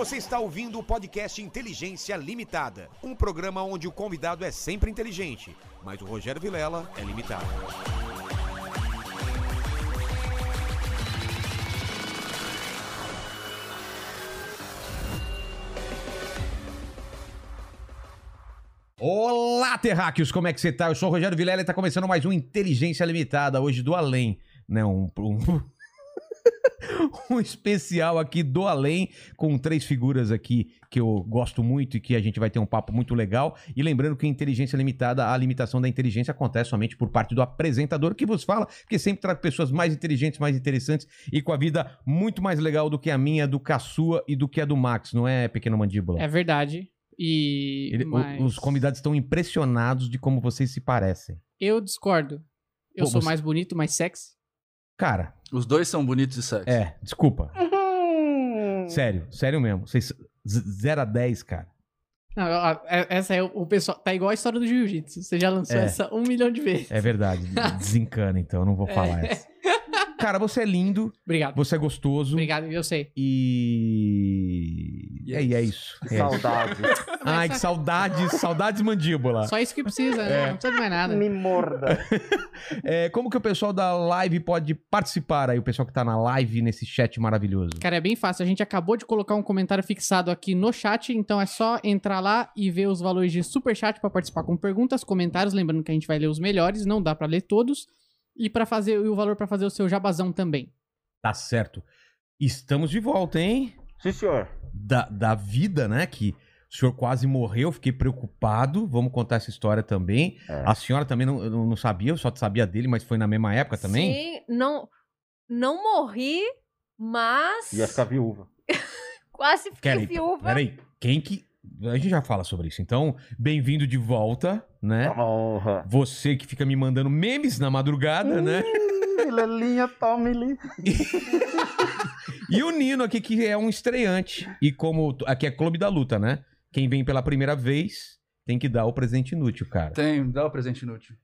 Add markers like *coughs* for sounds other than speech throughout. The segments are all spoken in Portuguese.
Você está ouvindo o podcast Inteligência Limitada, um programa onde o convidado é sempre inteligente, mas o Rogério Vilela é limitado. Olá, terráqueos, como é que você tá? Eu sou o Rogério Vilela e tá começando mais um Inteligência Limitada, hoje do além, né? Um, um, *laughs* um especial aqui do além, com três figuras aqui que eu gosto muito e que a gente vai ter um papo muito legal. E lembrando que Inteligência Limitada, a limitação da inteligência acontece somente por parte do apresentador que vos fala, que sempre traz pessoas mais inteligentes, mais interessantes e com a vida muito mais legal do que a minha, do que a sua e do que a do Max, não é, pequeno mandíbula? É verdade. E. Ele- mas Os convidados estão impressionados de como vocês se parecem. Eu discordo. Eu Pô, sou você- mais bonito, mais sexy. Cara, Os dois são bonitos e sexy. é, desculpa. Sério, sério mesmo. Vocês 0 a 10, cara. Não, essa é o, o pessoal. Tá igual a história do jiu-jitsu. Você já lançou É. essa um milhão de vezes. É verdade. *laughs* Desencana, então, eu não vou falar É. essa. Cara, você é lindo, Obrigado. você é gostoso. Obrigado, eu sei. E. E É, é e é isso. Que É isso. saudade. Ai, que saudades, saudades mandíbula. Só isso que precisa, É. né? Não precisa de mais nada. Me morda. *laughs* É, como que o pessoal da live pode participar aí, o pessoal que tá na live nesse chat maravilhoso? Cara, é bem fácil. A gente acabou de colocar um comentário fixado aqui no chat, então é só entrar lá e ver os valores de superchat pra participar com perguntas, comentários, lembrando que a gente vai ler os melhores, não dá pra ler todos, e para fazer e o valor pra fazer o seu jabazão também. Tá certo. Estamos de volta, hein? Sim, senhor. da, da vida, né? Que o senhor quase morreu, fiquei preocupado. Vamos contar essa história também. É. A senhora também não, não sabia, eu só sabia dele, mas foi na mesma época também? Sim, não, não morri, mas Ia ficar viúva. *laughs* quase fiquei Peraí, viúva. peraí, quem que. A gente já fala sobre isso. Então, bem-vindo de volta, né? Uma honra. Você que fica me mandando memes na madrugada, né? Lelinha, tome-lhe. *laughs* E o Nino aqui, que é um estreante. E como. Aqui é Clube da Luta, né? Quem vem pela primeira vez tem que dar o presente inútil, cara. Tem, dá o presente inútil.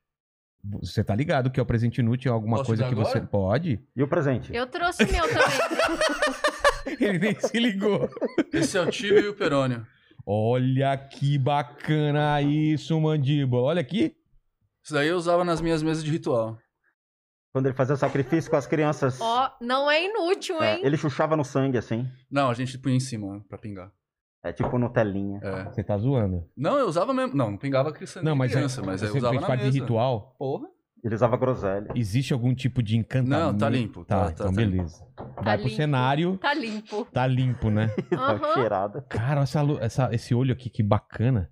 Você tá ligado que é o presente inútil é alguma Posso coisa que você agora? pode? E o presente? Eu trouxe o meu também. *laughs* Ele nem se ligou. Esse é o tibio e o perônio. Olha que bacana isso, mandíbula. Olha aqui. Isso daí eu usava nas minhas mesas de ritual. Quando ele fazia o sacrifício com as crianças. Ó, não é inútil, é, hein? ele chuchava no sangue, assim. Não, a gente punha em cima pra pingar. É tipo Nutelinha. É. Você tá zoando. Não, eu usava mesmo. Não, não pingava criança, Não, mas, criança, é, mas eu você usava fez na parte mesa. de ritual. Porra. Ele usava groselha. Existe algum tipo de encantamento? Não, tá limpo, Tá, tá- tá- então tá beleza. Vai pro limpo. cenário, Tá limpo. tá limpo, né? *laughs* Aham. cheirada. Cara, essa, essa- esse olho aqui, que bacana.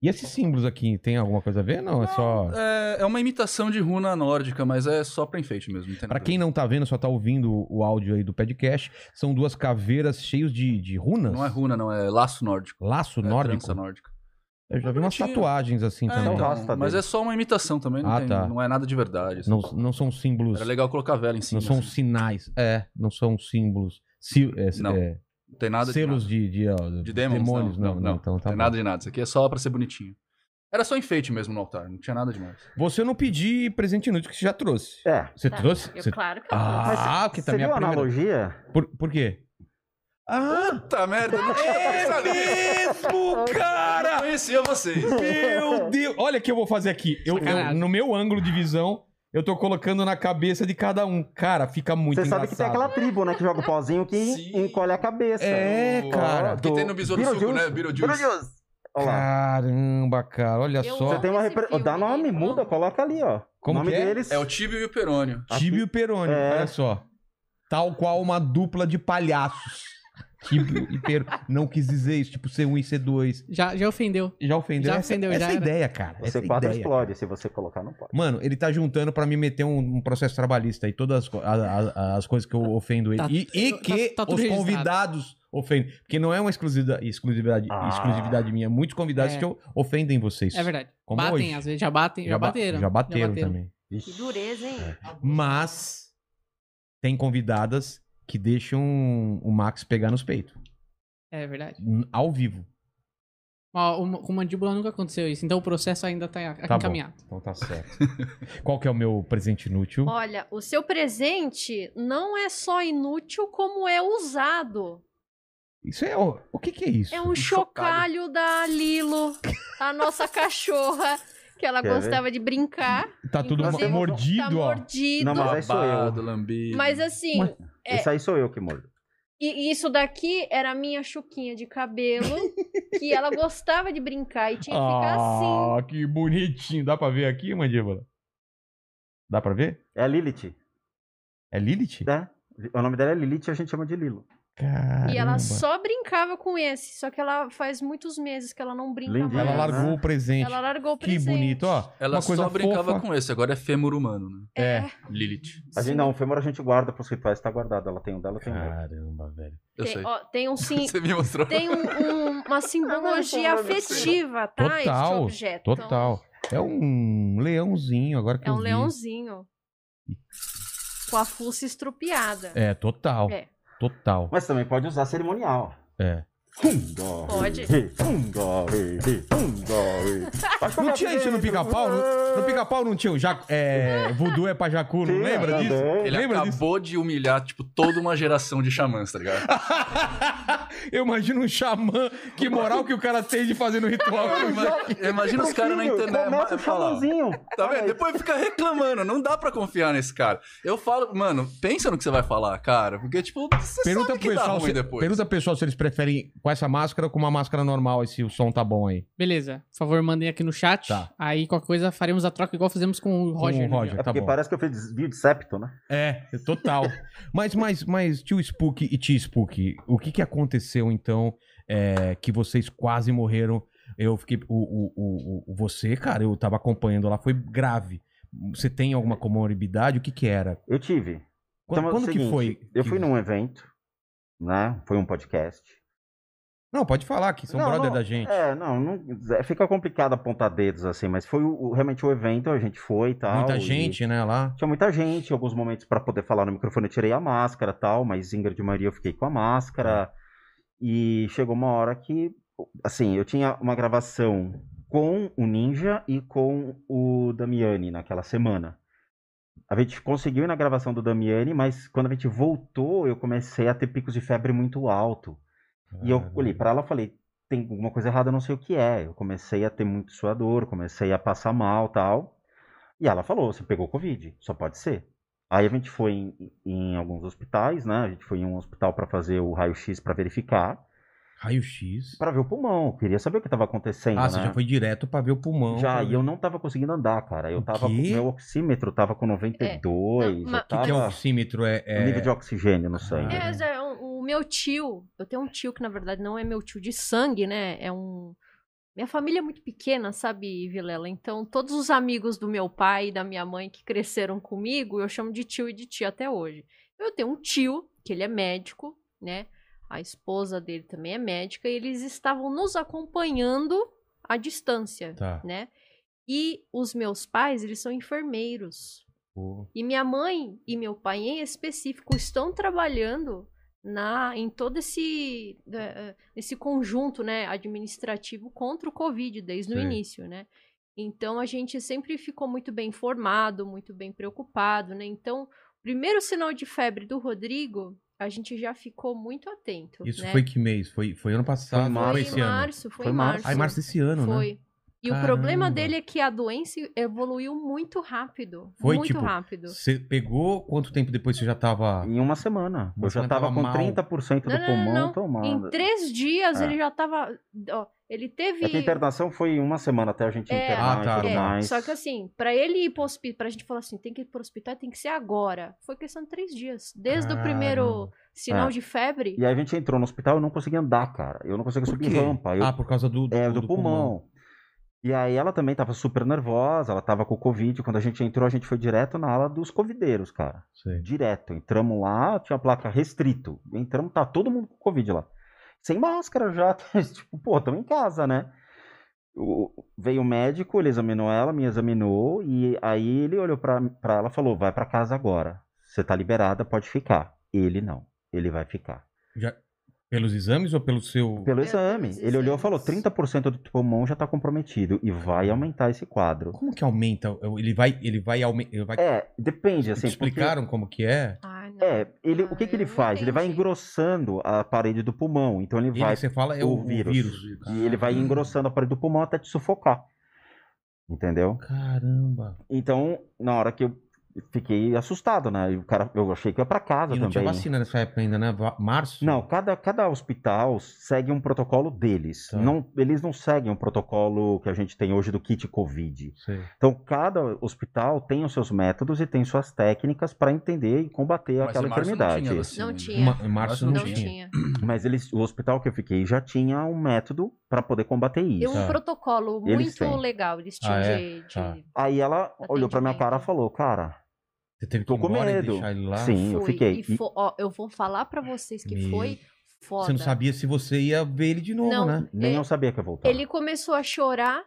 E esses símbolos aqui, tem alguma coisa a ver? Não, é só... É, é uma imitação de runa nórdica, mas é só pra enfeite mesmo. Nada quem não tá vendo, só tá ouvindo o áudio aí do podcast, são duas caveiras cheias de, de runas. Não é runa, não, é laço nórdico. Laço É nórdico. trança nórdica. Eu já vi umas tatuagens assim É, também. então. mas é só uma imitação também, não, Ah, tem- tá. não é nada de verdade. assim. Não, não são símbolos. Era legal colocar vela em cima. Não são assim. sinais. É, não são símbolos. Si- é, Não, é, Não tem nada selos de, de, de, de demons, demônios. não, não, Então tá tem bom. nada de nada. Isso aqui é só pra ser bonitinho. Era só enfeite mesmo no altar, não tinha nada demais. Você não pedi presente inútil que você já trouxe. É. Você Tá, trouxe? Eu, Você- Claro que eu trouxe. Ah, que também é viu a a primeira. analogia? Por, por quê? Ah, Puta merda, eu não tinha é mesmo, Eu cara! conhecia vocês. Meu Deus! Olha o que eu vou fazer aqui. Eu, eu- no meu ângulo de visão, eu tô colocando na cabeça de cada um. Cara, fica muito Você engraçado. sabe que tem aquela tribo, né? Que joga o pozinho que Sim. encolhe a cabeça. É, O- cara. Que tem no Besouro Suco, né? Beetlejuice. Caramba, cara, olha Eu só. Você tem uma repre... Dá nome, muda, coloca ali, ó. Como o nome que é? deles. É o tibio e o perônio. Tibio e Perônio, É. olha só. Tal qual uma dupla de palhaços. E Perônio. *laughs* Não quis dizer isso, tipo C1 e C2. Já, já ofendeu. Já ofendeu? Já essa, ofendeu, essa já é ideia, cara. Você essa é ideia. explode, se você colocar, não pode. Mano, ele tá juntando pra me meter um, um processo trabalhista aí, todas as, a- a- as coisas que eu ofendo ele. Tá- e, e tá- que tá tudo os registrado. convidados ofendem. Porque não é uma exclusividade, exclusividade, Ah. exclusividade minha. Muitos convidados É. que eu- ofendem vocês. É verdade. Como batem, hoje. às vezes já batem, já, ba- bateram. Já bateram também. Que dureza, hein? Mas tem convidadas que deixam o Max pegar nos peitos. É verdade. Ao vivo. Ó, o- com mandíbula nunca aconteceu isso, então o processo ainda tá Tá bom. encaminhado. Então tá certo. *laughs* Qual que é o meu presente inútil? Olha, o seu presente não é só inútil, como é usado. Isso é. O, o que, que é isso? É um chocalho da Lilo, a nossa *laughs* cachorra, que ela Quer ver? gostava de brincar. Tá tudo mordido, tá ó. mordido. Não, mas aí sou eu. Lambido. Mas assim, Mas- É. Esse aí sou eu que mordo. e e isso daqui era a minha chuquinha de cabelo, *laughs* que ela gostava de brincar e tinha que ficar assim. Ah, que bonitinho. Dá pra ver aqui, mandíbula? Dá pra ver? É a Lilith, É Lilith? né? O nome dela é Lilith e a gente chama de Lilo. Caramba. E ela só brincava com esse, só que ela faz muitos meses que ela não brinca Lindinha, mais. Ela largou né? o presente. Ela largou o Que presente. bonito, ó. Ela Uma coisa só brincava fofa. com esse, agora é fêmur humano, né? É. Lilith. A gente não, o fêmur a gente guarda pros rituais, tá guardado. Ela tem um dela, tenho outro. Caramba, velho. Eu Tem, sei. ó, tem um *laughs* sim, Você me mostrou. tem um- um- uma *laughs* simbologia não, não, afetiva, tá? este Total, objeto. Então, Total. É um leãozinho, agora que é eu um vi. leãozinho. Com a fuça estrupiada. É, total. É. Total. Mas também pode usar cerimonial. É. Pode. Não tinha isso no pica-pau? No, no pica-pau não tinha o jacu, é, voodoo é pra jacu, não lembra disso? também. Ele Lembra disso? acabou de humilhar, tipo, toda uma geração de xamãs, tá ligado? *laughs* Eu imagino um xamã, que moral que o cara tem de fazer no ritual. Imagina, imagina os caras na internet. Começa falar. Tá vendo? Depois fica reclamando, não dá pra confiar nesse cara. Eu falo, mano, pensa no que você vai falar, cara, porque, tipo, você Pergunta sabe pro, que dá pessoal ruim se, depois. pergunta pro pessoal se eles preferem com essa máscara ou com uma máscara normal, e se o som tá bom aí. Beleza. Por favor, mandem aqui no chat. Tá. Aí qualquer coisa faremos a troca igual fizemos com o Roger. Com o né, Roger. É Tá porque bom. parece que eu fiz desvio de septo, né? É, total. *laughs* mas, mas, mas, tio Spook e tia Spook, o que que aconteceu então é, que vocês quase morreram? Eu fiquei. O, o, o, o- você, cara, eu tava acompanhando lá, foi grave. Você tem alguma comorbidade? O que que era? Eu tive. Quando, Então, é quando que seguinte, foi? Eu que- fui num evento, né? Foi um podcast. Não, pode falar, que são Não, brother não, da gente. É, não, não é, fica complicado apontar dedos assim, mas foi o- realmente o evento, a gente foi e tal. Muita e gente, né, lá. Tinha muita gente, em alguns momentos pra poder falar no microfone eu tirei a máscara e tal, mas Ingrid e Maria eu fiquei com a máscara. E chegou uma hora que, assim, eu tinha uma gravação com o Ninja e com o Damiani naquela semana. A gente conseguiu ir na gravação do Damiani, mas quando a gente voltou, eu comecei a ter picos de febre muito alto. E eu olhei pra ela e falei, tem alguma coisa errada, eu não sei o que é. Eu comecei a ter muito suador, comecei a passar mal tal. E ela falou, você pegou Covid, só pode ser. Aí a gente foi em, em alguns hospitais, né? A gente foi em um hospital pra fazer o raio-x pra verificar, Raio-X. Pra ver o pulmão. Eu queria saber o que tava acontecendo, Ah, né? você já foi direto pra ver o pulmão. Já, e eu não tava conseguindo andar, cara. Eu O tava com quê? meu oxímetro tava com 92, Não, eu mas- O que, que é tava oxímetro? É, é- o nível de oxigênio no sangue. É, Zé, o, o meu tio, eu tenho um tio que na verdade não é meu tio de sangue, né? É um. Minha família é muito pequena, sabe, Vilela? Então, todos os amigos do meu pai e da minha mãe que cresceram comigo, eu chamo de tio e de tia até hoje. Eu tenho um tio, que ele é médico, né? A esposa dele também é médica, e eles estavam nos acompanhando à distância, Tá. né? E os meus pais, eles são enfermeiros. E minha mãe e meu pai em específico estão trabalhando na em todo esse eh, esse conjunto, né, administrativo contra o Covid desde o Sei. início, né? Então a gente sempre ficou muito bem informado, muito bem preocupado, né? Então, o primeiro sinal de febre do Rodrigo, a gente já ficou muito atento, Isso né? foi que mês? Foi, foi ano passado? Foi em Foi, março. Foi esse em ano? março, foi, Foi em março. março. Ah, março desse ano, né? E o problema Caramba. dele é que a doença evoluiu muito rápido. Foi, muito tipo, rápido. Você pegou, quanto tempo depois você já tava... Em uma semana. Uma eu já semana tava tava com mal. 30% do Não, não, pulmão não. Em três dias É. ele já tava. Ó, ele teve. É a internação foi uma semana até a gente É, internar Ah, tá, e tudo É, mais. Só que assim, pra ele ir pro hospital, pra gente falar assim, tem que ir pro hospital, tem que ser agora. Foi questão de três dias. Desde o primeiro Caramba. sinal É. de febre. E aí a gente entrou no hospital e eu não conseguia andar, cara. Eu não conseguia subir rampa. Eu, Ah, por causa do, do, é, do, do pulmão. E aí ela também tava super nervosa, ela tava com Covid. Quando a gente entrou, a gente foi direto na ala dos covideiros, cara. Sei. Direto. Entramos lá, tinha a placa restrito. Entramos, tá todo mundo com Covid lá. Sem máscara já. *laughs* tipo, pô, tamo em casa, né? O- veio o médico, ele examinou ela, me examinou, e aí ele olhou pra, pra ela e falou: vai pra casa agora. Você tá liberada, pode ficar. Ele não. Ele vai ficar. Já... Pelos exames ou pelo seu... Pelo exame. Ele olhou e falou: exames. 30% do pulmão já tá comprometido e vai aumentar esse quadro. Como que aumenta? Ele vai... Ele vai, ele vai... É, depende, assim. porque- explicaram como que é? Não. É, ele, o Ah, que, que ele não faz? Ele vai engrossando a parede do pulmão. Então ele Ele vai. você fala é o, o o vírus. vírus. E ele vai engrossando a parede do pulmão até te sufocar. Entendeu? Caramba. Então, na hora que eu fiquei assustado, né? E o cara, eu achei que ia pra casa E não tinha também. vacina nessa época ainda, né? Março? Não, cada, cada hospital segue um protocolo deles. Tá. Não, eles não seguem um protocolo que a gente tem hoje do kit Covid. Sei. Então, cada hospital tem os seus métodos e tem suas técnicas para entender e combater Mas aquela enfermidade. Não tinha, Não ainda. tinha. Ma- em março não, Não tinha. tinha. *clears throat* Mas eles, o hospital que eu fiquei já tinha um método para poder combater Tem isso. um Tá. protocolo Eles muito têm. legal. Eles tinham Ah, é? de, de- Tá. Aí ela olhou pra minha cara e falou, cara, Você teve que tô ir com embora e medo. deixar ele lá? Sim, eu Foi, fiquei. e fo- ó, eu vou falar pra vocês que Meu- foi foda. Você não sabia se você ia ver ele de novo, Não. né? Nem É, eu sabia que ia voltar. Ele começou a chorar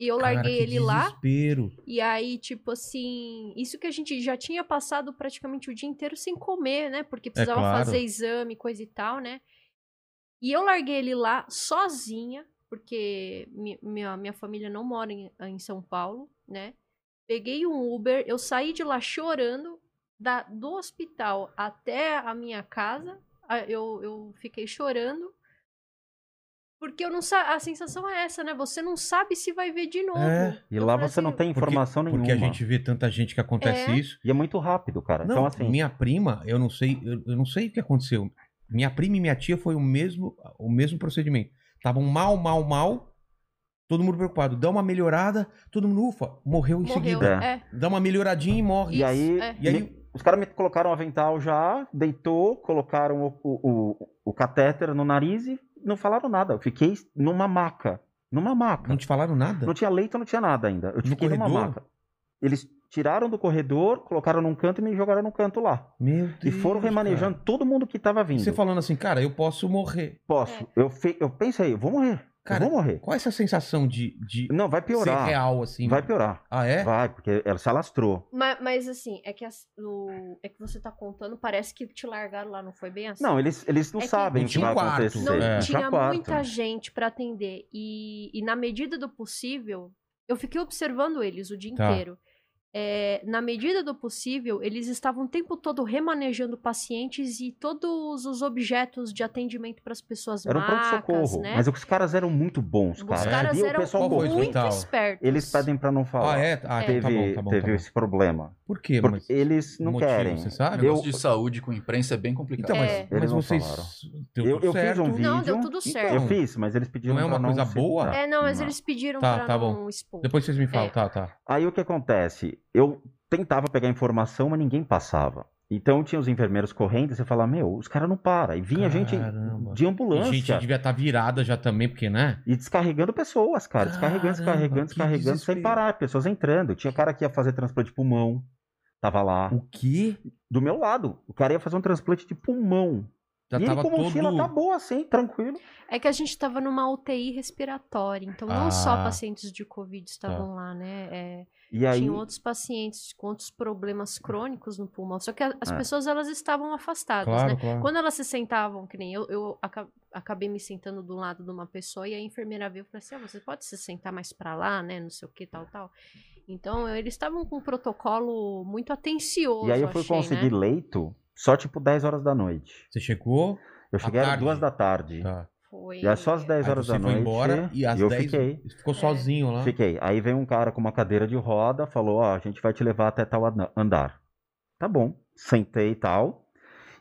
e eu Cara, larguei que ele lá. desespero. E aí, tipo assim, isso que a gente já tinha passado praticamente o dia inteiro sem comer, né? Porque precisava claro. fazer exame, coisa e tal, né? E eu larguei ele lá sozinha, porque mi- minha, minha família não mora em, em São Paulo, né? Peguei um Uber, eu saí de lá chorando, da, do hospital até a minha casa, eu, eu fiquei chorando. Porque eu não a sensação é essa, né? Você não sabe se vai ver de novo. É, E lá você não assim, tem informação nenhuma. Porque a gente vê tanta gente que acontece É. isso. E é muito rápido, cara. Não, então, assim, minha prima, eu não sei, eu, eu não sei o que aconteceu. Minha prima e minha tia foi o mesmo, o mesmo procedimento. Estavam mal, mal, mal. Todo mundo preocupado. Dá uma melhorada, todo mundo ufa, morreu em Morreu. seguida. É. É. Dá uma melhoradinha e morre. E aí, é. E aí- os caras me colocaram o avental já, deitou, colocaram o, o, o, o catéter no nariz e não falaram nada. Eu fiquei numa maca. Numa maca. Não te falaram nada? Não tinha leito, não tinha nada ainda. Eu No fiquei numa corredor? maca. Eles tiraram do corredor, colocaram num canto e me jogaram num canto lá. Meu E Deus. foram remanejando todo mundo que tava cara. vindo. Você falando assim, cara, eu posso morrer. Posso. Eu, fe... eu pensei, eu vou morrer. Cara, eu vou morrer. Qual é essa sensação de, de Não, vai ser piorar. real, assim? Vai piorar. Ah, é? Vai, porque ela se alastrou. Mas, mas assim, é que, as- o- é que você tá contando, parece que te largaram lá, não foi bem assim? Não, eles, eles não É que sabem que tinha vai quarto. acontecer. Não É. tinha quarto. muita gente pra atender. E, e na medida do possível, eu fiquei observando eles o dia Tá. inteiro. É, na medida do possível, eles estavam o tempo todo remanejando pacientes e todos os objetos de atendimento para as pessoas Era um pronto-socorro. né? Mas os caras eram muito bons, Os cara. caras E o eram muito hospital? espertos. Eles pedem pra não falar. Ah, é? Ah, É. então tá bom, Teve, tá bom. teve tá bom. esse problema. Por quê? Porque Mas... eles não motivo, querem. você sabe? Eu, Negócio de saúde com imprensa é bem complicado. Então, mas, É. mas Eles não vocês... Eu- eu fiz um vídeo. Não, deu tudo Então, certo. eu fiz, mas eles pediram Não é uma coisa boa? É, não, mas Não. eles pediram Tá, pra tá não expor. Depois vocês me falam, É. tá, tá. Aí o que acontece? Eu tentava pegar informação, mas ninguém passava. Então tinha os enfermeiros correndo e você fala, meu, os caras não param. E vinha gente Caramba. de E ambulância. gente devia estar virada já também, porque, né? E descarregando pessoas, cara. Descarregando, Caramba, descarregando, descarregando, sem desespero. parar. Pessoas entrando. Tinha cara que ia fazer transplante de pulmão. Tava lá. O quê? Do meu lado. O cara ia fazer um transplante de pulmão. Já e ele tava com todo... mochila tá boa, assim, tranquilo. É que a gente tava numa UTI respiratória, então não só Ah. pacientes de Covid estavam lá, né? É, E aí. Tinham outros pacientes com outros problemas crônicos no pulmão. Só que a- as É. pessoas elas estavam afastadas, Claro, né? claro. Quando elas se sentavam, que nem eu, eu aca- acabei me sentando do lado de uma pessoa e a enfermeira veio e falou assim: ah, você pode se sentar mais pra lá, né? Não sei o que, tal, tal. Então, eles estavam com um protocolo muito atencioso. E aí eu fui achei, conseguir né? leito só tipo 10 horas da noite. Você chegou... Eu cheguei às tarde? duas da tarde. Tá. Foi... E é só às 10 Aí horas você da foi noite. embora e às eu 10... fiquei. É. Ficou sozinho lá. Fiquei. Aí veio um cara com uma cadeira de roda, falou: Ó, a gente vai te levar até tal andar. Tá bom. Sentei e tal.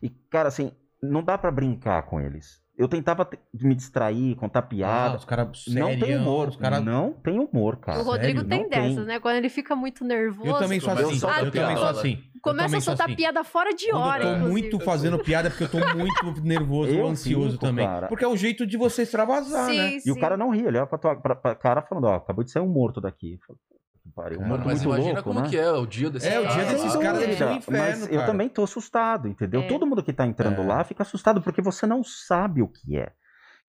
E, cara, assim, não dá pra brincar com eles. Eu tentava te- me distrair, contar Ah, piada. os caras não tem humor. Os cara... Não tem humor, cara. O Rodrigo sério? tem Não dessas, tem. né? Quando ele fica muito nervoso. Eu também sou assim. a soltar Eu também sou assim. Eu Começa a soltar assim. piada fora de Quando hora, eu tô inclusive. muito fazendo piada porque eu tô muito *laughs* nervoso Eu ansioso fico, também. cara. Porque é um jeito de você extravasar, sim, né? sim. E o cara não ria, ele olhava pra, tua, pra, pra cara falando: Ó, acabou de sair um morto daqui. Eu falei, "Puta que pariu, um Cara, morto Mas muito imagina louco, como né? que é o dia desses É, o dia caras. desses Sem caras um dúvida, inferno, Mas eu cara. também tô assustado, entendeu? É. Todo mundo que tá entrando É. lá fica assustado porque você não sabe o que é.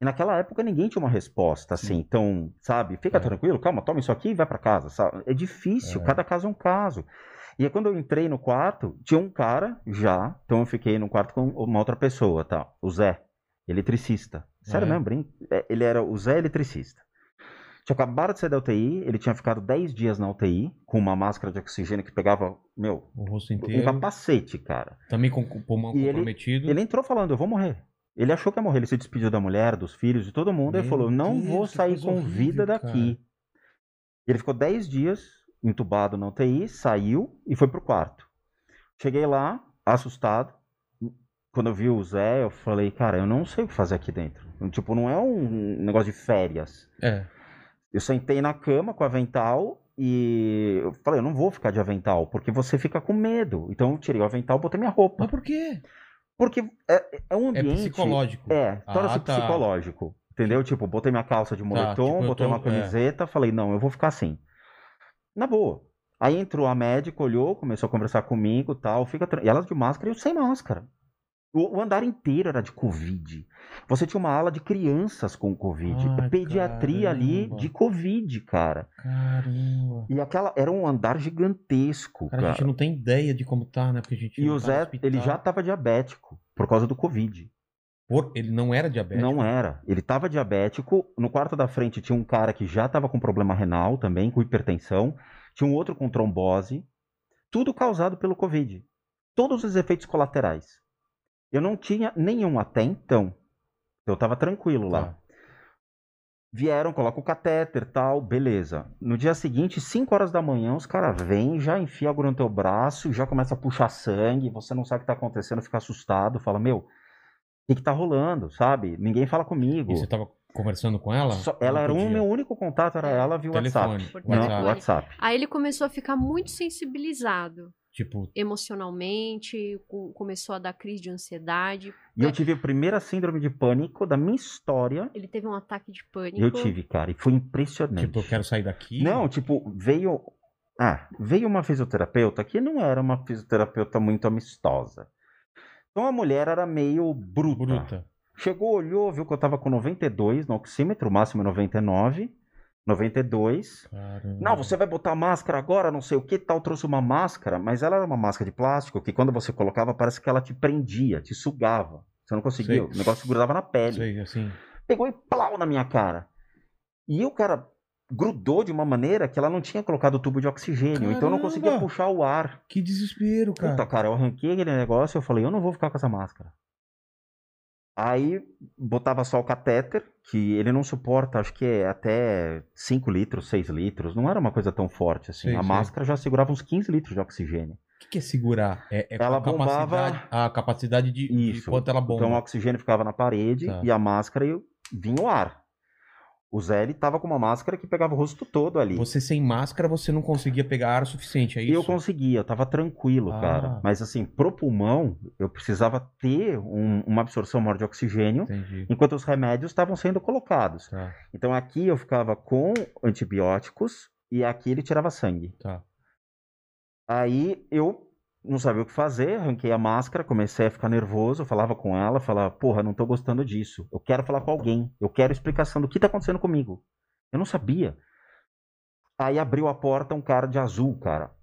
E naquela época ninguém tinha uma resposta assim, então, sabe? Fica É. tranquilo, calma, toma isso aqui e vai pra casa, sabe? É difícil, É. cada caso é um caso. E aí, quando eu entrei no quarto, tinha um cara já, então eu fiquei no quarto com uma outra pessoa, tá? O Zé, eletricista. Sério É. mesmo, brin... é, ele era o Zé eletricista. Tinha acabado de sair da UTI, ele tinha ficado 10 dias na UTI, com uma máscara de oxigênio que pegava, meu, O rosto um inteiro. capacete, cara. Também com o pulmão E ele- comprometido. Ele entrou falando, eu vou morrer. Ele achou que ia morrer, ele se despediu da mulher, dos filhos, de todo mundo, e Meu falou, não Deus, vou sair com horrível, vida daqui. Ele ficou 10 dias entubado na UTI, saiu e foi pro quarto. Cheguei lá, assustado. Quando eu vi o Zé, eu falei, cara, eu não sei o que fazer aqui dentro. Tipo, não é um negócio de férias. É. Eu sentei na cama com o avental e eu falei, eu não vou ficar de avental, porque você fica com medo. Então eu tirei o avental, botei minha roupa. Mas por quê? Porque é, é um É ambiente... psicológico. É, torna-se Ah, tá. psicológico. Entendeu? Tipo, botei minha calça de moletom, tipo, eu botei tô- uma camiseta, falei, não, eu vou ficar assim. Na boa. Aí entrou a médica, olhou, começou a conversar comigo tal, fica E ela de máscara e eu sem máscara. O, andar inteiro era de Covid. Você tinha uma ala de crianças com Covid. Ai, pediatria ali caramba. de Covid, cara. Caramba. E aquela era um andar gigantesco, Cara, a cara. gente não tem ideia de como tá, né? Porque a gente E o tá Zé, ele já tava diabético por causa do Covid. Por- Ele não era diabético? Não era. Ele estava diabético. No quarto da frente tinha um cara que já estava com problema renal também, com hipertensão. Tinha um outro com trombose. Tudo causado pelo Covid. Todos os efeitos colaterais. Eu não tinha nenhum até então. Eu estava tranquilo lá. Tá. Vieram, colocam o catéter tal, beleza. No dia seguinte, 5 horas da manhã, os caras vêm, já enfia agulha no teu braço, já começa a puxar sangue, você não sabe o que tá acontecendo, fica assustado, fala, meu, o que que tá rolando, sabe? Ninguém fala comigo. E você tava conversando com ela? Só- ela Não era o meu único contato, era ela via Telefone, WhatsApp. Por Não, telefone. WhatsApp. Aí ele começou a ficar muito sensibilizado Tipo, emocionalmente, co- começou a dar crise de ansiedade. E eu tive a primeira síndrome de pânico da minha história. Ele teve um ataque de pânico. Eu tive, cara, e foi impressionante. tipo, eu quero sair daqui. Não, tipo, veio. Ah, veio uma fisioterapeuta que não era uma fisioterapeuta muito amistosa. Então a mulher era meio bruta. Bruta. Chegou, olhou, viu que eu tava com 92 no oxímetro, o máximo é 99. 92. Caramba. Não, você vai botar máscara agora, não sei o que tal. Trouxe uma máscara, mas ela era uma máscara de plástico que quando você colocava parece que ela te prendia, te sugava. Você não conseguia, Sei. o negócio grudava na pele Sei, assim. pegou e plau na minha cara. E o cara grudou de uma maneira que ela não tinha colocado o tubo de oxigênio, então eu não conseguia Caramba! puxar o ar. Que desespero, cara. Puta, cara, eu arranquei aquele negócio e eu falei, eu não vou ficar com essa máscara. Aí botava só o catéter, que ele não suporta, acho que é até 5 litros, 6 litros. Não era uma coisa tão forte assim. Sei, a sei. máscara já segurava uns 15 litros de oxigênio. O que, que é segurar? É, é Ela a capacidade, bombava- a capacidade de, de Isso. quanto ela bomba. Então o oxigênio ficava na parede Tá. e a máscara vinha o ar. O Zé ele tava com uma máscara que pegava o rosto todo ali. Você sem máscara, você não conseguia pegar ar suficiente, é isso? Eu conseguia, eu tava tranquilo, Ah. cara. Mas assim, pro pulmão, eu precisava ter um- uma absorção maior de oxigênio, Entendi. enquanto os remédios estavam sendo colocados. Tá, Então aqui eu ficava com antibióticos e aqui ele tirava sangue. tá. Aí eu não sabia o que fazer, arranquei a máscara, comecei a ficar nervoso, falava com ela, falava, porra, não tô gostando disso. Eu quero falar com alguém, eu quero explicação do que tá acontecendo comigo. Eu não sabia. Aí abriu a porta um cara de azul, cara.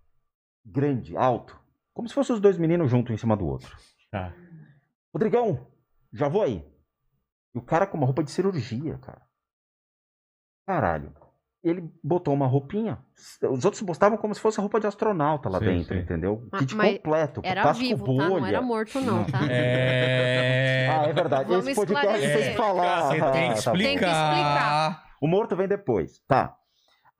Grande, alto. Como se fossem os dois meninos juntos em cima do outro. Tá. Rodrigão, já vou aí. E o cara com uma roupa de cirurgia, cara. Caralho. Ele botou uma roupinha. Os outros botavam como se fosse a roupa de astronauta lá Sei, dentro, sei. entendeu? Ma- Kit mas completo. Era plástico vivo, bolha. tá? Não era morto, não, tá? É. Ah, é verdade. Vamos Esse podcast esclarecer. tem que falar. Você tem que tá explicar. Tem que explicar. O morto vem depois. Tá.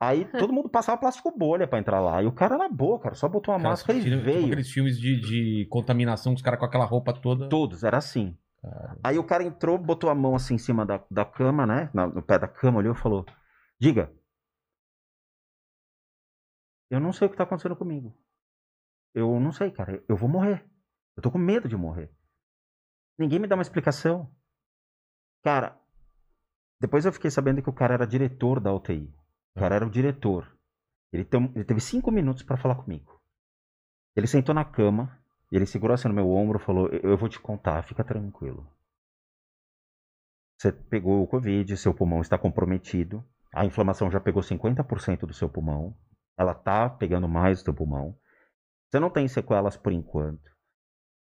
Aí todo mundo passava plástico bolha pra entrar lá. E o cara na boa, cara. Só botou uma Cara, máscara e tipo veio. aqueles filmes de, de contaminação, os caras com aquela roupa toda. Todos, era assim. Cara. Aí o cara entrou, botou a mão assim em cima da, da cama, né? no pé da cama, olhou e falou: Diga. Eu não sei o que tá acontecendo comigo. Eu não sei, cara. Eu vou morrer. Eu tô com medo de morrer. Ninguém me dá uma explicação. Cara, depois eu fiquei sabendo que o cara era diretor da UTI. O cara era o diretor. Ele, ele teve cinco minutos pra falar comigo. Ele sentou na cama, ele segurou assim no meu ombro e falou: eu vou te contar, fica tranquilo. Você pegou o Covid, seu pulmão está comprometido. A inflamação já pegou 50% do seu pulmão. Ela tá pegando mais do pulmão. Você não tem sequelas por enquanto.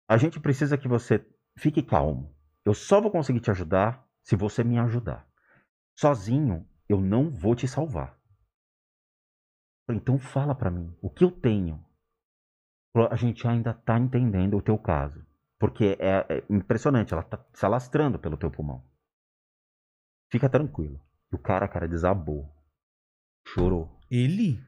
A gente precisa que você fique calmo. Eu só vou conseguir te ajudar se você me ajudar. Sozinho, eu não vou te salvar. Então fala pra mim, o que eu tenho? A gente ainda tá entendendo o teu caso. Porque é, é impressionante, ela tá se alastrando pelo teu pulmão. Fica tranquilo. E o cara, cara, desabou. Chorou. Ele?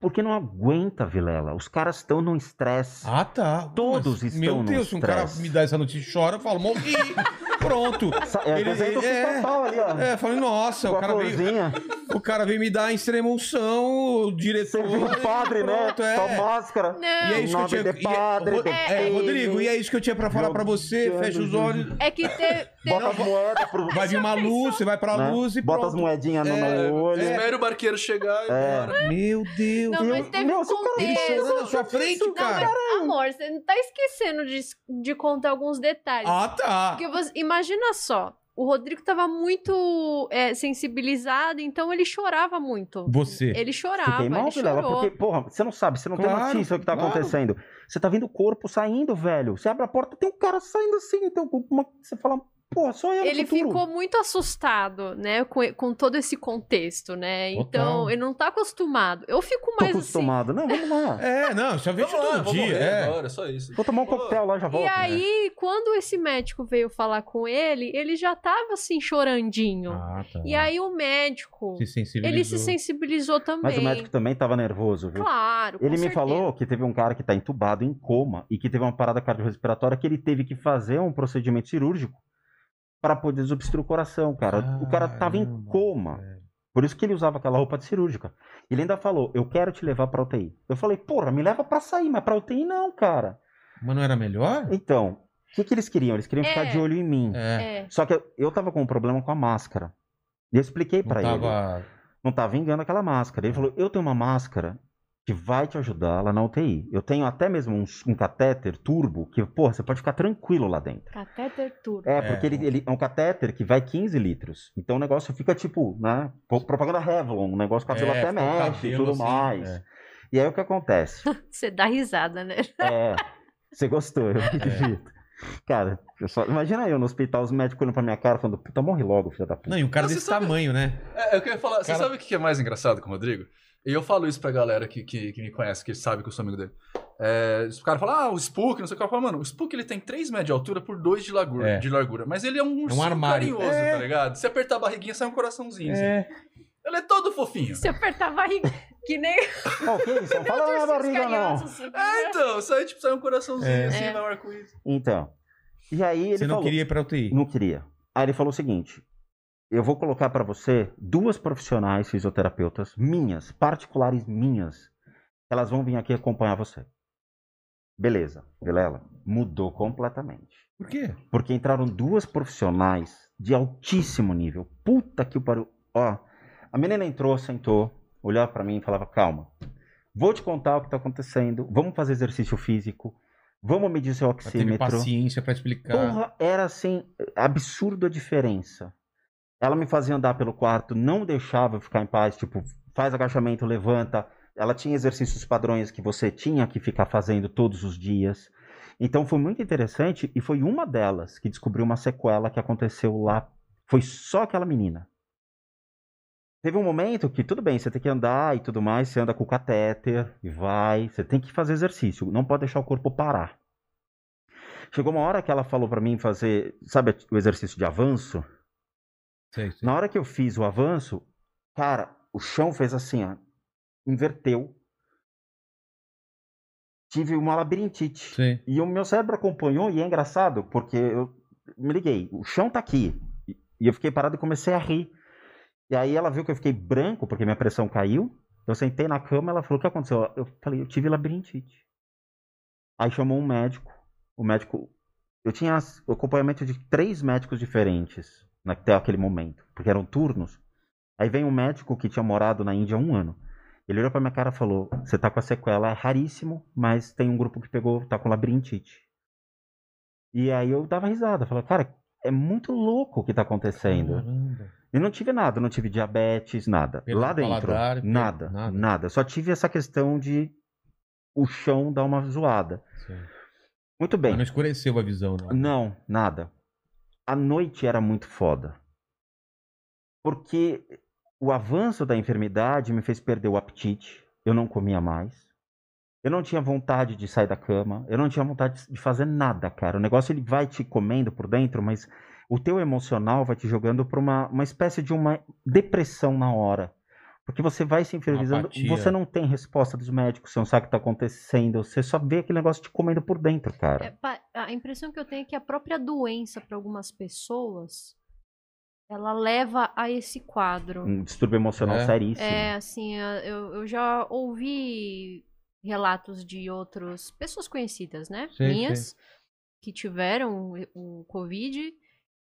Porque não aguenta, Vilela. Os caras estão num estresse. Ah, tá. Todos Mas, estão Meu no Deus, se um cara estresse. me dá essa notícia e chora, eu falo, morri. *laughs* Pronto. *laughs* É, Ele- do é, ali, ó. É, falei, nossa, Com o cara, veio, florzinha. *laughs* o cara veio me dar extrema unção, o diretor. Você viu o padre, né? pronto, é. Com a máscara. Não, E é isso que eu Nome tinha. de e é- padre, de é, filho. Rodrigo, e é isso que eu tinha pra falar pra você. Jogando Fecha os de- olhos. é que teve. Bota as moedas pro. Vai vir uma luz, você vai pra né? luz e Bota pronto. as moedinhas no, É, no olho. Espera o barqueiro chegar e É. bora. Meu Deus. Não, mas teve Meu, um Ele contexto. na sua frente, Não, cara. mas, amor, você não tá esquecendo de, de contar alguns detalhes. Ah, tá. Porque você, imagina só, o Rodrigo tava muito é, sensibilizado, então ele chorava muito. Você. Ele chorava, Fiquei mal, ele Vilela, chorou. porque, porra, você não sabe, você não tem Claro, notícia do que tá claro. acontecendo. Você tá vendo o corpo saindo, velho. Você abre a porta, tem um cara saindo assim, então uma- você fala, porra, só Ele futuro. ficou muito assustado, né, com, com todo esse contexto, né? Total. Então, ele não tá acostumado. Eu fico Tô mais assim. acostumado. Não, vamos lá. É, não, já vejo lá, todo vou dia. É. agora, só isso. Vou tomar um coquetel lá, já volto. E aí, quando esse médico veio falar com ele, ele já tava assim chorandinho. Ah, tá. E aí o médico, Se sensibilizou. ele se sensibilizou também. Mas o médico também tava nervoso, viu? Claro, com Ele me certeza. falou que teve um cara que tá entubado em coma e que teve uma parada cardiorrespiratória que ele teve que fazer um procedimento cirúrgico para poder desobstruir o coração, cara. o cara tava em coma. velho. Por isso que ele usava aquela roupa de cirúrgica. Ele ainda falou: "Eu quero te levar pra UTI". Eu falei: "Porra, me leva pra sair, mas pra UTI não, cara". Mas não era melhor? Então, o que que eles queriam? Eles queriam É. ficar de olho em mim. É. É. Só que eu, eu tava com um problema com a máscara. E eu expliquei Não pra ele. tava. não tá vingando aquela máscara. Ele falou: Eu tenho uma máscara que vai te ajudar lá na UTI. Eu tenho até mesmo um, um catéter turbo que, porra, você pode ficar tranquilo lá dentro. Catéter turbo. É, É. porque ele, ele é um catéter que vai 15 litros. Então o negócio fica tipo, né? pro- Propaganda Revlon, o negócio o cabelo É, até mexe e tudo assim, mais. é. E aí o que acontece? *laughs* Você dá risada, né? É, você gostou, eu É. acredito. Cara, eu só, imagina eu no hospital, os médicos olhando pra minha cara falando, puta, morre logo, filha da puta. Não, e um cara Não, você desse sabe- tamanho, né? É, eu queria falar. Você Cara- sabe o que é mais engraçado com o Rodrigo? E eu falo isso pra galera que, que, que me conhece, que sabe que eu sou amigo dele. É, os caras falam, ah, o Spook, não sei o que. Eu falo, mano, o Spook ele tem 3 metros de altura por 2 de largura, É. de largura. Mas ele é um ursinho armário. carinhoso, É. tá ligado? Se apertar a barriguinha, sai um coraçãozinho. assim. É. Ele é todo fofinho. Se apertar a barriga, que nem *laughs* Ó, que isso? Não fala na ursinhos barriga, não. assim, É, né? então, sai, tipo, sai um coraçãozinho É. assim, É. vai um arco-íris. Então. E aí ele Você não falou, queria ir pra UTI. Não queria. Aí ele falou o seguinte: eu vou colocar pra você duas profissionais fisioterapeutas minhas, particulares minhas. Elas vão vir aqui acompanhar você. Beleza, Vilela. Mudou completamente. Por quê? Porque entraram duas profissionais de altíssimo nível. Puta que o pariu. Ó, a menina entrou, sentou, olhava pra mim e falava: calma. Vou te contar o que tá acontecendo. Vamos fazer exercício físico. Vamos medir seu Ela teve oxímetro. paciência pra explicar. Porra, era assim, absurdo a diferença. Ela me fazia andar pelo quarto, não deixava eu ficar em paz, tipo, faz agachamento, levanta. Ela tinha exercícios padrões que você tinha que ficar fazendo todos os dias. Então foi muito interessante e foi uma delas que descobriu uma sequela que aconteceu lá. Foi só aquela menina. Teve um momento que, tudo bem, você tem que andar e tudo mais, você anda com o catéter e vai, você tem que fazer exercício, não pode deixar o corpo parar. Chegou uma hora que ela falou pra mim fazer, sabe, o exercício de avanço? Sei, sei. Na hora que eu fiz o avanço, cara, o chão fez assim, ó, inverteu. Tive uma labirintite. Sei. E o meu cérebro acompanhou, e é engraçado, porque eu me liguei, o chão tá aqui. E eu fiquei parado e comecei a rir. E aí ela viu que eu fiquei branco, porque minha pressão caiu. Eu sentei na cama, ela falou, o que aconteceu? Eu falei, eu tive labirintite. Aí chamou um médico. O médico... Eu tinha acompanhamento de três médicos diferentes até aquele momento, porque eram turnos. Aí vem um médico que tinha morado na Índia há um ano. Ele olhou pra minha cara e falou: Você tá com a sequela, é raríssimo, mas tem um grupo que pegou, tá com labirintite. E aí eu dava risada, falei, cara, é muito louco o que tá acontecendo. Caramba. Eu não tive nada, não tive diabetes, nada. Pelo Lá dentro, paladar, nada, nada. nada, Só tive essa questão de o chão dar uma zoada. Sei. Muito bem. Mas não escureceu a visão, não. Não, nada. A noite era muito foda. Porque o avanço da enfermidade me fez perder o apetite. Eu não comia mais. Eu não tinha vontade de sair da cama. Eu não tinha vontade de fazer nada, cara. O negócio ele vai te comendo por dentro, mas o teu emocional vai te jogando para uma, uma espécie de uma depressão na hora. Porque você vai se inferiorizando, você não tem resposta dos médicos, você não sabe o que está acontecendo, você só vê aquele negócio te comendo por dentro, É, cara. pa- a impressão que eu tenho é que a própria doença, para algumas pessoas, ela leva a esse quadro. Um distúrbio emocional É. seríssimo. É, assim, eu, eu já ouvi relatos de outras pessoas conhecidas, né? Sei, Minhas, que tiveram o, o Covid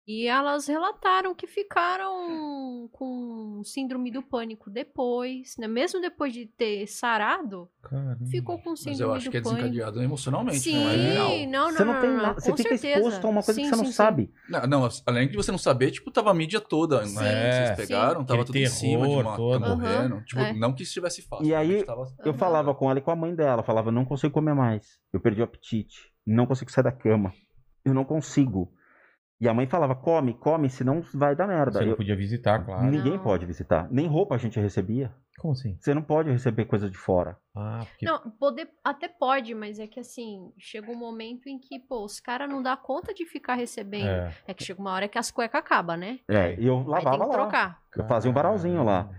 e elas relataram que ficaram com síndrome do pânico depois, né? Mesmo depois de ter sarado, Caramba. ficou com Mas síndrome eu acho do que é pânico. desencadeado emocionalmente, Sim, não é real. não, não, Você não não, tem não, nada, você com fica certeza. exposto a uma coisa Sim, que você não sim, sabe. Não, não, além de você não saber, tipo, tava a mídia toda. Sim, né? É. Vocês pegaram, tava Aquele tudo em cima de terror uma todo. tá morrendo. Tipo, é. não que estivesse fácil. E aí, tava- Eu Aham. falava com ela e com a mãe dela, falava, não consigo comer mais. Eu perdi o apetite, não consigo sair da cama. Eu não consigo. E a mãe falava, come, come, senão vai dar merda. Você não Eu- podia visitar, claro. Ninguém Não. pode visitar. Nem roupa a gente recebia. Como assim? Você não pode receber coisa de fora. Ah, porque... Não, poder até pode, mas é que assim, chega um momento em que, pô, os caras não dá conta de ficar recebendo. É. É. que chega uma hora que as cuecas acabam, né? É, e eu Aí tem lavava que lá. trocar. Eu fazia um varalzinho lá.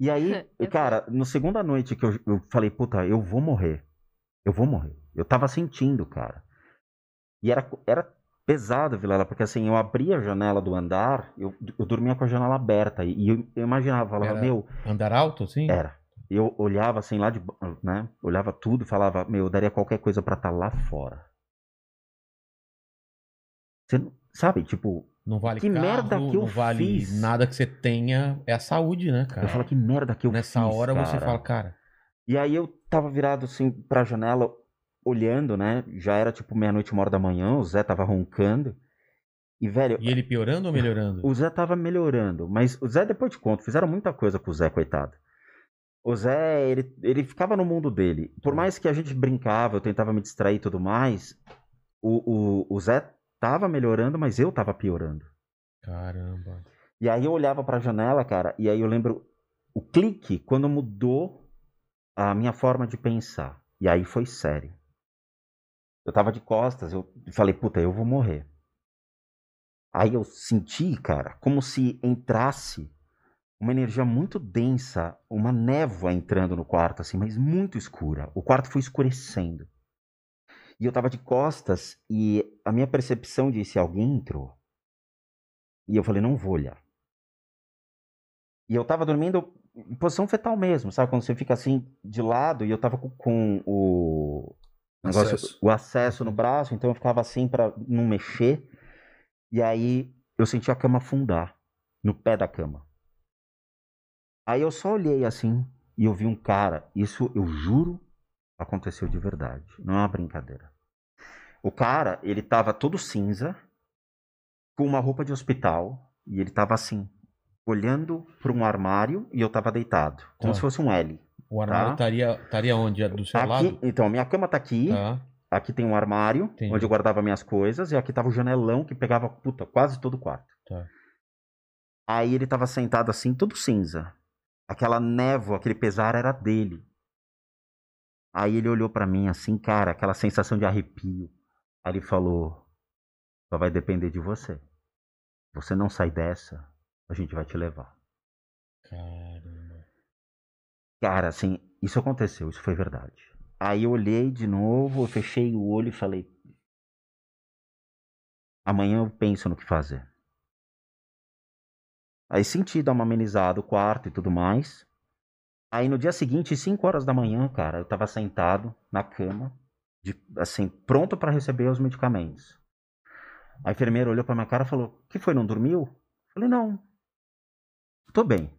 E aí, *laughs* É cara, no segunda noite que eu, eu falei, puta, eu vou morrer. Eu vou morrer. Eu tava sentindo, cara. E era, era pesado, Vilela, porque assim, eu abria a janela do andar, eu, eu dormia com a janela aberta. E eu, eu imaginava, falava, Era- meu, Andar alto, assim? era. Eu olhava assim lá de, né? Olhava tudo e falava, meu, eu daria qualquer coisa pra estar lá fora. Você sabe, tipo, Não vale Que carro, merda que eu não vale fiz? nada que você tenha. É a saúde, né, cara? eu falo que merda que eu Nessa fiz, hora você cara?" fala, cara, E aí eu tava virado assim pra janela, olhando, né? Já era tipo meia-noite, uma hora da manhã, o Zé tava roncando. E, velho, e ele piorando ou melhorando? o Zé tava melhorando. Mas o Zé, depois de conto, fizeram muita coisa com o Zé, coitado. O Zé, ele, ele ficava no mundo dele. Por mais que a gente brincava, eu tentava me distrair e tudo mais, o, o, o Zé tava melhorando, mas eu tava piorando. Caramba. E aí eu olhava pra janela, cara, e aí eu lembro o clique quando mudou a minha forma de pensar. E aí foi sério. Eu tava de costas, eu falei, puta, eu vou morrer. Aí eu senti, cara, como se entrasse uma energia muito densa, uma névoa entrando no quarto, assim, mas muito escura. O quarto foi escurecendo. E eu tava de costas e a minha percepção disse: alguém entrou. E eu falei: não vou olhar. E eu tava dormindo em posição fetal mesmo, sabe? Quando você fica assim de lado e eu tava com, com o negócio- Acesso. o acesso no braço, então eu ficava assim pra não mexer. E aí eu senti a cama afundar no pé da cama. Aí eu só olhei assim e eu vi um cara. Isso eu juro aconteceu de verdade. Não é uma brincadeira. O cara, ele tava todo cinza, com uma roupa de hospital, e ele tava assim, olhando para um armário e eu tava deitado, como Tá. se fosse um L. O armário Tá. estaria estaria onde? Do seu Aqui, lado? então, minha cama tá aqui, Tá. aqui tem um armário Entendi. onde eu guardava minhas coisas e aqui tava o janelão que pegava, puta, quase todo o quarto. Tá. Aí ele tava sentado assim, todo cinza. Aquela névoa, aquele pesar era dele. Aí ele olhou pra mim assim, cara, aquela sensação de arrepio. Aí ele falou: "Só vai depender de você. Você não sai dessa, a gente vai te levar". Caramba. Cara, assim, isso aconteceu, isso foi verdade. Aí eu olhei de novo, eu fechei o olho e falei: amanhã eu penso no que fazer. Aí senti dar uma amenizada o quarto e tudo mais. Aí no dia seguinte, 5 horas da manhã, cara, eu tava sentado na cama, de- assim, pronto pra receber os medicamentos. A enfermeira olhou pra minha cara e falou: que foi, não dormiu? Eu falei: não, tô bem.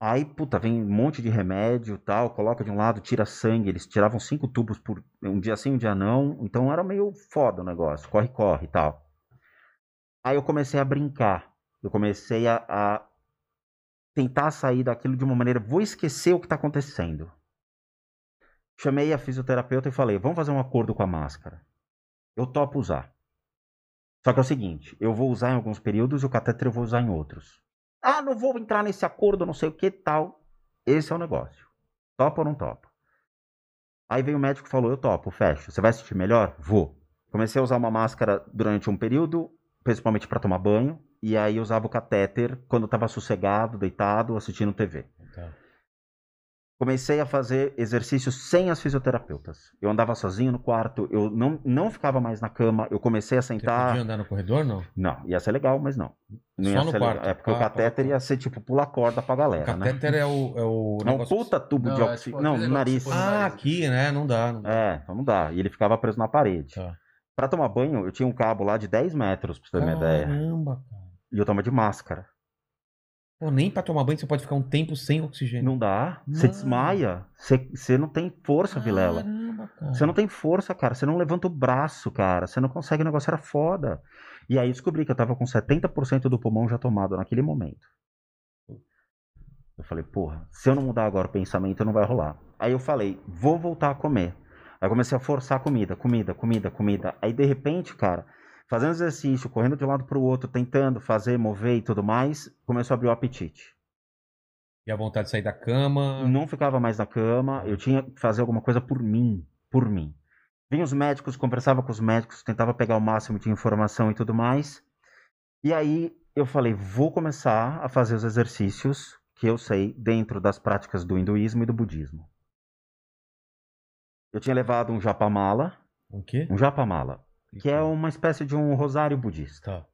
Aí, puta, vem um monte de remédio tal, coloca de um lado, tira sangue. Eles tiravam cinco tubos por um dia sim, um dia não. Então era meio foda o negócio, corre, corre e tal. Aí eu comecei a brincar. Eu comecei a, a tentar sair daquilo de uma maneira. Vou esquecer o que tá acontecendo. Chamei a fisioterapeuta e falei: vamos fazer um acordo com a máscara. Eu topo usar. Só que é o seguinte: eu vou usar em alguns períodos e o catéter eu vou usar em outros. Ah, não vou entrar nesse acordo, não sei o que tal. Esse é o negócio. Topa ou não topa? Aí veio o médico e falou: Eu topo, fecho. Você vai sentir melhor? Vou. Comecei a usar uma máscara durante um período, principalmente para tomar banho. E aí usava o catéter quando eu tava sossegado, deitado, assistindo TV. Tá. Comecei a fazer exercícios sem as fisioterapeutas. Eu andava sozinho no quarto, eu não, não ficava mais na cama, eu comecei a Você sentar. podia andar no corredor, não? Não, ia ser legal, mas não. não Só ia no ser quarto. legal. É porque Ah, o catéter tá. ia ser tipo pular corda pra O galera, né? catéter é o. É, o É um puta tubo Não, de é oxigênio. tipo não, no nariz. você Ah, nariz. aqui, né? Não dá. Não dá. É, então não dá. E ele ficava preso na parede. Tá. Pra tomar banho, eu tinha um cabo lá de 10 metros, pra você ter uma ideia. Caramba, cara. E eu tava de máscara. Pô, nem pra tomar banho você pode ficar um tempo sem oxigênio. Não dá. Você desmaia. Você, você não tem força, Vilela. Caramba, cara. Você não tem força, cara. Você não levanta o braço, cara. Você não consegue, o negócio era foda. E aí descobri que eu tava com 70% do pulmão já tomado naquele momento. Eu falei, porra, se eu não mudar agora o pensamento, não vai rolar. Aí eu falei, vou voltar a comer. Aí eu comecei a forçar a comida, comida, comida, comida. Aí de repente, cara, fazendo exercício, correndo de um lado pro outro, tentando fazer, mover e tudo mais, começou a abrir o apetite. E a vontade de sair da cama. Não ficava mais na cama, eu tinha que fazer alguma coisa por mim, por mim. Vinha os médicos, conversava com os médicos, tentava pegar o máximo de informação e tudo mais. E aí eu falei, vou começar a fazer os exercícios que eu sei dentro das práticas do hinduísmo e do budismo. Eu tinha levado um japamala, O quê? um japamala, que é uma espécie de um rosário budista. Tá.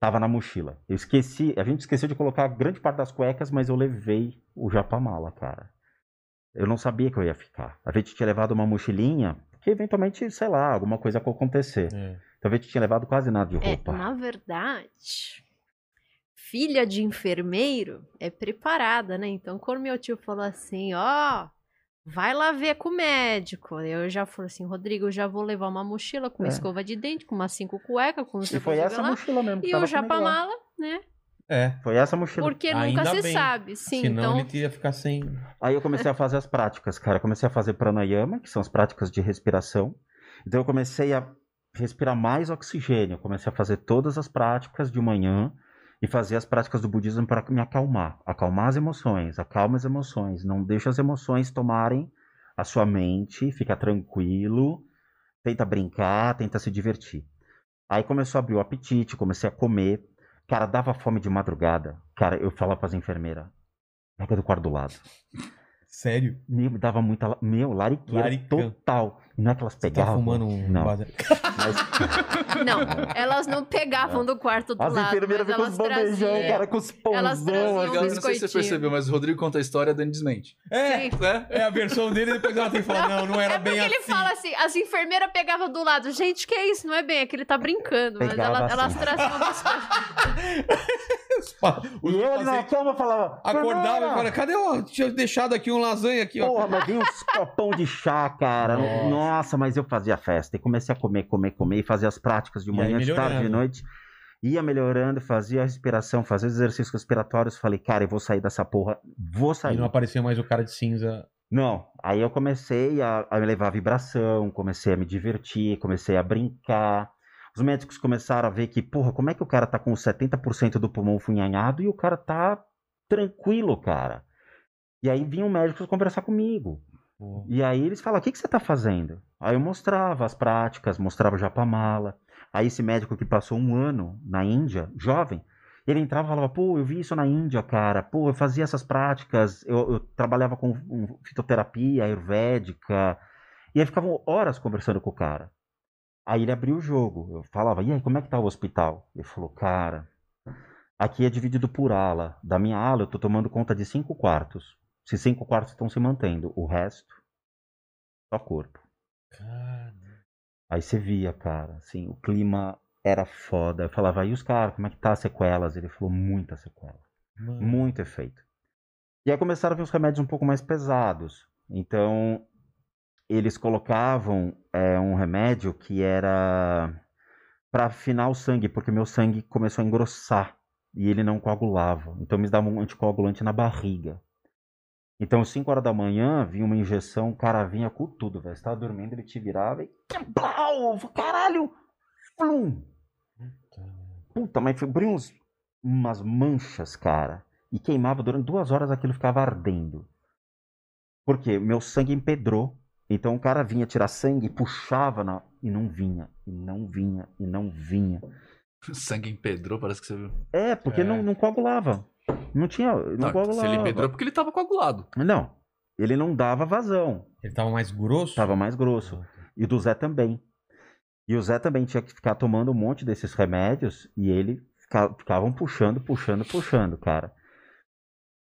Tava na mochila. Eu esqueci, a gente esqueceu de colocar grande parte das cuecas, mas eu levei o japamala, cara. Eu não sabia que eu ia ficar. A gente tinha levado uma mochilinha, que eventualmente, sei lá, alguma coisa ia acontecer. É. Então a gente tinha levado quase nada de É, roupa. na verdade, filha de enfermeiro é preparada, né? Então, quando meu tio falou assim, ó, vai lá ver com o médico. Eu já falei assim, Rodrigo, eu já vou levar uma mochila com uma É. escova de dente, com umas cinco cuecas, com E foi essa lá. mochila mesmo. que E o japamala, né? É. Foi essa mochila. Porque Ainda nunca se bem. sabe. Sim, Senão então. ele ia ficar sem. Aí eu comecei a fazer as práticas, cara. Eu comecei a fazer pranayama, que são as práticas de respiração. Então eu comecei a respirar mais oxigênio. Eu comecei a fazer todas as práticas de manhã e fazer as práticas do budismo para me acalmar. Acalmar as emoções, acalma as emoções. Não deixa as emoções tomarem a sua mente, fica tranquilo, tenta brincar, tenta se divertir. Aí começou a abrir o apetite, comecei a comer. Cara, dava fome de madrugada. Cara, eu falava para as enfermeiras, pega do quarto do lado. Sério? Meu, me dava muita. Meu, lariqueira Laricão. total. Não é que elas tá pegavam. fumando um Não. Mas *laughs* Não, elas não pegavam do quarto do as lado, enfermeiras mas ficam com os elas bandejão, traziam. cara, com os Elas pãozão. traziam assim. Eu não sei se você percebeu, mas o Rodrigo conta a história, a Dani desmente. É, Sim. Né? é a versão dele, depois ela tem que falar, não, não era É bem porque assim. ele fala assim, as enfermeiras pegavam do lado. Gente, que é isso? Não é bem, é que ele tá brincando. Mas Pegava ela- assim. elas traziam biscoito. Os *laughs* E eu ali na cama falava. Acordava e falava, cadê o... Tinha deixado aqui um lasanha aqui, ó. Porra, mas vinha uns copão de chá, cara. Nossa. Nossa. mas eu fazia festa. E comecei a comer, comer, comer. E fazia as práticas de E manhã, de tarde, de noite. Ia melhorando, fazia a respiração, fazia os exercícios respiratórios. Falei, cara, eu vou sair dessa porra. Vou E sair. não aparecia mais o cara de cinza. Não, aí eu comecei a, a levar vibração, comecei a me divertir, comecei a brincar. Os médicos começaram a ver que, porra, como é que o cara tá com 70% do pulmão funhanhado e o cara tá tranquilo, cara. E aí vinham médicos conversar comigo. Pô. E aí eles falavam, o que, que você tá fazendo? Aí eu mostrava as práticas, mostrava o japamala. Aí esse médico que passou um ano na Índia, jovem, ele entrava e falava, pô, eu vi isso na Índia, cara. Pô, eu fazia essas práticas, eu, eu trabalhava com fitoterapia ayurvédica. E aí ficavam horas conversando com o cara. Aí ele abriu o jogo. Eu falava, e aí, como é que tá o hospital? Ele falou, cara, aqui é dividido por ala. Da minha ala eu tô tomando conta de cinco quartos. Se cinco quartos estão se mantendo, o resto, só corpo. Cara, Aí você via, cara, assim, o clima era foda. Eu falava, e os caras, como é que tá as sequelas? Ele falou, muita sequela. mano. Muito efeito. E aí começaram a vir os remédios um pouco mais pesados. Então, eles colocavam é, um remédio que era para afinar o sangue, porque meu sangue começou a engrossar e ele não coagulava. Então, me dava um anticoagulante na barriga. Então, às 5 horas da manhã, vinha uma injeção, o cara vinha com tudo, velho. Você tava dormindo, ele te virava e. Plau! Caralho! Flum! Puta, mas abriu uns umas manchas, cara. E queimava durante duas horas aquilo ficava ardendo. Porque meu sangue empedrou. Então o cara vinha tirar sangue, puxava na... e não vinha, e não vinha, e não vinha. Sangue empedrou, parece que você viu. É, porque É. Não, não coagulava. Não tinha. Não, Não, coagulava. se ele empedrou é porque ele tava coagulado. Não. Ele não dava vazão. Ele tava mais grosso? Tava mais grosso. E do Zé também. E o Zé também tinha que ficar tomando um monte desses remédios e ele fica- ficavam puxando, puxando, puxando, cara.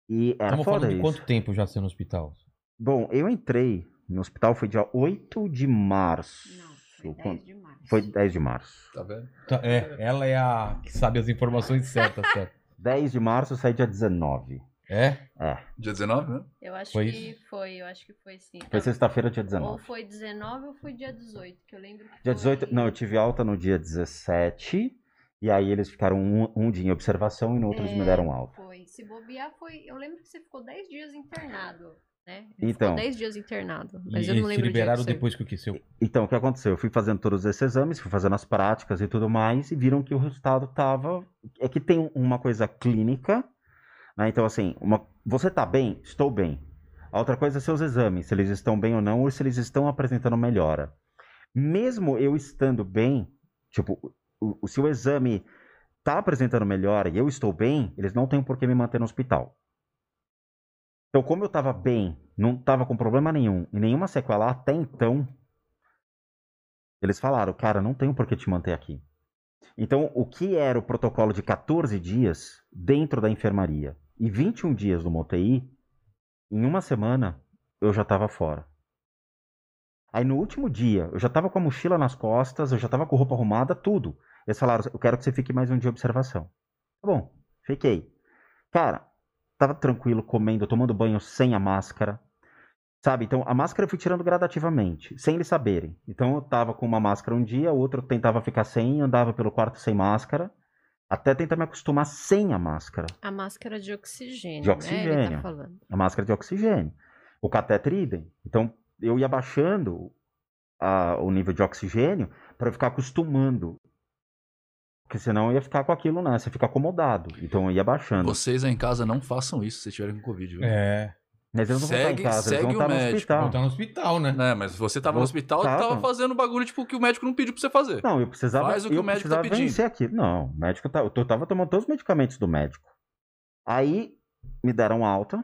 E era Estamos foda falando de isso. quanto tempo já você no hospital? Bom, eu entrei no hospital foi dia 8 de março. Não, foi Quando- 10 de março. Foi 10 de março. Tá vendo? Tá, É, ela é a que sabe as informações certas, certo? *laughs* 10 de março eu saí dia 19. É? É. Dia 19, né? Eu acho Foi que foi, eu acho que foi sim. Foi Não, sexta-feira, dia ou 19. foi 19 ou foi dia 18, que eu lembro que Dia foi... 18. Não, eu tive alta no dia 17. E aí eles ficaram um, um dia em observação e no outro eles me É, deram alta. Foi. Se bobear, foi. Eu lembro que você ficou 10 dias internado, né? Então. Ficou 10 dias internado. E Mas eu não lembro o dia liberaram que depois que o que? Seu... Então, o que aconteceu? Eu fui fazendo todos esses exames, fui fazendo as práticas e tudo mais, e viram que o resultado tava. É que tem uma coisa clínica, né? Então, assim, uma... você tá bem? Estou bem. A outra coisa é seus exames, se eles estão bem ou não, ou se eles estão apresentando melhora. Mesmo eu estando bem, tipo, o, o- se o exame tá apresentando melhora e eu estou bem, eles não têm por que me manter no hospital. Então, como eu tava bem, não tava com problema nenhum e nenhuma sequela até então, eles falaram, cara, não tenho por que te manter aqui. Então, o que era o protocolo de 14 dias dentro da enfermaria e 21 dias no UTI, em uma semana eu já estava fora. Aí no último dia, eu já estava com a mochila nas costas, eu já estava com roupa arrumada, tudo. Eles falaram, eu quero que você fique mais um dia de observação. Tá bom, fiquei. Cara, tava tranquilo, comendo, tomando banho sem a máscara. Sabe? Então, a máscara eu fui tirando gradativamente, sem eles saberem. Então, eu tava com uma máscara um dia, o outro tentava ficar sem, andava pelo quarto sem máscara, até tentar me acostumar sem a máscara. A máscara de oxigênio. De Né? Ele oxigênio. tá falando. A máscara de oxigênio. O catéter idem. Então, eu ia baixando a- o nível de oxigênio para ficar acostumando. Porque senão eu ia ficar com aquilo, né? Você fica acomodado. Então, eu ia baixando. Vocês aí em casa não façam isso se tiverem com Covid, viu? É. Mas eles não vão estar Segue- em casa, segue eles vão o estar no médico, hospital. Não tá no hospital, né? É, mas você tava no hospital e tava. fazendo bagulho tipo que o médico não pediu pra você fazer. Não, eu precisava, Faz o que eu o médico tá pedindo. aquilo. Não, o médico tá, eu tava tomando todos os medicamentos do médico. Aí me deram alta,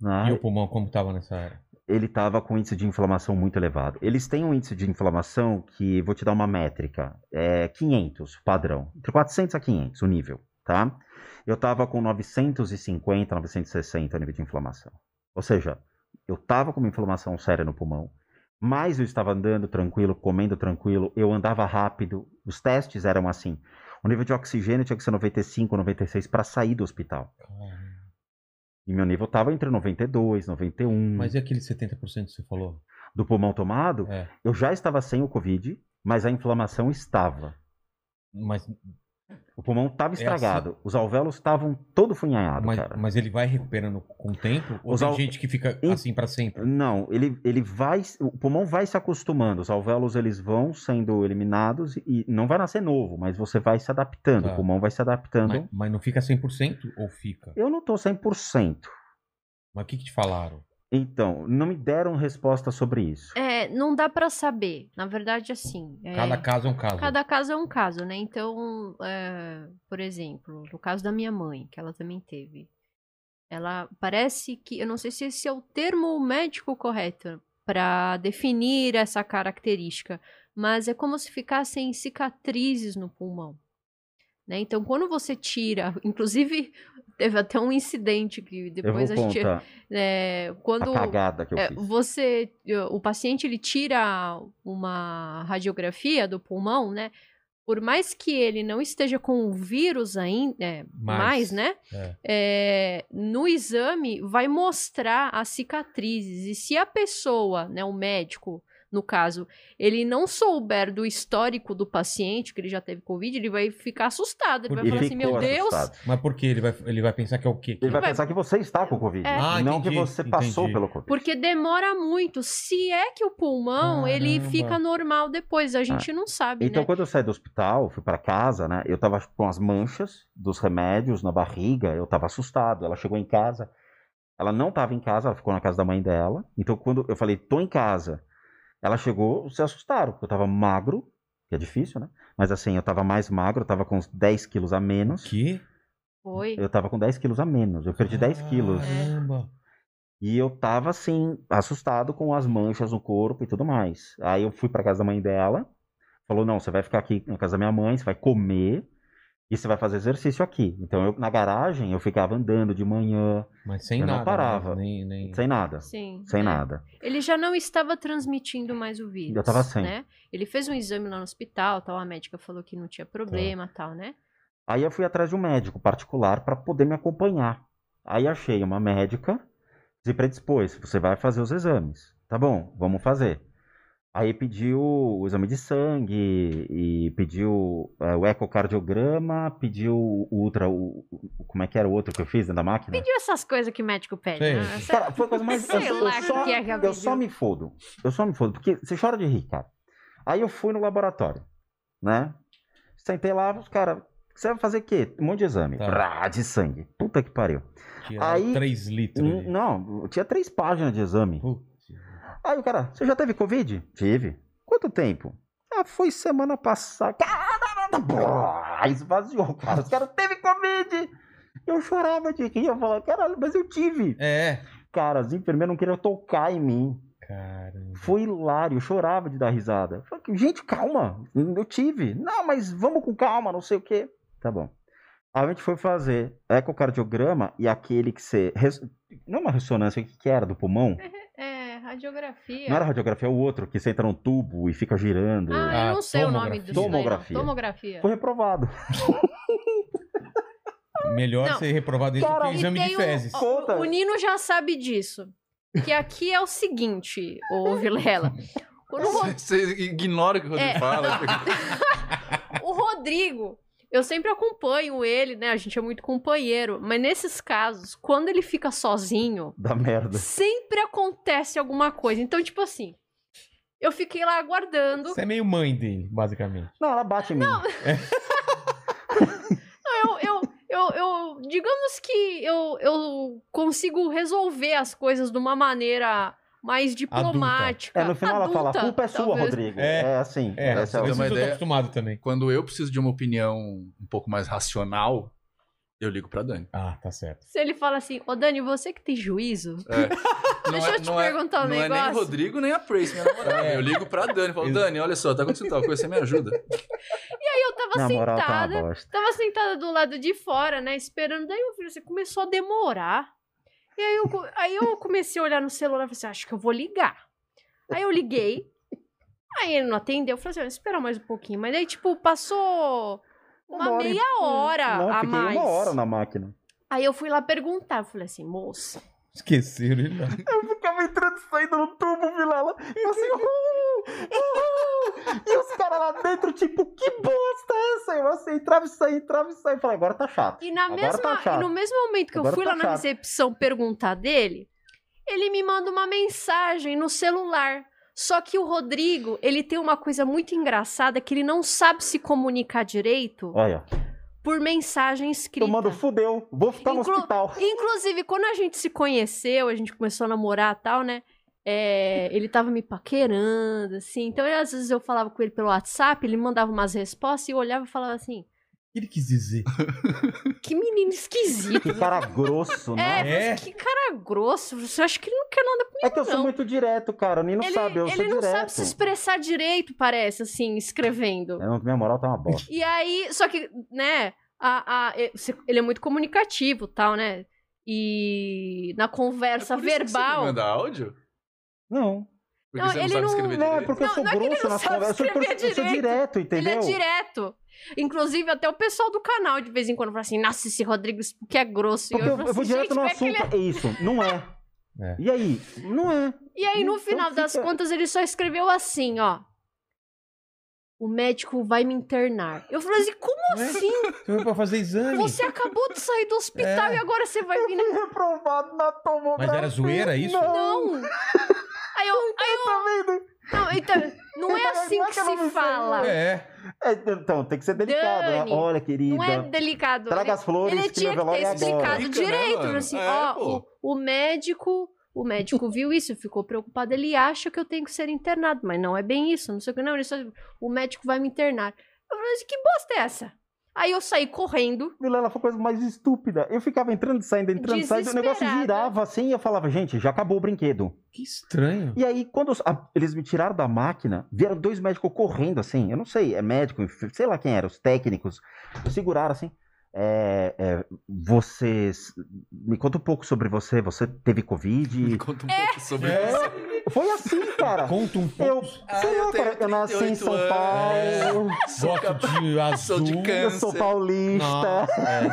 né? E o pulmão como tava nessa área? Ele tava com índice de inflamação muito elevado. Eles têm um índice de inflamação que, vou te dar uma métrica, é 500, padrão. Entre 400 a 500, o nível, tá? Eu tava com 950, 960 o nível de inflamação. Ou seja, eu tava com uma inflamação séria no pulmão, mas eu estava andando tranquilo, comendo tranquilo, eu andava rápido. Os testes eram assim. O nível de oxigênio tinha que ser 95, 96 para sair do hospital. E meu nível tava entre 92, 91. Mas e aquele 70% que você falou? Do pulmão tomado, É. eu já estava sem o Covid, mas a inflamação estava. Mas, O pulmão estava É assim. estragado. Os alvéolos estavam todo funhanhados, mas, cara. mas ele vai recuperando com o tempo? Ou Os tem al- gente que fica Em- assim pra sempre? Não, ele, ele vai. O pulmão vai se acostumando. Os alvéolos eles vão sendo eliminados e não vai nascer novo, mas você vai se adaptando. Tá. O pulmão vai se adaptando. Mas, mas não fica 100% ou fica? Eu não tô 100%. Mas o que, que te falaram? Então, não me deram resposta sobre isso. É, não dá pra saber. Na verdade, assim. é, Cada caso é um caso. Cada caso é um caso, né? Então, é, por exemplo, no caso da minha mãe, que ela também teve, ela parece que, eu não sei se esse é o termo médico correto para definir essa característica, mas é como se ficassem cicatrizes no pulmão. Né? Então, quando você tira, *laughs* inclusive teve até um incidente que Eu vou depois a gente, contar é, quando a cagada que eu é, fiz. você, o paciente ele tira uma radiografia do pulmão, né? Por mais que ele não esteja com o vírus ainda, é, Mais, mais, né? é. É, no exame vai mostrar as cicatrizes e se a pessoa, né, o médico, no caso, ele não souber do histórico do paciente, que ele já teve Covid, ele vai ficar assustado. Ele vai Ele falar assim, meu Deus, assustado. Mas por quê? Ele vai, ele vai pensar que é o quê? Ele vai vai- pensar que você está com Covid. É. Ah, não entendi, que você passou entendi. pelo Covid. porque demora muito. Se é que o pulmão, ele Caramba. fica normal depois, a gente não sabe, Então, né? quando eu saí do hospital, fui pra casa, né? Eu tava com as manchas dos remédios na barriga, eu tava assustado. Ela chegou em casa, ela não tava em casa, ela ficou na casa da mãe dela. Então, quando eu falei, tô em casa, ela chegou, se assustaram, porque eu tava magro, que é difícil, né? Mas assim, eu tava mais magro, eu tava com uns 10 quilos a menos. Que? Foi. Eu tava com 10 quilos a menos, eu perdi 10 quilos. Caramba. E eu tava assim, assustado com as manchas no corpo e tudo mais. Aí eu fui pra casa da mãe dela, falou: não, você vai ficar aqui na casa da minha mãe, você vai comer e você vai fazer exercício aqui. Então eu, na garagem, eu ficava andando de manhã, Mas sem Eu não nada. parava. né? Nem, nem... sem nada. Sim. Sem é. nada. Ele já não estava transmitindo mais o vírus. Eu tava sem. Né? Ele fez um exame lá no hospital, tal, a médica falou que não tinha problema, tal, né? Aí eu fui atrás de um médico particular para poder me acompanhar. Aí achei uma médica, se predispôs, você vai fazer os exames. Tá bom, vamos fazer. Aí pediu o exame de sangue e pediu é, o ecocardiograma, pediu o ultra, o, o- como é que era o outro que eu fiz dentro da máquina? Pediu essas coisas que médico pede, né? Cara, foi a coisa mais. *laughs* Sei eu, eu lá o só, que é que eu só me fodo. Eu só me fodo, porque você chora de rir, cara. Aí eu fui no laboratório, né? Sentei lá, os caras. Você vai fazer o quê? Um monte de exame. Tá. Brá, de sangue. Puta que pariu. Tirar Aí- 3 litros. N- Não, tinha três páginas de exame. Putz. Aí o cara, você já teve Covid? Tive. Quanto tempo? Ah, foi semana passada. Caramba! Esvaziou, *laughs* cara. Os caras teve Covid! Eu chorava de rir. Eu falava, caralho, mas eu tive. É. Cara, as enfermeiras não queriam tocar em mim. Caramba. Foi hilário, eu chorava de dar risada. Eu falei, gente, calma, eu tive. Não, mas vamos com calma, não sei o quê. Tá bom. Aí a gente foi fazer ecocardiograma e aquele que você. res- Não é uma ressonância, o que, que era? Do pulmão? É, radiografia. Não era radiografia, é o outro, que você entra num tubo e fica girando. Ah, Ah, eu não sei o nome tomografia. disso daí. Tomografia. Tomografia. Foi reprovado. *laughs* Melhor Não. ser reprovado isso que exame de o- fezes. ó, Conta. O, Nino já sabe disso. Que aqui é o seguinte, ô *laughs* Vilela. O, Você ignora o que o Rodrigo É. fala. *laughs* o Rodrigo, eu sempre acompanho ele, né? A gente é muito companheiro. Mas nesses casos, quando ele fica sozinho, Da merda. sempre acontece alguma coisa. Então, tipo assim, eu fiquei lá aguardando. Você é meio mãe dele, basicamente. Não, ela bate em mim. eu, eu, eu, eu- digamos que eu, eu consigo resolver as coisas de uma maneira mais diplomática. É, no final ela fala, a adulta, culpa é sua, talvez. Rodrigo. É. É, assim. É, essa é eu o- uma preciso, tô ideia? acostumado também. Quando eu preciso de uma opinião um pouco mais racional, eu ligo pra Dani. Ah, tá certo. Se ele fala assim, ô Dani, você que tem juízo? É. *laughs* Deixa eu te perguntar um não é nem o negócio. Rodrigo, nem a Prace, minha namorada. É. Eu ligo pra Dani, falo, Dani, olha só, tá acontecendo tal coisa, você me ajuda. Eu tava Na moral, tá sentada, bosta. tava sentada do lado de fora, né, esperando. Daí eu vi, você começou a demorar. E aí eu, aí eu comecei a olhar no celular e falei assim, acho que eu vou ligar. Aí eu liguei. Aí ele não atendeu. Eu falei assim, "Ah, esperar mais um pouquinho. Mas daí, tipo, passou uma, hora e- meia hora Não, a mais. uma hora na máquina. Aí eu fui lá perguntar. Eu falei assim, moça, Esqueceram ele. Eu ficava entrando e saindo no tubo, Vilela. E assim, *laughs* uhul. E os caras lá dentro, tipo, que bosta é essa? Eu assim, entrava e saía, entrava e saía. Eu falei, agora tá chato. E, na Agora mesma, tá chato. e no mesmo momento que Agora eu fui tá lá na chato. recepção perguntar dele, ele me manda uma mensagem no celular. Só que o Rodrigo, ele tem uma coisa muito engraçada que ele não sabe se comunicar direito Olha, por mensagem escrita. tomando fudeu. Vou ficar no Inclu- hospital. Inclusive, quando a gente se conheceu, a gente começou a namorar e tal, né? É, ele tava me paquerando, assim. Então, eu, às vezes eu falava com ele pelo WhatsApp, ele mandava umas respostas e eu olhava e falava assim: O que ele quis dizer? *laughs* que menino esquisito. Que cara grosso, né? É, É. que cara grosso. Você acha que ele não quer nada comigo, É que eu sou não. muito direto, cara. O Nino ele sabe, eu ele sou não direto. sabe se expressar direito, parece, assim, escrevendo. É, minha moral tá uma bosta. E aí, só que, né, a, a- ele é muito comunicativo tal, né? E na conversa É por isso que você verbal. manda áudio? Não. Porque Não, você não ele sabe não- escrever Não, é porque eu Não, sou não é ele grosso não nas conversas. Eu eu sou direto, Ele entendeu? é direto. Inclusive, até o pessoal do canal, de vez em quando, fala assim: Nossa, esse Rodrigo que é grosso. E Porque eu, falo eu vou assim, direto "Gente, no é ele assunto. É isso, não é. *laughs* É. E aí? Não é. E aí, no Então final das fica- contas, ele só escreveu assim, ó. O médico vai me internar. Eu falei assim, como Ué? assim? *laughs* Você foi pra fazer exame. Você acabou de sair do hospital É. e agora você vai vir na... Fui reprovado na tomografia. Mas era zoeira isso? Não. Aí eu... Aí eu Tá vendo? não, então, não é *laughs* assim é que se fala. É. É, então, tem que ser delicado, Dani, né? Olha, querida. Não é delicado. Traga Ele- as flores Ele tinha que ter agora. explicado Fica, né, direito. mano? assim, É, ó, o, o médico. O médico *laughs* viu isso, ficou preocupado. Ele acha que eu tenho que ser internado, mas não é bem isso. Não sei o que, não. Ele só, o médico vai me internar. Eu falei que bosta é essa? Aí eu saí correndo. Vilela foi a coisa mais estúpida. Eu ficava entrando, saindo, entrando, saindo. O negócio girava assim e eu falava, gente, já acabou o brinquedo. Que estranho. E aí, quando os- a- eles me tiraram da máquina, vieram dois médicos correndo assim. Eu não sei, é médico, sei lá quem era, os técnicos. Seguraram assim. É, é, vocês. Me conta um pouco sobre você. Você teve Covid? Me conta um pouco sobre É, você. foi assim, cara. Conta um pouco. Eu, Ah, sei eu lá, tenho cara, eu nasci em 38 São anos. Paulo. *laughs* Sou de azul. sou de Eu câncer. sou paulista. Nossa, é.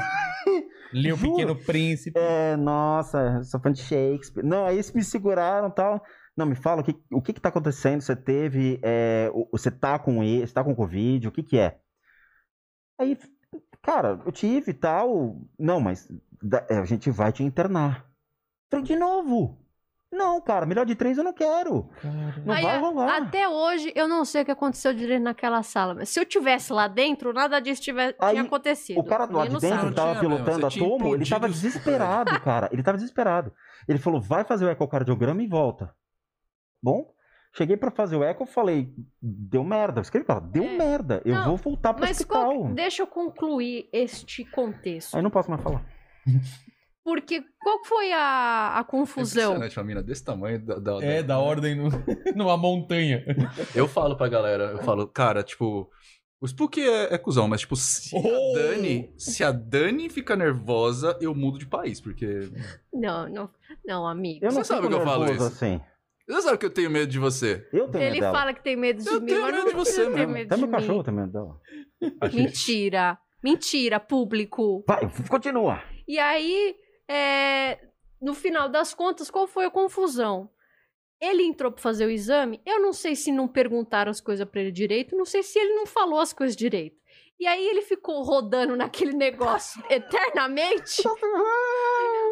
Li o. *laughs* Pequeno Príncipe. É, nossa, sou fã de Shakespeare. Não, aí eles me seguraram e tal. Não, me fala, o que, o que que tá acontecendo? Você teve, é, você tá com ele, você tá com Covid, o que que é? Aí, cara, eu tive e tal. Não, mas da- é, a gente vai te internar. Falei, de novo? Não, cara, melhor de três eu não quero. Não Aí, vai rolar. Até hoje, eu não sei o que aconteceu direito naquela sala. Mas se eu tivesse lá dentro, nada disso tiver, Aí, tinha acontecido. O cara do lado Ninguém de dentro sabe. que tava Não tinha pilotando a tomo, ele tava implodido o desesperado, cara. Ele tava desesperado. Ele falou, vai fazer o ecocardiograma e volta. Bom, cheguei pra fazer o eco, falei, deu merda. Escrevi pra ela, deu É. merda. Eu Não, vou voltar pro Mas hospital. qual- deixa eu concluir este contexto. Aí não posso mais falar. Porque qual foi a, a confusão? Impressionante, uma mina desse tamanho. Da, da- É, da ordem no- *laughs* numa montanha. Eu falo pra galera, eu falo, cara, tipo. O Spook é, é cuzão, mas, tipo, se Oh! a Dani. Se a Dani fica nervosa, eu mudo de país, porque. Não, não, não, amigo. Eu não Você sabe fico que eu falo isso? assim. Você sabe que eu tenho medo de você. Eu tenho Ele medo dela. fala que tem medo de Eu mim, tenho mas medo não de você eu tenho mesmo. medo Até de meu mim. cachorro tem medo dela. Mentira. Mentira, público. Vai, continua. E aí, é, no final das contas, qual foi a confusão? Ele entrou pra fazer o exame, eu não sei se não perguntaram as coisas pra ele direito, não sei se ele não falou as coisas direito. E aí ele ficou rodando *laughs* naquele negócio eternamente,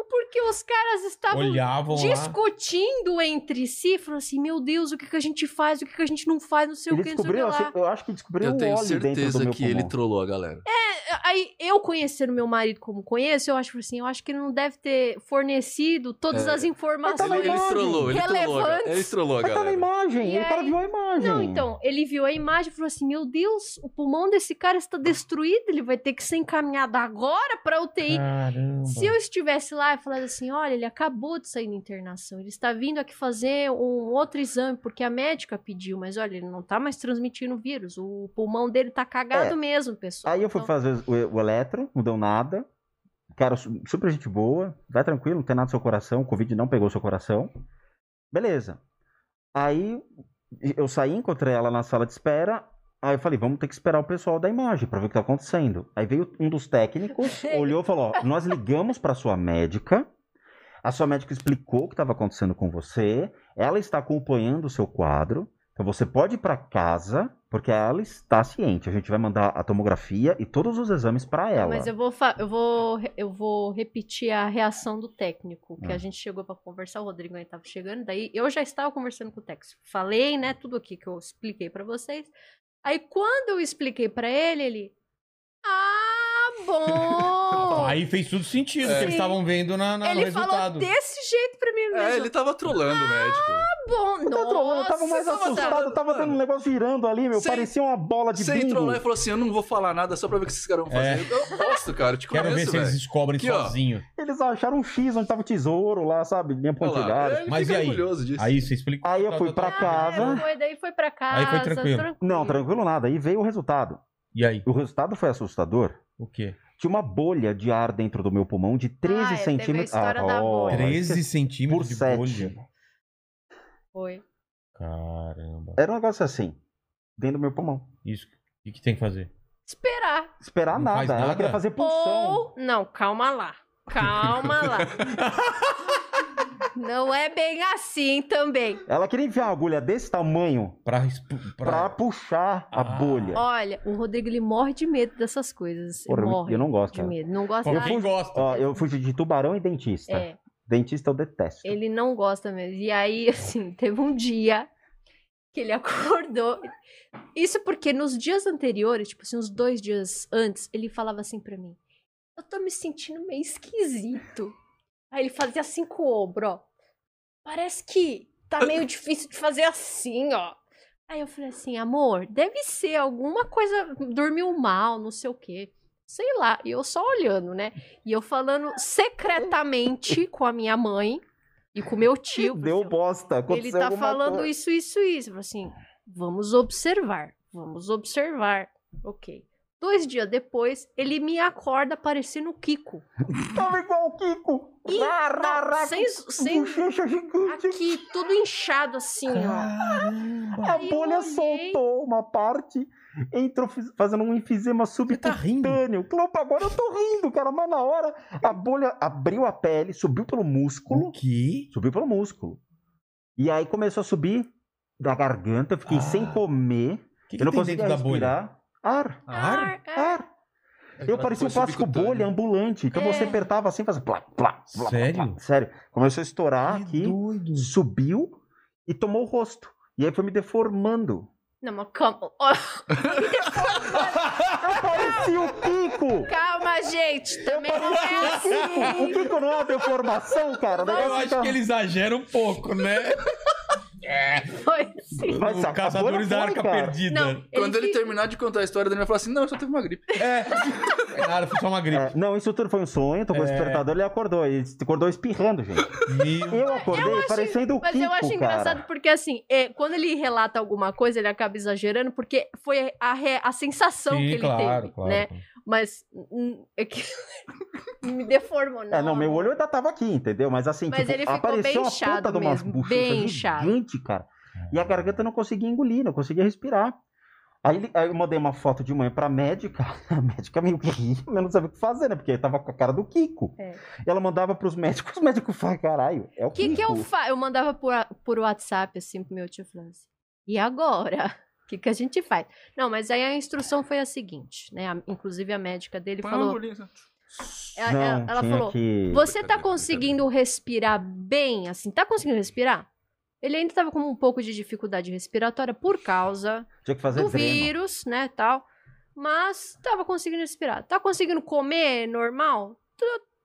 porque os caras estavam Olhavam lá. discutindo entre si, falando assim, meu Deus, o que, que a gente faz, o que, que a gente não faz, não sei Ele o que, não sei o que descobriu, lá. eu acho que descobriu Eu o tenho óleo dentro do certeza meu que ele pulmão. trollou a galera. Aí, eu conhecendo meu marido como conheço, eu acho assim, eu acho que ele não deve ter fornecido todas É. as informações. Tá Ele, ele trollou, ele trollou, a galera. Relevantes. ele trollou a Mas tá na galera. imagem, E o cara aí- viu a imagem. Não, então, ele viu a imagem e falou assim: Meu Deus, o pulmão desse cara está destruído, ele vai ter que ser encaminhado agora pra UTI. Caramba. Se eu estivesse lá e falasse assim: Olha, ele acabou de sair da internação, ele está vindo aqui fazer um outro exame, porque a médica pediu, mas olha, ele não tá mais transmitindo o vírus, o pulmão dele tá cagado É. mesmo, pessoal. Aí eu fui Então, fazer o, o eletro, não deu nada. Cara, su- super gente boa, vai tranquilo, não tem nada no seu coração, o Covid não pegou seu coração. Beleza. Aí eu saí, encontrei ela na sala de espera. Aí eu falei, vamos ter que esperar o pessoal da imagem pra ver o que tá acontecendo. Aí veio um dos técnicos, *laughs* olhou e falou: ó, nós ligamos pra sua médica. A sua médica explicou o que estava acontecendo com você. Ela está acompanhando o seu quadro. Então você pode ir para casa, porque ela está ciente. A gente vai mandar a tomografia e todos os exames para ela. Mas eu vou, eu, vou, eu vou repetir a reação do técnico, que Ah. a gente chegou pra conversar, o Rodrigo ainda tava chegando, daí eu já estava conversando com o técnico. Falei, né, tudo aqui que eu expliquei pra vocês. Aí quando eu expliquei pra ele, ele Ah, bom. Aí fez tudo sentido, É. que eles estavam vendo na, na- no ele falou resultado. desse jeito pra mim mesmo. É, ele tava trollando o médico. bom. Eu tava trolando, eu tava mais você tá- assustado, tava tendo um negócio girando ali, meu. Sem- Parecia uma bola de Você bingo. entrou lá e falou assim: Eu não vou falar nada só pra ver o que esses caras vão fazer. É. Eu gosto, cara. Eu te Quero ver conheço, se eles velho. descobrem Aqui, ó. sozinho. Eles acharam um X onde tava o tesouro lá, sabe? Linha lá, pontilhada. ele Mas e aí? Aí você explicou. Aí eu Tá, fui tá, pra tá. casa. Foi, daí foi pra casa. Aí foi tranquilo. Não, tranquilo nada. Aí veio o resultado. E aí? O resultado foi assustador. O quê? Tinha uma bolha de ar dentro do meu pulmão de 13 Ah, é, centímetros. história da ó, bolha. 13 isso centímetros por de 7. bolha. Foi. Caramba. Era um negócio assim, dentro do meu pulmão. Isso. O que tem que fazer? Esperar. Esperar faz nada. Ela nada? queria fazer pulsão. Ou. Não, calma lá. *laughs* Calma lá. *laughs* Não é bem assim também. Ela queria enfiar uma agulha desse tamanho Pra, pra- pra puxar a Ah. bolha. Olha, o Rodrigo ele morre de medo dessas coisas. Ele Porra, eu- morre eu não gosto, de cara. medo. Não gosta Quem nada. gosta? Ó, eu fugi de tubarão e dentista. É, Dentista eu detesto. ele não gosta mesmo. E aí, assim, teve um dia que ele *laughs* acordou. Isso porque nos dias anteriores, tipo assim, uns dois dias antes, ele falava assim pra mim: Eu tô me sentindo meio esquisito. Aí ele fazia assim com o ombro, ó. Parece que tá meio *coughs* difícil de fazer assim, ó. Aí eu falei assim, amor, deve ser alguma coisa, dormiu mal, não sei o quê. Sei lá, e eu só olhando, né? E eu falando secretamente *coughs* com a minha mãe e com o meu tio. Deu assim, bosta. ele aconteceu tá alguma falando coisa. isso, isso, isso. Eu falei assim, vamos observar, vamos observar. Ok. Dois dias depois, ele me acorda parecendo o Kiko. *laughs* Tava igual o Kiko. Ih, Rá, rá, rá, sem- com sem-. Aqui, tudo inchado assim, ó. A Aí bolha olhei. soltou uma parte, entrou fazendo um enfisema tá rindo? subcutâneo. Opa, agora eu tô rindo, cara. Mas na hora, a bolha abriu a pele, subiu pelo músculo. O quê? Subiu pelo músculo. E aí começou a subir da garganta, eu fiquei Ah. sem comer. Que, que eu não tem conseguia dentro da bolha? respirar. Ar, Ar? ar. ar. Eu parecia um plástico bolha ambulante. Então É. você apertava assim, fazia plá, plá, plá, Sério? plá. Sério. Começou a estourar Que aqui, doido. subiu e tomou o rosto. E aí foi me deformando. Não, mas calma. *laughs* ó, Eu parecia o Kiko! calma, gente. Também não é O assim. Kiko não é uma deformação, cara. O Eu acho fica- que ele exagera um pouco, né? Foi assim. Mas o Caçadores da Arca cara. Perdida. Não, Quando ele terminar de contar a história, ele vai falar assim: não, eu só teve uma gripe. É. É nada, foi só uma gripe. É, não, isso tudo foi um sonho, tocou o É. despertador, ele acordou. Ele acordou espirrando, gente. Meu. Eu acordei parecendo o Mas Kiko, eu acho engraçado cara. porque, assim, é, quando ele relata alguma coisa, ele acaba exagerando, porque foi a, re- a sensação Sim, que ele claro, teve, claro. né? Mas é que *laughs* me deformou, não. É, não, meu olho ainda tava aqui, entendeu? Mas assim, Mas tipo, ele ficou apareceu bem inchado puta de umas mesmo, bochechas bem inchado. gigante, cara. E a garganta não conseguia engolir, não conseguia respirar. Aí, aí eu mandei uma foto de manhã pra médica, *laughs* a médica meio que ria, mas não sabia o que fazer, né? Porque ele tava com a cara do Kiko. É. E ela mandava pros médicos, os médicos falam, caralho, é o O que, Kiko. que eu faço? Eu mandava por, por WhatsApp, assim, pro meu tio falando assim, e agora? O que, que a gente faz? Não, mas aí a instrução foi a seguinte, né? A- inclusive a médica dele Põe falou. bolinha. assim. Ela, Não, ela- ela falou: que... Você tá conseguindo respirar bem, assim? Tá conseguindo respirar? Ele ainda tava com um pouco de dificuldade respiratória por causa Tinha que fazer do dreno. vírus, né, tal. Mas tava conseguindo respirar. Tá conseguindo comer normal?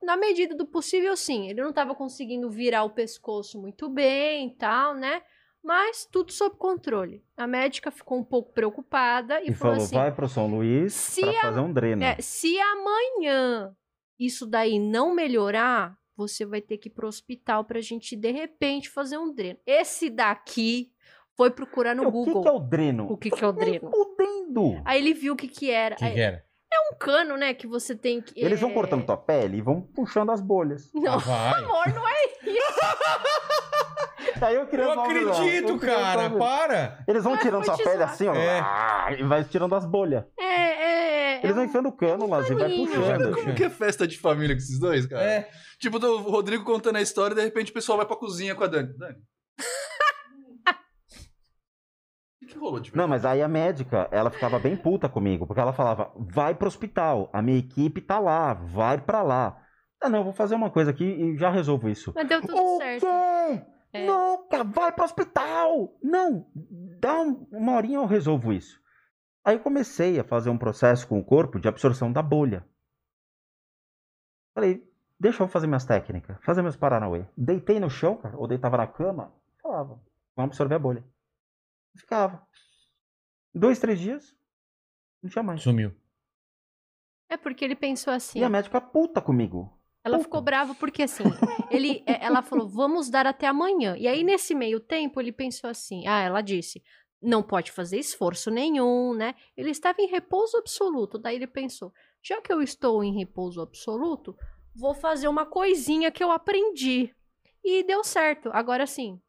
Na medida do possível, sim. Ele não tava conseguindo virar o pescoço muito bem e tal, né? Mas tudo sob controle. A médica ficou um pouco preocupada e, E falou falou, assim: vai pro São Luís se pra a- fazer um dreno. é, se amanhã isso daí não melhorar, você vai ter que ir pro hospital pra gente, de repente, fazer um dreno. Esse daqui foi procurar no o que, Google que é o dreno? o que, que é o dreno. Fudendo. Aí ele viu o que que era. O que, Aí, que era? É um cano, né, que você tem que... Eles vão é, cortando tua pele e vão puxando as bolhas. Não, Ah, vai. amor, não é *laughs* Aí eu queria Eu acredito, eu cara. Para. Eles vão tirando sua pele assim, ó. É. ah, E vai tirando as bolhas. É, é... é Eles vão um- enfiando cânulas e vai paninho. puxando. Como que é festa de família com esses dois, cara? É. Tipo, o Rodrigo contando a história e de repente o pessoal vai pra cozinha com a Dani. Dani. O que, rolou de Não, mas aí a médica, ela ficava bem puta comigo, porque ela falava, vai pro hospital, a minha equipe tá lá, vai pra lá. Ah, não, eu vou fazer uma coisa aqui e já resolvo isso. Mas deu tudo o certo. quê? É. Nunca, vai pro hospital! Não, dá um- uma horinha eu resolvo isso. Aí eu comecei a fazer um processo com o corpo de absorção da bolha. Falei, deixa eu fazer minhas técnicas, fazer meus paranauê. Deitei no chão, cara, ou deitava na cama, falava, vamos absorver a bolha. Ficava. Dois, três dias, não tinha mais. Sumiu. É porque ele pensou assim... E a médica puta comigo. Ela ficou brava porque assim, ele, é, ela falou, vamos dar até amanhã. E aí, nesse meio tempo, ele pensou assim: ah, ela disse, não pode fazer esforço nenhum, né? Ele estava em repouso absoluto. Daí ele pensou: já que eu estou em repouso absoluto, vou fazer uma coisinha que eu aprendi. E deu certo. Agora sim,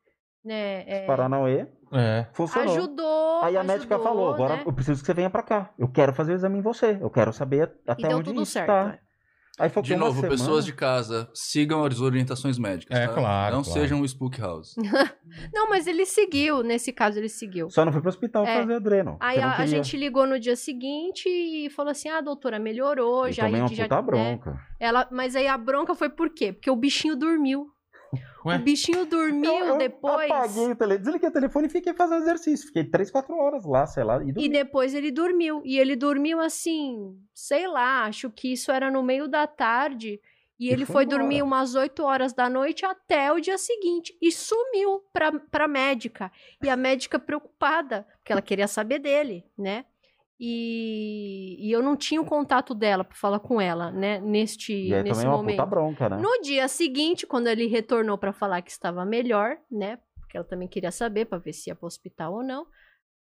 né? é, Paranauê, É. funcionou. ajudou. Aí a médica ajudou, falou, agora né? eu preciso que você venha pra cá. Eu quero fazer o exame em você. Eu quero saber E até deu onde tudo isso certo. tá. é. Aí De novo, semana. pessoas de casa, sigam as orientações médicas, É, tá? claro, Não claro. sejam o Spook House. *laughs* Não, mas ele seguiu, nesse caso ele seguiu. Só não fui pro hospital É. fazer adreno. Aí a, a gente ligou no dia seguinte e falou assim: ah, doutora, melhorou. Eu já, tomei uma já, puta né? bronca. Ela, mas aí a bronca foi por quê? Porque o bichinho dormiu. Ué? O bichinho dormiu Eu- eu depois. Apaguei o telefone, desliguei o telefone e fiquei fazendo exercício. Fiquei 3, 4 horas lá, sei lá. E E depois ele dormiu. E ele dormiu assim, sei lá, acho que isso era no meio da tarde. E, E ele foi foi dormir umas 8 horas da noite até o dia seguinte. E sumiu pra, pra médica. E a médica preocupada, porque ela queria saber dele, né? E, e eu não tinha o contato dela pra falar com ela, né? Neste, E aí nesse tomei uma momento. puta bronca, né? No dia seguinte, quando ele retornou pra falar que estava melhor, né? Porque ela também queria saber pra ver se ia pro hospital ou não.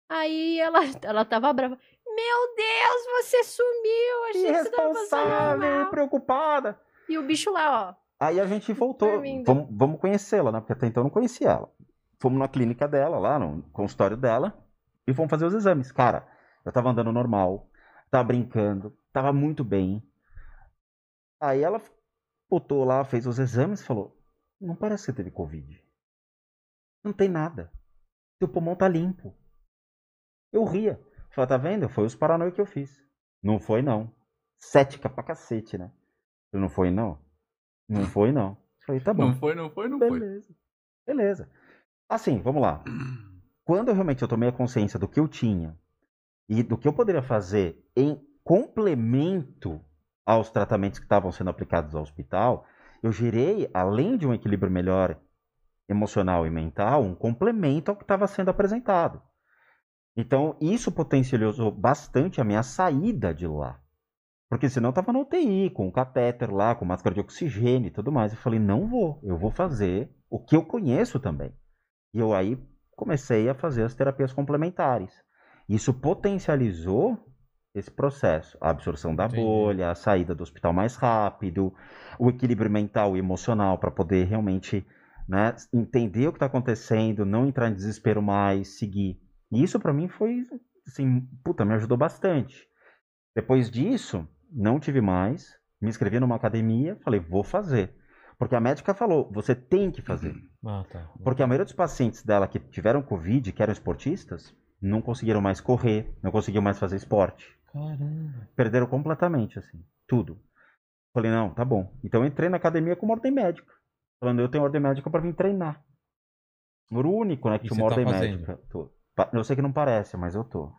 Aí ela, *laughs* ela tava brava. Meu Deus, você sumiu! Tava passando Irresponsável, preocupada. E o bicho lá, ó. Aí a gente voltou. Vamos, vamos conhecê-la, né? Porque até então eu não conhecia ela. Fomos na clínica dela, lá no consultório dela, e fomos fazer os exames. Cara, eu tava andando normal, tava brincando, tava muito bem. Aí ela botou lá, fez os exames e falou: Não parece que você teve Covid. Não tem nada. Seu pulmão tá limpo. Eu ria. Falei, tá vendo? Foi os paranoia que eu fiz. Não foi, não. Cética pra cacete, né? Eu, Não foi, não. Não *laughs* foi, não. Falei, tá bom. Não foi, não foi, não foi. Beleza. Beleza. Assim, vamos lá. Quando eu realmente eu tomei a consciência do que eu tinha e do que eu poderia fazer em complemento aos tratamentos que estavam sendo aplicados ao hospital, eu gerei, além de um equilíbrio melhor emocional e mental, um complemento ao que estava sendo apresentado. Então, isso potencializou bastante a minha saída de lá. Porque senão eu tava no UTI, com o catéter lá, com máscara de oxigênio e tudo mais. Eu falei, não vou, eu vou fazer o que eu conheço também. E eu aí comecei a fazer as terapias complementares. Isso potencializou esse processo, a absorção da Entendi. bolha, a saída do hospital mais rápido, o equilíbrio mental e emocional para poder realmente né, entender o que está acontecendo, não entrar em desespero mais, seguir. E isso para mim foi, assim, puta, me ajudou bastante. Depois disso, não tive mais, me inscrevi numa academia, falei, vou fazer. Porque a médica falou, você tem que fazer. Ah, tá. Porque a maioria dos pacientes dela que tiveram Covid, que eram esportistas, não conseguiram mais correr, não conseguiam mais fazer esporte. Caramba. Perderam completamente, assim, tudo. Falei, não, tá bom. Então eu entrei na academia com uma ordem médica. Falando, eu tenho ordem médica para vir treinar. Era o único, né, que E tinha você uma tá ordem fazendo? médica. Tô. Eu sei que não parece, mas eu tô.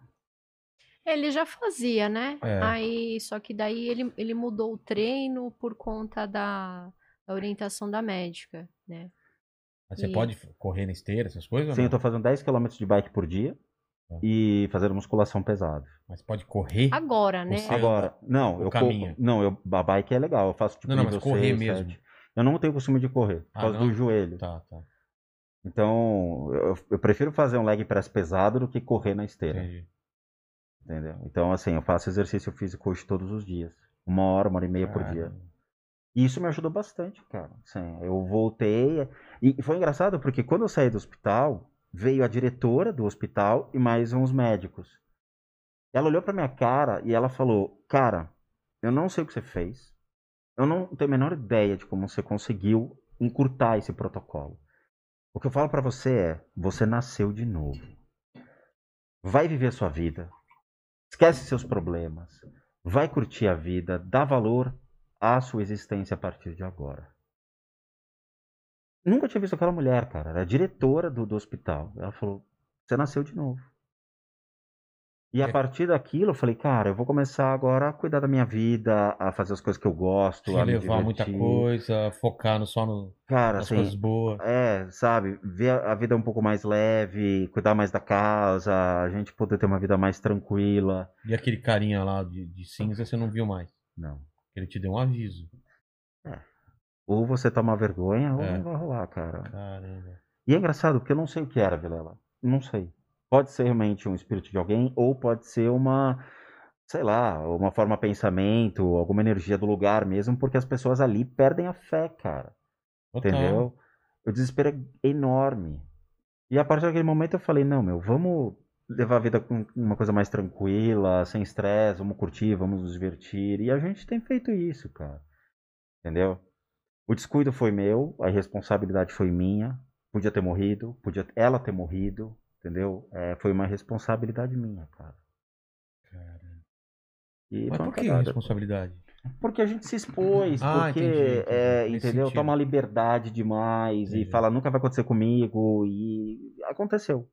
Ele já fazia, né? É. Aí, só que daí ele, ele mudou o treino por conta da, da orientação da médica, né? Mas você E- pode correr na esteira, essas coisas? ou Sim, não? eu tô fazendo 10 km de bike por dia Tá. E fazendo musculação pesada. Mas pode correr? Agora, né? Você- Agora, não, eu caminho. Não, eu, a bike é legal, eu faço tipo Não, não, mas correr seis, mesmo. sete. Eu não tenho costume de correr, por Ah, causa não? do joelho. Tá, tá. Então, eu, eu prefiro fazer um leg press pesado do que correr na esteira. Entendi. Entendeu? Então, assim, eu faço exercício físico hoje todos os dias. Uma hora, uma hora e meia por dia. Caramba. E isso me ajudou bastante, cara. Assim, eu voltei. E foi engraçado porque quando eu saí do hospital, veio a diretora do hospital e mais uns médicos. Ela olhou pra minha cara e ela falou: Cara, eu não sei o que você fez. Eu não tenho a menor ideia de como você conseguiu encurtar esse protocolo. O que eu falo pra você é: você nasceu de novo. Vai viver a sua vida. Esquece seus problemas. Vai curtir a vida. Dá valor à sua existência a partir de agora. Nunca tinha visto aquela mulher, cara. Era a diretora do, do hospital. Ela falou: Você nasceu de novo. E a É. partir daquilo, eu falei: Cara, eu vou começar agora a cuidar da minha vida, a fazer as coisas que eu gosto, a me Relevar muita coisa, focar no, só no, Cara, nas assim, coisas boas. é, sabe, ver a a vida um pouco mais leve, cuidar mais da casa, a gente poder ter uma vida mais tranquila. E aquele carinha lá de, de cinza você não viu mais. Não. Ele te deu um aviso. Ou você toma vergonha, ou É. não vai rolar, cara. Caramba. E é engraçado, porque eu não sei o que era, Vilela. Não sei. Pode ser realmente um espírito de alguém, ou pode ser uma, sei lá, uma forma de pensamento, alguma energia do lugar mesmo, porque as pessoas ali perdem a fé, cara. Total. Entendeu? O desespero é enorme. E a partir daquele momento eu falei, não, meu, vamos levar a vida com uma coisa mais tranquila, sem estresse, vamos curtir, vamos nos divertir. E a gente tem feito isso, cara. Entendeu? O descuido foi meu, a irresponsabilidade foi minha. Podia ter morrido, podia ela ter morrido, entendeu? É, foi uma responsabilidade minha, cara. E Mas por que cagada. responsabilidade? Porque a gente se expôs, Ah, porque, entendi, entendi. é, entendeu? Toma liberdade demais Entendi. e fala, nunca vai acontecer comigo. E aconteceu.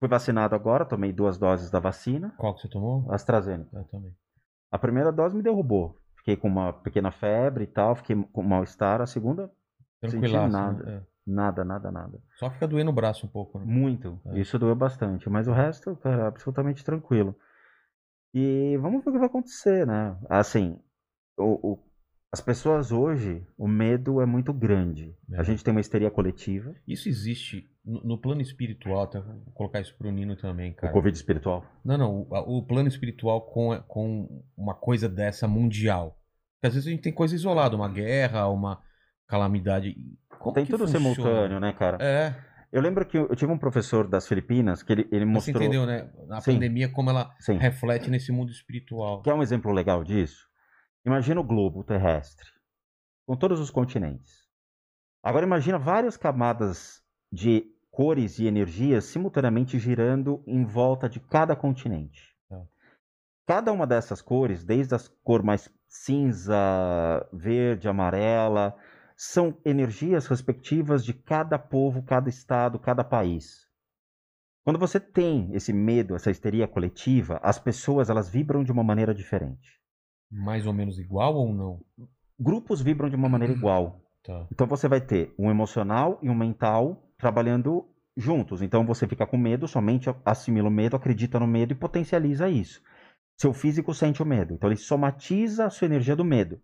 Fui vacinado agora, tomei duas doses da vacina, Qual que você tomou? AstraZeneca. Eu também. A primeira dose me derrubou. Fiquei com uma pequena febre e tal, fiquei com mal-estar. A segunda, Tranquilaço, nada. né? É. nada, nada, nada. Só fica doendo o braço um pouco, né? Muito. É. Isso doeu bastante. Mas o resto, cara, absolutamente tranquilo. E vamos ver o que vai acontecer, né? Assim, o, o- as pessoas hoje, o medo é muito grande. É. A gente tem uma histeria coletiva, Isso existe no, no plano espiritual, até vou colocar isso pro Nino também, cara. o Covid espiritual. Não, não, o, o plano espiritual com, com uma coisa dessa mundial. Porque às vezes a gente tem coisa isolada, uma guerra, uma calamidade. Como tem tudo funciona? simultâneo, né, cara? É, Eu lembro que eu tive um professor das Filipinas que ele, ele mas você mostrou. entendeu, né? A Sim. pandemia, como ela Sim. reflete nesse mundo espiritual. Quer um exemplo legal disso? Imagina o globo terrestre, com todos os continentes. Agora imagina várias camadas de cores e energias simultaneamente girando em volta de cada continente. Tá. Cada uma dessas cores, desde as cor mais cinza, verde, amarela, são energias respectivas de cada povo, cada estado, cada país. Quando você tem esse medo, essa histeria coletiva, as pessoas elas vibram de uma maneira diferente. Mais ou menos igual ou não? Grupos vibram de uma maneira *clears throat* igual. Tá. Então você vai ter um emocional e um mental trabalhando juntos. Então você fica com medo, somente assimila o medo, acredita no medo e potencializa isso. Seu físico sente o medo. Então ele somatiza a sua energia do medo.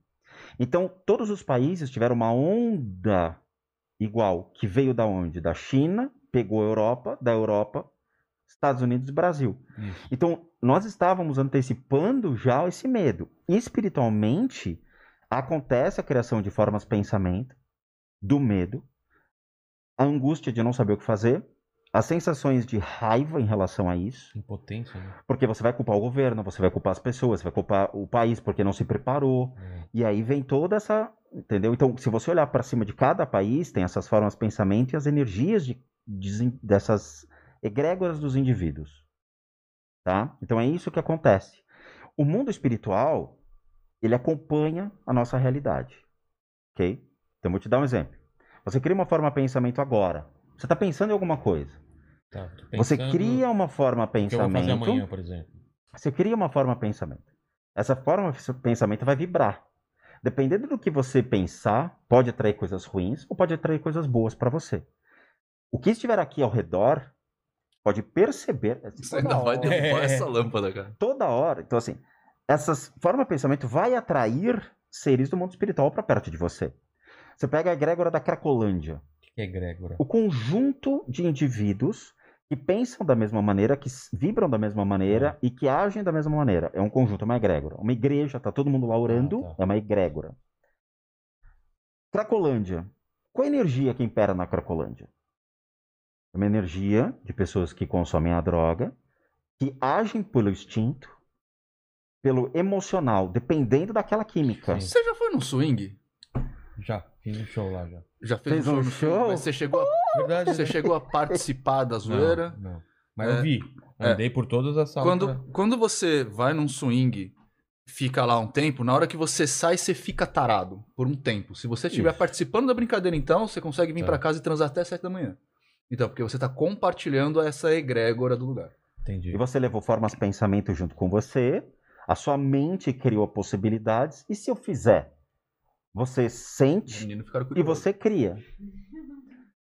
Então todos os países tiveram uma onda igual, que veio da onde? Da China, pegou a Europa, da Europa, Estados Unidos e Brasil. Isso. Então, nós estávamos antecipando já esse medo. Espiritualmente, acontece a criação de formas de pensamento, do medo, a angústia de não saber o que fazer, as sensações de raiva em relação a isso, Impotência, né? porque você vai culpar o governo, você vai culpar as pessoas, você vai culpar o país porque não se preparou, É. e aí vem toda essa. Entendeu? Então, se você olhar para cima de cada país, tem essas formas de pensamento e as energias de, de- dessas egrégoras dos indivíduos. Tá? Então, é isso que acontece. O mundo espiritual, ele acompanha a nossa realidade. Ok? Então, vou te dar um exemplo. Você cria uma forma de pensamento agora. Você está pensando em alguma coisa. Tá, Você cria uma forma de o que eu vou fazer pensamento. amanhã, por exemplo. Você cria uma forma de pensamento. Essa forma de pensamento vai vibrar. Dependendo do que você pensar, pode atrair coisas ruins ou pode atrair coisas boas para você. O que estiver aqui ao redor pode perceber. Você ainda toda vai hora- derrubar É. essa lâmpada, cara. Toda hora. Então, assim, essas formas de pensamento vai atrair seres do mundo espiritual para perto de você. Você pega a egrégora da Cracolândia. O que é egrégora? O conjunto de indivíduos que pensam da mesma maneira, que vibram da mesma maneira e que agem da mesma maneira. É um conjunto, é uma egrégora. Uma igreja, tá todo mundo lá orando, Ah, tá. é uma egrégora. Cracolândia. Qual a energia que impera na Cracolândia? É uma energia de pessoas que consomem a droga, que agem pelo instinto, pelo emocional, dependendo daquela química. Sim. Você já foi num swing? Já, fiz um show lá já. Já fez, Fez um show um no swing? show? Mas você chegou a, Verdade. você né? chegou a participar da zoeira? Não, não. Mas É. eu vi. É. Andei por todas as salas. Quando, pra- quando você vai num swing, fica lá um tempo, na hora que você sai, você fica tarado por um tempo. Se você estiver Isso. participando da brincadeira, então, você consegue vir Tá. pra casa e transar até 7 da manhã. Então, porque você tá compartilhando essa egrégora do lugar. Entendi. E você levou formas de pensamento junto com você, a sua mente criou possibilidades, e se eu fizer? Você sente e você cria.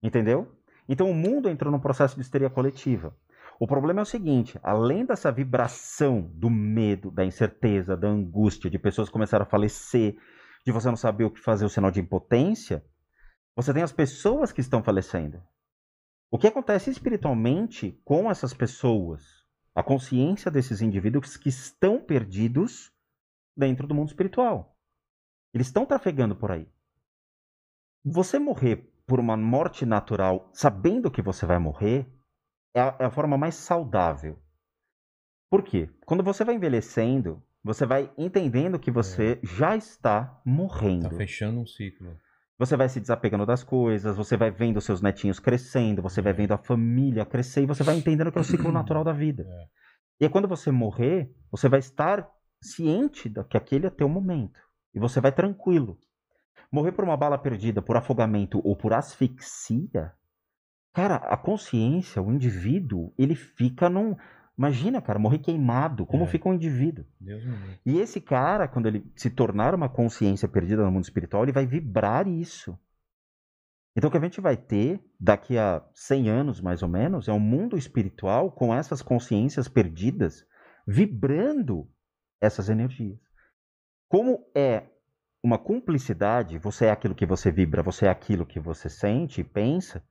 Entendeu? Então o mundo entrou num processo de histeria coletiva. O problema é o seguinte: além dessa vibração do medo, da incerteza, da angústia, de pessoas começarem a falecer, de você não saber o que fazer, o sinal de impotência, você tem as pessoas que estão falecendo. O que acontece espiritualmente com essas pessoas? A consciência desses indivíduos que estão perdidos dentro do mundo espiritual. Eles estão trafegando por aí. Você morrer por uma morte natural, sabendo que você vai morrer, é a, é a forma mais saudável. Por quê? Quando você vai envelhecendo, Você vai entendendo que você já está morrendo. Tá fechando um ciclo. Você vai se desapegando das coisas, você vai vendo seus netinhos crescendo, você vai vendo a família crescer e você vai entendendo que é o ciclo *coughs* natural da vida. É. E aí, quando você morrer, você vai estar ciente de que aquele é teu momento. E você vai tranquilo. Morrer por uma bala perdida, por afogamento ou por asfixia, cara, a consciência, o indivíduo, ele fica num. Imagina, cara, morrer queimado. Como É. fica um indivíduo? E esse cara, quando ele se tornar uma consciência perdida no mundo espiritual, ele vai vibrar isso. Então, o que a gente vai ter daqui a 100 anos, mais ou menos, é um mundo espiritual com essas consciências perdidas vibrando essas energias. Como é uma cumplicidade, você é aquilo que você vibra, você é aquilo que você sente e pensa,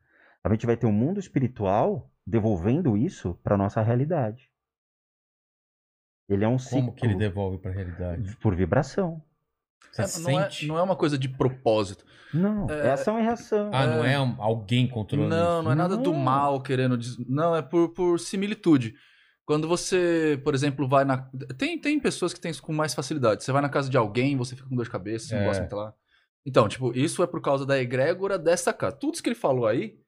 a gente vai ter um mundo espiritual devolvendo isso para nossa realidade. Ele é um ciclo Como que ele devolve pra realidade? por vibração. Você É, não, é, sente? não é uma coisa de propósito. Não, é, É- ação e reação. Ah, não é um- alguém controlando Não, isso? não é nada do Não. mal querendo. Não, é por, por similitude. Quando você, por exemplo, vai na. Tem, tem pessoas que têm isso com mais facilidade. Você vai na casa de alguém, você fica com dor de cabeça, você não É. gosta muito lá. Então, tipo, isso é por causa da egrégora dessa casa. Tudo isso que ele falou aí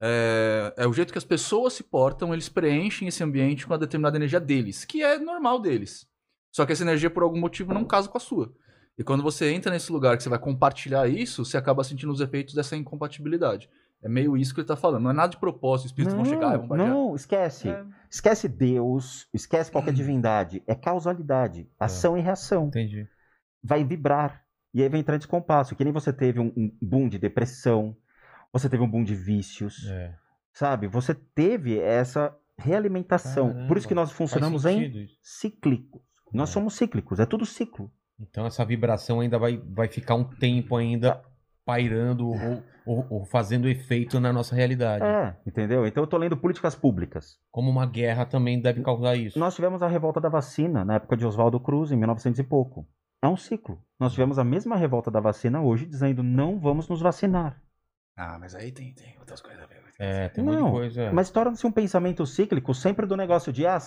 é, é o jeito que as pessoas se portam, eles preenchem esse ambiente com uma determinada energia deles, que é normal deles. Só que essa energia, por algum motivo, não casa com a sua. E quando você entra nesse lugar que você vai compartilhar isso, você acaba sentindo os efeitos dessa incompatibilidade. É meio isso que ele tá falando. Não é nada de propósito, os espíritos vão chegar e vão baixar. não, esquece. É. Esquece Deus, esquece qualquer *clears throat* divindade. É causalidade, ação e reação. Entendi. Vai vibrar. E aí vai entrar em descompasso. Que nem você teve um, um boom de depressão, você teve um boom de vícios, É. sabe? Você teve essa realimentação. Por isso que Caramba, nós funcionamos em cíclicos. Nós É. somos cíclicos, é tudo ciclo. Então essa vibração ainda vai, vai ficar um tempo ainda pairando ou, ou- ou fazendo efeito na nossa realidade. É, entendeu? Então eu tô lendo políticas públicas. Como uma guerra também deve causar isso. Nós tivemos a revolta da vacina na época de Oswaldo Cruz, em 1900 e pouco. É um ciclo. Nós tivemos a mesma revolta da vacina hoje, dizendo não vamos nos vacinar. Ah, mas aí tem, tem outras coisas a ver. É, tem um Não, coisa. Mas torna-se um pensamento cíclico sempre do negócio de, ah,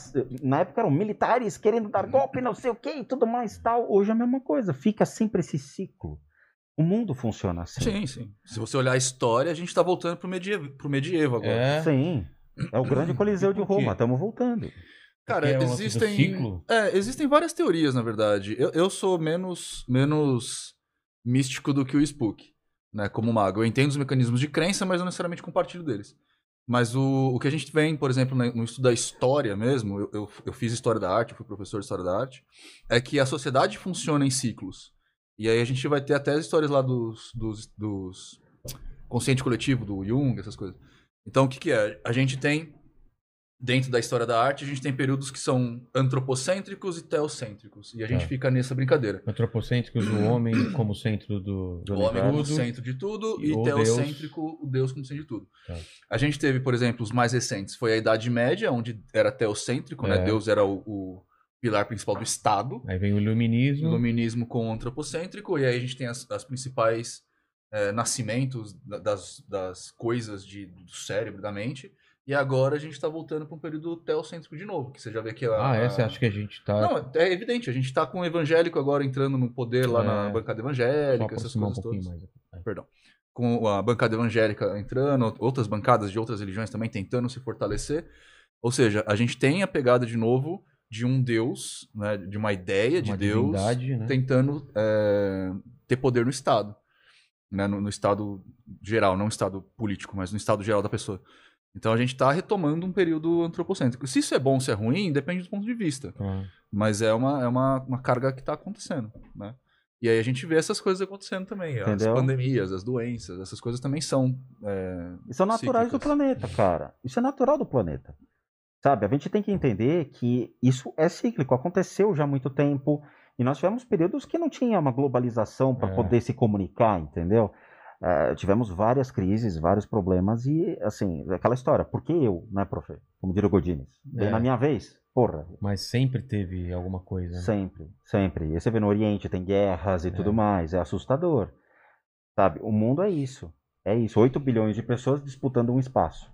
na época eram militares querendo dar golpe, não sei o que e tudo mais tal. Hoje é a mesma coisa. Fica sempre esse ciclo. O mundo funciona assim. Sim, sim. Se você olhar a história, a gente tá voltando pro medievo, pro medievo agora. É. Sim. É o *clears throat* grande coliseu de? Roma. Estamos voltando. Cara, é o existem. É, existem várias teorias, na verdade. Eu, eu sou menos, menos místico do que o Spook, né? Como mago. Eu entendo os mecanismos de crença, mas não necessariamente compartilho deles. Mas o, o que a gente vem, por exemplo, né, no estudo da história mesmo, eu, eu, eu fiz história da arte, eu fui professor de história da arte, é que a sociedade funciona em ciclos. E aí a gente vai ter até as histórias lá dos, dos, dos consciente coletivo, do Jung, essas coisas. Então, o que, que é? A gente tem dentro da história da arte, a gente tem períodos que são antropocêntricos e teocêntricos. E a gente Tá. fica nessa brincadeira. Antropocêntricos, o homem *clears throat* como centro do, do O homem como tudo. centro de tudo E e o teocêntrico, o Deus como centro de tudo. Tá. A gente teve, por exemplo, os mais recentes, foi a Idade Média, onde era teocêntrico, né? É. Deus era o, o pilar principal do Estado. Aí vem o iluminismo. Iluminismo com o antropocêntrico, e aí a gente tem as, as principais eh, nascimentos da- das, das coisas de, do cérebro, da mente. E agora a gente tá voltando para um período teocêntrico de novo, que você já vê que a, Ah, é? Você acha que a gente tá. Não, é evidente, a gente tá com o evangélico agora entrando no poder lá É. na bancada evangélica, essas um coisas pouquinho todas. mais. Perdão. Com a bancada evangélica entrando, outras bancadas de outras religiões também tentando se fortalecer. Ou seja, a gente tem a pegada de novo de um Deus, né, de uma ideia de Uma Deus divindade, né? tentando é, ter poder no Estado. Né, no, no Estado geral, não no Estado político, mas no Estado geral da pessoa. Então a gente está retomando um período antropocêntrico. Se isso é bom ou se é ruim, depende do ponto de vista. Ah, Mas é uma, é uma, uma carga que está acontecendo, né? E aí a gente vê essas coisas acontecendo também. Entendeu? As pandemias, as doenças, essas coisas também são. é, Isso é naturais do planeta, cara. Isso é natural do planeta. Sabe? A gente tem que entender que isso é cíclico, aconteceu já há muito tempo. E nós tivemos períodos que não tinha uma globalização para É. poder se comunicar, entendeu? Eh, tivemos várias crises, vários problemas e, assim, aquela história. Por que eu, né, profe? Como diria o Godines. Bem É. na minha vez? Porra, mas sempre teve alguma coisa. né? Sempre, sempre. E você vê no Oriente, tem guerras e É. tudo mais, é assustador. Sabe? O mundo é isso. É isso. 8 bilhões de pessoas disputando um espaço.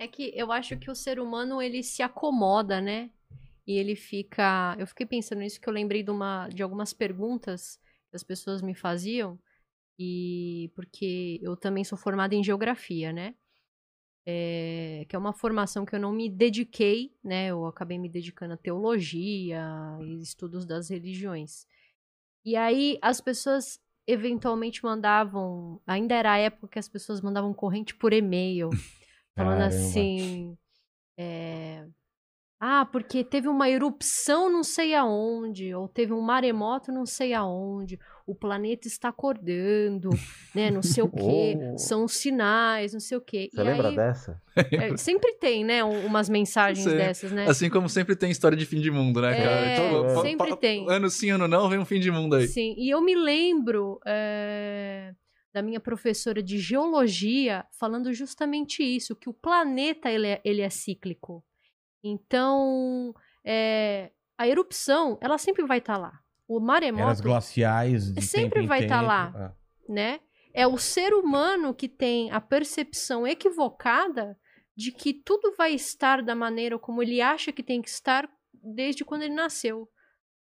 É que eu acho que o ser humano ele se acomoda, né? E ele fica. Eu fiquei pensando nisso que eu lembrei de, uma, de algumas perguntas que as pessoas me faziam. E porque eu também sou formada em geografia, né? É, que é uma formação que eu não me dediquei, né? Eu acabei me dedicando à teologia e estudos das religiões. E aí as pessoas eventualmente mandavam, ainda era a época que as pessoas mandavam corrente por e-mail, *laughs* falando Caramba. assim, é, ah, porque teve uma erupção não sei aonde, ou teve um maremoto não sei aonde, o planeta está acordando, né, não sei o *laughs* quê, Oh. são os sinais, não sei o quê. Você e lembra aí, dessa? é, sempre tem, né, um- umas mensagens dessas, né? Assim como sempre tem história de fim de mundo, né, cara? É, Tipo, pa- sempre tem. Ano sim, ano não, vem um fim de mundo aí. Sim, e eu me lembro é, da minha professora de geologia falando justamente isso, que o planeta ele é, ele é cíclico. Então, é, a erupção, ela sempre vai estar lá. O Eras maremoto, glaciais de Sempre vai tá tempo. lá. Ah. né? É o ser humano que tem a percepção equivocada de que tudo vai estar da maneira como ele acha que tem que estar desde quando ele nasceu.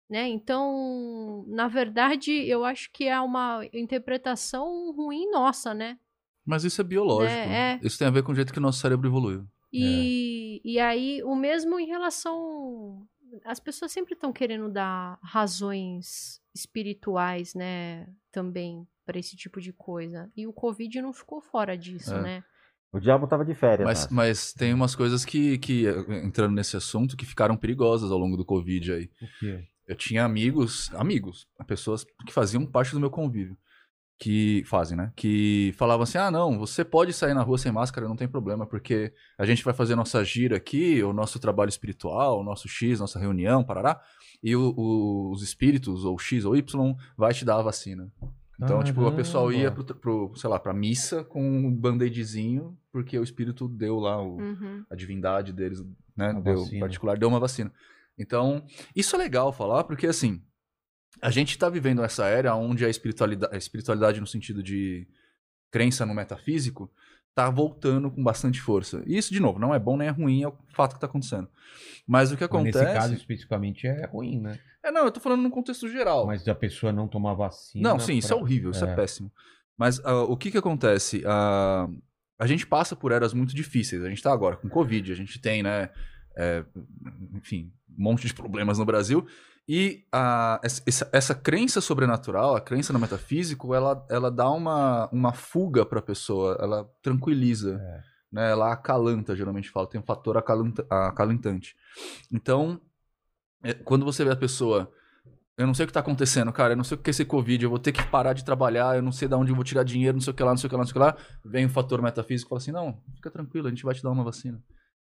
Né? Então, na verdade, eu acho que é uma interpretação ruim nossa, né? Mas isso é biológico. É, é. Isso tem a ver com o jeito que o nosso cérebro evoluiu. E, e aí, o mesmo em relação. As pessoas sempre estão querendo dar razões espirituais, né? Também para esse tipo de coisa. E o Covid não ficou fora disso, É. né? O diabo tava de férias. Mas, Márcio. mas tem umas coisas que, que, entrando nesse assunto, que ficaram perigosas ao longo do Covid aí. O quê? Eu tinha amigos, amigos, pessoas que faziam parte do meu convívio. Que fazem, né? Que falavam assim: ah, não, você pode sair na rua sem máscara, não tem problema, porque a gente vai fazer nossa gira aqui, o nosso trabalho espiritual, o nosso X, nossa reunião, parará, e o- o- os espíritos, ou X ou Y, vai te dar a vacina. Então, tipo, a pessoa ia pro, pro, sei lá, pra missa com um band-aidzinho, porque o espírito deu lá o, Uhum. a divindade deles, né, A deu vacina. particular, deu uma vacina. Então, isso é legal falar, porque assim, a gente tá vivendo essa era onde a espiritualidade, a espiritualidade no sentido de crença no metafísico tá voltando com bastante força. E isso, de novo, não é bom nem é ruim, é o fato que tá acontecendo. Mas o que Mas acontece... nesse caso especificamente é ruim, né? É, não, eu tô falando num contexto geral. Mas a pessoa não tomar vacina. Não, sim, isso é pra- horrível, isso é, É. péssimo. Mas ah, o que que acontece? Ah, a gente passa por eras muito difíceis. A gente tá agora com Covid, a gente tem, né, é, enfim, monte de problemas no Brasil. E ah, essa- essa, crença sobrenatural, a crença no metafísico, ela, ela dá uma, uma fuga pra pessoa, ela tranquiliza, É. né, ela acalanta, geralmente fala, tem um fator acalanta- acalentante. Então, é, quando você vê a pessoa eu não sei o que tá acontecendo, cara. Eu não sei o que é esse Covid. Eu vou ter que parar de trabalhar. Eu não sei de onde eu vou tirar dinheiro, não sei o que lá, não sei o que lá, não sei o que lá. Vem o fator metafísico e fala assim: não, fica tranquilo, a gente vai te dar uma vacina.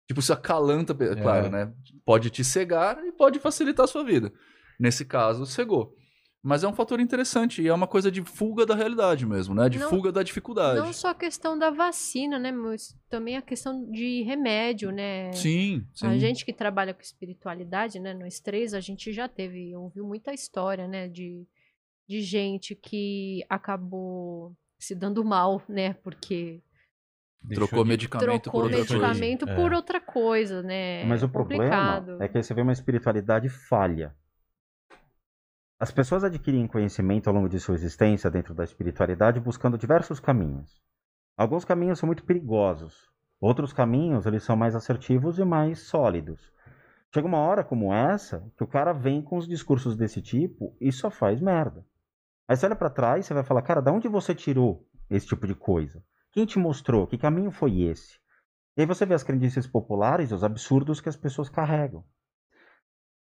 Tipo, isso acalanta, pe- claro, né? Pode te cegar e pode facilitar a sua vida. Nesse caso, cegou. Mas é um fator interessante e é uma coisa de fuga da realidade mesmo, né? De Não- fuga da dificuldade. Não só a questão da vacina, né? Mas também a questão de remédio, né? Sim, sim. A gente que trabalha com espiritualidade, né? Nós três, a gente já teve, ouviu muita história, né? De, de gente que acabou se dando mal, né? Porque Deixou Trocou de- medicamento trocou por outra coisa. medicamento coisa. por É. outra coisa, né? Mas É o problema é que aí você vê uma espiritualidade falha. As pessoas adquirem conhecimento ao longo de sua existência dentro da espiritualidade buscando diversos caminhos. Alguns caminhos são muito perigosos. Outros caminhos, eles são mais assertivos e mais sólidos. Chega uma hora como essa que o cara vem com os discursos desse tipo e só faz merda. Aí você olha pra trás e você vai falar, cara, da onde você tirou esse tipo de coisa? Quem te mostrou? Que caminho foi esse? E aí você vê as crendices populares os absurdos que as pessoas carregam.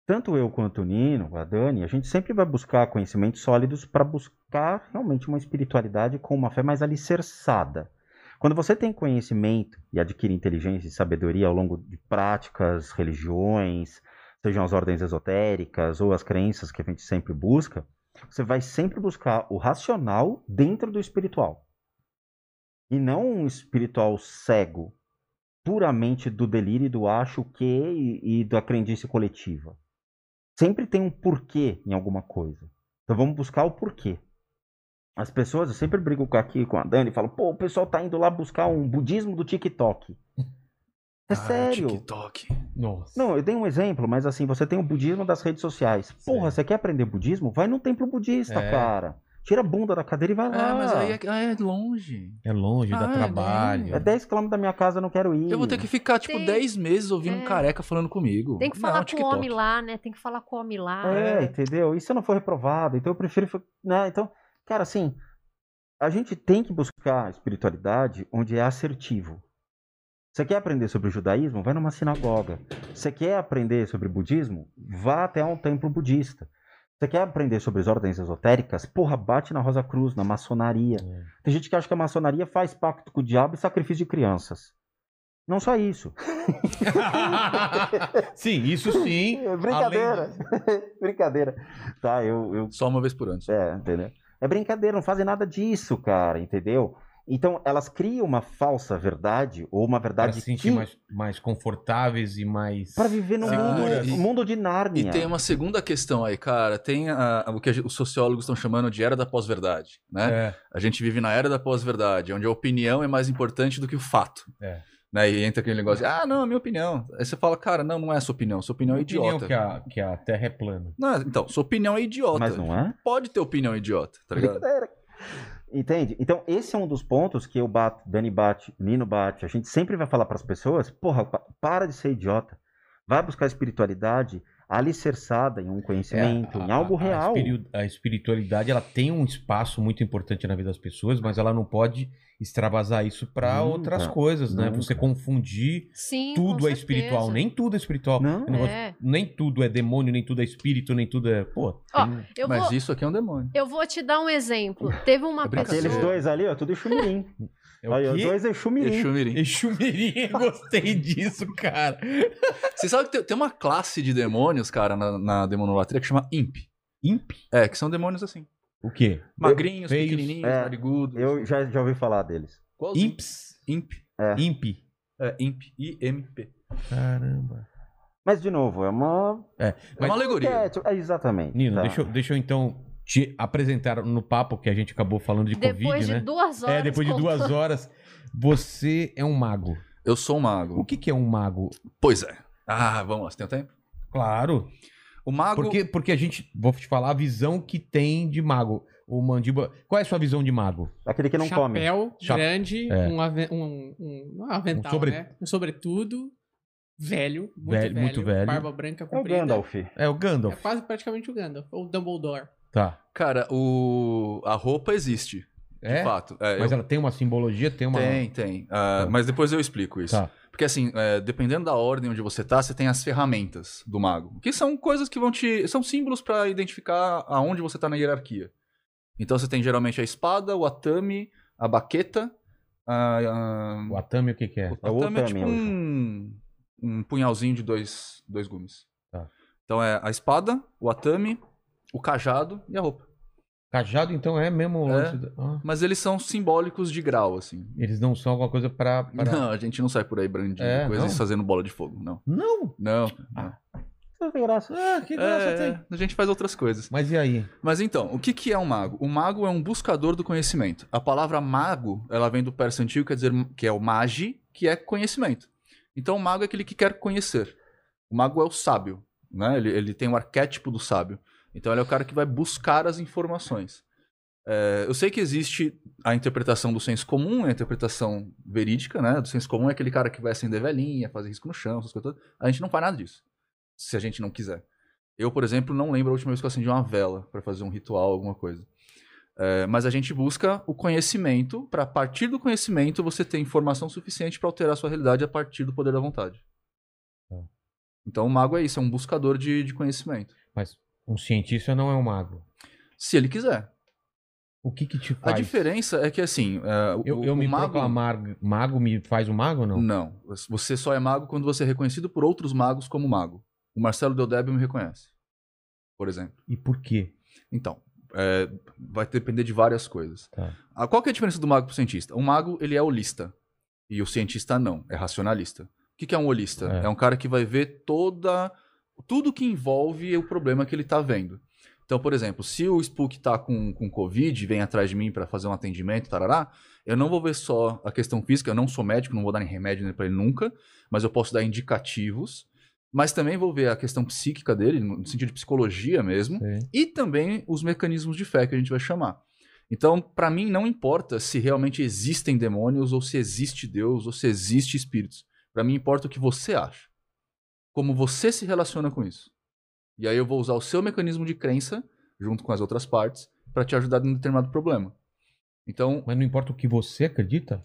Tanto eu quanto o Nino, a Dani, a gente sempre vai buscar conhecimentos sólidos para buscar realmente uma espiritualidade com uma fé mais alicerçada. Quando você tem conhecimento e adquire inteligência e sabedoria ao longo de práticas, religiões, sejam as ordens esotéricas ou as crenças que a gente sempre busca, você vai sempre buscar o racional dentro do espiritual. E não um espiritual cego, puramente do delírio e do acho que e, e da crendice coletiva. Sempre tem um porquê em alguma coisa. Então vamos buscar o porquê. As pessoas, eu sempre brigo aqui com a Dani e falo, pô, o pessoal tá indo lá buscar um budismo do TikTok. É Ah, sério. TikTok. Nossa. Não, eu dei um exemplo, mas assim, você tem o budismo das redes sociais. Porra, Certo. você quer aprender budismo? Vai num templo budista, É. cara. Tira a bunda da cadeira e vai lá. É, mas aí é, ah, é longe. É longe, dá Ah, trabalho. É 10 km da minha casa, eu não quero ir. Eu vou ter que ficar, tipo, Tem- 10 meses ouvindo um é. careca falando comigo. Tem que Não, falar com o homem lá, né? Tem que falar com o homem lá. É, entendeu? E se eu não for reprovado? Então eu prefiro. Né? Então, cara, assim, a gente tem que buscar espiritualidade onde é assertivo. Você quer aprender sobre o judaísmo? Vai numa sinagoga. Você quer aprender sobre budismo? Vá até um templo budista. Você quer aprender sobre as ordens esotéricas? Porra, bate na Rosa Cruz, na maçonaria. É. Tem gente que acha que a maçonaria faz pacto com o diabo e sacrifício de crianças. Não só isso. *laughs* sim, isso sim. É brincadeira. *laughs* brincadeira. Tá, eu, eu Só uma vez por ano. É, entendeu? É brincadeira, não fazem nada disso, cara, entendeu? Então, elas criam uma falsa verdade, ou uma Para verdade se sentir que... mais, mais confortáveis e mais. Pra viver no mundo, e- mundo de Nárnia. E tem uma segunda questão aí, cara. Tem a- o que os sociólogos estão chamando de era da pós-verdade, né? É, A gente vive na era da pós-verdade, onde a opinião é mais importante do que o fato. É. Né? E entra aquele negócio, de, ah, não, é minha opinião. Aí você fala, cara, não, não é sua opinião, sua opinião é opinião idiota. que a, que a Terra é plana. Não, é- então, sua opinião é idiota. Mas não é? Pode ter opinião idiota, tá ligado? Entende? Então, esse é um dos pontos que eu bato, Dani bate, Nino bate. A gente sempre vai falar pras pessoas: porra, pa- para de ser idiota. Vai buscar espiritualidade alicerçada em um conhecimento, em É, a- algo a- real. A espiritualidade ela tem um espaço muito importante na vida das pessoas, mas ela não pode extravasar isso para Nunca, outras coisas, né? Você confundir Sim, com tudo é espiritual, nem tudo é espiritual. Não. Negócio- É. Nem tudo é demônio, nem tudo é espírito, nem tudo é. Pô, Ó, tem- Eu Mas vou, isso aqui é um demônio. eu vou te dar um exemplo. Teve uma É pessoa. Aqueles dois ali, ó, tudo Exumirim. é o Aí, ó, quê? dois Exumirim. Exumirim. Exumirim, gostei disso, cara. Você sabe que tem, tem uma classe de demônios, cara, na, na demonolatria que chama Imp. Imp? É, que são demônios assim. O quê? Magrinhos, Feios. pequenininhos, É, narigudos. Eu já, já ouvi falar deles. Imps? Imp. Imp. É, Imp. I-M-P. Caramba. Mas, de novo, é uma. É uma alegoria. É, é, exatamente. Nino, tá. deixa, eu, deixa eu então te apresentar no papo que a gente acabou falando de Depois Covid, de né? duas horas. É, depois de duas horas. Você é um mago. Eu sou um O mago. que, que é um mago? Pois é. Ah, vamos lá. Você tem tempo? Claro. O mago... Porque, porque a gente. Vou te falar a visão que tem de mago. O Mandíbula. Qual é a sua visão de mago? Aquele que não come. Chapéu Chap- grande, É. um, ave- um, um, não é um avental, Um sobre- né? Um sobretudo, velho, muito Velho, velho, muito velho. barba branca É o comprida. Gandalf. É o É Gandalf. quase praticamente o Gandalf, ou o Dumbledore. Tá. Cara, o... a roupa existe. De É? fato. É, Mas eu- ela tem uma simbologia, tem uma. Tem, tem. Ah, Tá. Mas depois eu explico isso. Tá. Porque assim, é, dependendo da ordem onde você tá, você tem as ferramentas do mago. Que são coisas que vão te. São símbolos pra identificar aonde você tá na hierarquia. Então você tem geralmente a espada, o atame, a baqueta. A, a- O Atami, o que, que é? o É atame é tipo um, um punhalzinho de dois, dois gumes. Tá. Então é a espada, o atame, o cajado e a roupa. Cajado, então, é mesmo É. da- Ah, Mas eles são simbólicos de grau, assim. eles não são alguma coisa pra. pra- Não, a gente não sai por aí brandindo É, coisas não? e fazendo bola de fogo, não. Não! Não. Ah. Não tem graça. Ah, que graça É, tem. a gente faz outras coisas. Mas e aí? Mas então, o que, que é um mago? O mago é um buscador do conhecimento. A palavra mago, ela vem do persa antigo, quer dizer que é o magi, que é conhecimento. Então, o mago é aquele que quer conhecer. O mago é o sábio, né? Ele, ele tem o arquétipo do sábio. Então, ele é o cara que vai buscar as informações. É, eu sei que existe a interpretação do senso comum, a interpretação verídica, né? Do senso comum é aquele cara que vai acender velhinha, fazer risco no chão, essas coisas todas. A gente não faz nada disso, se a gente não quiser. Eu, por exemplo, não lembro a última vez que eu acendi uma vela para fazer um ritual, alguma coisa. É, mas a gente busca o conhecimento, para a partir do conhecimento você ter informação suficiente para alterar a sua realidade a partir do poder da vontade. Tá. Então o mago é isso, é um buscador de, de conhecimento. Mas um cientista não é um mago. Se ele quiser. O que que te A faz? diferença é que assim. o- Eu, eu o me mago... proclamar mago me faz um mago ou não? Não. Você só é mago quando você é reconhecido por outros magos como mago. O Marcelo Deodébio me reconhece. Por exemplo. E por quê? Então, é, vai depender de várias coisas. Tá. Ah, Qual que é a diferença do mago pro cientista? O mago, ele é holista. E o cientista não, é racionalista. O que, que é um holista? É. É. um cara que vai ver toda... Tudo que envolve o problema que ele tá vendo. Então, por exemplo, se o Spook tá com, com Covid e vem atrás de mim para fazer um atendimento, tarará, eu não vou ver só a questão física, eu não sou médico, não vou dar nem remédio para ele nunca, mas eu posso dar indicativos. Mas também vou ver a questão psíquica dele, no sentido de psicologia mesmo, Sim. e também os mecanismos de fé que a gente vai chamar. Então, para mim, não importa se realmente existem demônios, ou se existe Deus, ou se existe espíritos. Para mim, importa o que você acha. Como você se relaciona com isso. E aí eu vou usar o seu mecanismo de crença, junto com as outras partes, para te ajudar em um determinado problema. Então, Mas não importa o que você acredita?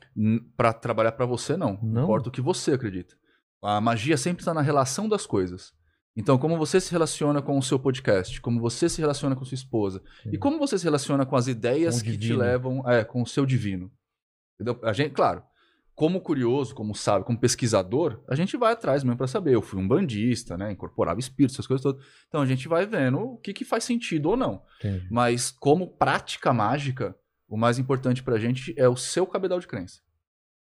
para trabalhar para você, não. Não? Importa o que você acredita. A magia sempre está na relação das coisas. Então, como você se relaciona com o seu podcast, como você se relaciona com sua esposa, Sim. e como você se relaciona com as ideias Com que te divino. levam, é, com o seu divino. Entendeu? A gente, claro, como curioso, como sábio, como pesquisador, a gente vai atrás mesmo para saber. Eu fui um bandista, né, incorporava espíritos, essas coisas todas. Então a gente vai vendo o que, que faz sentido ou não. Entendi. Mas como prática mágica, o mais importante pra gente é o seu cabedal de crença.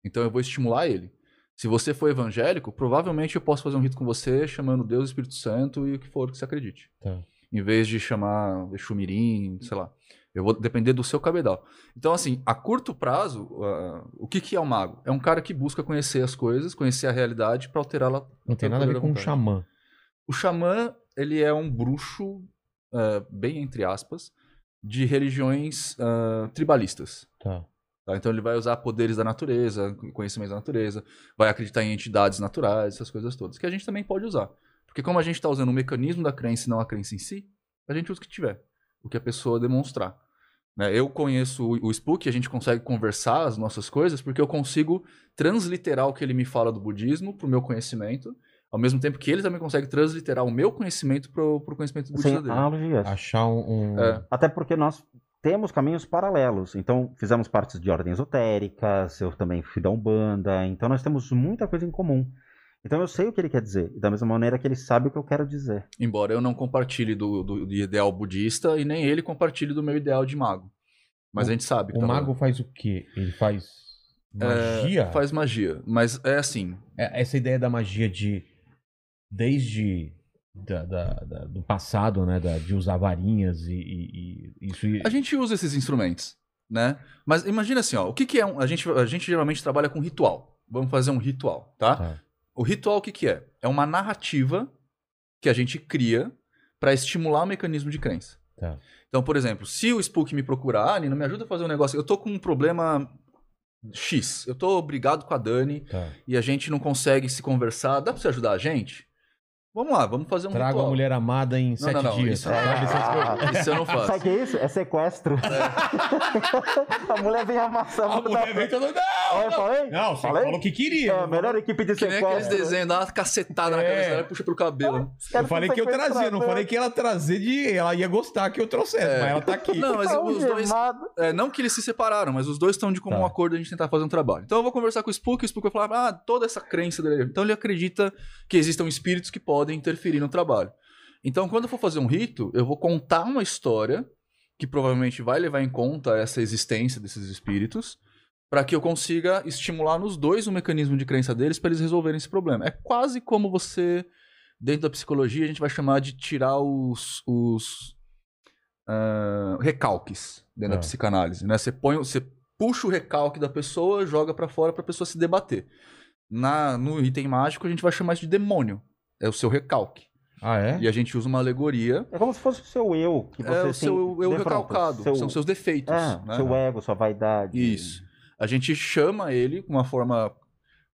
Então eu vou estimular ele. Se você for evangélico, provavelmente eu posso fazer um rito com você chamando Deus, Espírito Santo e o que for que você acredite. Tá. Em vez de chamar Exumirim, sei lá. Eu vou depender do seu cabedal. Então, assim, a curto prazo, ah, o que, que é um mago? É um cara que busca conhecer as coisas, conhecer a realidade pra alterá-la. Não tem nada a ver com um xamã. O xamã, ele é um bruxo, eh, bem entre aspas, de religiões ah, tribalistas. Tá. tá? Então ele vai usar poderes da natureza, conhecimentos da natureza, vai acreditar em entidades naturais, essas coisas todas, que a gente também pode usar. Porque como a gente está usando o mecanismo da crença e não a crença em si, a gente usa o que tiver, o que a pessoa demonstrar. Né? Eu conheço o, o Spook, a gente consegue conversar as nossas coisas, porque eu consigo transliterar o que ele me fala do budismo para o meu conhecimento, ao mesmo tempo que ele também consegue transliterar o meu conhecimento para o conhecimento budista Sem dele. analogias. Achar um. um- É. Até porque nós temos caminhos paralelos. Então, fizemos partes de ordens esotéricas, eu também fui da Umbanda. Então, nós temos muita coisa em comum. Então, eu sei o que ele quer dizer. Da mesma maneira que ele sabe o que eu quero dizer. Embora eu não compartilhe do, do- do ideal budista e nem ele compartilhe do meu ideal de mago. Mas O- a gente sabe. que O tá mago faz o quê? Ele faz É, magia? faz magia. Mas é assim. É- Essa ideia da magia de. Desde. da- da- da- do passado, né? da- de usar varinhas e, e- e isso. A gente usa esses instrumentos, né? Mas imagina assim, ó. O que, que é um. A gente, a gente geralmente trabalha com ritual. Vamos fazer um ritual, tá? Tá. O ritual o que, que é? É uma narrativa que a gente cria para estimular o mecanismo de crença. Tá. Então, por exemplo, se o Spook me procurar, ah, Nina, me ajuda a fazer um negócio. Eu tô com um problema X. Eu tô brigado com a Dani Tá. e a gente não consegue se conversar. Dá pra você ajudar a gente? Vamos lá, vamos fazer um Traga ritual. a mulher amada em sete não, não, dias. isso- Ah? Isso eu não faço. Sabe o que é isso? É sequestro. *laughs* a mulher vem amassar. A mulher vem toda. Olha, eu Não, falei? não, você Falei? falou que queria. É a melhor equipe de Que nem aqueles sequestro. desenhos, dá uma cacetada na É. cabeça dela e puxa pelo cabelo. Os Eu falei que eu trazia, não sequestradores. falei que ela trazer de. Ela ia gostar que eu trouxesse, É. mas ela tá aqui. Não, mas Tá os dois. É, não que eles se separaram, mas os dois estão de comum Tá. acordo a gente tentar fazer um trabalho. Então eu vou conversar com o Spook, o Spook vai falar, ah, toda essa crença dele. Então ele acredita que existam espíritos que podem interferir no trabalho. Então quando eu for fazer um rito, eu vou contar uma história que provavelmente vai levar em conta essa existência desses espíritos, para que eu consiga estimular nos dois o mecanismo de crença deles para eles resolverem esse problema. É quase como você, dentro da psicologia, a gente vai chamar de tirar os, os ah, recalques dentro Ah. da psicanálise, né? Você põe, você puxa o recalque da pessoa, joga pra fora pra pessoa se debater. Na, no item mágico a gente vai chamar isso de demônio. É o seu recalque. Ah, é? E a gente usa uma alegoria. É como se fosse o seu eu. Que você, é o seu eu defronta, recalcado. seu- São seus defeitos. É, né? seu ego, sua vaidade. Isso. A gente chama ele com uma forma.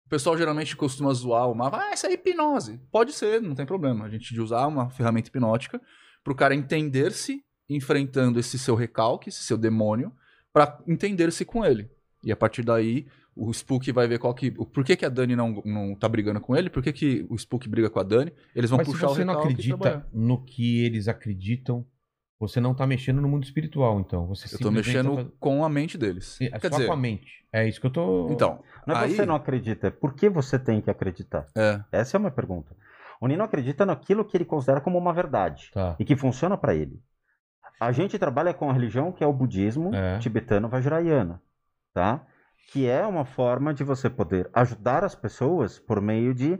O pessoal geralmente costuma zoar o mago. Ah, isso é hipnose. Pode ser, não tem problema. A gente de usar uma ferramenta hipnótica para o cara entender-se enfrentando esse seu recalque, esse seu demônio, para entender-se com ele. E a partir daí, o Spook vai ver qual que. o- Por que, que a Dani não, não tá brigando com ele? Por que, que o Spook briga com a Dani? Eles vão Mas se puxar você o não acredita no que eles acreditam, você não tá mexendo no mundo espiritual, então. Você Eu tô simplesmente mexendo tá fazendo- com a mente deles. É Quer só dizer, com a mente. É isso que eu tô. então. Não é aí, você não acredita, é por que você tem que acreditar? É, Essa é uma pergunta. O Nino acredita naquilo que ele considera como uma verdade Tá. e que funciona para ele. A gente trabalha com a religião que é o budismo É. tibetano vajrayana, tá? Que é uma forma de você poder ajudar as pessoas por meio de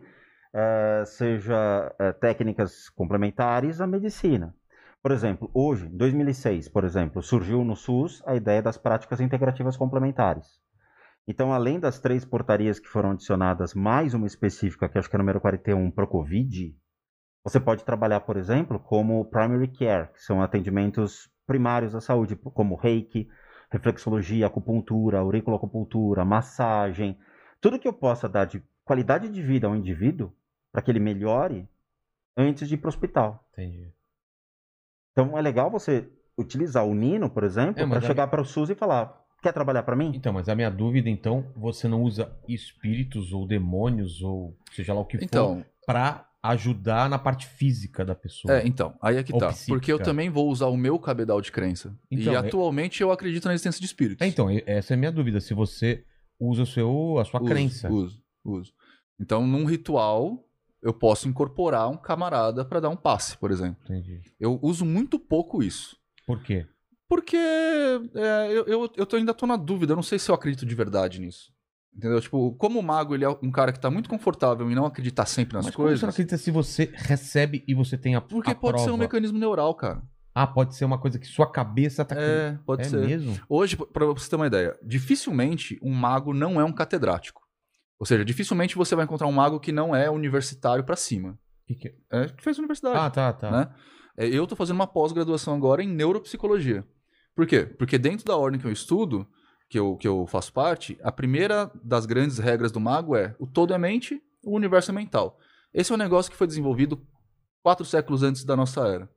eh, seja eh, técnicas complementares à medicina. Por exemplo, hoje, em 2006, por exemplo, surgiu no SUS a ideia das práticas integrativas complementares. Então, além das três portarias que foram adicionadas, mais uma específica, que acho que é número 41, para o Covid, você pode trabalhar, por exemplo, como primary care, que são atendimentos primários à saúde, como reiki, reflexologia, acupuntura, auriculoacupuntura, massagem, tudo que eu possa dar de qualidade de vida ao indivíduo para que ele melhore antes de ir para o hospital. Entendi. Então é legal você utilizar o Nino, por exemplo, É, para chegar para o SUS e falar: quer trabalhar para mim? Então, mas a minha dúvida, então, você não usa espíritos ou demônios ou seja lá o que for Então, pra ajudar na parte física da pessoa. é, então, aí é que tá. psíquica. Porque eu também vou usar o meu cabedal de crença. Então, e é- atualmente eu acredito na existência de espíritos. É, então, essa é a minha dúvida. Se você usa o seu, a sua Uso, crença. Uso, uso. Então, num ritual, eu posso incorporar um camarada pra dar um passe, por exemplo. Entendi. Eu uso muito pouco isso. Por quê? Porque é, eu, eu, eu tô- ainda tô na dúvida, eu não sei se eu acredito de verdade nisso. Entendeu? Tipo, como o mago ele é um cara que tá muito confortável em não acreditar sempre nas Mas como coisas. você não acredita se você recebe e você tem a Porque a pode ser um prova? mecanismo neural, cara. Ah, pode ser uma coisa que sua cabeça tá... É, pode é ser. mesmo? Hoje, pra você ter uma ideia, dificilmente um mago não é um catedrático. Ou seja, dificilmente você vai encontrar um mago que não é universitário pra cima. Que que... É, que fez universidade. Ah, tá, tá. né? É, Eu tô fazendo uma pós-graduação agora em neuropsicologia. Por quê? Porque dentro da ordem que eu estudo, que eu, que eu faço parte, a primeira das grandes regras do mago é o todo é mente, o universo é mental. Esse é um negócio que foi desenvolvido quatro séculos antes da nossa era.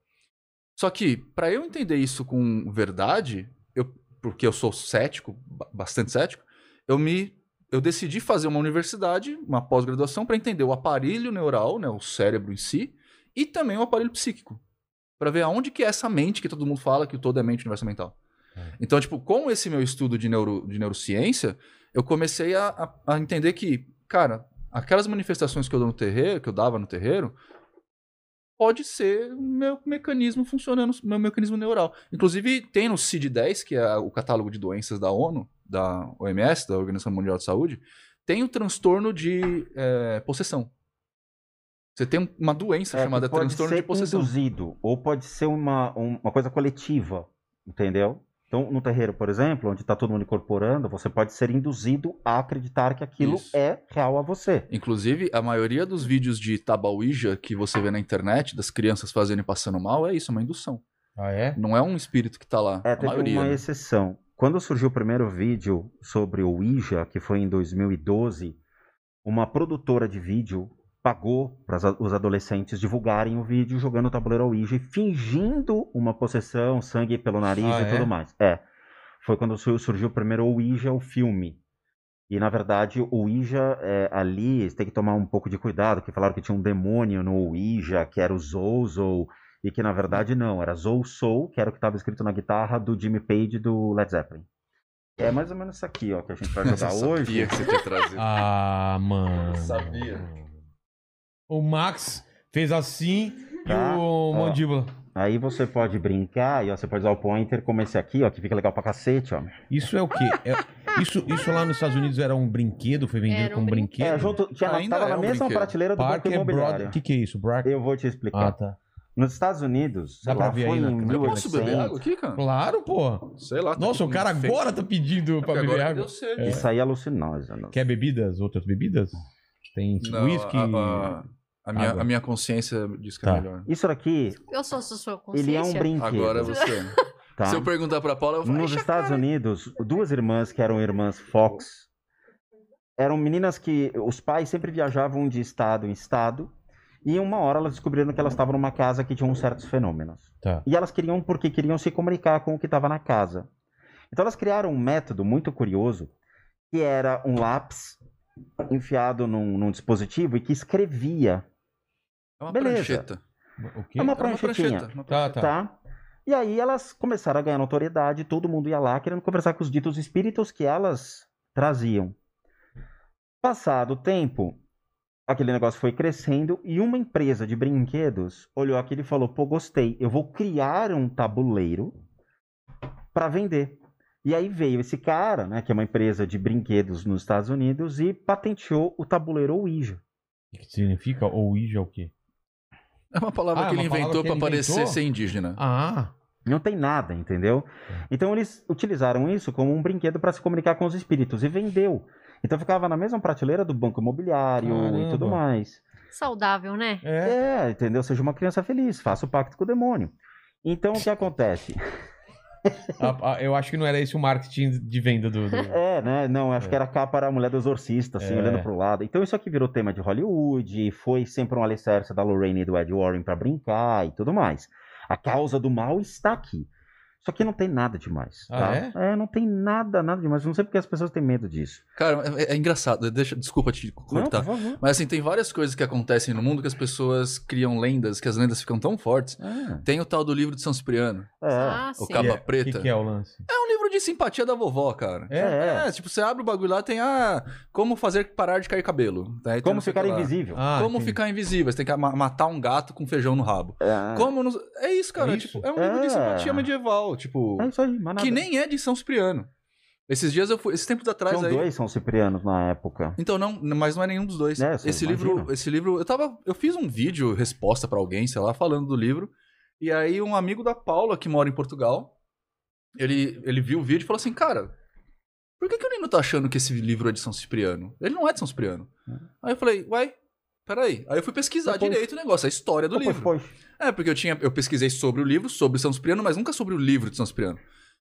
Só que, para eu entender isso com verdade, eu, porque eu sou cético, ba- bastante cético, eu me eu decidi fazer uma universidade, uma pós-graduação, para entender o aparelho neural, né, o cérebro em si, e também o aparelho psíquico. Pra ver aonde que é essa mente que todo mundo fala que o todo é mente universo mental. É. Então, tipo, com esse meu estudo de, neuro, de neurociência, eu comecei a, a, a entender que, cara, aquelas manifestações que eu dou no terreiro, que eu dava no terreiro, pode ser o meu mecanismo funcionando, meu mecanismo neural. Inclusive, tem no CID-10, que é o catálogo de doenças da ONU, da OMS, da Organização Mundial de Saúde, tem o transtorno de eh, possessão. Você tem uma doença É, chamada pode transtorno ser de possessão. induzido, ou pode ser uma, um- uma coisa coletiva, entendeu? Então, no terreiro, por exemplo, onde está todo mundo incorporando, você pode ser induzido a acreditar que aquilo Isso. é real a você. Inclusive, a maioria dos vídeos de Tabauija que você vê na internet, das crianças fazendo e passando mal, é isso, é uma indução. Ah, é? Não é um espírito que tá lá. É, a teve maioria. uma né? exceção. Quando surgiu o primeiro vídeo sobre o Ouija, que foi em 2012, uma produtora de vídeo pagou para os adolescentes divulgarem o vídeo jogando o tabuleiro Ouija e fingindo uma possessão, sangue pelo nariz Ah, e é? tudo mais. É. Foi quando su- surgiu o primeiro Ouija, o filme. E na verdade, o Ouija é, ali, você tem que tomar um pouco de cuidado, que falaram que tinha um demônio no Ouija, que era o Zouzou, e que na verdade não, era Zou Soul, que era o que estava escrito na guitarra do Jimmy Page do Led Zeppelin. É mais ou menos isso aqui, ó, que a gente vai *laughs* jogar Eu hoje. sabia que você tinha trazido. Ah, mano. Sabia. O Max fez assim Tá, e o ó. mandíbula. Aí você pode brincar, e ó, você pode usar o pointer como esse aqui, ó, que fica legal pra cacete, ó. Isso é o quê? É- isso, isso lá nos Estados Unidos era um brinquedo? Foi vendido um como brinquedo? É, junto, tinha, Ainda tava é na um mesma brinquedo. prateleira do banco Parker imobiliário. Brothers. O que, que é isso? Brack? Eu vou te explicar. Ah, tá. Nos Estados Unidos, Dá pra lá ver foi aí em câmera? Eu posso beber 1800. água aqui, cara? Claro, pô. Sei lá. tá Nossa, o cara com agora tá pedindo pra Porque beber agora água. deu sede. É. Isso aí é alucinógeno. Quer bebidas? Outras bebidas? Tem Não, whisky? a, a- a minha, a minha consciência diz que Tá. é melhor. Isso daqui, Eu sou a sua consciência. ele é um brinquedo. Agora você. *laughs* tá? Se eu perguntar pra Paula, eu falo. Nos "Ixi, Estados Unidos, duas irmãs que eram irmãs Fox eram meninas que os pais sempre viajavam de estado em estado e uma hora elas descobriram que elas estavam numa casa que tinha uns certos fenômenos. Tá. E elas queriam porque queriam se comunicar com o que estava na casa. Então elas criaram um método muito curioso que era um lápis enfiado num, num dispositivo e que escrevia, É uma Beleza. prancheta. O quê? É uma É uma pranchetinha. prancheta. uma Tá, prancheta. tá. tá? E aí elas começaram a ganhar notoriedade, todo mundo ia lá querendo conversar com os ditos espíritos que elas traziam. Passado o tempo, aquele negócio foi crescendo e uma empresa de brinquedos olhou aquilo e falou: pô, gostei, eu vou criar um tabuleiro para vender. E aí veio esse cara, né, que é uma empresa de brinquedos nos Estados Unidos, e patenteou o tabuleiro Ouija. O que significa? Ouija é o quê? É uma palavra Ah, que ele palavra inventou ele parecer ser indígena. Ah, Não tem nada, entendeu? Então eles utilizaram isso como um brinquedo para se comunicar com os espíritos e vendeu. Então ficava na mesma prateleira do banco imobiliário e Caramba. tudo mais. Saudável, né? é. É, entendeu? Seja uma criança feliz, faça o pacto com o demônio. Então o que *laughs* acontece? *laughs* Eu acho que não era esse o marketing de venda do. do- *laughs* É, né? Não, acho É. que era a capa era a mulher do exorcista, assim, É. olhando pro lado. Então isso aqui virou tema de Hollywood, foi sempre um alicerce da Lorraine e do Ed Warren pra brincar e tudo mais. A causa do mal está aqui. Só que não tem nada demais. Ah, tá? é? não tem nada, nada demais. Eu não sei porque as pessoas têm medo disso. Cara, é, é engraçado. Deixa, desculpa te Não, cortar. favor. Mas assim, tem várias coisas que acontecem no mundo que as pessoas criam lendas, que as lendas ficam tão fortes. É, Tem o tal do livro de São Cipriano, é. Ah, o sim. capa é- preta. que, que é o lance? É um livro de simpatia da vovó, cara. É? É. tipo, você abre o bagulho lá, tem ah, como fazer parar de cair cabelo. Tem Como não o ficar invisível. Ah, como entendi. ficar invisível, você tem que ma- matar um gato com feijão no rabo. É, Como nos- É isso, cara. É isso? Tipo, é um livro de É. simpatia medieval, tipo, é isso aí, mas nada. que nem é de São Cipriano. Esses dias eu fui, esses tempos atrás Tinham aí. dois São Ciprianos na época. Então não, mas não é nenhum dos dois. É, esse imagina. livro, esse livro, eu tava, eu fiz um vídeo resposta pra alguém, sei lá, falando do livro. E aí um amigo da Paula que mora em Portugal, ele ele viu o vídeo e falou assim, cara, por que, que o Nino tá achando que esse livro é de São Cipriano? Ele não é de São Cipriano. Aí eu falei, uai, peraí. Aí eu fui pesquisar Depois- direito o negócio, a história do Depois livro. foi. É, porque eu tinha, eu pesquisei sobre o livro, sobre São Cipriano, mas nunca sobre o livro de São Cipriano.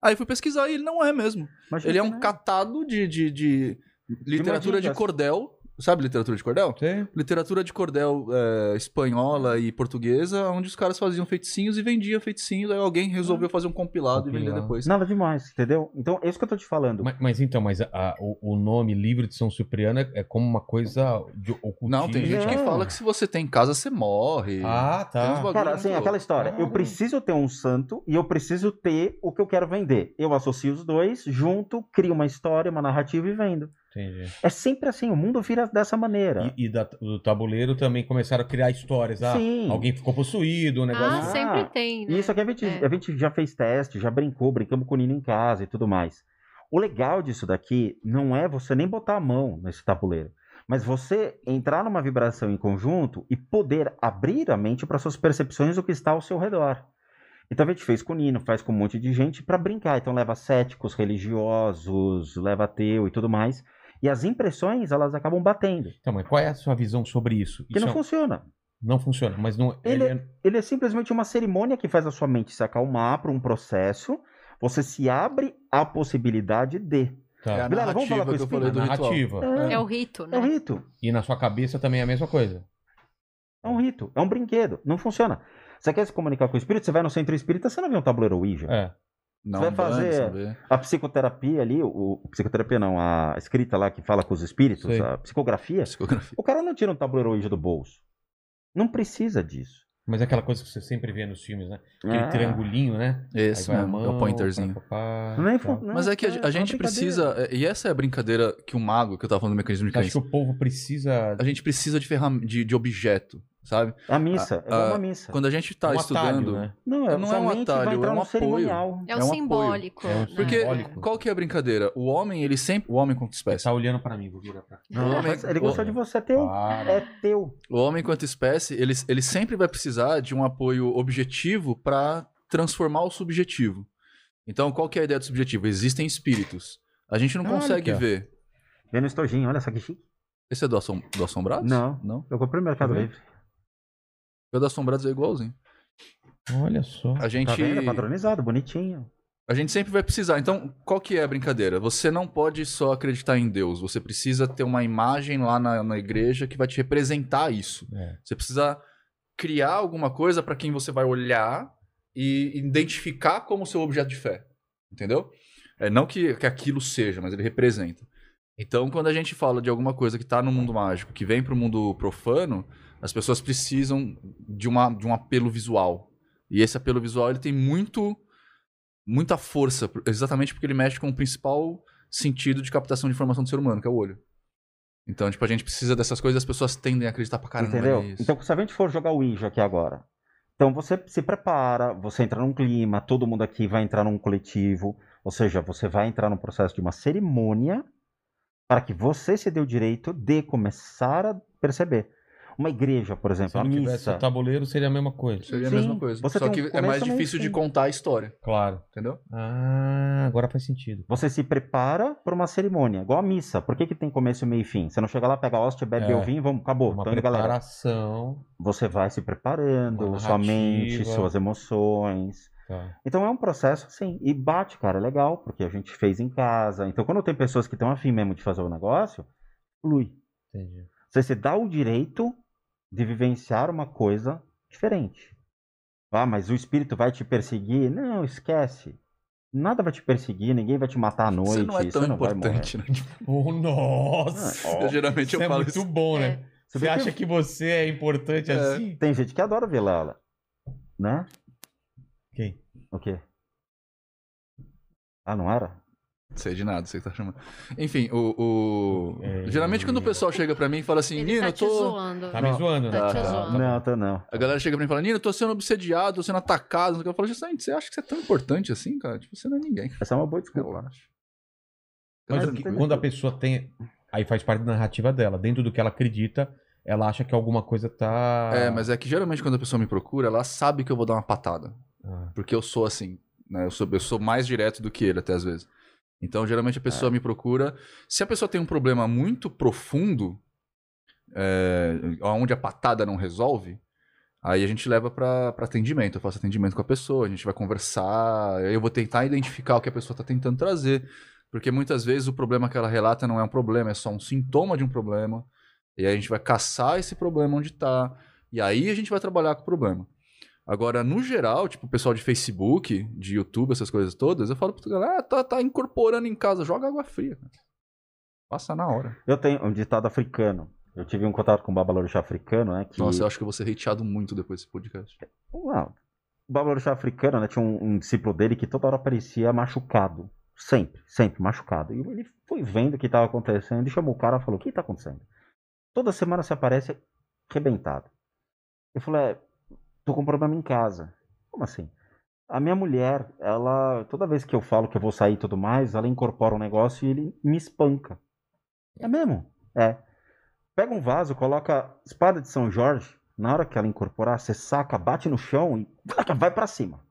Aí eu fui pesquisar e ele não é mesmo. Ele é um não catado de, de, de literatura de cordel. Sabe literatura de cordel? Você? Literatura de cordel é, espanhola e portuguesa, onde os caras faziam feiticinhos e vendiam feiticinhos. Aí alguém resolveu fazer um compilado, e vender Compilado. depois. Nada demais, entendeu? Então, é isso que eu tô te falando. Mas, mas então, mas a- a- o, o nome livro de São Cipriano é, é como uma coisa de ocultismo. Não, tem gente que fala que se você tem em casa, você morre. Ah, Tem uns tá. Cara, assim, aquela história. Eu Caramba. preciso ter um santo e eu preciso ter o que eu quero vender. Eu associo os dois, junto, crio uma história, uma narrativa e vendo. Entendi. É sempre assim, o mundo vira dessa maneira. E, e da- do tabuleiro também começaram a criar histórias. Ah, Sim. alguém ficou possuído, um negócio. Ah, Ah, sempre tem, né? E isso aqui a gente, É. a gente já fez teste, já brincou, brincamos com o Nino em casa e tudo mais. O legal disso daqui não é você nem botar a mão nesse tabuleiro, mas você entrar numa vibração em conjunto e poder abrir a mente para suas percepções do que está ao seu redor. Então a gente fez com o Nino, faz com um monte de gente para brincar. Então leva céticos, religiosos, leva ateu e tudo mais. E as impressões, elas acabam batendo. Então, mas qual é a sua visão sobre isso? Que Isso não é- funciona. não funciona, mas não. Ele ele é- Ele é simplesmente uma cerimônia que faz a sua mente se acalmar para um processo. Você se abre à possibilidade de. tá. É a Vilela, vamos falar com que eu o falei do ritual. narrativa. É, É o rito, é né? um rito. E na sua cabeça também é a mesma coisa. É um rito. É um brinquedo. Não funciona. Você quer se comunicar com o espírito? Você vai no centro espírita, você não vê um tabuleiro Ouija. É. Não, Vai fazer-. A psicoterapia ali, o, psicoterapia não, a escrita lá que fala com os espíritos, Sei. a psicografia, Psicografia. o cara não tira um tabuleiro Ouija do bolso. Não precisa disso. Mas é aquela coisa que você sempre vê nos filmes, né? Aquele Ah. triangulinho, né? Esse é o pointerzinho. pá, pá, pá, Nem fu- não, Mas é que a, é a uma gente brincadeira. precisa. é, E essa é a brincadeira que o mago, que eu tava falando do mecanismo de crença. que o povo precisa. A gente precisa de, ferram... de, de objeto, sabe? A missa, é Ah, igual uma missa. Quando a gente tá um estudando. atalho, né? Não, é, não é um atalho, é um apoio. cerimonial. É É o um apoio. simbólico. É um né? Porque Simbólico. qual que é a brincadeira? O homem, ele sempre. O homem quanto Ele espécie. tá olhando pra mim, vou virar pra cá. Não, homem- mas ele gostou de você, é teu. Para. É teu. O homem quanto espécie, ele, ele sempre vai precisar de um apoio objetivo para transformar o subjetivo. Então, qual que é a ideia do subjetivo? Existem espíritos. A gente não Olha consegue ver. Vendo estojinho, olha só que chique. Esse é do, assom... do Assombrados? Não. Não? Eu comprei no Mercado Livre. O do Assombrados é igualzinho. Olha só. A gente. Tá vendo? É padronizado, bonitinho. A gente sempre vai precisar. Então, qual que é a brincadeira? Você não pode só acreditar em Deus. Você precisa ter uma imagem lá na, na igreja que vai te representar isso. É. Você precisa criar alguma coisa para quem você vai olhar e identificar como seu objeto de fé. Entendeu? É, não que, que aquilo seja, mas ele representa. Então, quando a gente fala de alguma coisa que está no mundo mágico, que vem para o mundo profano, as pessoas precisam de, uma, de um apelo visual. E esse apelo visual ele tem muito muita força, exatamente porque ele mexe com o principal sentido de captação de informação do ser humano, que é o olho. Então, tipo, a gente precisa dessas coisas, as pessoas tendem a acreditar pra caramba Entendeu? nisso. Então, se a gente for jogar o Ouija aqui agora, então você se prepara, você entra num clima, todo mundo aqui vai entrar num coletivo, ou seja, você vai entrar num processo de uma cerimônia para que você se dê o direito de começar a perceber. Uma igreja, por Se exemplo, a não tivesse missa. o tabuleiro, seria a mesma coisa. Seria a Sim. mesma coisa. Você Só que um é mais difícil de contar a história, Claro. entendeu? Ah, agora faz sentido. Você se prepara para uma cerimônia, igual a missa. Por que, que tem começo, meio e fim? Você não chega lá, pega a hóstia, bebe É. o vinho, vamos, acabou. Uma Então, indo, galera. preparação. Você vai se preparando, sua mente, suas emoções. Tá. Então é um processo assim. E bate, cara, é legal, porque a gente fez em casa. Então quando tem pessoas que estão afim mesmo de fazer o negócio, flui. Entendi. Você se dá o direito de vivenciar uma coisa diferente. Ah, mas o espírito vai te perseguir? Não, esquece. Nada vai te perseguir, ninguém vai te matar à noite. Você não é tão importante, né? *laughs* Oh, nossa! morrer. *laughs* Eu, geralmente Isso eu é falo muito isso. bom, né? É. Você Você vê que- acha que você é importante É. assim? Tem gente que adora Vilela. Né? Quem? O quê? Ah, não era? Sei de nada, você que tá chamando. Enfim, o. o- É. Geralmente quando o pessoal chega pra mim e fala assim, Ele Nino, tá eu tô. zoando. Tá me zoando, né? Tá te Tá, tá. zoando. Não, tô não. A galera chega pra mim e fala, Nino, eu tô sendo obsediado, tô sendo atacado. Eu falo, justamente, você acha que você é tão importante assim, cara? Tipo, você não é ninguém. Essa é uma boa desculpa. Relaxa. Mas Mas o que- quando a pessoa tem. Aí faz parte da narrativa dela. Dentro do que ela acredita, ela acha que alguma coisa tá. É, mas é que geralmente quando a pessoa me procura, ela sabe que eu vou dar uma patada. Ah, Porque eu sou assim, né? Eu sou, eu sou mais direto do que ele, até às vezes. Então, geralmente a pessoa me procura. Se a pessoa tem um problema muito profundo, é, onde a patada não resolve, aí a gente leva pra atendimento. Eu faço atendimento com a pessoa, a gente vai conversar, eu vou tentar identificar o que a pessoa tá tentando trazer. Porque muitas vezes o problema que ela relata não é um problema, é só um sintoma de um problema. E aí a gente vai caçar esse problema onde tá. E aí a gente vai trabalhar com o problema. Agora, no geral, tipo, o pessoal de Facebook, de YouTube, essas coisas todas, eu falo pra galera, ah, tá, tá incorporando em casa, joga água fria. cara. Passa na hora. Eu tenho um ditado africano. Eu tive um contato com o babalorixá africano, né? Que... Nossa, eu acho que eu vou ser hateado muito depois desse podcast. Não, o babalorixá africano, né? Tinha um, um discípulo dele que toda hora parecia machucado. Sempre, sempre machucado. E ele foi vendo o que estava acontecendo e chamou o cara e falou: O que está acontecendo? Toda semana você aparece arrebentado. Ele falou: É, tô com um problema em casa. Como assim? A minha mulher, ela, toda vez que eu falo que eu vou sair e tudo mais, ela incorpora um negócio e ele me espanca. É mesmo? É. Pega um vaso, coloca espada de São Jorge. Na hora que ela incorporar, você saca, bate no chão e vai pra cima.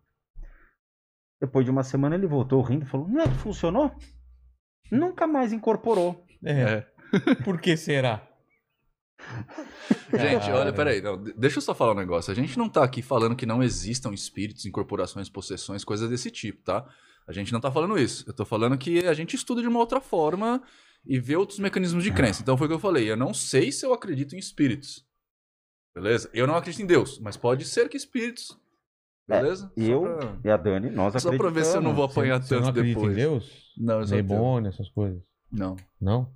Depois de uma semana ele voltou rindo e falou: Não é que funcionou? Nunca mais incorporou. É. *laughs* Por que será? *laughs* Gente, olha, peraí, não, de- deixa eu só falar um negócio. A gente não tá aqui falando que não existam espíritos, incorporações, possessões, coisas desse tipo, tá? A gente não tá falando isso. Eu tô falando que a gente estuda de uma outra forma e vê outros mecanismos de crença. Então foi o que eu falei. Eu não sei se eu acredito em espíritos. Beleza? Eu não acredito em Deus, mas pode ser que espíritos. É, Beleza? E Só eu pra- e a Dani, nós Só pra ver se eu não vou acreditamos. apanhar Você não tanto acredita depois. em Deus? Não, eu. Demônio, essas coisas. Não. Não?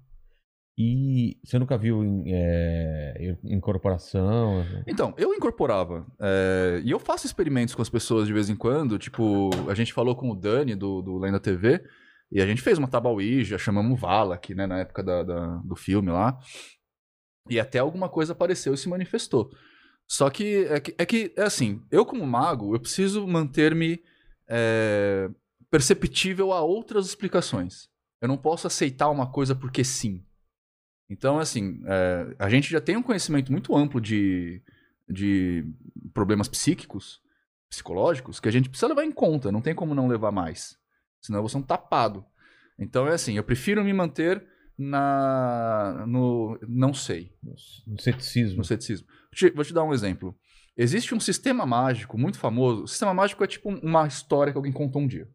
E você nunca viu em, é, incorporação? Então, eu incorporava. é, e eu faço experimentos com as pessoas de vez em quando. Tipo, a gente falou com o Dani do, do Lenda TV. E a gente fez uma Tabauija, chamamos Vala aqui, né? Na época da- da- do filme lá. E até alguma coisa apareceu e se manifestou. Só que é, que é que, é assim, eu como mago, eu preciso manter-me é, perceptível a outras explicações. Eu não posso aceitar uma coisa porque sim. Então, assim, é, a gente já tem um conhecimento muito amplo de, de problemas psíquicos, psicológicos, que a gente precisa levar em conta, não tem como não levar mais. Senão eu vou ser um tapado. Então é assim, eu prefiro me manter na no não sei, No ceticismo. no ceticismo. Vou te, vou te dar um exemplo. Existe um sistema mágico muito famoso. O sistema mágico é tipo uma história que alguém contou um dia.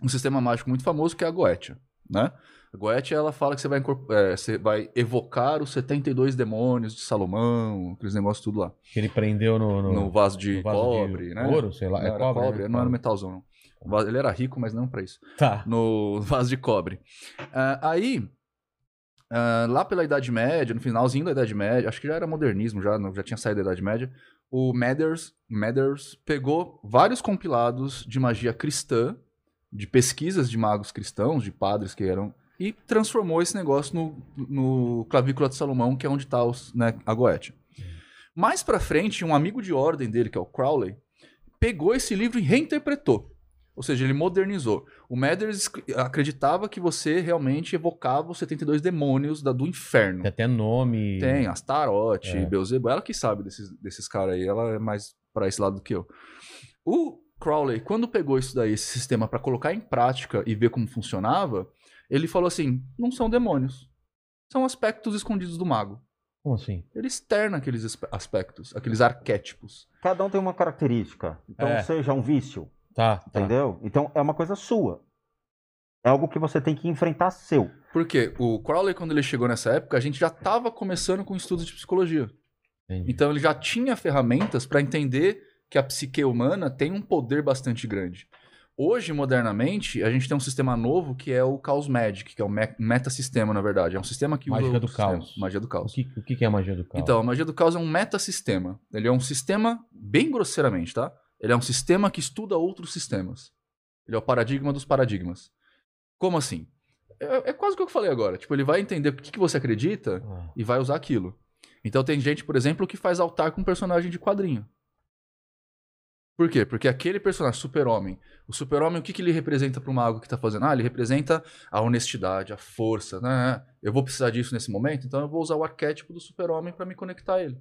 Um sistema mágico muito famoso que é a Goetia, né? A Goetia, ela fala que você vai, é, você vai evocar os 72 demônios de Salomão, aqueles negócios tudo lá. Que ele prendeu no, no, No vaso de no vaso cobre, de né? Ouro, sei lá. Não é era cobre, cobre, né? não era metalzão, não. Ele era rico, mas não pra isso. Tá. No *laughs* vaso de cobre. Ah, aí, ah, lá pela Idade Média, no finalzinho da Idade Média, acho que já era modernismo, já, já tinha saído da Idade Média, o Mathers, Mathers pegou vários compilados de magia cristã, de pesquisas de magos cristãos, de padres que eram, e transformou esse negócio no, no clavícula de Salomão, que é onde está né, a Goetia. Mais pra frente, um amigo de ordem dele, que é o Crowley, pegou esse livro e reinterpretou. Ou seja, ele modernizou. O Mathers acreditava que você realmente evocava os 72 demônios da- do inferno. Tem até nome. Tem, Astarote, É. Beelzebub. Ela que sabe desses, desses caras aí. Ela é mais pra esse lado do que eu. O Crowley, quando pegou isso daí, esse sistema, pra colocar em prática e ver como funcionava, ele falou assim: não são demônios. São aspectos escondidos do mago. Como assim? Ele externa aqueles aspe- aspectos, aqueles arquétipos. Cada um tem uma característica. Então, É. seja um vício, Tá, tá. entendeu? Então, é uma coisa sua. É algo que você tem que enfrentar seu. Porque o Crowley, quando ele chegou nessa época, a gente já estava começando com estudos de psicologia. Entendi. Então ele já tinha ferramentas para entender que a psique humana tem um poder bastante grande. Hoje, modernamente, a gente tem um sistema novo que é o Chaos Magic, que é um me- metassistema, na verdade. É um sistema que Magia usa do caos. Magia do O caos. que, o que que é a magia do caos? Então, a magia do caos é um metasistema. Ele é um sistema, bem grosseiramente, tá? Ele é um sistema que estuda outros sistemas. Ele é o paradigma dos paradigmas. Como assim? É, é quase o que eu falei agora. Tipo, ele vai entender o que, que você acredita Ah, e vai usar aquilo. Então tem gente, por exemplo, que faz altar com um personagem de quadrinho. Por quê? Porque aquele personagem, super-homem, o super-homem, o que, que ele representa para o mago que tá fazendo? Ah, ele representa a honestidade, a força, né? Eu vou precisar disso nesse momento, então eu vou usar o arquétipo do super-homem para me conectar a ele.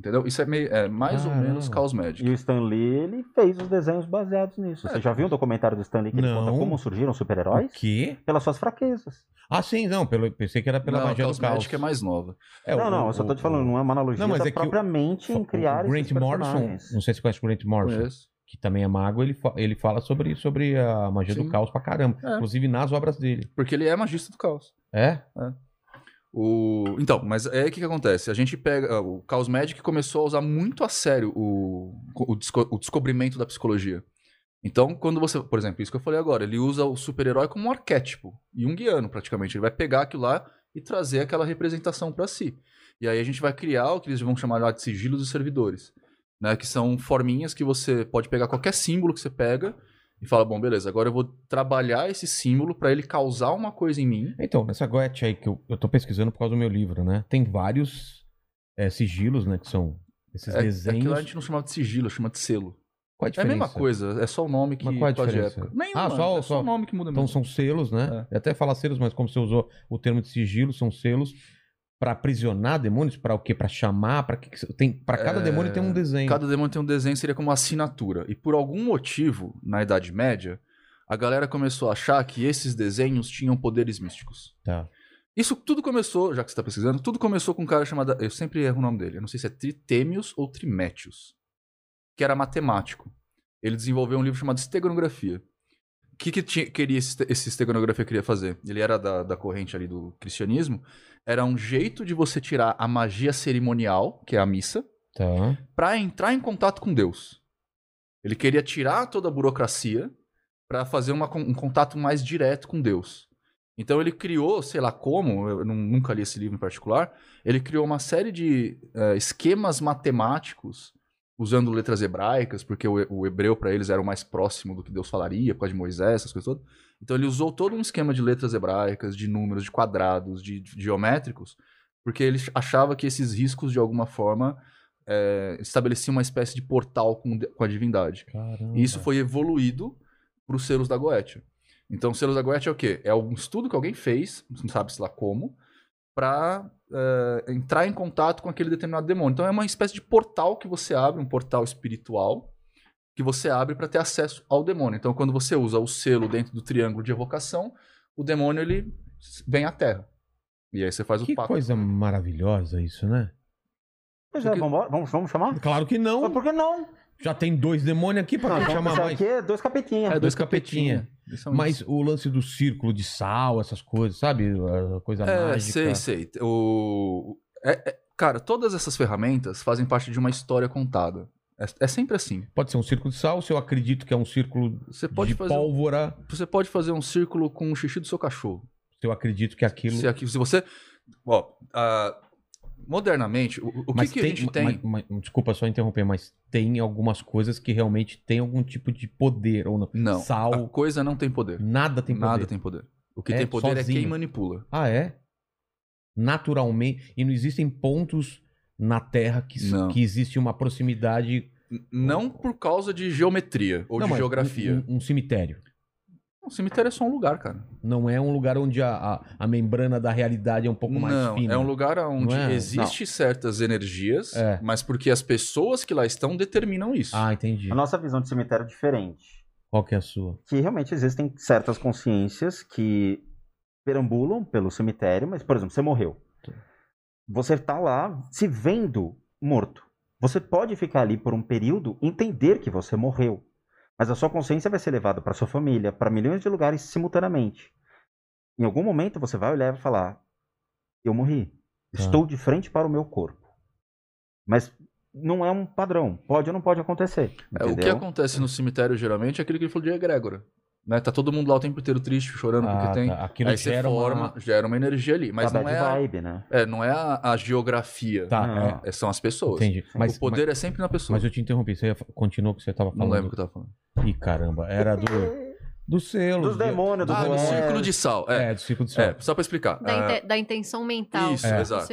Entendeu? Isso é, meio, é mais ou Caramba. menos Chaos Magic. E o Stan Lee, ele fez os desenhos baseados nisso. É. Você já viu o documentário do Stan Lee que Não. conta como surgiram os O super-heróis? quê? Pelas suas fraquezas. Ah, sim, não. Pelo, pensei que era pela não, magia Chaos do caos. Magic é mais nova. É, não, o- não, eu só tô o- te falando, não é uma analogia Não, mas da é que o- propriamente em criar o Grant esses Morrison, não sei se você conhece o Grant Morrison, Conheço. que também é mago, ele, fa- ele fala sobre, sobre a magia Sim. do caos pra caramba. É. Inclusive nas obras dele. Porque ele é magista do caos. É? O... Então, mas é o que, que acontece? A gente pega. O Chaos Magic começou a usar muito a sério o, o, desco- o descobrimento da psicologia. Então, quando você. Por exemplo, isso que eu falei agora, ele usa o super-herói como um arquétipo, junguiano praticamente. Ele vai pegar aquilo lá e trazer aquela representação para si. E aí a gente vai criar o que eles vão chamar de sigilos dos servidores. Né, que são forminhas que você pode pegar qualquer símbolo que você pega e fala, bom, beleza, agora eu vou trabalhar esse símbolo para ele causar uma coisa em mim. Então, nessa Goethe aí que eu, eu tô pesquisando por causa do meu livro, né? Tem vários é, sigilos, né? Que são esses É, desenhos. Aquilo a gente não chamava de sigilo, chama de selo. Qual a É a mesma coisa, é só o nome que Mas qual a diferença? época. Nenhuma, Ah, só- é só o nome que muda Então mesmo. são selos, né? Eu até falar selos, mas como você usou o termo de sigilo, são selos pra aprisionar demônios, Pra o quê? Pra chamar, para que tem para cada É, demônio tem um desenho. Cada demônio tem um desenho, seria como uma assinatura. E por algum motivo, na Idade Média, a galera começou a achar que esses desenhos tinham poderes místicos. Tá. Isso tudo começou, já que você está pesquisando, tudo começou com um cara chamado. Eu sempre erro o nome dele. Eu não sei se é Tritêmios ou Trimétios. Que era matemático. Ele desenvolveu um livro chamado Esteganografia. O que, que tinha- queria esse, esse esteganografia queria fazer? Ele era da, da corrente ali do cristianismo. Era um jeito de você tirar a magia cerimonial, que é a missa, Tá. para entrar em contato com Deus. Ele queria tirar toda a burocracia para fazer uma um contato mais direto com Deus. Então ele criou, sei lá como, eu nu- nunca li esse livro em particular, ele criou uma série de eh, esquemas matemáticos usando letras hebraicas, porque o, o hebreu para eles era o mais próximo do que Deus falaria, por causa de Moisés, essas coisas todas. Então ele usou todo um esquema de letras hebraicas, de números, de quadrados, de, de geométricos, porque ele achava que esses riscos, de alguma forma, é, estabelecia uma espécie de portal com, com a divindade. Caramba. E isso foi evoluído para os selos da Goetia. Então, os selos da Goetia é o quê? É algum estudo que alguém fez, não sabe-se lá como, para entrar em contato com aquele determinado demônio. Então, é uma espécie de portal que você abre, um portal espiritual, que você abre para ter acesso ao demônio. Então, quando você usa o selo dentro do triângulo de evocação, o demônio ele vem à Terra. E aí você faz Que o pacto. coisa maravilhosa isso, né? Pois é, vamos, vamos, vamos chamar? Claro que Mas não. por que não? Já tem dois demônios aqui, que vamos chamar mais? aqui é dois capetinhas. É, dois dois capetinha. capetinha. São Mas isso. o lance do círculo de sal, essas coisas, sabe? A coisa É, mágica. sei, sei. O... é- é- cara, todas essas ferramentas fazem parte de uma história contada. É, é sempre assim. Pode ser um círculo de sal, se eu acredito que é um círculo Você pode de fazer. um- pólvora, Você pode fazer um círculo com o xixi do seu cachorro. se eu acredito que aquilo. Se, aqui, se você. Ó, ah, modernamente, o, o que, mas que a gente tem. ma- ma- desculpa só interromper, mas tem algumas coisas que realmente tem algum tipo de poder ou não. Não. Sal, A coisa não tem poder. nada tem poder. Nada tem poder. O que É tem poder é sozinho. quem manipula. Ah, é? Naturalmente. E não existem pontos na Terra que, que existe uma proximidade Não por causa de geometria ou Não, de geografia. Um, um cemitério. O cemitério é só um lugar, cara. Não é um lugar onde a, a, a membrana da realidade é um pouco mais não, fina. é um lugar onde é? existe certas energias, É. mas porque as pessoas que lá estão determinam isso. Ah, entendi. A nossa visão de cemitério é diferente. Qual que é a sua? Que realmente existem certas consciências que perambulam pelo cemitério, mas, por exemplo, você morreu. Você está lá se vendo morto. Você pode ficar ali por um período, entender que você morreu. Mas a sua consciência vai ser levada para sua família, para milhões de lugares simultaneamente. Em algum momento você vai olhar e falar: Eu morri. Tá. Estou de frente para o meu corpo. Mas não é um padrão. Pode ou não pode acontecer. É, o que acontece no cemitério geralmente é aquele que ele falou de egrégora. Né? Tá todo mundo lá o tempo inteiro triste, chorando Ah, porque tem. tá. Aquilo Aí você gera uma- forma, gera uma energia ali. Mas a não é, a, vibe, né? é, não é a, a geografia. Tá, Não. é, É, são as pessoas. entendi. Mas, o poder é sempre na pessoa. mas, mas eu te interrompi. Você ia, continua o que você tava Não falando. lembro o que eu tava falando. Ih, caramba. Era do, *laughs* do selo. Dos demônios, do Ah, do círculo de sal. É, É, do círculo de sol. é, só pra explicar. Da, Ah, inte- da intenção mental. Isso, se exato.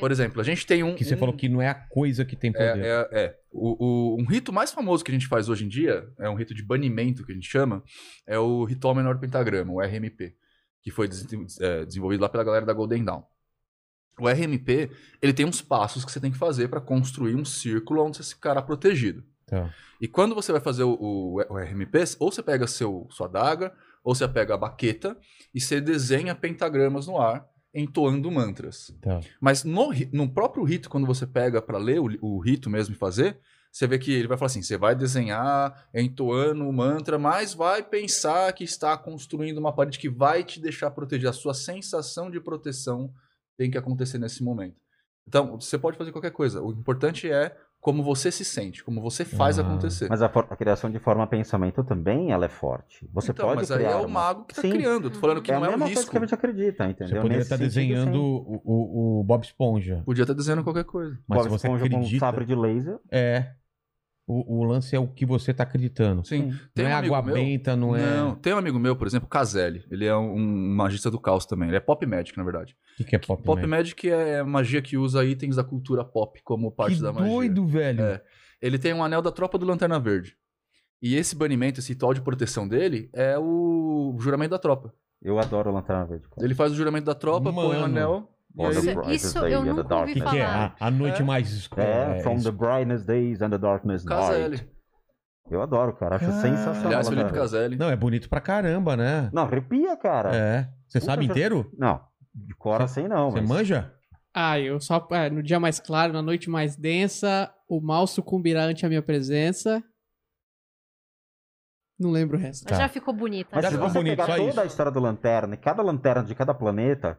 por exemplo, a gente tem um. Que você um- falou que não é a coisa que tem poder. É, é, é. O, o- um rito mais famoso que a gente faz hoje em dia, é um rito de banimento que a gente chama, é o ritual menor pentagrama, o RMP, que foi des- é, desenvolvido lá pela galera da Golden Dawn. O RMP, ele tem uns passos que você tem que fazer para construir um círculo onde você ficará protegido. Tá. E quando você vai fazer o, o- o RMP, ou você pega seu, sua adaga, ou você pega a baqueta e você desenha pentagramas no ar, entoando mantras. Tá. Mas no, no próprio rito, quando você pega pra ler o, o rito mesmo e fazer, você vê que ele vai falar assim: você vai desenhar entoando o mantra, mas vai pensar que está construindo uma parede que vai te deixar protegido. A sua sensação de proteção tem que acontecer nesse momento. Então, você pode fazer qualquer coisa. O importante é como você se sente, como você faz Ah, acontecer. Mas a, a criação de forma pensamento também ela é forte. Você então, pode mas aí criar é o uma- mago que tá Sim. criando. Tô falando que é não é coisa risco. que a gente acredita, Você entendeu? poderia Nesse estar sentido, desenhando o, o, o Bob Esponja. Podia estar desenhando qualquer coisa. Mas Bob se você Esponja com um acredita. sabre de laser. É. O, o lance é o que você tá acreditando. Sim. Tem não é um amigo água meu- benta, não é. Não, tem um amigo meu, por exemplo, Caselli. Ele é um, um magista do caos também. Ele é pop magic, na verdade. O que, que é pop, Pop magic? magic é magia que usa itens da cultura pop como parte Que da magia. doido, velho. É. Ele tem um anel da tropa do Lanterna Verde. E esse banimento, esse ritual de proteção dele é o juramento da tropa. Eu adoro o Lanterna Verde. cara. Ele faz o juramento da tropa, põe o Mano. anel. Isso, isso day eu nunca ouvi O darkness. que, que é? falar. A, a noite É. mais escura. É, from isso. the brightest days and the darkness Caselli. night. Eu adoro, cara. Acho Cara. sensacional. Aliás, Felipe. Caselli. Não, é bonito pra caramba, né? Não, arrepia, cara. É. Você Puta, sabe já- inteiro? Não, de cor assim não. Você mas... manja? Ah, eu só. é, no dia mais claro, na noite mais densa, o mal sucumbirá ante a minha presença. Não lembro o resto. Tá. já ficou bonita. Mas Já se ficou você bonito, pegar toda isso. a história do Lanterna, e cada lanterna de cada planeta,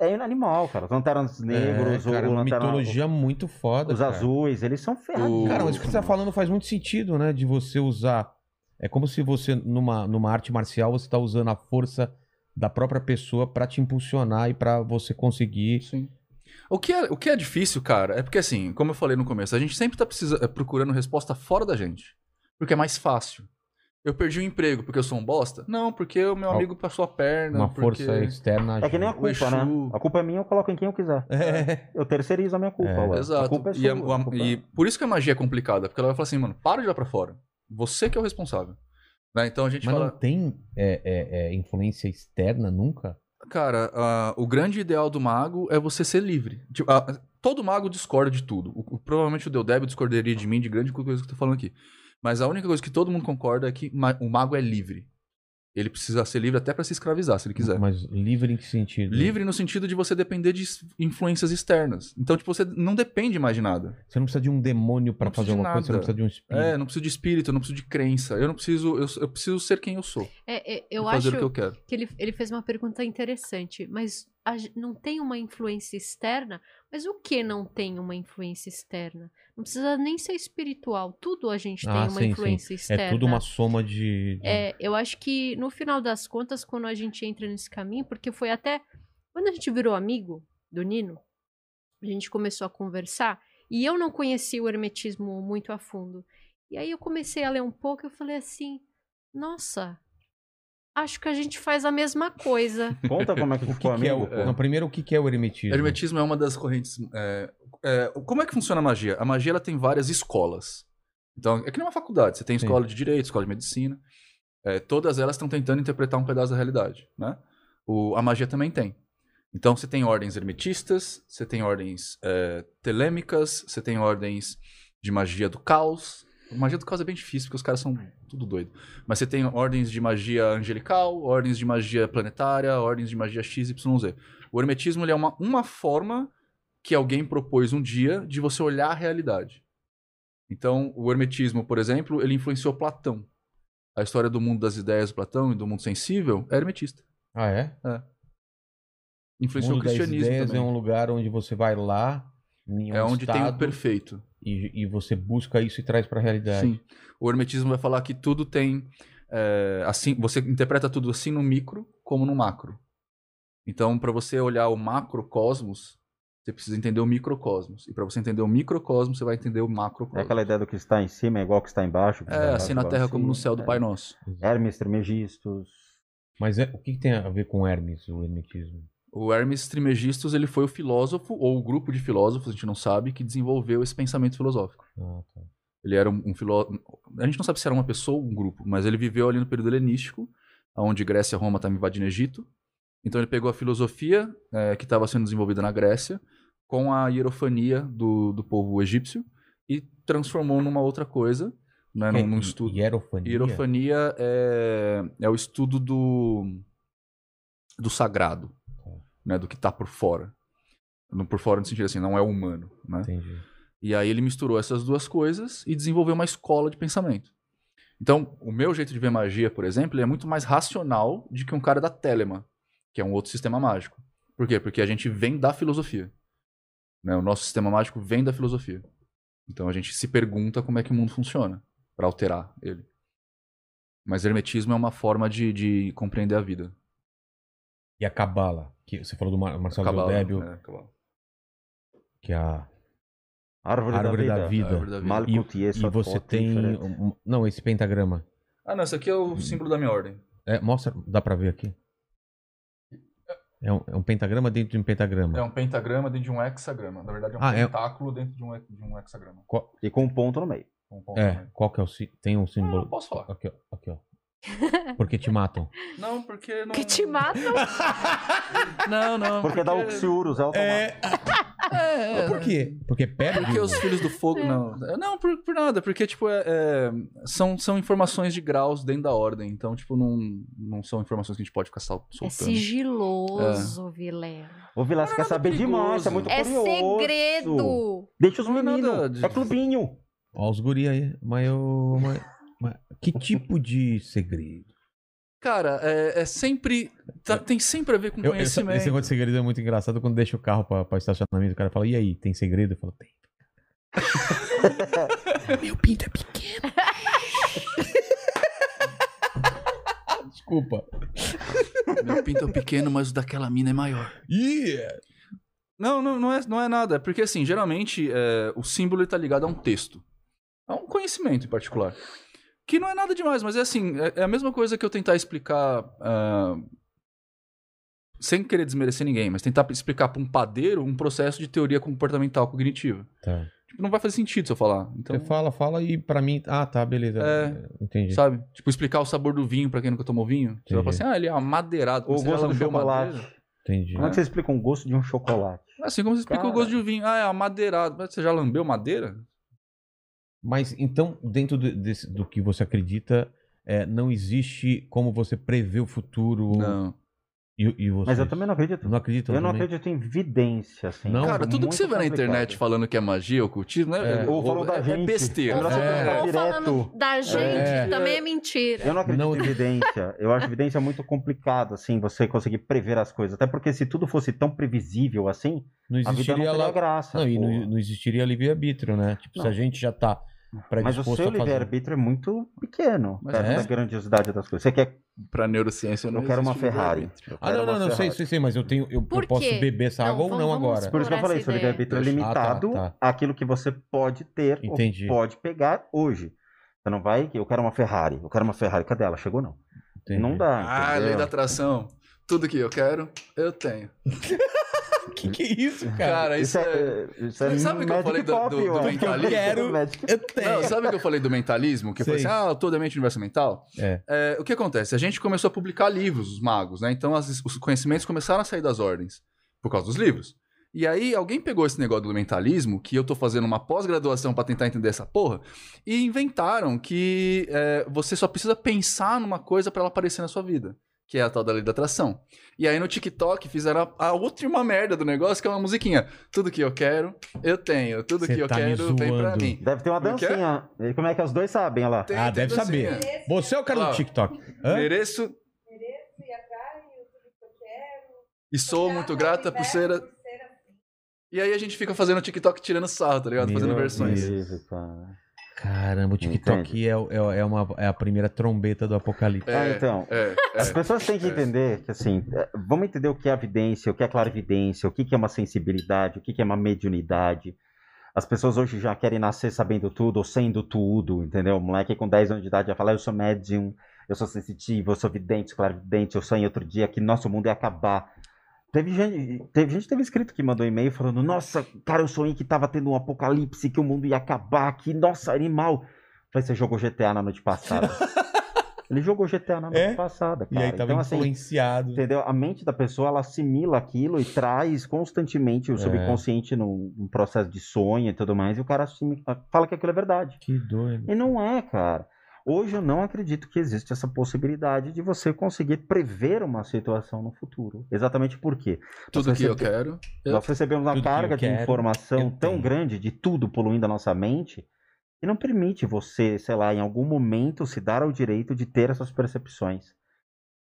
é animal, cara. Os lanternas negros, é, cara, o uma lanterna, mitologia muito foda. os cara. azuis, eles são ferrados. Cara, mas o que você tá falando faz muito sentido, né? De você usar. É como se você, numa, numa arte marcial, você tá usando a força da própria pessoa pra te impulsionar e pra você conseguir. Sim. O que, é, o que é difícil, cara, é porque assim, como eu falei no começo, a gente sempre tá precisa, é, procurando resposta fora da gente. Porque é mais fácil. Eu perdi o emprego porque eu sou um bosta? Não, porque o meu amigo passou a perna. Uma porque... força externa. É que nem a culpa, Exu. né? A culpa é minha, eu coloco em quem eu quiser. É. Eu terceirizo a minha culpa. É. ué. A Exato. culpa é e, a- sua, a culpa é- e por isso que a magia é complicada, porque ela vai falar assim, mano, para de olhar pra fora. Você que é o responsável. Né? Então a gente Mas fala, não tem é, é, é, influência externa nunca? cara, o grande ideal do mago é você ser livre. Tipo, todo mago discorda de tudo. O- o- provavelmente o Deodébio discordaria de mim de grande coisa que eu tô falando aqui. Mas a única coisa que todo mundo concorda é que ma- o mago é livre. Ele precisa ser livre até pra se escravizar, se ele quiser. Mas livre em que sentido? Livre no sentido de você depender de influências externas. Então, tipo, você não depende mais de nada. Você não precisa de um demônio precisa fazer alguma coisa, você não nada. precisa de um espírito. É, não preciso de espírito, eu não preciso de crença. Eu não preciso. Eu, eu preciso ser quem eu sou. É, é, eu fazer acho o que eu quero. que ele, ele fez uma pergunta interessante, mas não tem uma influência externa? Mas o que não tem uma influência externa? Não precisa nem ser espiritual, tudo a gente Ah, tem uma sim, sim. influência externa. É tudo uma soma de. de- É, eu acho que no final das contas, quando a gente entra nesse caminho, porque foi até quando a gente virou amigo do Nino, a gente começou a conversar e eu não conhecia o hermetismo muito a fundo. E aí eu comecei a ler um pouco e eu falei assim: nossa, acho que a gente faz a mesma coisa. *laughs* Conta como é que O que, ficou que é. Não, primeiro, o que, que é o hermetismo? Hermetismo é uma das correntes. é, é, como é que funciona a magia? A magia ela tem várias escolas. Então, é que nem uma faculdade. Você tem Sim. escola de direito, escola de medicina. É, todas elas estão tentando interpretar um pedaço da realidade, né? O- a magia também tem. Então, você tem ordens hermetistas, você tem ordens é, telêmicas, você tem ordens de magia do caos. Magia do caos é bem difícil, porque os caras são tudo doido. Mas você tem ordens de magia angelical, ordens de magia planetária, ordens de magia XYZ. O hermetismo é uma, uma forma que alguém propôs um dia de você olhar a realidade. Então, o hermetismo, por exemplo, ele influenciou Platão. A história do mundo das ideias do Platão e do mundo sensível é hermetista. Ah, é? O Influenciou mundo o das cristianismo ideias também. é um lugar onde você vai lá, em um É onde tem o estado, perfeito. E, e você busca isso e traz pra realidade. Sim. O hermetismo vai falar que tudo tem. é, assim, você interpreta tudo assim no micro como no macro. Então, para você olhar o macrocosmos, você precisa entender o microcosmos. E para você entender o microcosmos, você vai entender o É macrocosmos. aquela ideia do que está em cima é igual ao que está embaixo. É, embaixo assim na terra como no céu do É. Pai Nosso. Hermes Trismegistus. Mas é- o que, que tem a ver com Hermes, o hermetismo? O Hermes Trismegistus, ele foi o filósofo, ou o grupo de filósofos, a gente não sabe, que desenvolveu esse pensamento filosófico. Ah, tá. Ele era um, um filósofo. A gente não sabe se era uma pessoa ou um grupo, mas ele viveu ali no período helenístico, onde Grécia e Roma estavam invadindo o Egito. Então ele pegou a filosofia eh, que estava sendo desenvolvida na Grécia com a hierofania do, do povo egípcio e transformou numa outra coisa, né, num, num É, estudo. Hierofania? Hierofania é, é o estudo do, do sagrado, né, do que está por fora. No por fora no sentido assim, não é humano, né? Entendi. E aí ele misturou essas duas coisas e desenvolveu uma escola de pensamento. Então, o meu jeito de ver magia, por exemplo, é muito mais racional do que um cara da Telema, que é um outro sistema mágico. Por quê? Porque a gente vem da filosofia. né? O nosso sistema mágico vem da filosofia. Então a gente se pergunta como é que o mundo funciona para alterar ele. Mas hermetismo é uma forma de, de compreender a vida. E a Cabala, que você falou do Mar Marcelo Cabala, Débio, é, que é a Árvore, Árvore da da vida. vida. Árvore da vida. E, e você tem. um- não, esse pentagrama. Ah, não, esse aqui é o símbolo da minha ordem. É, mostra, dá pra ver aqui. É um, é um pentagrama dentro de um pentagrama. É um pentagrama dentro de um hexagrama. Na verdade, é um Ah, é- pentáculo dentro de um, de um hexagrama. Qual- E com um ponto no meio. Com um ponto é, também. qual que é o sí- Tem um símbolo. não posso falar. Aqui, ó. Aqui, ó. Porque te matam. Não, porque não. Que te matam? *laughs* Não, não. Porque dá Uxiurus, é automático. É, Por quê? Porque perde. Porque os filhos do fogo. Não, não por, por nada. Porque, tipo, é, é, são, são informações de graus dentro da ordem. Então, tipo, não, não são informações que a gente pode ficar sol- É soltando. sigiloso, Vilela. O Vilas Não é quer nada saber perigoso. demais, é muito É curioso. segredo. Deixa os é meninos. de- É clubinho. Ó, os guri aí. Mas eu. Mas, mas que tipo de segredo? Cara, é, é sempre. tá- tem sempre a ver com Eu, conhecimento. esse negócio de segredo é muito engraçado quando deixa o carro pra, pra estacionamento. O cara fala, e aí, tem segredo? Eu falo, tem. *laughs* Meu pinto é pequeno. Desculpa. Meu pinto é pequeno, mas o daquela mina é maior. Yeah! Não, não, não, é, não é nada. É porque, assim, geralmente é, o símbolo está ligado a um texto. A um conhecimento em particular. Que não é nada demais, mas é assim, é, é a mesma coisa que eu tentar explicar. ah, sem querer desmerecer ninguém, mas tentar explicar para um padeiro um processo de teoria comportamental cognitiva. Tá. Tipo, não vai fazer sentido se eu falar. Então, Você fala, fala e pra mim. Ah, tá, beleza. É. Entendi. sabe? Tipo, explicar o sabor do vinho para quem nunca tomou vinho. Você vai falar Entendi. assim, ah, ele é amadeirado. O Você já gosto do lambeu chocolate. madeira? Entendi. Como é que você explica um gosto de um chocolate? Assim como você explica Cara. o gosto de um vinho. Ah, é amadeirado. Mas você já lambeu madeira? Mas então, dentro do, do que você acredita, é, não existe como você prever o futuro. Não. E, e? Mas eu também não acredito. não acredito. Eu não também? acredito em vidência, assim. Não? Cara, tudo que você vê na internet falando que é magia, ocultismo, né? É. Ou falou da é, gente. é besteira. É. Ou falando da gente É. também é mentira. Eu não acredito Não- em evidência. Eu acho evidência muito complicado, assim, você conseguir prever as coisas. Até porque se tudo fosse tão previsível assim, Não a vida não existiria teria lá. graça. Não, e pô. não, não existiria livre-arbítrio, né? Tipo, se Não. a gente já tá Mas o seu livre-arbítrio é muito pequeno Mas perto é? da grandiosidade das coisas. Você quer. Pra neurociência, Eu não quero uma Ferrari. Eu Ah, não, não, não, sei, sei, sei, mas eu tenho. Eu, eu posso beber essa Não, água ou vamos- não agora. Por isso que eu falei, seu livre-arbítrio é Deixa- ah, tá, limitado tá. àquilo que você pode ter Entendi. ou pode pegar hoje. Você não vai, eu quero uma Ferrari, eu quero uma Ferrari. Cadê ela? Chegou não. Entendi. Não dá. Ah, entendeu? lei da atração. Tudo que eu quero, eu tenho. *laughs* que que é isso, cara? Cara, isso, é... isso é Sabe o que eu falei do- Pop, do- do mentalismo? Quero- Magic- Eu tenho. Não, sabe o que eu falei do mentalismo? Que eu falei assim, ah, toda mente universo mental? É. o que acontece? A gente começou a publicar livros, os magos, né? Então as- os conhecimentos começaram a sair das ordens por causa dos livros. E aí alguém pegou esse negócio do mentalismo, que eu tô fazendo uma pós-graduação pra tentar entender essa porra, e inventaram que é, você só precisa pensar numa coisa pra ela aparecer na sua vida. Que é a tal da lei da atração. E aí no TikTok fizeram a, a última merda do negócio, que é uma musiquinha. Tudo que eu quero, eu tenho. Tudo Cê que eu tá quero, vem pra mim. Deve ter uma é que é? dancinha. E Como é que os dois sabem, olha lá? Tem- Ah, tem deve dancinha. saber. Você é o cara do TikTok. Hã? Mereço e sou muito grata por ser. a- E aí a gente fica fazendo TikTok tirando sarro, tá ligado? Meu Fazendo Deus. versões. Isso, cara. Caramba, o TikTok é, é, é uma, é a primeira trombeta do apocalipse. É, Ah, então. É, As é. pessoas têm que é. entender que, assim, é, vamos entender o que é evidência, o que é clarividência, o que é uma sensibilidade, o que é uma mediunidade. As pessoas hoje já querem nascer sabendo tudo ou sendo tudo, entendeu? O moleque com 10 anos de idade já fala, eu sou médium, eu sou sensitivo, eu sou vidente, clarividente, eu sonhei outro dia que nosso mundo ia acabar. Teve gente, teve gente que teve escrito que mandou e-mail falando, nossa, cara, eu sonhei que tava tendo um apocalipse, que o mundo ia acabar, que, nossa, animal. Falei, você jogou GTA na noite passada. *laughs* Ele jogou GTA na noite É? passada, E cara. aí tava então, assim, influenciado. Entendeu? A mente da pessoa, ela assimila aquilo e traz constantemente o É. subconsciente num, num processo de sonho e tudo mais, e o cara fala que aquilo é verdade. Que doido. E não é, cara. Hoje eu não acredito que existe essa possibilidade de você conseguir prever uma situação no futuro. Exatamente por quê? Tudo Nós que eu quero. eu- Nós recebemos uma Tudo que carga de quero, informação tão tenho. grande de tudo poluindo a nossa mente que não permite você, sei lá, em algum momento se dar ao direito de ter essas percepções.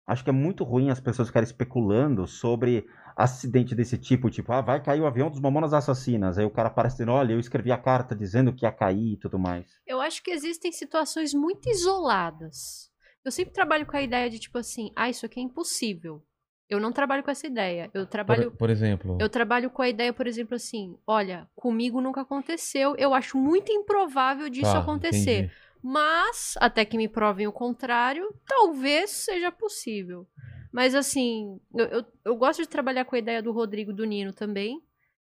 Acho que é muito ruim as pessoas ficarem especulando sobre acidente desse tipo, tipo, ah, vai cair o avião dos mamonas assassinas. Aí o cara aparece dizendo, olha, eu escrevi a carta dizendo que ia cair e tudo mais. Eu acho que existem situações muito isoladas. Eu sempre trabalho com a ideia de tipo assim, ah, isso aqui é impossível. Eu não trabalho com essa ideia. Eu trabalho Por, por exemplo. Eu trabalho com a ideia, por exemplo, assim, olha, comigo nunca aconteceu, eu acho muito improvável disso Tá, acontecer. entendi. Mas, até que me provem o contrário, talvez seja possível. Mas, assim, eu, eu, eu gosto de trabalhar com a ideia do Rodrigo do Nino também,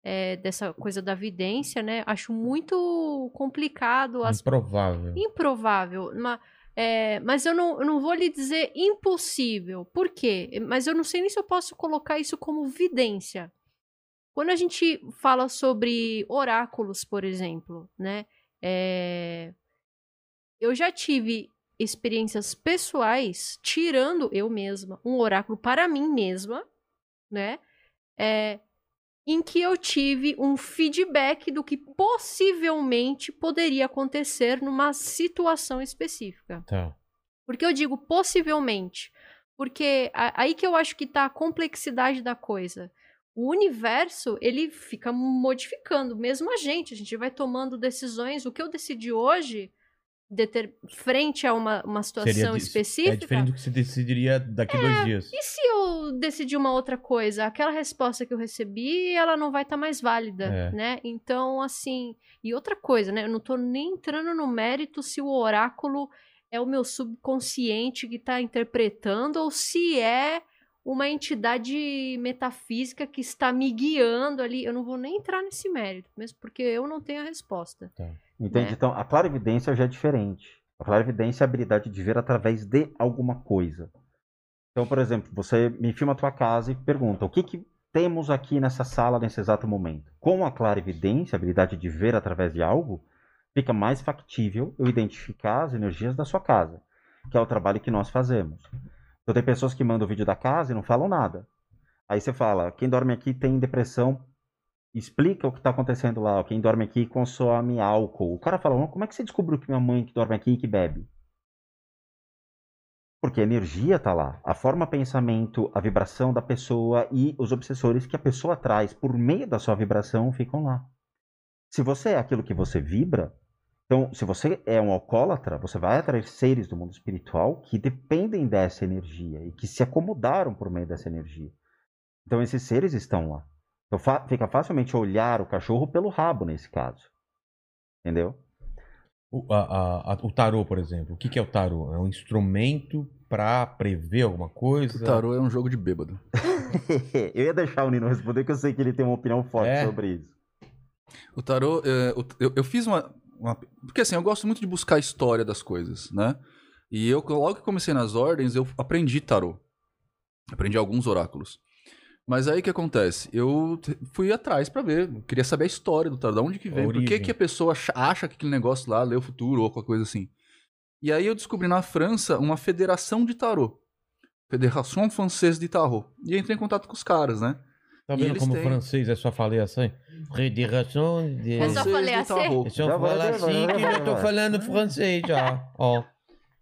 é, dessa coisa da vidência, né? Acho muito complicado, as Improvável. improvável. é, mas eu não, eu não vou lhe dizer impossível. Por quê? Mas eu não sei nem se eu posso colocar isso como vidência. Quando a gente fala sobre oráculos, por exemplo, né? é, eu já tive experiências pessoais tirando eu mesma um oráculo para mim mesma, né? É, em que eu tive um feedback do que possivelmente poderia acontecer numa situação específica. Tá. Por que eu digo possivelmente? Porque aí que eu acho que tá a complexidade da coisa. O universo, ele fica modificando, mesmo a gente. A gente vai tomando decisões. O que eu decidi hoje, deter- frente a uma, uma situação específica. É diferente do que se decidiria daqui dois dias. E se eu decidir uma outra coisa? Aquela resposta que eu recebi, ela não vai estar mais válida, É. né? Então, assim. E outra coisa, né? Eu não tô nem entrando no mérito se o oráculo é o meu subconsciente que tá interpretando ou se é uma entidade metafísica que está me guiando ali. Eu não vou nem entrar nesse mérito, mesmo porque eu não tenho a resposta. Entende? É. Então, a clarividência já é diferente. A clarividência é a habilidade de ver através de alguma coisa. Então, por exemplo, você me filma a tua casa e pergunta: o que, que temos aqui nessa sala nesse exato momento? Com a clarividência, a habilidade de ver através de algo, fica mais factível eu identificar as energias da sua casa, que é o trabalho que nós fazemos. Então, tem pessoas que mandam o vídeo da casa e não falam nada. Aí você fala: quem dorme aqui tem depressão explica o que está acontecendo lá. Quem dorme aqui consome álcool. O cara fala, "Mas como é que você descobriu que minha mãe que dorme aqui que bebe? Porque a energia está lá. A forma pensamento, a vibração da pessoa e os obsessores que a pessoa traz por meio da sua vibração ficam lá. Se você é aquilo que você vibra, então, se você é um alcoólatra, você vai atrair seres do mundo espiritual que dependem dessa energia e que se acomodaram por meio dessa energia. Então, esses seres estão lá. Então fa- fica facilmente olhar o cachorro pelo rabo nesse caso. Entendeu? O, a- a- o tarô, por exemplo. O que, que é o tarô? É um instrumento pra prever alguma coisa? O tarô é um jogo de bêbado. *laughs* eu ia deixar o Nino responder, que eu sei que ele tem uma opinião forte É? sobre isso. O tarô, é, o- eu, eu fiz uma, uma- Porque assim, eu gosto muito de buscar a história das coisas, né? E eu, logo que comecei nas ordens, eu aprendi tarô. Aprendi alguns oráculos. Mas aí o que acontece? Eu fui atrás pra ver, eu queria saber a história do tarô, de onde que vem, por que, que a pessoa acha, que aquele negócio lá lê o futuro ou qualquer coisa assim. E aí eu descobri na França uma federação de tarô. Fédération Française de Tarot. E entrei em contato com os caras, né? Tá vendo como têm- francês é só falei assim? Federação de... Eu só falei assim? Tarot. É só falar assim que eu tô falando francês já. Ó.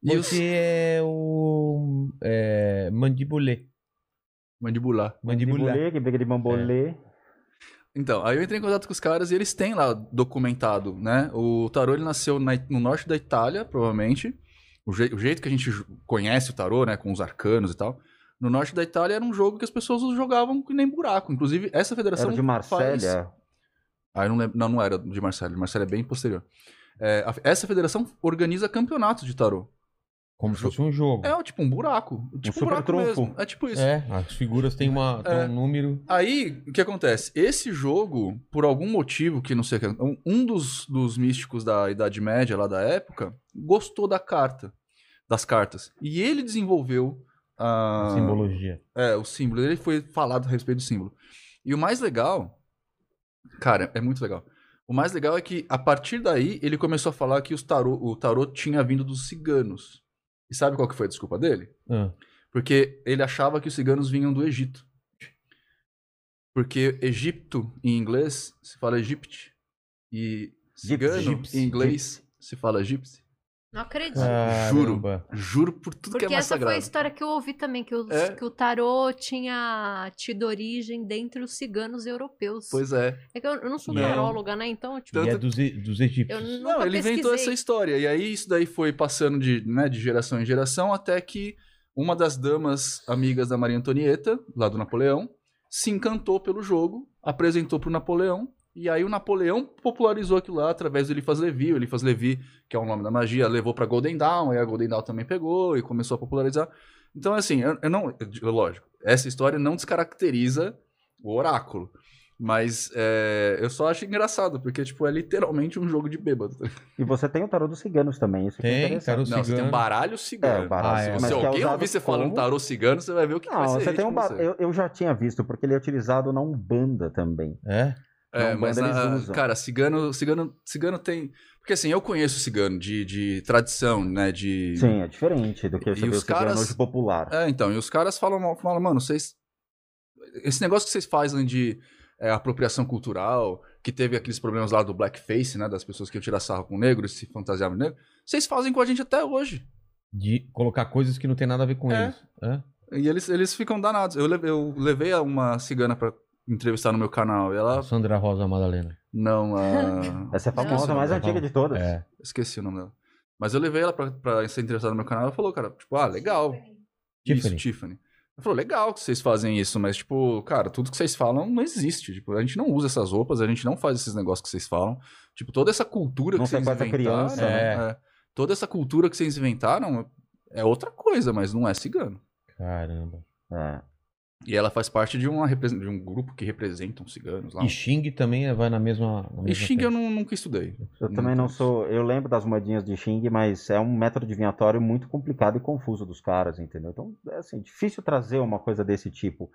E os- Você é o... É, mandibulé. Mandibular. Mandibulé. Mandibulê, que briga de bambolê. Então, aí eu entrei em contato com os caras e eles têm lá documentado, né? O tarô ele nasceu na- no norte da Itália, provavelmente. O, jei- o jeito que a gente conhece o tarô, né? Com os arcanos e tal. No norte da Itália era um jogo que as pessoas jogavam que nem buraco. Inclusive, essa federação. Era de faz- Marsella. Ah, não lembro. Não, não era de Marselha. De Marselha é bem posterior. É, a- essa federação organiza campeonatos de tarô. Como se fosse um jogo. É tipo um buraco. Tipo um super buraco trunfo. mesmo. É tipo isso. É, as figuras têm uma, É. um número. Aí, o que acontece? Esse jogo, por algum motivo que não sei o que, um- um dos, dos místicos da Idade Média, lá da época, gostou da carta, das cartas. E ele desenvolveu a, Simbologia. é, o símbolo. Ele foi falado a respeito do símbolo. E o mais legal, cara, é muito legal. O mais legal é que, a partir daí, ele começou a falar que os tarô, o tarô tinha vindo dos ciganos. E sabe qual que foi a desculpa dele? Ah, Porque ele achava que os ciganos vinham do Egito. Porque Egipto, em inglês, se fala Egypt. E cigano, em inglês, se fala Gypsy. Não acredito. Juro. caramba. Juro por tudo Porque que é mais essa foi a sagrado. história que eu ouvi também, que, os- É. que o tarô tinha tido origem dentre os ciganos europeus. Pois é. É que eu, eu não sou Não. taróloga, né? Então, tipo, E é Tanto- dos, dos eu egípcios. nunca Não, ele inventou pesquisei. essa história. E aí isso daí foi passando de, né, de geração em geração até que uma das damas amigas da Maria Antonieta, lá do Napoleão, se encantou pelo jogo, apresentou pro Napoleão, e aí o Napoleão popularizou aquilo lá através do Eliphas Levi. O Eliphas Levi, que é o nome da magia, levou pra Golden Dawn, aí a Golden Dawn também pegou e começou a popularizar. Então, assim, eu, eu não. eu- lógico, essa história não descaracteriza o oráculo. Mas é, eu só acho engraçado, porque, tipo, é literalmente um jogo de bêbado. E você tem o tarô dos ciganos também, isso que é Tem, interessante. tarô Não, você tem um baralho cigano. É, o baralho Ah, é. Se é alguém ouvir você falando como- tarô cigano, você vai ver o que, que vai Não, ser você tem um bar... você. eu, eu já tinha visto, porque ele é utilizado na Umbanda também. É? É, Não, mas, cara, cigano, cigano, cigano tem... Porque assim, eu conheço cigano de, de tradição, né, de... Sim, é diferente do que E você vê os caras- hoje popular. É, então, e os caras falam, falam mano, vocês... Esse negócio que vocês fazem de é, apropriação cultural, que teve aqueles problemas lá do blackface, né, das pessoas que iam tirar sarro com negros, se fantasiavam de negro, vocês fazem com a gente até hoje. De colocar coisas que não tem nada a ver com É. eles. É? E eles, eles ficam danados. Eu levei, eu levei uma cigana pra entrevistar no meu canal, e ela... Sandra Rosa Madalena. Não, a... *laughs* Essa é a famosa, mais nome antiga de todas. É. Esqueci o nome dela. Mas eu levei ela pra, pra ser interessada no meu canal. Ela falou, cara, tipo, ah, legal. Isso, Tiffany. Tiffany. Ela falou, legal que vocês fazem isso, mas, tipo, cara, tudo que vocês falam não existe. Tipo, a gente não usa essas roupas, a gente não faz esses negócios que vocês falam. Tipo, toda essa cultura Não que vocês inventaram. criança, né? é, toda essa cultura que vocês inventaram é outra coisa, mas não é cigano. Caramba. É. E ela faz parte de, uma, de um grupo que representam ciganos lá. E Xing também é- vai na mesma. na E mesma Xing eu não- nunca estudei. Eu também não sou. Eu lembro das moedinhas de Xing, mas é um método divinatório muito complicado e confuso dos caras, entendeu? Então, é assim, difícil trazer uma coisa desse tipo.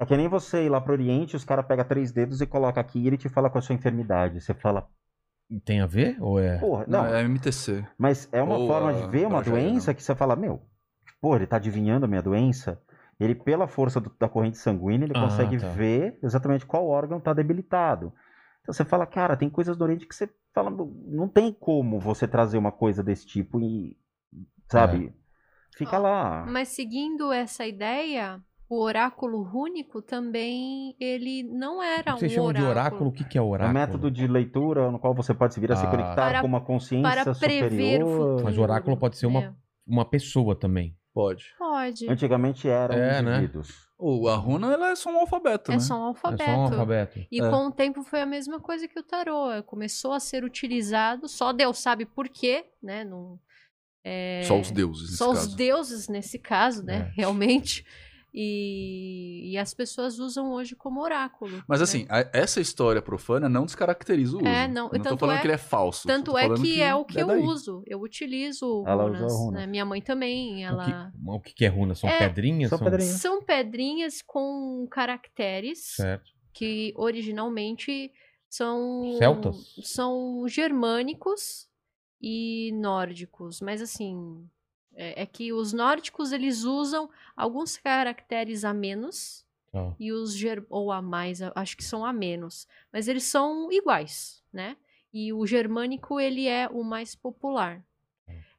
É que nem você ir lá pro Oriente, os caras pegam três dedos e coloca aqui e ele te fala com a sua enfermidade. Você fala, Tem a ver? Ou é. porra, Não, não. é MTC. Mas é uma Ou forma a de ver uma doença não. que você fala, meu, pô, ele tá adivinhando a minha doença. Ele, pela força do- da corrente sanguínea, ele Ah, consegue tá. ver exatamente qual órgão tá debilitado. Então você fala, cara, tem coisas do Oriente que você fala, não tem como você trazer uma coisa desse tipo e, sabe, fica Ó, lá. Mas seguindo essa ideia, o oráculo rúnico também, ele não era Vocês um chamam oráculo. de oráculo? O que, que é É um oráculo? método de leitura no qual você pode se vir a se Ah. conectar Para- com uma consciência para prever o superior. futuro. Mas o oráculo pode ser uma, É. uma pessoa também. Pode. Pode. Antigamente eram É, né? indivíduos. O, a runa, ela é só um alfabeto, É né? só um alfabeto. É só um alfabeto. E É. com o tempo foi a mesma coisa que o tarô. Começou a ser utilizado, só Deus sabe por quê, né? Não, É, Só os deuses, nesse só os caso. deuses nesse caso, né? É. *laughs* Realmente. E, e as pessoas usam hoje como oráculo. Mas né? assim, a- essa história profana não descaracteriza o uso. É, não, Eu não tô falando é- que ele é falso. Tanto é falando que, é o que eu daí. uso. Eu utilizo Ela usa runas. runas. né? Minha mãe também. O Ela... que, o que que é runa? São É, pedrinhas? são pedrinhas. São pedrinhas com caracteres Certo. que originalmente são Celtas? são germânicos e nórdicos, mas assim é, é que os nórdicos eles usam alguns caracteres a menos Tá. e os ger ou a mais, acho que são a menos, mas eles são iguais, né? E o germânico ele é o mais popular.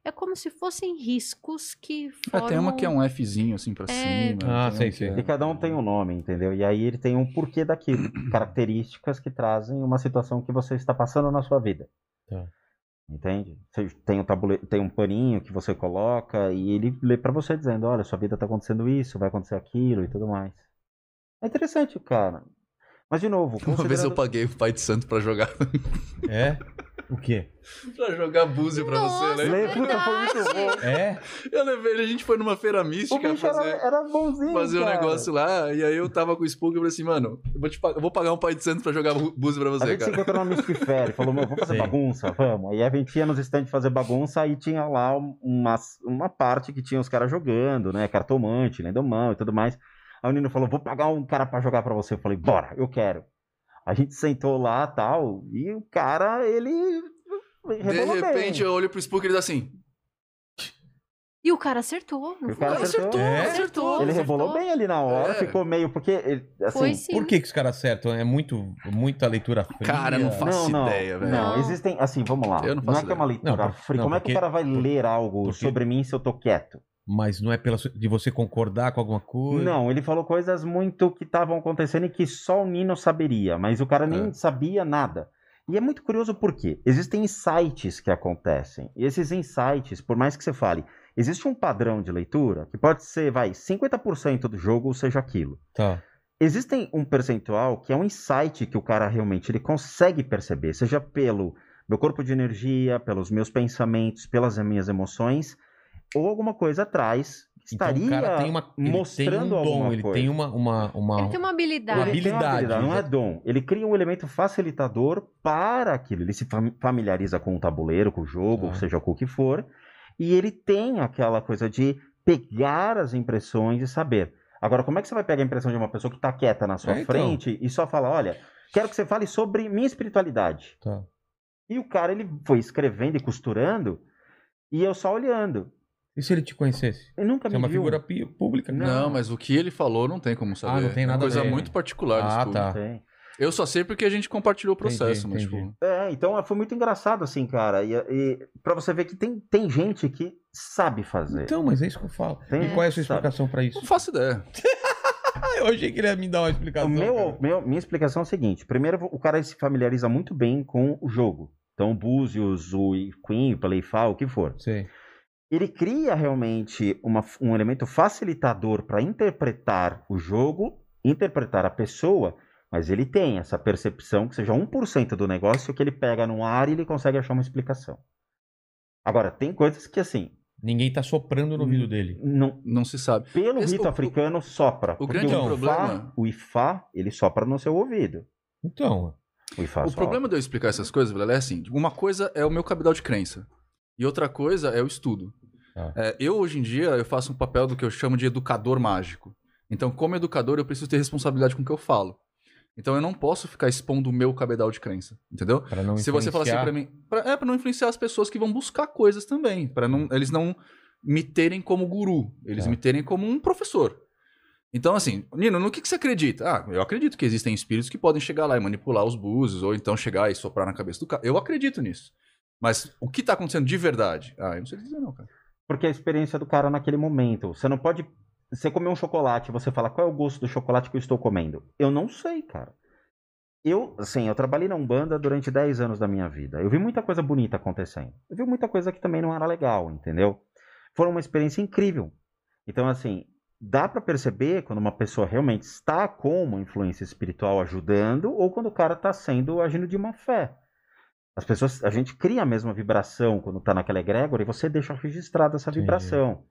É como se fossem riscos que É, formam... tem uma que é um Fzinho assim pra É. cima. Ah, um sei. é- E cada um tem um nome, entendeu? E aí ele tem um porquê daquilo. *clears throat* características que trazem uma situação que você está passando na sua vida. Tá. Entende? Você tem um, tabule... tem um paninho que você coloca e ele lê pra você dizendo, olha, sua vida tá acontecendo isso, vai acontecer aquilo e tudo mais. É interessante, cara. Mas de novo, Uma vez eu considerando- paguei o pai de santo pra jogar É? O quê? pra jogar búzio pra Nossa, você, né? Puta, foi muito bom. É? Eu levei ele, a gente foi numa feira O mística bicho era, fazer, era bonzinho, fazer um cara. negócio lá, e aí eu tava com o Spook e falei assim, mano, eu vou, te eu vou pagar um pai de santo pra jogar búzio pra A você, gente se cara. encontrou no Mystic Fair e falou, meu, vamos fazer Sim. bagunça? Vamos. Aí a gente ia nos stands fazer bagunça e tinha lá uma, uma parte que tinha os caras jogando, né? Cartomante, lendomão e tudo mais. Aí o Nino falou, vou pagar um cara pra jogar pra você. Eu falei, bora, eu quero. A gente sentou lá tal, e o cara, ele De rebolou repente bem. eu olho pro Spook e ele dá assim, E o cara acertou, não O cara foi? acertou. É? acertou. Ele rebolou acertou. bem ali na hora, É. ficou meio, porque, ele, assim... Foi. Por que, que os caras acertam? É muito, muita leitura fria. Cara, não fa- faço não, não, ideia, velho. Não, Não. existem, assim, vamos lá. Eu não Não, faço é que é uma ideia. leitura Não, fria. não, Como é porque- que o cara vai ler algo porque- sobre mim se eu tô quieto? Mas não é pela, de você concordar com alguma coisa? Não, ele falou coisas muito que estavam acontecendo e que só o Nino saberia, mas o cara nem É. sabia nada. E é muito curioso porque existem insights que acontecem. E esses insights, por mais que você fale, existe um padrão de leitura que pode ser, vai, 50% do jogo ou seja aquilo. Tá. Existem um percentual que é um insight que o cara realmente ele consegue perceber, seja pelo meu corpo de energia, pelos meus pensamentos, pelas minhas emoções, ou alguma coisa atrás que Então estaria o cara tem uma, ele mostrando tem um dom, alguma ele coisa. tem uma, uma, uma... Ele tem uma habilidade. Uma Ele tem uma habilidade, não é dom. Ele cria um elemento facilitador para aquilo. Ele se fam- familiariza com o tabuleiro, com o jogo, Tá. seja com o que for, e ele tem aquela coisa de pegar as impressões e saber. Agora, como é que você vai pegar a impressão de uma pessoa que está quieta na sua É, então. frente e só fala, olha, quero que você fale sobre minha espiritualidade. Tá. E o cara, ele foi escrevendo e costurando, e eu só olhando. E se ele te conhecesse? Ele nunca Você é me uma viu. figura pi- pública? Não. Não, mas o que ele falou não tem como saber. Ah, não tem É nada uma coisa a ver. muito particular Ah, Spook. tá. Tem. Eu só sei porque a gente compartilhou o processo, Entendi, mas entendi. tipo... É, então foi muito engraçado, assim, cara. E, e para você ver que tem, tem gente que sabe fazer. Então, mas é isso que eu falo. Tem e qual é a sua sabe. explicação pra isso? Não faço ideia. Ah, *laughs* eu achei que ele ia me dar uma O explicação. meu, cara. meu- minha explicação é a seguinte: primeiro, o cara se familiariza muito bem com o jogo. Então, o Búzios, o Queen, o Playfall, o que for. Sei. Ele cria realmente uma- um elemento facilitador para interpretar o jogo, interpretar a pessoa, mas ele tem essa percepção que seja 1% do negócio que ele pega no ar e ele consegue achar uma explicação. Agora, tem coisas que, assim, Ninguém tá soprando no ouvido dele. não, Não se sabe. pelo Esse- rito o- o- africano, sopra. porque grande o problema- Ifá, o Ifá, ele sopra no seu ouvido. Então, O Ifá O problema de eu explicar essas coisas, Vilela, é assim: uma coisa é o meu cabedal de crença. E outra coisa é o estudo. Ah. É, eu, hoje em dia, eu faço um papel do que eu chamo de educador mágico. Então, como educador, eu preciso ter responsabilidade com o que eu falo. Então, eu não posso ficar expondo o meu cabedal de crença, entendeu? para não Se você falar assim pra mim... Pra, é, pra não influenciar as pessoas que vão buscar coisas também. para não, eles não me terem como guru. Eles É. me terem como um professor. Então, assim, Nino, no que, que você acredita? Ah, eu acredito que existem espíritos que podem chegar lá e manipular os búzios, ou então chegar e soprar na cabeça do cara. Eu acredito nisso. Mas o que tá acontecendo de verdade? Ah, eu não sei dizer não, cara. Porque é a experiência do cara naquele momento. Você não pode. Você comer um chocolate e você fala qual é o gosto do chocolate que eu estou comendo. Eu não sei, cara. Eu, assim, eu trabalhei na Umbanda durante 10 anos da minha vida. Eu vi muita coisa bonita acontecendo. Eu vi muita coisa que também não era legal, entendeu? Foi uma experiência incrível. Então, assim, dá pra perceber quando uma pessoa realmente está com uma influência espiritual ajudando ou quando o cara tá sendo agindo de má fé. As pessoas, a gente cria a mesma vibração quando tá naquela egrégora e você deixa registrada essa vibração.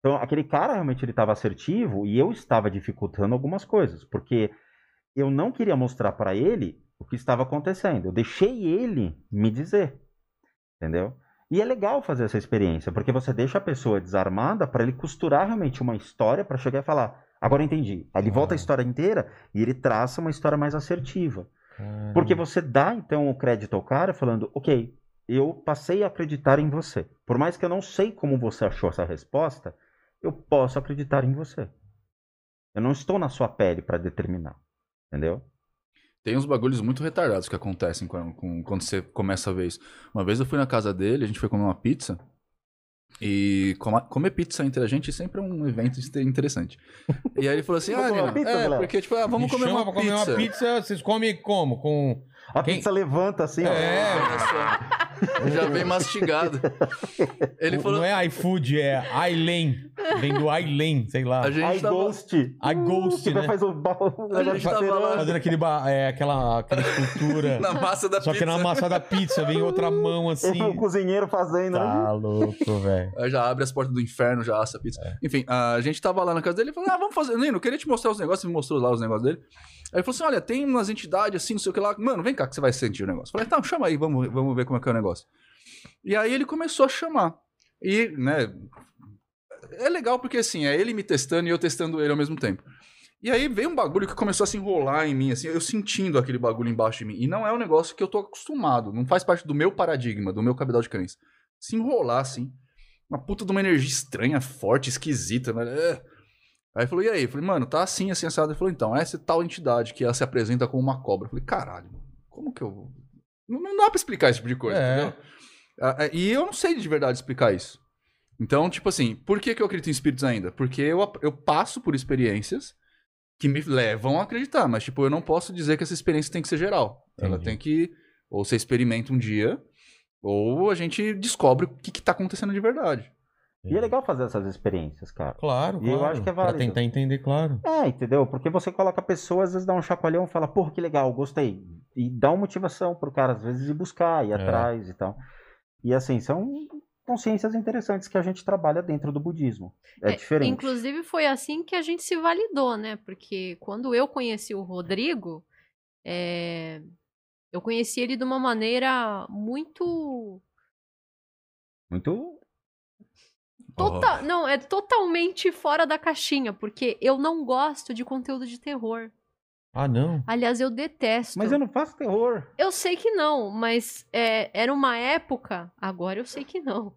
Então, aquele cara realmente ele estava assertivo e eu estava dificultando algumas coisas, porque eu não queria mostrar para ele o que estava acontecendo. Eu deixei ele me dizer. Entendeu? E é legal fazer essa experiência, porque você deixa a pessoa desarmada para ele costurar realmente uma história para chegar e falar: "Agora entendi". Aí ele volta a Ah. história inteira e ele traça uma história mais assertiva. Porque você dá então o crédito ao cara falando, ok, eu passei a acreditar em você. Por mais que eu não sei como você achou essa resposta, eu posso acreditar em você. Eu não estou na sua pele para determinar. Entendeu? Tem uns bagulhos muito retardados que acontecem com, com- quando você começa a ver isso. Uma vez eu fui na casa dele, a gente foi comer uma pizza. E comer pizza entre a gente sempre é um evento interessante. *laughs* E aí ele falou assim: Ah, comer uma Nina, pizza, é, Vilela? porque, tipo, ah, vamos Me comer chama uma pra pizza. comer uma pizza, vocês comem como? Com. A Quem- pizza levanta assim, ó. É. Olha só. Já vem mastigado. *laughs* Ele falou. Não é iFood, é Ailen. Vem do Ailen, sei lá. A gente tava. ghost. I Ghost, né? faz o A negócio gente tava lá- Fazendo aquele ba- é, aquela, aquela escultura. *laughs* Na massa da Só pizza. que na massa da pizza vem outra mão assim. o cozinheiro fazendo, né? Tá louco, velho. Aí já abre as portas do inferno, já assa a pizza. Enfim, a gente tava lá na casa dele e falou: Ah, vamos fazer. Nino, eu queria te mostrar os negócios. Ele me mostrou lá os negócios dele. Aí ele falou assim: Olha, tem umas entidades assim, não sei o que lá. Mano, vem cá que você vai sentir o negócio. Eu falei: Tá, chama aí, vamos, vamos ver como é que é o negócio. E aí ele começou a chamar. E, né. É legal porque assim, é ele me testando e eu testando ele ao mesmo tempo. E aí veio um bagulho que começou a se enrolar em mim, assim, eu sentindo aquele bagulho embaixo de mim. E não é um negócio que eu tô acostumado, não faz parte do meu paradigma, do meu cabedal de crença. Se enrolar, assim, uma puta de uma energia estranha, forte, esquisita, velho. É. Aí falou, e aí? Eu falei, mano, tá assim, assim, assado. Ele falou, então, essa é tal entidade que ela se apresenta como uma cobra. Eu falei, caralho, como que eu. vou- Não, não dá pra explicar esse tipo de coisa, É. entendeu? Ah, ah, E eu não sei de verdade explicar isso. Então, tipo assim, por que, que eu acredito em espíritos ainda? Porque eu, eu passo por experiências que me levam a acreditar, mas, tipo, eu não posso dizer que essa experiência tem que ser geral. Ela Entendi. tem que. Ou você experimenta um dia, ou a gente descobre o que, que tá acontecendo de verdade. E é legal fazer essas experiências, cara. Claro, E eu claro. acho que é Pra válido. tentar entender, claro. É, entendeu? Porque você coloca a pessoa, às vezes dá um chacoalhão e fala, porra, que legal, gostei. E dá uma motivação pro cara, às vezes, ir buscar, ir É. atrás e tal. E assim, são consciências interessantes que a gente trabalha dentro do budismo. É, diferente. Inclusive foi assim que a gente se validou, né? Porque quando eu conheci o Rodrigo, é, eu conheci ele de uma maneira muito. Muito. Tota... Não, é totalmente fora da caixinha, porque eu não gosto de conteúdo de terror. Ah, não. Aliás, eu detesto. Mas eu não faço terror. Eu sei que não, mas é, era uma época. Agora eu sei que não.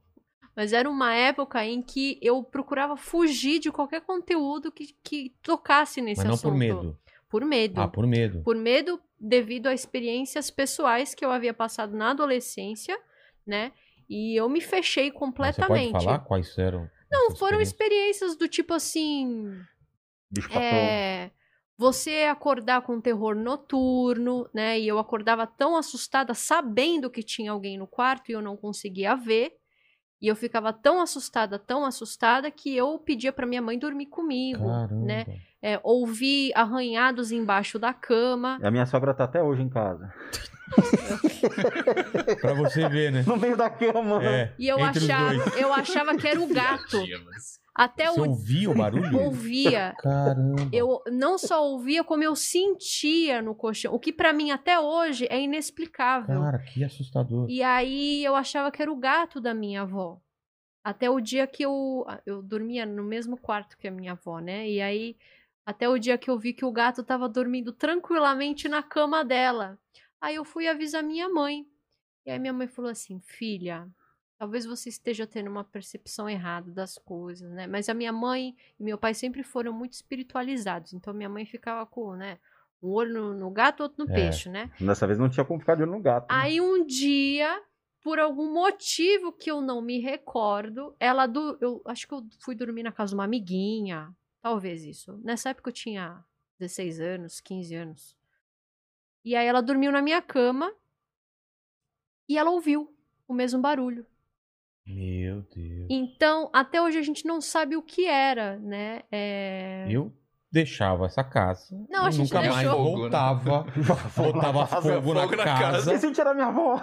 Mas era uma época em que eu procurava fugir de qualquer conteúdo que, que tocasse nesse Mas não assunto. por medo. Por medo. Ah, por medo. Por medo devido a experiências pessoais que eu havia passado na adolescência, né? E eu me fechei Mas Você completamente. pode falar quais eram? Não, foram experiências? experiências do tipo assim. Bicho. É, você acordar com terror noturno, né? E eu acordava tão assustada, sabendo que tinha alguém no quarto e eu não conseguia ver. E eu ficava tão assustada, tão assustada, que eu pedia pra minha mãe dormir comigo, Caramba. né? É, ouvi arranhados embaixo da cama. A minha sogra tá até hoje em casa. *laughs* Pra você ver, né? No meio da cama. É. E eu entre os achava, dois. eu achava que era o gato. Até Você o ouvia o *laughs* barulho? ouvia. Caramba. Eu não só ouvia, como eu sentia no colchão. O que pra mim até hoje é inexplicável. Cara, que assustador. E aí eu achava que era o gato da minha avó. Até o dia que eu. Eu dormia no mesmo quarto que a minha avó, né? E aí, até o dia que eu vi que o gato tava dormindo tranquilamente na cama dela. Aí eu fui avisar minha mãe. E aí minha mãe falou assim: filha, talvez você esteja tendo uma percepção errada das coisas, né? Mas a minha mãe e meu pai sempre foram muito espiritualizados. Então minha mãe ficava com, né? Um olho no, no gato, outro no É. peixe, né? Dessa vez não tinha como ficar de olho no gato. né? Aí um dia, por algum motivo que eu não me recordo, ela do, eu acho que eu fui dormir na casa de uma amiguinha, talvez isso. Nessa época eu tinha 16 anos, 15 anos. E aí ela dormiu na minha cama e ela ouviu o mesmo barulho. Meu Deus. Então, até hoje a gente não sabe o que era, né? É... Eu deixava essa casa. Não, a e gente nunca mais deixou. Fogo, né? voltava. *laughs* Botava fogo, na, casa. casa. Me sentir a minha avó.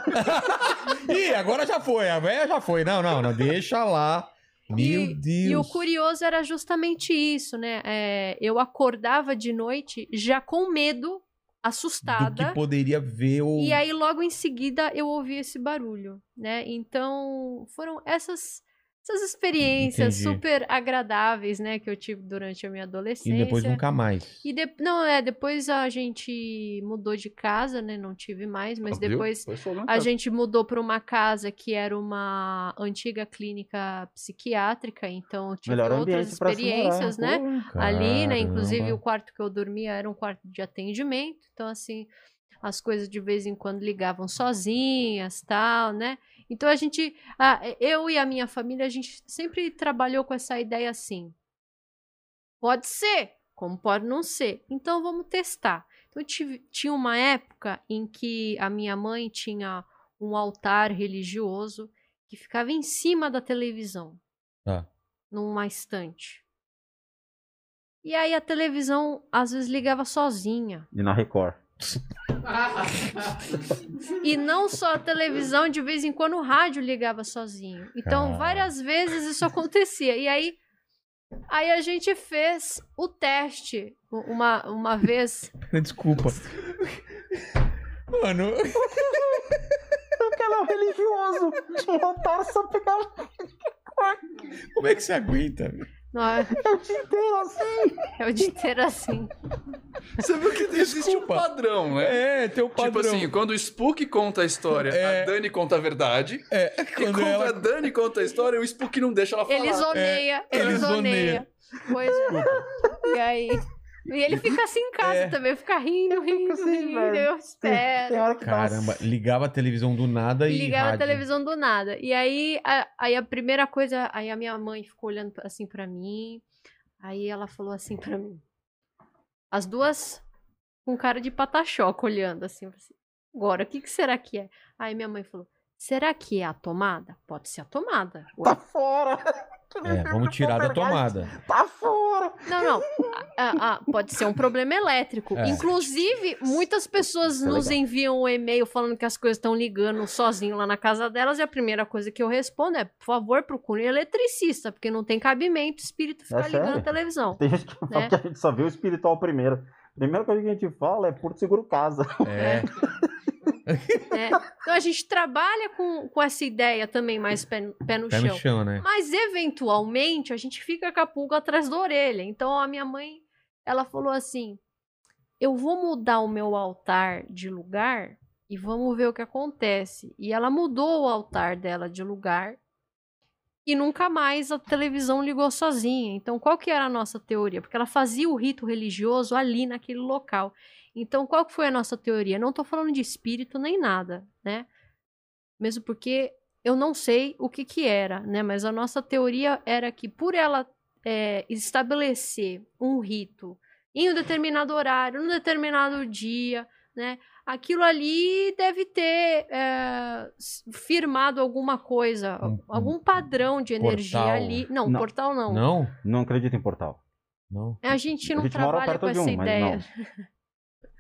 *laughs* Ih, agora já foi. A velha já foi. Não, não, não. Deixa lá. Meu e, Deus. e o curioso era justamente isso, né? É, eu acordava de noite já com medo, do assustada. que poderia ver o. E aí, logo em seguida, eu ouvi esse barulho, né? Então, foram essas, essas experiências Entendi. super agradáveis, né? Que eu tive durante a minha adolescência. E depois nunca mais. E de- Não, é, depois a gente mudou de casa, né? Não tive mais, mas Viu? depois a gente mudou para uma casa que era uma antiga clínica psiquiátrica, então eu tive Melhor outras experiências, né? Pô. ali, né? Inclusive o quarto que eu dormia era um quarto de atendimento, então assim, as coisas de vez em quando ligavam sozinhas, tal, né? Então a gente, ah, eu e a minha família, a gente sempre trabalhou com essa ideia assim. Pode ser, como pode não ser. Então vamos testar. Então eu tive, tinha uma época em que a minha mãe tinha um altar religioso que ficava em cima da televisão, Tá. numa estante. E aí a televisão às vezes ligava sozinha. E na Record. E não só a televisão, de vez em quando o rádio ligava sozinho. Então, Cara. várias vezes isso acontecia. E aí, aí a gente fez o teste uma, uma vez. *laughs* Desculpa. Mano, é um religioso. Tinha um altar só pegava como é que você aguenta? Não, é, o dia inteiro assim. *laughs* é o dia inteiro assim. Você viu que existe um Desculpa. padrão, né? É, tem o padrão. Tipo assim, quando o Spook conta a história, É. a Dani conta a verdade. é, E quando quando ela... a Dani conta a história, o Spook não deixa ela falar. Ele zoneia, ele ele zoneia. zoneia. Pois é. E aí. E ele fica assim em casa É. também, fica rindo, rindo, assim, rindo. velho. Eu espero. tem hora que Caramba, ligava a televisão do nada e ligava a rádio. televisão do nada. E aí a, aí a primeira coisa, aí a minha mãe ficou olhando assim pra mim. Aí ela falou assim pra mim. As duas com cara de patachoca olhando assim, assim, Agora, o que, que será que é? Aí minha mãe falou: será que é a tomada? Pode ser a tomada. Ué, Tá fora. É, vamos tirar da tomada. Tá fora. Não, não. Ah, ah, pode ser um problema elétrico. É. Inclusive, muitas pessoas é nos legal. enviam um e-mail falando que as coisas estão ligando sozinho lá na casa delas. E a primeira coisa que eu respondo é: por favor, procure um eletricista, porque não tem cabimento espírito ficar ligando sério? a televisão. Tem gente que fala Né? que a gente só vê o espiritual primeiro. Primeira coisa que a gente fala é Porto Seguro Casa. É. *laughs* né? Então a gente trabalha com, com essa ideia também mais pé, pé no Pé chão. no chão, né? Mas eventualmente a gente fica com a pulga atrás da orelha. Então a minha mãe, ela falou assim: "Eu vou mudar o meu altar de lugar e vamos ver o que acontece". E ela mudou o altar dela de lugar e nunca mais a televisão ligou sozinha. Então qual que era a nossa teoria? Porque ela fazia o rito religioso ali naquele local. Então qual foi a nossa teoria? Não estou falando de espírito nem nada, né? Mesmo porque eu não sei o que que era, né? Mas a nossa teoria era que por ela é, estabelecer um rito em um determinado horário, num determinado dia, né? Aquilo ali deve ter é, firmado alguma coisa, Um- algum padrão de energia portal. ali. Não, Não. portal não. Não? Não acredito em portal. Não. A gente não a gente mora trabalha perto com de essa um, mas ideia. *laughs*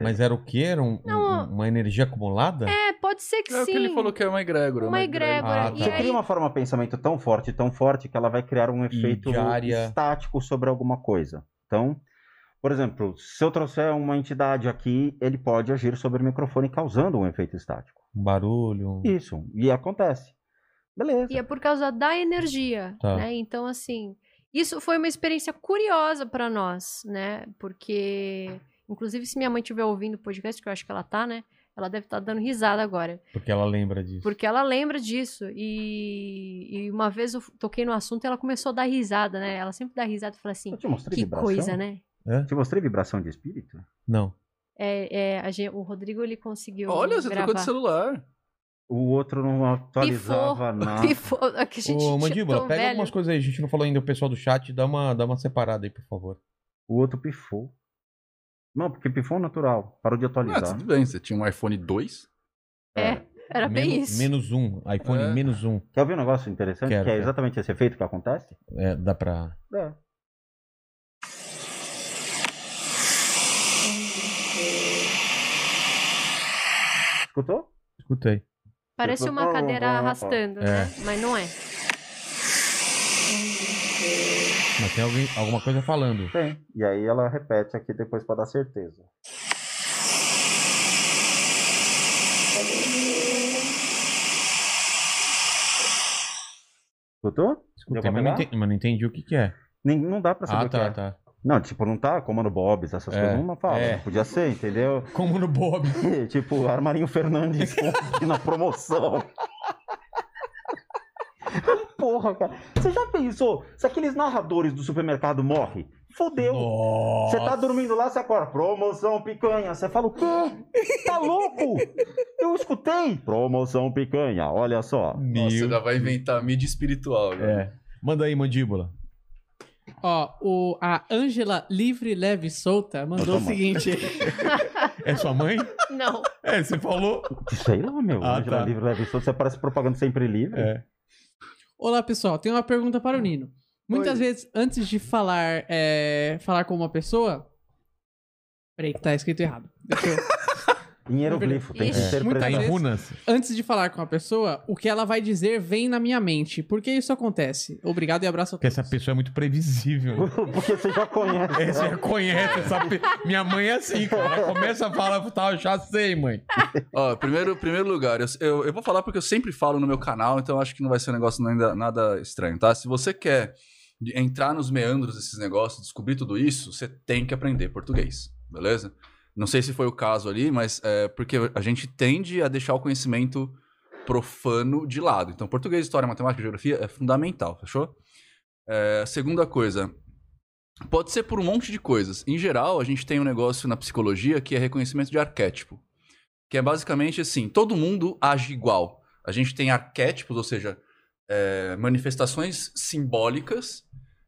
Mas era o quê? Era um- Não, um- uma energia acumulada? É, pode ser que É o sim. que ele falou que é uma egrégora. Uma egrégora. Ah, tá. Você aí, cria uma forma de pensamento tão forte, tão forte, que ela vai criar um efeito estático sobre alguma coisa. Então, por exemplo, se eu trouxer uma entidade aqui, ele pode agir sobre o microfone causando um efeito estático. Um barulho. Isso, e acontece. Beleza. E é por causa da energia, Tá. né? Então, assim, isso foi uma experiência curiosa pra nós, né? Porque, inclusive, se minha mãe estiver ouvindo o podcast, que eu acho que ela tá, né? Ela deve estar dando risada agora. Porque ela lembra disso. Porque ela lembra disso. E, e uma vez eu toquei no assunto e ela começou a dar risada, né? Ela sempre dá risada e fala assim: Eu te mostrei que vibração? coisa, né? Hã? Te mostrei vibração de espírito? Não. É, é, a gen- o Rodrigo ele conseguiu. Olha, você gravar. trocou de celular. O outro não atualizava nada. *laughs* Pifou, é que a gente Ô, tinha Mandíbula, pega velho. algumas coisas aí. A gente não falou ainda, o pessoal do chat, dá uma, dá uma separada aí, por favor. O outro pifou. Não, porque pifou é natural. Parou de atualizar. Ah, tudo né? bem. Você tinha um iPhone 2? É, é. Era menos, bem isso. Menos um, iPhone é. menos um. Quer ouvir um negócio interessante? Quero, que é exatamente esse efeito que acontece? É, dá pra. Dá. Escutou? Escutei. Parece Escutou? uma cadeira arrastando, né? É. Mas não é. Mas tem alguém, alguma coisa falando. Tem. E aí ela repete aqui depois pra dar certeza. Escutou? Escutei, mas não, entendi, mas não entendi o que, que é. Nem- Não dá pra saber Ah, o que tá, é. tá. Não, tipo, não tá comando Bob's, essas É, coisas não fala. é. Podia ser, entendeu? Como no Bob. *laughs* tipo, Armarinho Fernandes *laughs* na promoção. Porra, cara. Você já pensou? Se aqueles narradores do supermercado morrem, fodeu. Você tá dormindo lá, você acorda. Promoção picanha. Você fala o quê? Tá louco? Eu escutei. Promoção picanha, olha só. Nossa, Meu. já vai inventar mídia espiritual. velho. É. Manda aí, mandíbula. Ó, o, a Ângela Livre, Leve e Solta mandou o seguinte. É sua mãe? Não. É, você falou. Sei lá, meu. Ah, Angela tá. Livre, leve solto. Você parece propaganda sempre livre. É. Olá, pessoal. Tenho uma pergunta para o Nino. Muitas Oi. vezes, antes de falar, é, falar com uma pessoa. Peraí, que tá escrito errado. Deixa eu- Em hieroglifo. Tem que Ixi. interpretar. Tá em vezes- runas. Antes de falar com a pessoa, o que ela vai dizer vem na minha mente. Por que isso acontece? Obrigado e abraço a Porque todos. essa pessoa é muito previsível. *laughs* Porque você já conhece. É, você já conhece essa pe... Minha mãe é assim, cara. Ela começa a falar, tá, eu já sei, mãe. Ó, primeiro, primeiro lugar, eu, eu, eu vou falar porque eu sempre falo no meu canal, então acho que não vai ser um negócio nada, nada estranho, tá? Se você quer entrar nos meandros desses negócios, descobrir tudo isso, você tem que aprender português, beleza? Não sei se foi o caso ali, mas é porque a gente tende a deixar o conhecimento profano de lado. Então, português, história, matemática, geografia é fundamental, fechou? É, segunda coisa, pode ser por um monte de coisas. Em geral, a gente tem um negócio na psicologia que é reconhecimento de arquétipo que é basicamente assim, todo mundo age igual. A gente tem arquétipos, ou seja, é, manifestações simbólicas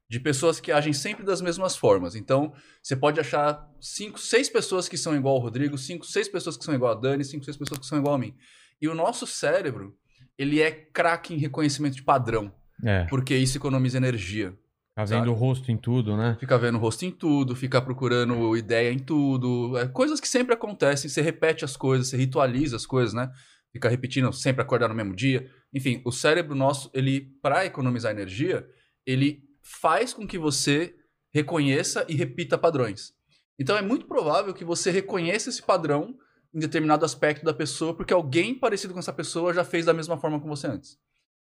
de pessoas que agem sempre das mesmas formas. Então, você pode achar cinco, seis pessoas que são igual ao Rodrigo, cinco, seis pessoas que são igual a Dani, cinco, seis pessoas que são igual a mim. E o nosso cérebro, ele é craque em reconhecimento de padrão, É. porque isso economiza energia. Tá vendo o rosto em tudo, né? Fica vendo o rosto em tudo, fica procurando ideia em tudo. É, coisas que sempre acontecem, você repete as coisas, você ritualiza as coisas, né? Fica repetindo, sempre acordar no mesmo dia. Enfim, o cérebro nosso, ele, para economizar energia, ele faz com que você reconheça e repita padrões. Então é muito provável que você reconheça esse padrão em determinado aspecto da pessoa, porque alguém parecido com essa pessoa já fez da mesma forma com você antes.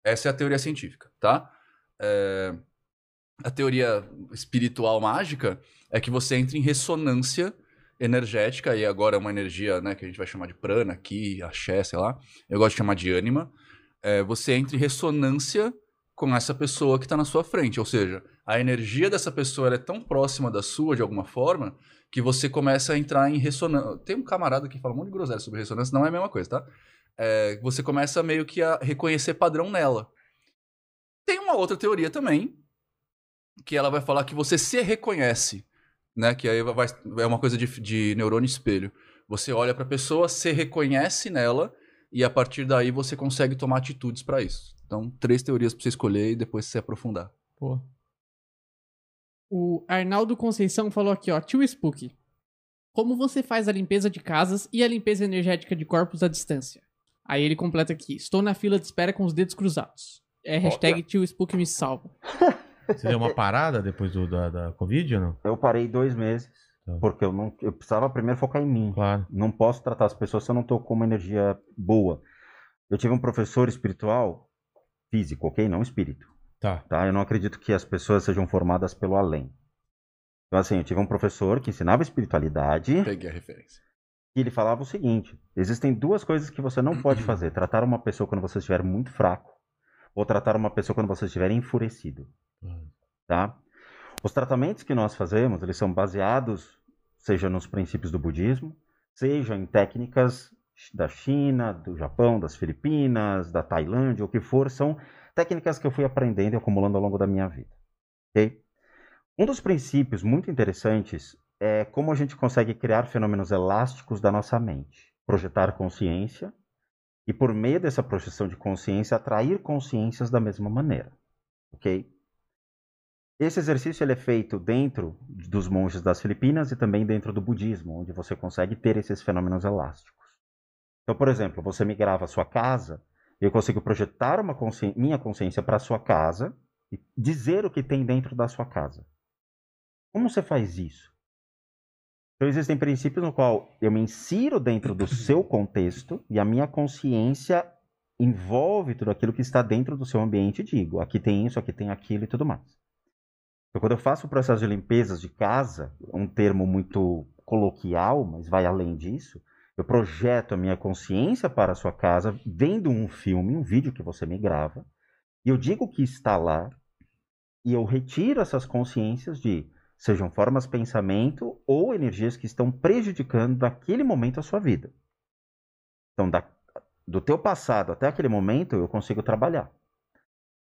Essa é a teoria científica, tá? É, a teoria espiritual mágica é que você entra em ressonância energética, e agora é uma energia né, que a gente vai chamar de prana aqui, axé, sei lá. Eu gosto de chamar de ânima. É, você entra em ressonância com essa pessoa que está na sua frente. Ou seja, a energia dessa pessoa é tão próxima da sua, de alguma forma, que você começa a entrar em ressonância. Tem um camarada que fala um monte de groselha sobre ressonância, não é a mesma coisa, tá? É, você começa meio que a reconhecer padrão nela. Tem uma outra teoria também, que ela vai falar que você se reconhece, né? Que aí vai, é uma coisa de, de neurônio espelho. Você olha para a pessoa, se reconhece nela e a partir daí você consegue tomar atitudes para isso. Então, três teorias para você escolher e depois se aprofundar. Pô. O Arnaldo Conceição falou aqui, ó. Tio Spook. Como você faz a limpeza de casas e a limpeza energética de corpos à distância? Aí ele completa aqui. Estou na fila de espera com os dedos cruzados. É hashtag tio Spook me salva. *laughs* Você deu uma parada depois do, da, da Covid ou não? Eu parei dois meses, Tá. porque eu não, eu precisava primeiro focar em mim. Claro. Não posso tratar as pessoas se eu não tô com uma energia boa. Eu tive um professor espiritual, físico, ok? Não espírito, Tá. tá? Eu não acredito que as pessoas sejam formadas pelo além. Então, assim, eu tive um professor que ensinava espiritualidade Peguei a referência. e ele falava o seguinte: existem duas coisas que você não pode *clears throat* fazer: tratar uma pessoa quando você estiver muito fraco, ou tratar uma pessoa quando você estiver enfurecido, tá? Os tratamentos que nós fazemos, eles são baseados, seja nos princípios do budismo, seja em técnicas da China, do Japão, das Filipinas, da Tailândia, o que for, são técnicas que eu fui aprendendo e acumulando ao longo da minha vida, ok? Um dos princípios muito interessantes é como a gente consegue criar fenômenos elásticos da nossa mente, projetar consciência e por meio dessa projeção de consciência atrair consciências da mesma maneira, ok? Esse exercício ele é feito dentro dos monges das Filipinas e também dentro do budismo, onde você consegue ter esses fenômenos elásticos. Então, por exemplo, você me grava a sua casa, eu consigo projetar uma consci... minha consciência para a sua casa e dizer o que tem dentro da sua casa. Como você faz isso? Então, existem princípios no qual eu me insiro dentro do seu *coughs* contexto e a minha consciência envolve tudo aquilo que está dentro do seu ambiente digo, aqui tem isso, aqui tem aquilo e tudo mais. Então, quando eu faço o processo de limpezas de casa, um termo muito coloquial, mas vai além disso, eu projeto a minha consciência para a sua casa, vendo um filme, um vídeo que você me grava, e eu digo que está lá, e eu retiro essas consciências de sejam formas pensamento ou energias que estão prejudicando naquele momento a sua vida. Então, da, do teu passado até aquele momento, eu consigo trabalhar.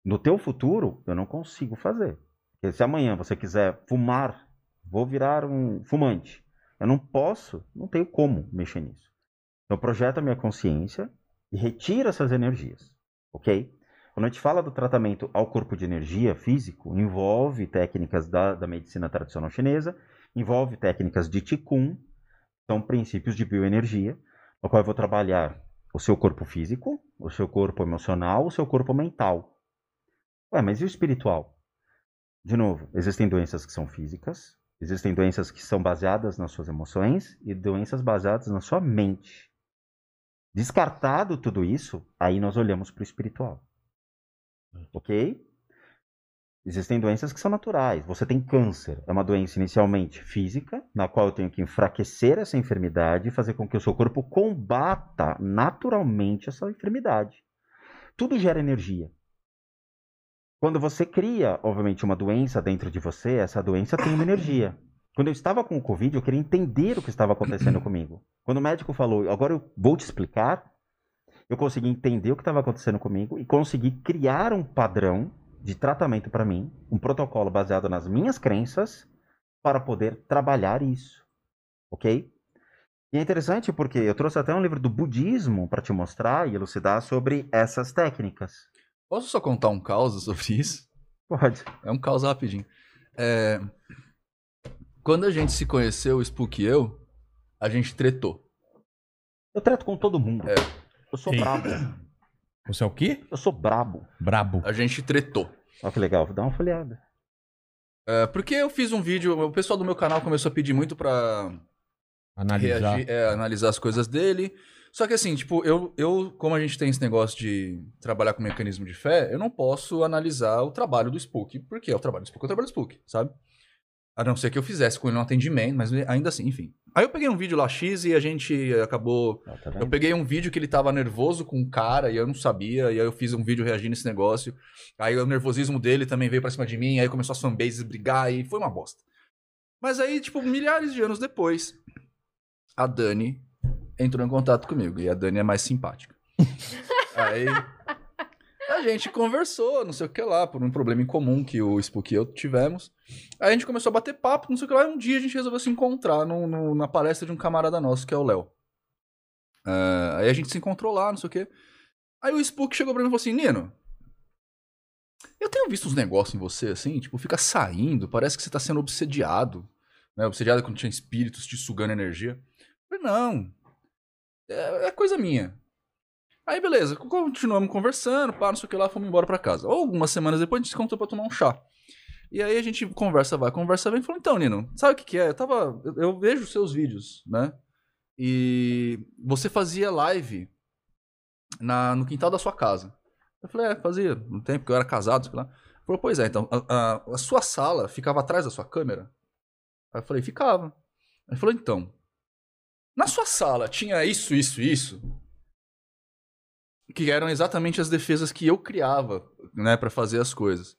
No teu futuro, eu não consigo fazer. Porque se amanhã você quiser fumar, vou virar um fumante. Eu não posso, não tenho como mexer nisso. Então, projeta a minha consciência e retira essas energias, ok? Quando a gente fala do tratamento ao corpo de energia físico, envolve técnicas da, da medicina tradicional chinesa, envolve técnicas de Qigong, são princípios de bioenergia, no qual eu vou trabalhar o seu corpo físico, o seu corpo emocional, o seu corpo mental. Ué, mas e o espiritual? De novo, existem doenças que são físicas, existem doenças que são baseadas nas suas emoções e doenças baseadas na sua mente. Descartado tudo isso, aí nós olhamos para o espiritual. Ok? Existem doenças que são naturais. Você tem câncer, é uma doença inicialmente física, na qual eu tenho que enfraquecer essa enfermidade e fazer com que o seu corpo combata naturalmente essa enfermidade. Tudo gera energia. Quando você cria, obviamente, uma doença dentro de você, essa doença tem uma energia. Quando eu estava com o Covid, eu queria entender o que estava acontecendo comigo. Quando o médico falou, agora eu vou te explicar, eu consegui entender o que estava acontecendo comigo e consegui criar um padrão de tratamento para mim, um protocolo baseado nas minhas crenças para poder trabalhar isso. Ok? E é interessante porque eu trouxe até um livro do budismo para te mostrar e elucidar sobre essas técnicas. Posso só contar um caos sobre *laughs* isso? Pode. É um caos rapidinho. É... Quando a gente se conheceu, o Spook e eu, a gente tretou. Eu trato com todo mundo. É. Eu sou Sim. brabo. Você é o quê? Eu sou brabo. Brabo. A gente tretou. Olha que legal, vou dar uma folheada. É, porque eu fiz um vídeo, o pessoal do meu canal começou a pedir muito pra Analisar. reagir, é, analisar as coisas dele. Só que assim, tipo, eu, eu, como a gente tem esse negócio de trabalhar com mecanismo de fé, eu não posso analisar o trabalho do Spook, porque é o trabalho do Spook, é o trabalho do Spook, sabe? A não ser que eu fizesse com ele um atendimento, mas ainda assim, enfim. Aí eu peguei um vídeo lá X e a gente acabou. Ó, tá Eu peguei um vídeo que ele tava nervoso com um cara e eu não sabia, e aí eu fiz um vídeo reagindo a esse negócio. Aí o nervosismo dele também veio pra cima de mim, aí começou as fanbases brigar e foi uma bosta. Mas aí, tipo, milhares de anos depois, a Dani entrou em contato comigo. E a Dani é mais simpática. *laughs* aí a gente conversou, não sei o que lá, por um problema em comum que o Spook e eu tivemos. Aí a gente começou a bater papo, não sei o que lá, e um dia a gente resolveu se encontrar no- no- na palestra de um camarada nosso, que é o Léo. Ah, aí a gente se encontrou lá, não sei o que. Aí o Spook chegou pra mim e falou assim, Nino, eu tenho visto uns negócios em você, assim, tipo, fica saindo, parece que você tá sendo obsediado, né? Obsediado quando tinha espíritos te sugando energia. Eu falei, não, é, é coisa minha. Aí, beleza, continuamos conversando, pá, não sei o que lá, fomos embora pra casa. Algumas semanas depois a gente se encontrou pra tomar um chá. E aí a gente conversa vai, conversa vem, falou, então, Nino, sabe o que que é? Eu tava, eu, eu vejo seus vídeos, né? E você fazia live na, no quintal da sua casa. Eu falei, é, fazia, no tempo que eu era casado, sei lá. Falou, pois é, então, a, a- a sua sala ficava atrás da sua câmera? Aí eu falei, ficava. Ele falou, então, na sua sala tinha isso, isso, isso? Que eram exatamente as defesas que eu criava, né, pra fazer as coisas.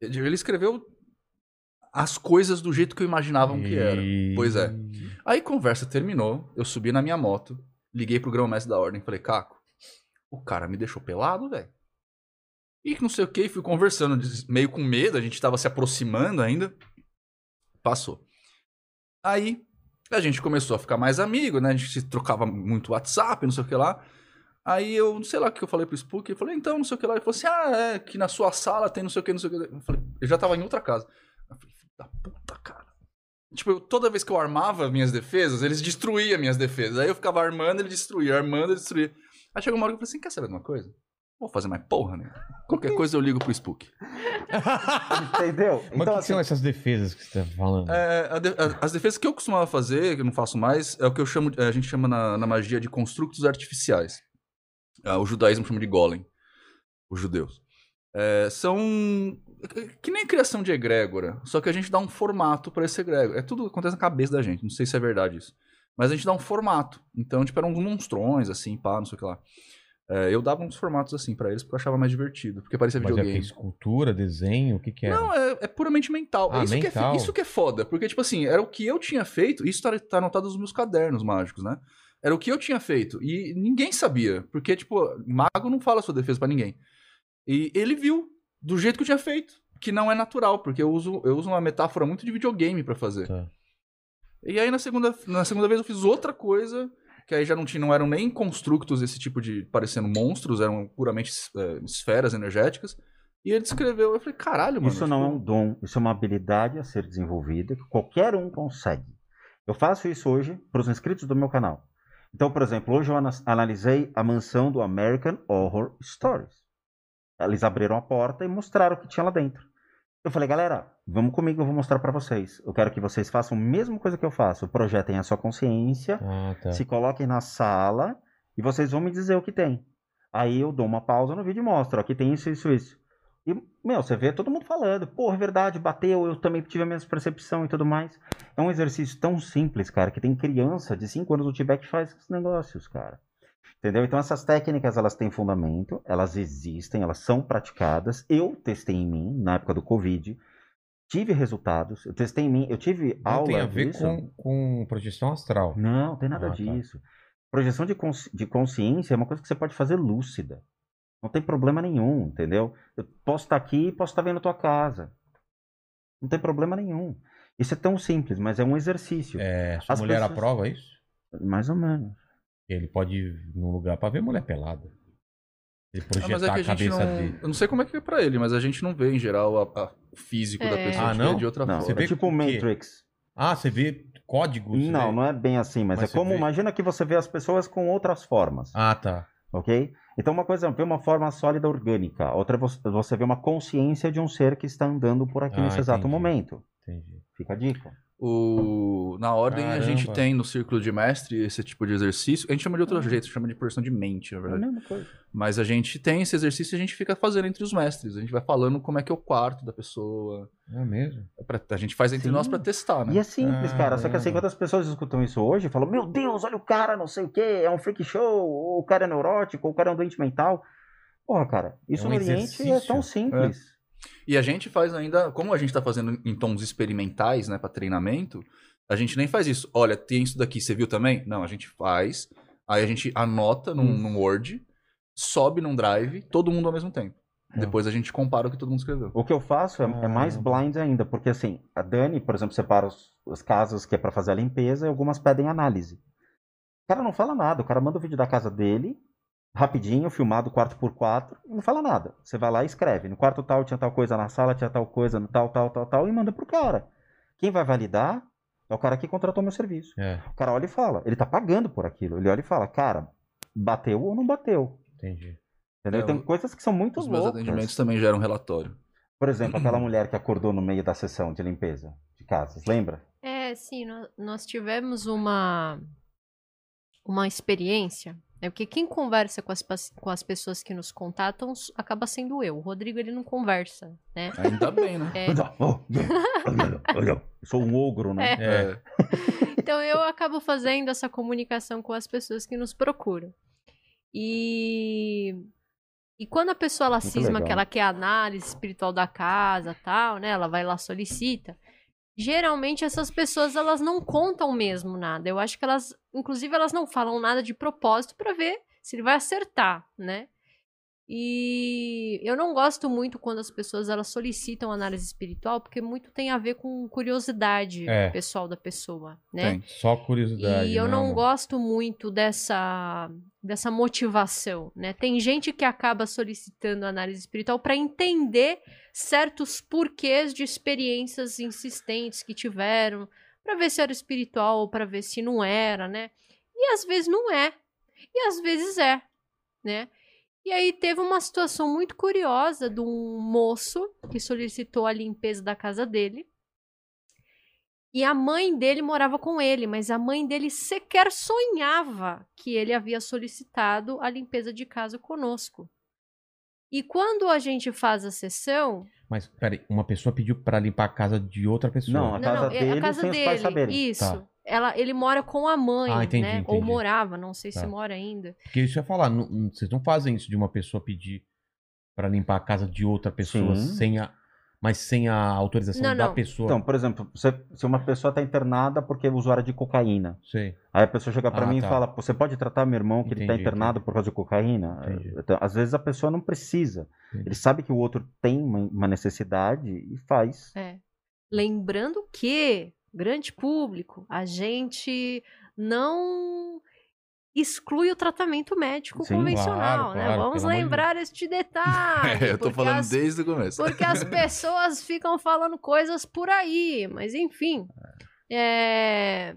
Ele escreveu as coisas do jeito que eu imaginava que era. Pois é. Aí conversa terminou, eu subi na minha moto, liguei pro grão-mestre da ordem, falei, Caco, o cara me deixou pelado, velho. E não sei o que, fui conversando, meio com medo, a gente tava se aproximando ainda. Passou. Aí a gente começou a ficar mais amigo, né? A gente trocava muito WhatsApp, não sei o que lá. Aí eu, não sei lá o que eu falei pro Spook, eu falei, então, não sei o que lá. Ele falou assim, ah, é, que na sua sala tem não sei o que, não sei o que. Eu falei, eu já tava em outra casa. Eu falei, filho da puta, cara. Tipo, eu- toda vez que eu armava minhas defesas, eles destruíam minhas defesas. Aí eu ficava armando, ele destruía, armando, ele destruía. Aí chegou uma hora que eu falei assim: quer saber de uma coisa? Vou fazer mais porra, né? Qualquer coisa eu ligo pro Spook. Entendeu? Mas o que, que são essas defesas que você tá falando? É, a de- a- as defesas que eu costumava fazer, que eu não faço mais, é o que eu chamo, a gente chama na, na magia de construtos artificiais. Ah, o judaísmo chama de golem, os judeus. É, são que nem criação de egrégora, só que a gente dá um formato para esse egrégora. É tudo que acontece na cabeça da gente, não sei se é verdade isso. Mas a gente dá um formato. Então, tipo, eram uns monstrões, assim, pá, não sei o que lá. É, eu dava uns formatos assim pra eles porque eu achava mais divertido, porque parecia Mas é videogame. Escultura, desenho, o que que é? Não, é, é puramente mental. Ah, isso, Que é, mental. isso que é foda. Porque, tipo assim, era o que eu tinha feito. Isso tá, tá anotado nos meus cadernos mágicos, né? Era o que eu tinha feito. E ninguém sabia. Porque, tipo, mago não fala sua defesa pra ninguém. E ele viu do jeito que eu tinha feito. Que não é natural, porque eu uso, eu uso uma metáfora muito de videogame pra fazer. Tá. E aí, na segunda, na segunda vez, eu fiz outra coisa. Que aí já não, tinha, não eram nem constructos esse tipo de. parecendo monstros, eram puramente é, esferas energéticas. E ele descreveu. Eu falei, caralho, mano. Isso não é tipo, um dom, isso é uma habilidade a ser desenvolvida que qualquer um consegue. Eu faço isso hoje para os inscritos do meu canal. Então, por exemplo, hoje eu ana- analisei a mansão do American Horror Stories. Eles abriram a porta e mostraram o que tinha lá dentro. Eu falei, galera, vamos comigo, eu vou mostrar para vocês. Eu quero que vocês façam a mesma coisa que eu faço. Projetem a sua consciência, Ah, tá. se coloquem na sala e vocês vão me dizer o que tem. Aí eu dou uma pausa no vídeo e mostro, ó, aqui tem isso, isso, isso. E, meu, você vê todo mundo falando, porra, é verdade, bateu, eu também tive a mesma percepção e tudo mais. É um exercício tão simples, cara, que tem criança de 5 anos no Tibete que faz esses negócios, cara. Entendeu? Então essas técnicas, elas têm fundamento, elas existem, elas são praticadas. Eu testei em mim, na época do Covid, tive resultados, eu testei em mim, eu tive Não aula tem a ver disso. com, com projeção astral. Não, tem nada Ah, tá. disso. Projeção de, consci- de consciência é uma coisa que você pode fazer lúcida. Não tem problema nenhum, entendeu? Eu posso estar aqui e posso estar vendo a tua casa. Não tem problema nenhum. Isso é tão simples, mas é um exercício. É, sua As mulher pessoas- aprova isso? Mais ou menos. Ele pode ir num lugar pra ver mulher pelada. Ele Ah, projetar mas é que a a gente cabeça não. dele. Eu não sei como é que é pra ele, mas a gente não vê em geral a- a- o físico da É. pessoa. Ah, gente não? vê de outra Não, Você forma. vê é tipo o o quê? Matrix. Ah, você vê códigos? você Não, vê- não é bem assim, mas, Mas é você como vê- imagina que você vê as pessoas com outras formas, Ah, tá. ok? Então uma coisa é ver uma forma sólida orgânica, outra é você- você vê uma consciência de um ser que está andando por aqui Ah, nesse exato entendi. momento. Entendi. Fica a dica. O... Na ordem, a gente Caramba. tem no círculo de mestre esse tipo de exercício. A gente chama de outro Ah. jeito, chama de porção de mente, na É a verdade. mesma coisa. Mas a gente tem esse exercício e a gente fica fazendo entre os mestres. A gente vai falando como é que é o quarto da pessoa. É mesmo? É pra- A gente faz entre Sim. nós pra testar, né? E é simples, cara. Só que assim, Caramba. quando as pessoas escutam isso hoje, falam: Meu Deus, olha o cara, não sei o que, é um freak show, ou o cara é neurótico, ou o cara é um doente mental. Porra, cara, isso É um no Oriente é tão simples. E a gente faz ainda, como a gente tá fazendo em tons experimentais, né, para treinamento, a gente nem faz isso. Olha, tem isso daqui, você viu também? Não, a gente faz, aí a gente anota num, Hum. num Word, sobe num Drive, todo mundo ao mesmo tempo. Ah. Depois a gente compara o que todo mundo escreveu. O que eu faço é, é mais Caramba. blind ainda, porque assim, a Dani, por exemplo, separa os, os casos que é pra fazer a limpeza e algumas pedem análise. O cara não fala nada, o cara manda o vídeo da casa dele, rapidinho, filmado 4x4, e não fala nada. Você vai lá e escreve. No quarto tal tinha tal coisa, na sala tinha tal coisa, no tal, tal, tal, tal, e manda pro cara. Quem vai validar é o cara que contratou meu serviço. É, O cara olha e fala, ele tá pagando por aquilo. Ele olha e fala, cara, bateu ou não bateu? entendi. Entendeu? É, Tem coisas que são muito Os meus loucas. atendimentos também geram relatório. Por exemplo, *clears throat* aquela mulher que acordou no meio da sessão de limpeza de casas, lembra? É, sim, nó- nós tivemos uma, uma experiência, né? Porque quem conversa com as, com as pessoas que nos contatam acaba sendo eu. O Rodrigo, ele não conversa, né? Ainda bem, né? É, *laughs* sou um ogro, né? É. É, *laughs* Então eu acabo fazendo essa comunicação com as pessoas que nos procuram. E e quando a pessoa ela Muito cisma legal. que ela quer análise espiritual da casa, tal, né? Ela vai lá solicita. Geralmente essas pessoas elas não contam mesmo nada. Eu acho que elas, inclusive elas não falam nada de propósito para ver se ele vai acertar, né? E eu não gosto muito quando as pessoas elas solicitam análise espiritual, porque muito tem a ver com curiosidade É. pessoal da pessoa, né? Tem. só curiosidade. E eu não mano. gosto muito dessa dessa motivação, né? Tem gente que acaba solicitando análise espiritual para entender certos porquês de experiências insistentes que tiveram, Pra ver se era espiritual ou pra ver se não era, né? E às vezes não é. E às vezes é, né? E aí teve uma situação muito curiosa de um moço que solicitou a limpeza da casa dele. E a mãe dele morava com ele, mas a mãe dele sequer sonhava que ele havia solicitado a limpeza de casa conosco. E quando a gente faz a sessão, Mas, peraí, uma pessoa pediu pra limpar a casa de outra pessoa. Não, A não, casa não, é dele a casa sem os pais dele, saberem. isso. Tá. Ela, ele mora com a mãe, Ah, entendi, né? Ou entendi. morava, não sei se Tá. mora ainda. Porque isso eu ia falar, não- não- vocês não fazem isso de uma pessoa pedir pra limpar a casa de outra pessoa Sim. sem a. Mas sem a autorização Não, da não. pessoa. Então, por exemplo, você- se uma pessoa tá internada porque é usuária de cocaína, Sei. aí a pessoa chega pra Ah, mim tá. e fala: Você pode tratar meu irmão que ele tá Entendi, internado por causa de cocaína? Entendi. Então, às vezes a pessoa não precisa. Entendi. Ele sabe que o outro tem uma, uma necessidade e faz. É. Lembrando que, grande público, a gente não exclui o tratamento médico Sim, convencional, claro, né? claro, Vamos amor de lembrar este detalhe. *laughs* É, eu tô falando as- desde o começo. Porque as *laughs* pessoas ficam falando coisas por aí, mas enfim. É...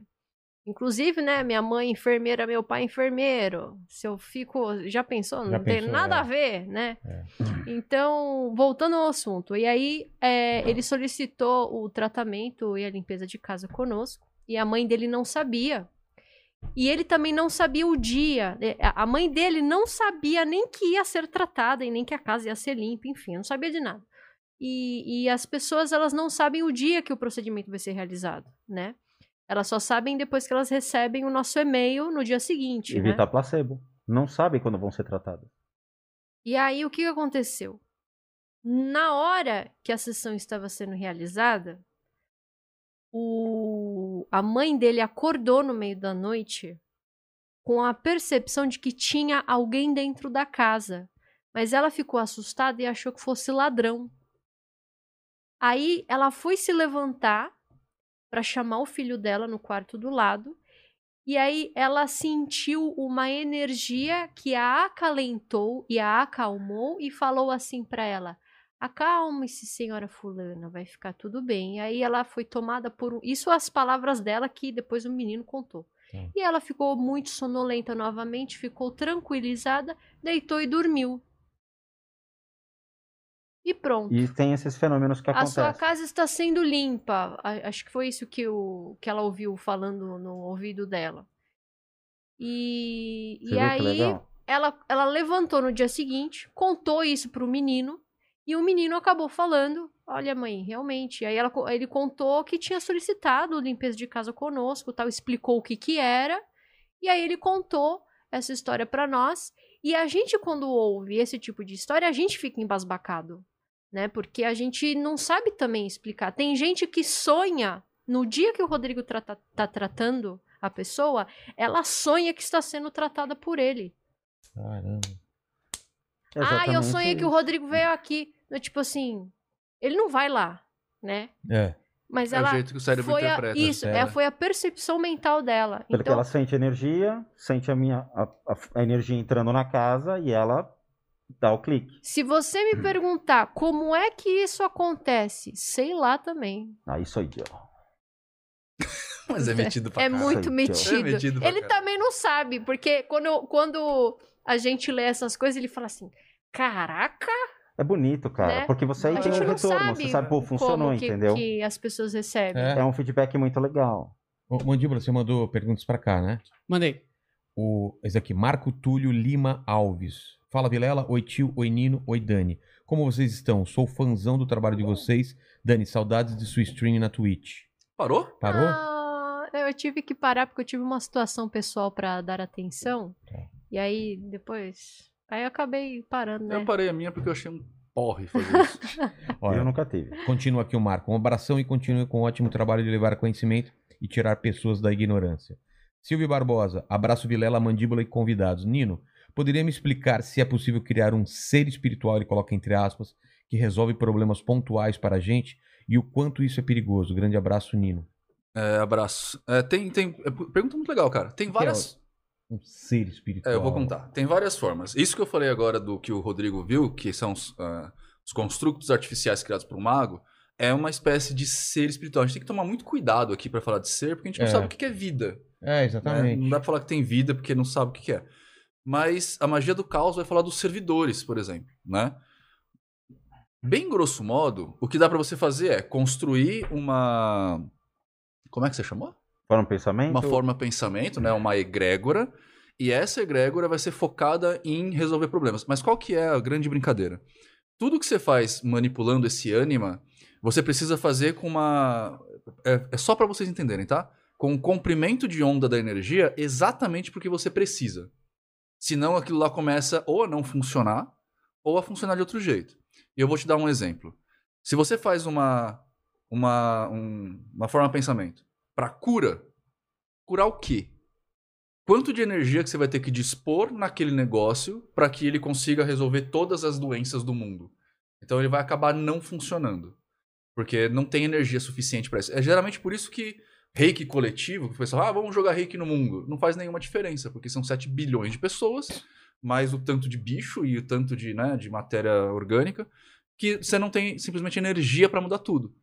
Inclusive, né, minha mãe enfermeira, meu pai não Se eu fico, já pensou? Não Já tem pensou, nada é. a ver, né? É. Então, voltando ao assunto. E aí, é, ele solicitou o tratamento e a limpeza de casa conosco. E a mãe dele não sabia. E ele também não sabia o dia. É, A mãe dele não sabia nem que ia ser tratada e nem que a casa ia ser limpa, enfim, não sabia de nada. E, e as pessoas, elas não sabem o dia que o procedimento vai ser realizado, né? Elas só sabem depois que elas recebem o nosso e-mail no dia seguinte, né? Evitar placebo. Não sabem quando vão ser tratadas. E aí, o que aconteceu? Na hora que a sessão estava sendo realizada, o... a mãe dele acordou no meio da noite com a percepção de que tinha alguém dentro da casa. Mas ela ficou assustada e achou que fosse ladrão. Aí ela foi se levantar para chamar o filho dela no quarto do lado. E aí ela sentiu uma energia que a acalentou e a acalmou e falou assim para ela: Acalme-se, senhora fulana, vai ficar tudo bem. E aí ela foi tomada por um... isso as palavras dela que depois o menino contou. Tá. E ela ficou muito sonolenta novamente, ficou tranquilizada, deitou e dormiu. E pronto. E tem esses fenômenos que A acontecem. sua casa está sendo limpa. A- Acho que foi isso que, o, que ela ouviu falando no ouvido dela. E, Você e aí ela, ela levantou no dia seguinte, contou isso pro menino, e o menino acabou falando: Olha, mãe, realmente. Aí ela ele contou que tinha solicitado limpeza de casa conosco, tal, explicou o que que era, e aí ele contou essa história pra nós. E a gente, quando ouve esse tipo de história, a gente fica embasbacado, né? Porque a gente não sabe também explicar. Tem gente que sonha, no dia que o Rodrigo trata- tá tratando a pessoa, ela sonha que está sendo tratada por ele. Caramba. Ah, eu Exatamente sonhei que o isso. Rodrigo veio aqui. Eu, tipo assim, ele não vai lá, né? É. Mas É o ela jeito que o cérebro foi a, interpreta. isso, É. é, foi a percepção mental dela. Porque então, ela sente energia, sente a minha a, a- a energia entrando na casa e ela dá o clique. se você me perguntar como é que isso acontece, sei lá também. Aí sou *laughs* eu. Mas é metido pra é caralho. muito metido. É metido pra ele caralho. também não sabe, porque quando, quando a gente lê essas coisas, ele fala assim: Caraca, É bonito, cara, Né? porque você aí a tem gente um não retorno. sabe, Você sabe, pô, funcionou, como que, entendeu? que as pessoas recebem. É. É um feedback muito legal. Ô, Mandíbula, você mandou perguntas pra cá, né? Mandei. O, esse aqui, Marco Túlio Lima Alves. Fala, Vilela. Oi, tio. Oi, Nino. Oi, Dani. Como vocês estão? Sou fãzão do trabalho de vocês. Dani, saudades de sua stream na Twitch. Parou? Parou? Ah, eu tive que parar porque eu tive uma situação pessoal pra dar atenção. Tá. E aí, depois. Aí eu acabei parando, né? Eu parei a minha porque eu achei um porre fazer isso. *laughs* *laughs* Olha, Eu nunca tive. Continua aqui o Marco. Um abração e continue com o ótimo trabalho de levar conhecimento e tirar pessoas da ignorância. Silvio Barbosa, abraço Vilela, Mandíbula e convidados. Nino, poderia me explicar se é possível criar um ser espiritual, ele coloca entre aspas, que resolve problemas pontuais para a gente e o quanto isso é perigoso? Grande abraço, Nino. É, abraço. É, tem, tem. é, pergunta muito legal, cara. Tem que é várias. Um ser espiritual. É, eu vou contar. Tem várias formas. Isso que eu falei agora do que o Rodrigo viu, que são os, ah, os construtos artificiais criados por um mago, é uma espécie de ser espiritual. A gente tem que tomar muito cuidado aqui pra falar de ser, porque a gente não É. sabe o que é vida. É, né? exatamente. Não dá pra falar que tem vida porque não sabe o que é. Mas a magia do caos vai falar dos servidores, por exemplo, né? Bem grosso modo, o que dá pra você fazer é construir uma como é que você chamou? Para um pensamento. Uma forma pensamento, né? Uma egrégora. E essa egrégora vai ser focada em resolver problemas. Mas qual que é a grande brincadeira? Tudo que você faz manipulando esse ânima, você precisa fazer com uma. É, é só pra vocês entenderem, tá? Com um comprimento de onda da energia exatamente porque você precisa. Senão aquilo lá começa ou a não funcionar, ou a funcionar de outro jeito. E eu vou te dar um exemplo. Se você faz uma, uma, um- uma forma de pensamento para cura, curar o quê? Quanto de energia que você vai ter que dispor naquele negócio para que ele consiga resolver todas as doenças do mundo? Então ele vai acabar não funcionando. Porque não tem energia suficiente para isso. É geralmente por isso que reiki coletivo, que o pessoal, ah, vamos jogar reiki no mundo, não faz nenhuma diferença, porque são 7 bilhões de pessoas, mais o tanto de bicho e o tanto de, né, de matéria orgânica, que você não tem simplesmente energia para mudar tudo.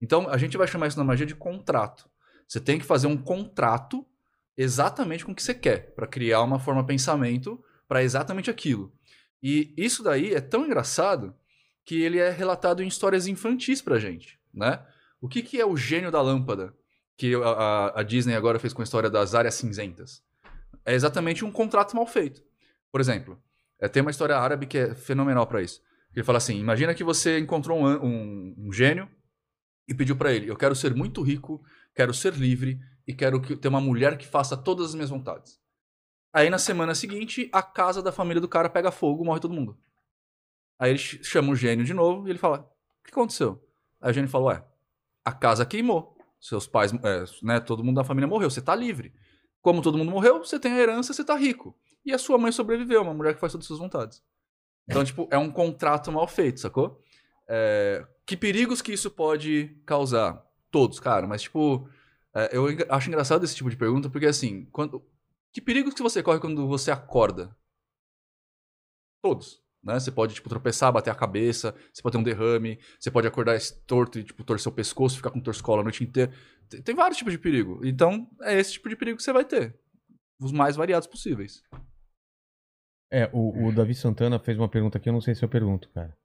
Então a gente vai chamar isso na magia de contrato. Você tem que fazer um contrato exatamente com o que você quer, para criar uma forma de pensamento para exatamente aquilo. E isso daí é tão engraçado que ele é relatado em histórias infantis pra gente, né? O que, que é o gênio da lâmpada que a, a- a Disney agora fez com a história das áreas cinzentas? É exatamente um contrato mal feito. Por exemplo, é, tem uma história árabe que é fenomenal pra isso. Ele fala assim: imagina que você encontrou um, um- um gênio e pediu pra ele: eu quero ser muito rico, quero ser livre e quero que- ter uma mulher que faça todas as minhas vontades. Aí na semana seguinte, a casa da família do cara pega fogo, morre todo mundo. Aí ele ch- chama o gênio de novo e ele fala: O que aconteceu? Aí o gênio fala: Ué, a casa queimou. Seus pais, é, né, todo mundo da família morreu, você tá livre. Como todo mundo morreu, você tem a herança, você tá rico. E a sua mãe sobreviveu, uma mulher que faz todas as suas vontades. Então, tipo, é um contrato mal feito, sacou? É, que perigos que isso pode causar? Todos, cara, mas tipo, é, eu acho engraçado esse tipo de pergunta, porque assim, quando, que perigos que você corre quando você acorda? Todos. Né? Você pode, tipo, tropeçar, bater a cabeça, você pode ter um derrame, você pode acordar esse torto e, tipo, torcer o pescoço, ficar com torcicola a noite inteira. Tem, tem vários tipos de perigo. Então, é esse tipo de perigo que você vai ter. Os mais variados possíveis. É, o, o Davi Santana fez uma pergunta aqui, eu não sei se eu pergunto, cara.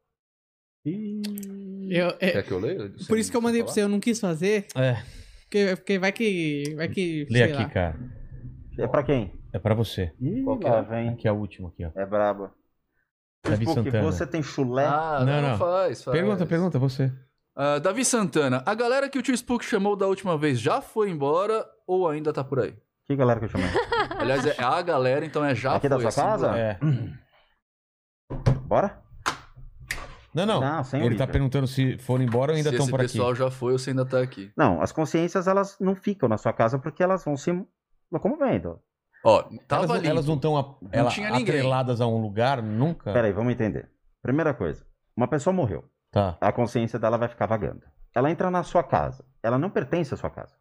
Eu, é, Quer que eu leia? por isso que eu mandei pra você, eu não quis fazer, É, porque, porque vai que. Vai que. lê sei aqui, lá. cara. É pra quem? É pra você. Ih, Qual que lá é? vem. Aqui é a última aqui, ó. É braba. Davi Porque Santana. você tem chulé. Ah, Não, não, não. faz, faz. Pergunta, pergunta, você. Ah, Davi Santana, a galera que o tio Spook chamou da última vez já foi embora ou ainda tá por aí? Que galera que eu chamei? Aliás, é a galera, então é já Aqui da foi. sua casa? É. Bora? Não, não. Não, sem Ele Ouija. tá perguntando se foram embora ou ainda Se estão por aqui. pessoal já foi ou você ainda tá aqui. Não, as consciências elas não ficam na sua casa porque elas vão se locomovendo. Ó, Elas, tava não- limpo. elas não estão ela, atreladas a um lugar nunca? Pera aí, vamos entender. Primeira coisa, uma pessoa morreu. Tá. A consciência dela vai ficar vagando. Ela entra na sua casa. Ela não pertence à sua casa.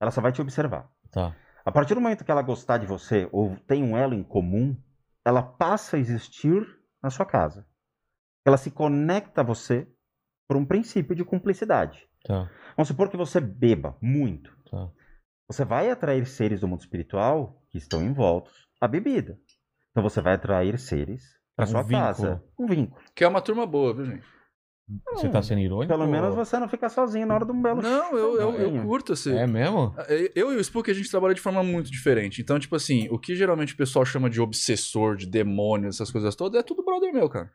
Ela só vai te observar. Tá. A partir do momento que ela gostar de você ou tem um elo em comum, ela passa a existir na sua casa. Ela se conecta a você por um princípio de cumplicidade. Tá. Vamos supor que você beba muito. Tá. Você vai atrair seres do mundo espiritual que estão envoltos à bebida. Então você vai atrair seres para Um sua vínculo. casa. Um vínculo. Que é uma turma boa, viu, gente? Você tá sendo irônico? Pelo menos você não fica sozinho na hora de um belo Não, eu, eu, eu curto esse. É mesmo? Eu e o Spook, a gente trabalha de forma muito diferente. Então, tipo assim, o que geralmente o pessoal chama de obsessor, de demônio, essas coisas todas, é tudo brother meu, cara.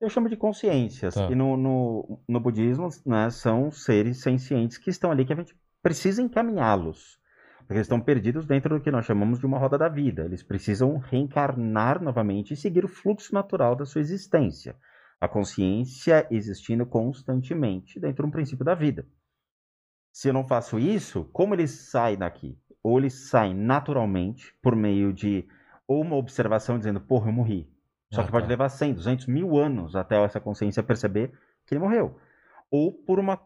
Eu chamo de consciências. Tá. E no, no, no budismo, né, são seres sencientes que estão ali que a gente precisa encaminhá-los. Porque eles estão perdidos dentro do que nós chamamos de uma roda da vida. Eles precisam reencarnar novamente e seguir o fluxo natural da sua existência. A consciência existindo constantemente dentro de um princípio da vida. Se eu não faço isso, como eles saem daqui? Ou eles saem naturalmente por meio de ou uma observação dizendo, porra, eu morri. Só Ah, que pode tá. levar 100, 200 mil anos até essa consciência perceber que ele morreu. Ou por uma,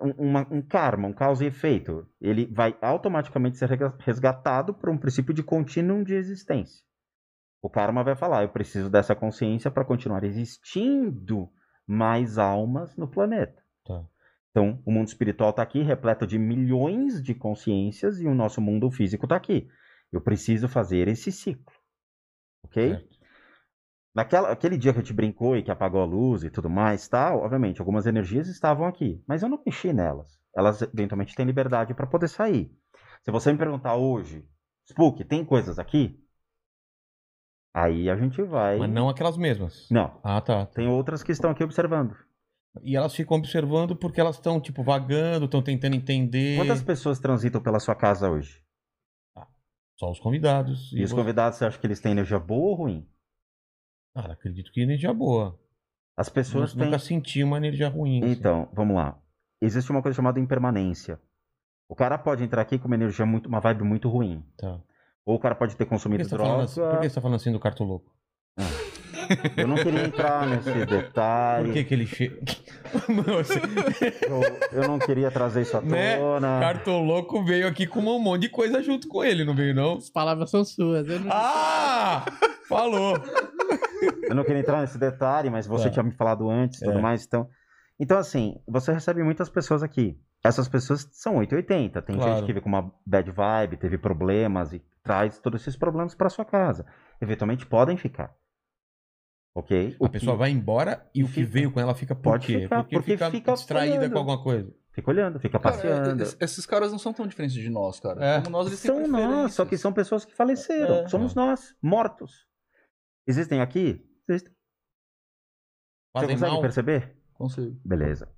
um, uma- um karma, um causa e efeito. Ele vai automaticamente ser resgatado por um princípio de contínuo de existência. O karma vai falar, eu preciso dessa consciência para continuar existindo mais almas no planeta. Tá. Então, o mundo espiritual está aqui, repleto de milhões de consciências, e o nosso mundo físico está aqui. Eu preciso fazer esse ciclo. Ok? Certo. Naquela, aquele dia que a gente brincou e que apagou a luz e tudo mais, tal, obviamente, algumas energias estavam aqui, mas eu não mexi nelas. Elas eventualmente têm liberdade para poder sair. Se você me perguntar hoje, Spook, tem coisas aqui? Aí a gente vai. Mas não aquelas mesmas. Não, Ah, tá. tem outras que estão aqui observando. E elas ficam observando porque elas estão, tipo, vagando, estão tentando entender. Quantas pessoas transitam pela sua casa hoje? Só os convidados. E os você- convidados, você acha que eles têm energia boa ou ruim? Cara, acredito que energia boa. As pessoas Nu- têm. Nunca senti uma energia ruim. assim. Então, vamos lá. Existe uma coisa chamada impermanência. O cara pode entrar aqui com uma energia muito, uma vibe muito ruim. Tá. Ou o cara pode ter Por consumido você tá droga. assim, por que você tá falando assim do cartoloco? Eu não queria entrar nesse *laughs* detalhe. Por que que ele chega... *laughs* Você... Eu, eu não queria trazer isso à *laughs* Né? tona. Cartoloco veio aqui com um monte de coisa junto com ele, não veio não? As palavras são suas. Eu não... Ah! Falou! Eu não queria entrar nesse detalhe, mas você Tá. tinha me falado antes e tudo É. mais. Então, então, assim, você recebe muitas pessoas aqui. Essas pessoas são 880. Tem Claro. gente que veio com uma bad vibe, teve problemas e traz todos esses problemas para sua casa. Eventualmente podem ficar. Ok? O A pessoa que- vai embora e o que Fica. veio com ela fica por Pode quê? ficar, porque, porque fica, fica distraída olhando. com alguma coisa. Fica olhando, fica Cara, passeando. es- esses caras não são tão diferentes de nós, cara. É. Como nós, eles têm São nós, só que são pessoas que faleceram. É. Somos nós, mortos. Existem aqui? Existem. Você Fazem consegue mal. perceber? Consigo. Beleza.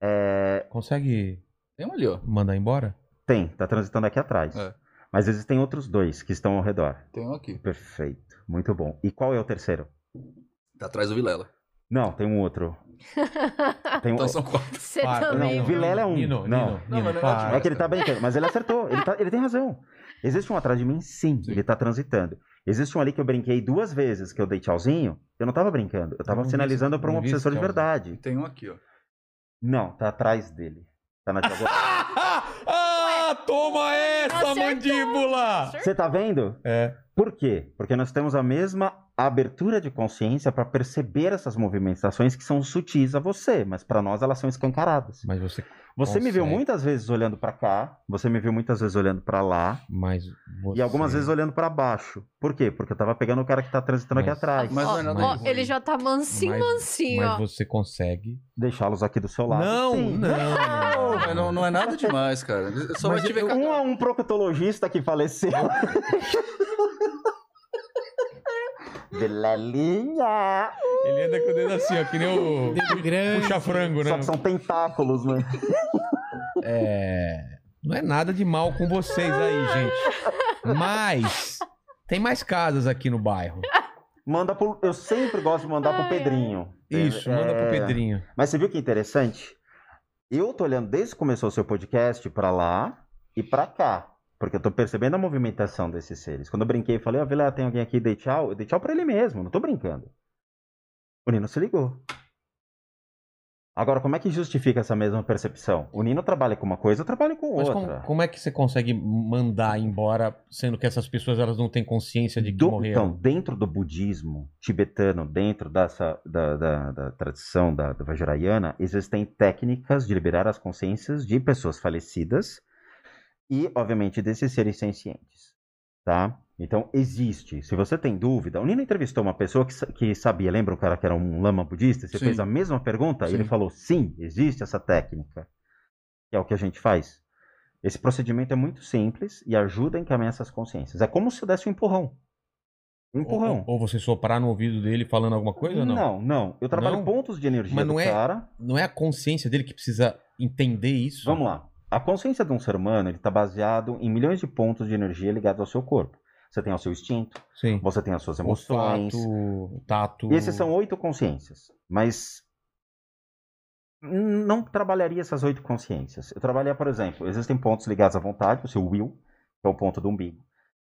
É, Consegue Tem um ali, ó. mandar embora? Tem, tá transitando aqui atrás. É. Mas existem outros dois que estão ao redor. Tem um aqui. Perfeito, muito bom. E qual é o terceiro? Tá atrás do Vilela. Não, tem um outro. *laughs* Tem um... Então são quatro. Você Para, também. não, o Vilela é um. Nino, Não. Nino, Não, Nino, mas não é para. ótimo. É que ele tá brincando, mas ele acertou. Ele, tá- ele tem razão. Existe um atrás de mim? Sim, Sim. ele tá transitando. Existe um ali que eu brinquei duas vezes, que eu dei tchauzinho. Eu não tava brincando, eu tava Eu não vi sinalizando pra um obsessor de verdade. E tem um aqui, ó. Não, tá atrás dele. Tá na diagonal. *laughs* ah, toma essa, Acertou. mandíbula! Você tá vendo? É. Por quê? Porque nós temos a mesma abertura de consciência para perceber essas movimentações que são sutis a você, mas para nós elas são escancaradas. Mas você. Você me viu consegue. muitas vezes olhando para cá, você me viu muitas vezes olhando para lá Mas você... e algumas vezes olhando para baixo. Por quê? Porque eu tava pegando o cara que tá transitando aqui Mas- atrás. Mas Ó, nada ó, ele já tá mansinho, Mas- mansinho, ó. Mas você consegue. Deixá-los aqui do seu lado. Não, Sim. não, não. Mas não, não é nada demais, cara. Só vai Mas te ver um é um proctologista que faleceu. *laughs* Vilelinha! Ele anda com o dedo assim, ó, que nem o. Dedo grande. Puxa frango, né? Só que são tentáculos, né? É. Não é nada de mal com vocês aí, gente. Mas. Tem mais casas aqui no bairro. Manda pro... Eu sempre gosto de mandar pro Ai, ai. Pedrinho. Isso, manda pro É, Pedrinho. Mas você viu que interessante? Eu tô olhando desde que começou o seu podcast pra lá e pra cá. Porque eu tô percebendo a movimentação desses seres. Quando eu brinquei e falei, ó, Vila, tem alguém aqui, dei tchau. Eu dei tchau pra ele mesmo, não tô brincando. O Nino se ligou. Agora, como é que justifica essa mesma percepção? O Nino trabalha com uma coisa, eu trabalho com Mas outra. como, como é que você consegue mandar embora, sendo que essas pessoas elas não têm consciência de que Do- morreram? então, dentro do budismo tibetano, dentro dessa, da, da, da tradição da, da Vajrayana, existem técnicas de liberar as consciências de pessoas falecidas e, obviamente, desses seres sencientes. Tá? Então, existe. Se você tem dúvida, o Nino entrevistou uma pessoa que, que sabia, lembra um cara que era um lama budista? Você Sim. fez a mesma pergunta e Sim. ele falou: sim, existe essa técnica. Que é o que a gente faz. Esse procedimento é muito simples e ajuda a encaminhar essas consciências. É como se eu desse um empurrão. Um empurrão. ou- ou você soprar no ouvido dele falando alguma coisa ou não? não, não. Eu trabalho Não? pontos de energia Mas não do é- cara. Não é a consciência dele que precisa entender isso? Vamos lá. A consciência de um ser humano está baseado em milhões de pontos de energia ligados ao seu corpo. Você tem o seu instinto, Sim. você tem as suas emoções. Olfato, tato. E esses são oito consciências. Mas não trabalharia essas oito consciências. Eu trabalharia, por exemplo, existem pontos ligados à vontade, o seu will, que é o ponto do umbigo.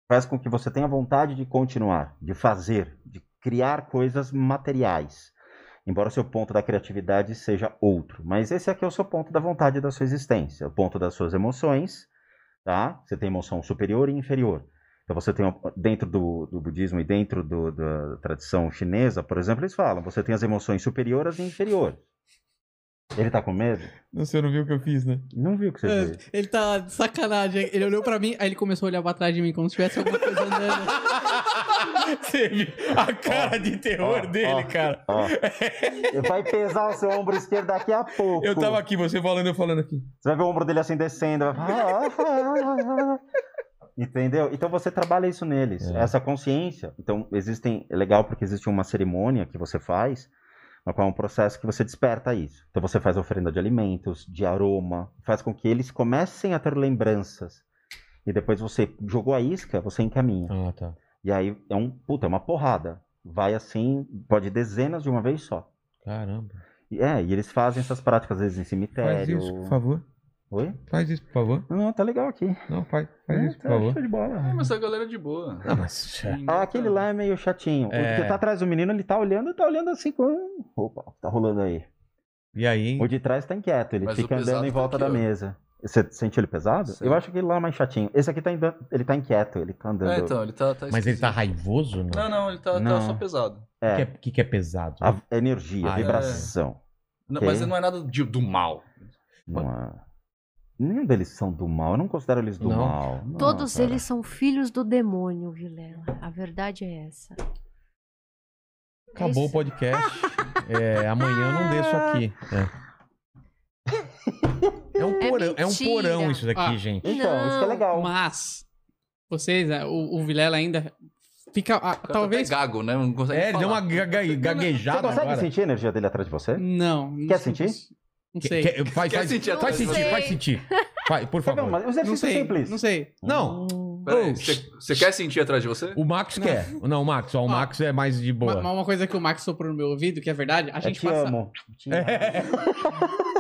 Faz com que você tenha vontade de continuar, de fazer, de criar coisas materiais. Embora o seu ponto da criatividade seja outro. Mas esse aqui é o seu ponto da vontade da sua existência, o ponto das suas emoções. Tá? Você tem emoção superior e inferior. Então você tem, dentro do, do budismo e dentro do- da tradição chinesa, por exemplo, eles falam, você tem as emoções superiores e inferiores. Ele tá com medo? Você não viu o que eu fiz, né? Não viu o que você É, fez. ele tá de sacanagem. Ele olhou pra mim, aí ele começou a olhar pra trás de mim como se tivesse alguma coisa andando. *laughs* *laughs* Você viu a cara de terror ó, dele, ó. cara. Ó, *laughs* vai pesar o seu ombro esquerdo daqui a pouco. Eu tava aqui, você falando, eu falando aqui. Você vai ver o ombro dele assim descendo. vai falar, Entendeu? Então você trabalha isso neles. É. Essa consciência. Então, existem. É legal porque existe uma cerimônia que você faz, no qual é um processo que você desperta isso. Então você faz oferenda de alimentos, de aroma, faz com que eles comecem a ter lembranças. E depois você jogou a isca, você encaminha. Ah, tá. E aí é um. Puta, é uma porrada. Vai assim, pode dezenas de uma vez só. Caramba. E É, e eles fazem essas práticas, às vezes, em cemitério. Faz isso, por favor. Oi? Faz isso, por favor. Não, tá legal aqui. Não, faz, faz É, isso, por tá favor. show de bola. É, mas a galera é de boa. Ah, mas... Ah, aquele lá é meio chatinho. É. O que tá atrás do menino, ele tá olhando, tá olhando assim com. Opa, tá rolando aí. E aí, hein? O de trás tá inquieto, ele Mas fica andando em tá volta aqui, da ó. mesa. Você sente ele pesado? Sim. Eu acho que ele lá é mais chatinho. Esse aqui tá, andando, ele tá inquieto, ele tá andando. É, então, ele tá. tá Mas ele tá raivoso, não? Não, não, ele tá, tá Não. só pesado. O que, é, É, o que que é pesado? a energia, Ah, a é. vibração. Não, Ok. Mas não é nada de- do mal. Não é- Nenhum deles são do mal, eu não considero eles do Não. mal. Não, Todos cara. eles são filhos do demônio, Vilela. A verdade é essa. Acabou o podcast. É, amanhã eu não desço aqui. *laughs* É, *laughs* É um É porão, é, um porão isso daqui, Ah. gente. Então, isso que é Não, legal. Mas, vocês, é, o, o Vilela ainda fica. ah, talvez. Tá gago, né? Não consegue É, ele deu falar. uma gaga- Você gaguejada consegue agora. sentir a energia dele atrás de você? Não. não Quer sentir? Não sei. que- faz, Quer faz, sentir faz atrás de sentir, você? faz sentir. Vai, por Quer ver favor. uma- Não exercício sei. simples. Não sei. Não, Peraí, você quer sentir atrás de você? o Max quer. Não, o Max, ó, o Ó, Max é mais de Uma, boa. uma coisa que o Max soprou no meu ouvido, que é verdade, a Eu gente te passa. amo. Te amo. *laughs*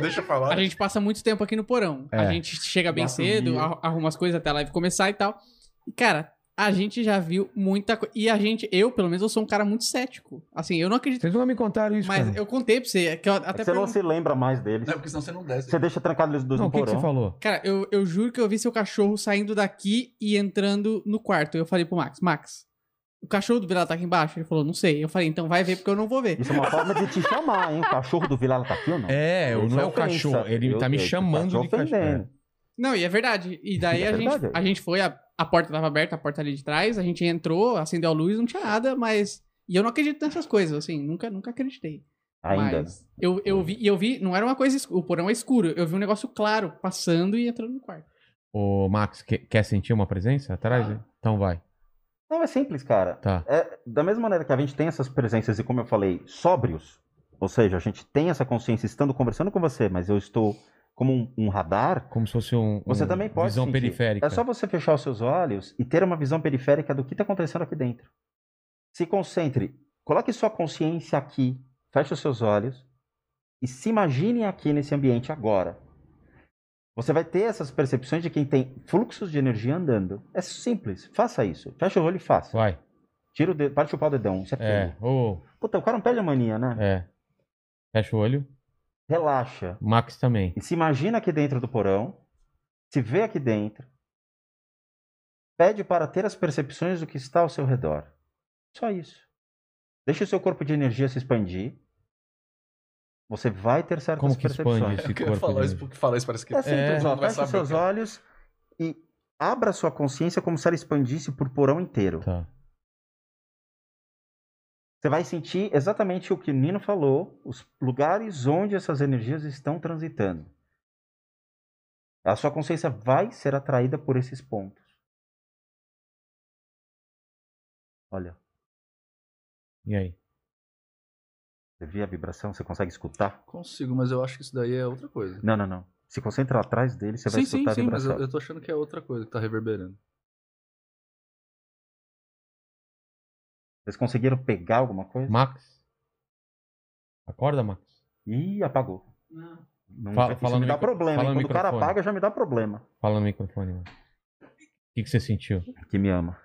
Deixa eu falar. A gente passa muito tempo aqui no porão. A É. gente chega bem Nossa, cedo, arruma as coisas até a live começar e tal. E, cara, a gente já viu muita coisa. E a gente, eu, pelo menos, eu sou um cara muito cético. Assim, eu não acredito. Vocês não me contaram isso, Mas cara. eu contei pra você, que eu É até que você não se lembra mais deles. Não, porque senão você não desce. Você deixa trancado eles dois Não, no o que, que porão. você falou? Cara, eu, eu juro que eu vi seu cachorro saindo daqui e entrando no quarto. Eu falei pro Max, Max, o cachorro do Vila tá aqui embaixo? Ele falou, não sei. Eu falei, então vai ver porque eu não vou ver. Isso é uma forma de te *laughs* chamar, hein? O cachorro do Vilela tá aqui ou não? É, Isso não é o ofensa. cachorro. Ele Eu- tá me chamando tá de cachorro. ofendendo. Não, e é verdade. E daí É a, gente, verdade. a gente foi, a, a porta tava aberta, a porta ali de trás, a gente entrou, acendeu a luz, não tinha nada, mas. E eu não acredito nessas coisas, assim, nunca, nunca acreditei. Ainda. Mas eu, eu vi, e eu vi, não era uma coisa escura, o porão é escuro, eu vi um negócio claro passando e entrando no quarto. Ô, Max, que- quer sentir uma presença atrás? Então vai. Não, é simples, cara. Tá. É, da mesma maneira que a gente tem essas presenças e, como eu falei, sóbrios, ou seja, a gente tem essa consciência estando conversando com você, mas eu estou como um, um radar, Como se fosse um, você um também pode visão sentir. periférica. É só você fechar os seus olhos e ter uma visão periférica do que está acontecendo aqui dentro. Se concentre, coloque sua consciência aqui, feche os seus olhos e se imagine aqui nesse ambiente agora. Você vai ter essas percepções de quem tem fluxos de energia andando. É simples, faça isso. Fecha o olho e faça. Vai. Tira o dedo, parte chupar o dedão. Isso é ô, Puta, o cara não perde a mania, né? é. Fecha o olho. Relaxa. Max também. E se imagina aqui dentro do porão. Se vê aqui dentro. Pede para ter as percepções do que está ao seu redor. Só isso. Deixe o seu corpo de energia se expandir. Você vai ter certas Como que expande percepções. esse Eu queria corpo falar isso porque falar isso parece que. É simples, É, vai Feche seus que é. olhos e abra sua consciência como se ela expandisse por porão inteiro. Tá. Você vai sentir exatamente o que o Nino falou, os lugares onde essas energias estão transitando. A sua consciência vai ser atraída por esses pontos. Olha, E aí? Você viu a vibração? Você consegue escutar? Consigo, mas eu acho que isso daí é outra coisa. Não, não, não. Se concentra atrás dele, você vai sim, sim, escutar sim, a mas vibração. eu, eu tô achando que é outra coisa que tá reverberando. Vocês conseguiram pegar alguma coisa? Max? Acorda, Max. Ih, apagou. Não, Fala- isso fala no me dá problema. Quando o cara apaga, já me dá problema. Fala no microfone, mano. O que, que você sentiu? Que me ama.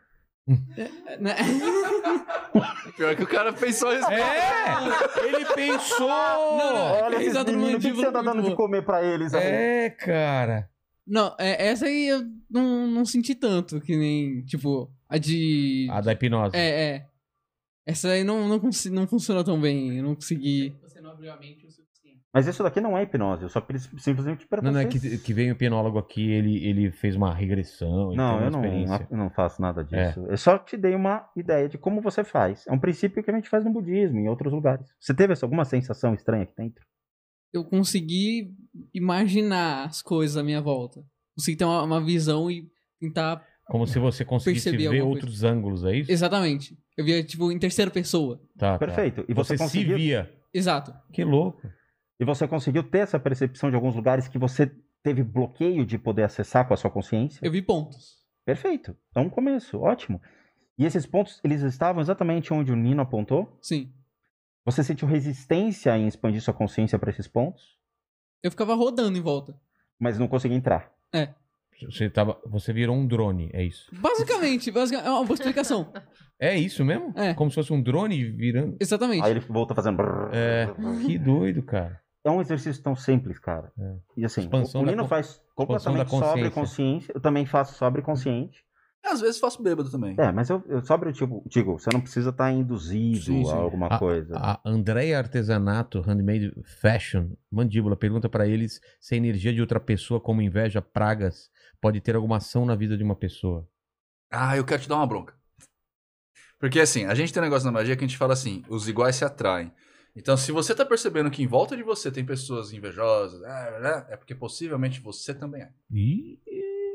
Né? *laughs* Pior que o cara pensou isso. É! Ele pensou! Olha esses risada do meninos, o que você tá dando de comer pra eles? aí? É, cara. Não, é, essa aí eu não, não senti tanto, que nem, tipo, a de. A da hipnose. É, é. Essa aí não, não, não funcionou tão bem, eu não consegui. Você não abriu a mente o. Mas isso daqui não é hipnose, eu só simplesmente para Não, não, é que, que veio um hipnólogo aqui, ele, ele fez uma regressão, ele Não, eu não, não faço nada É. disso. Eu só te dei uma ideia de como você faz. É um princípio que a gente faz no budismo, em outros lugares. Você teve alguma sensação estranha aqui dentro? Eu consegui imaginar as coisas à minha volta. Consegui ter uma, uma visão e tentar. Como se você conseguisse ver outros ângulos, é isso? Exatamente. Eu via, tipo, em terceira pessoa. Tá, tá. Perfeito. E Você, você, se via. Exato. Que louco. E você conseguiu ter essa percepção de alguns lugares que você teve bloqueio de poder acessar com a sua consciência? Eu vi pontos. Perfeito. É um começo, ótimo. E esses pontos, eles estavam exatamente onde o Nino apontou? Sim. Você sentiu resistência em expandir sua consciência para esses pontos, Eu ficava rodando em volta. mas não conseguia entrar. Você, tava, você virou um drone, é isso? Basicamente, basicamente é uma boa explicação. É isso mesmo? É. Como se fosse um drone virando. Exatamente. Aí ele voltou fazendo. É. Que doido, cara. É um exercício tão simples, cara. É. E assim, Expansão o da Nino con- faz completamente da sobre. Eu também faço sobre consciente. Às vezes faço bêbado também. É, mas eu, eu sobre, tipo, digo, você não precisa estar induzido Sim, sim. a alguma A- coisa. A Andréia Artesanato Handmade Fashion Mandíbula pergunta pra eles se a energia de outra pessoa, como inveja, pragas, pode ter alguma ação na vida de uma pessoa. Ah, eu quero te dar uma bronca. Porque assim, a gente tem um negócio na magia que a gente fala assim, os iguais se atraem. Então, se você tá percebendo que em volta de você tem pessoas invejosas, ah, né, é porque possivelmente você também é. Ih,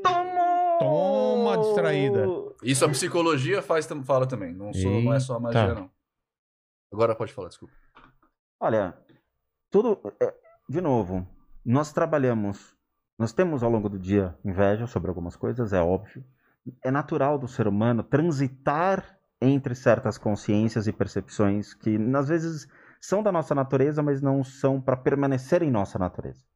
Toma! Toma, distraída. Isso a psicologia faz, fala também. Não, sou, não é só a magia, Eita. não. Agora pode falar, desculpa. Olha, tudo. é, de novo, nós trabalhamos. Nós temos ao longo do dia inveja sobre algumas coisas, é óbvio. É natural do ser humano transitar entre certas consciências e percepções que, às vezes, são da nossa natureza, mas não são para permanecer em nossa natureza.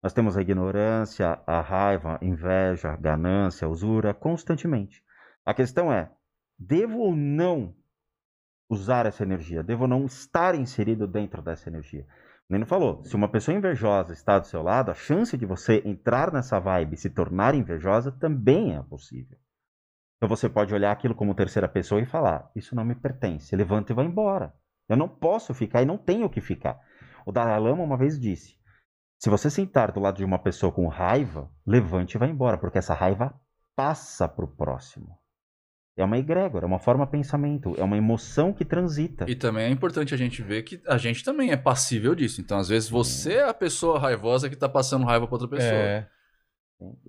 Nós temos a ignorância, a raiva, a inveja, a ganância, a usura constantemente. A questão é: devo ou não usar essa energia? Devo ou não estar inserido dentro dessa energia? O Nino falou: se uma pessoa invejosa está do seu lado, a chance de você entrar nessa vibe e se tornar invejosa também é possível. Então você pode olhar aquilo como terceira pessoa e falar: isso não me pertence, levanta e vai embora. Eu não posso ficar e não tenho que ficar. O Dalai Lama uma vez disse: se você sentar do lado de uma pessoa com raiva, levante e vai embora, porque essa raiva passa para o próximo. É uma egrégora, é uma forma de pensamento, é uma emoção que transita. E também é importante a gente ver que a gente também é passível disso. Então, às vezes, você é a pessoa raivosa que tá passando raiva pra outra pessoa. É,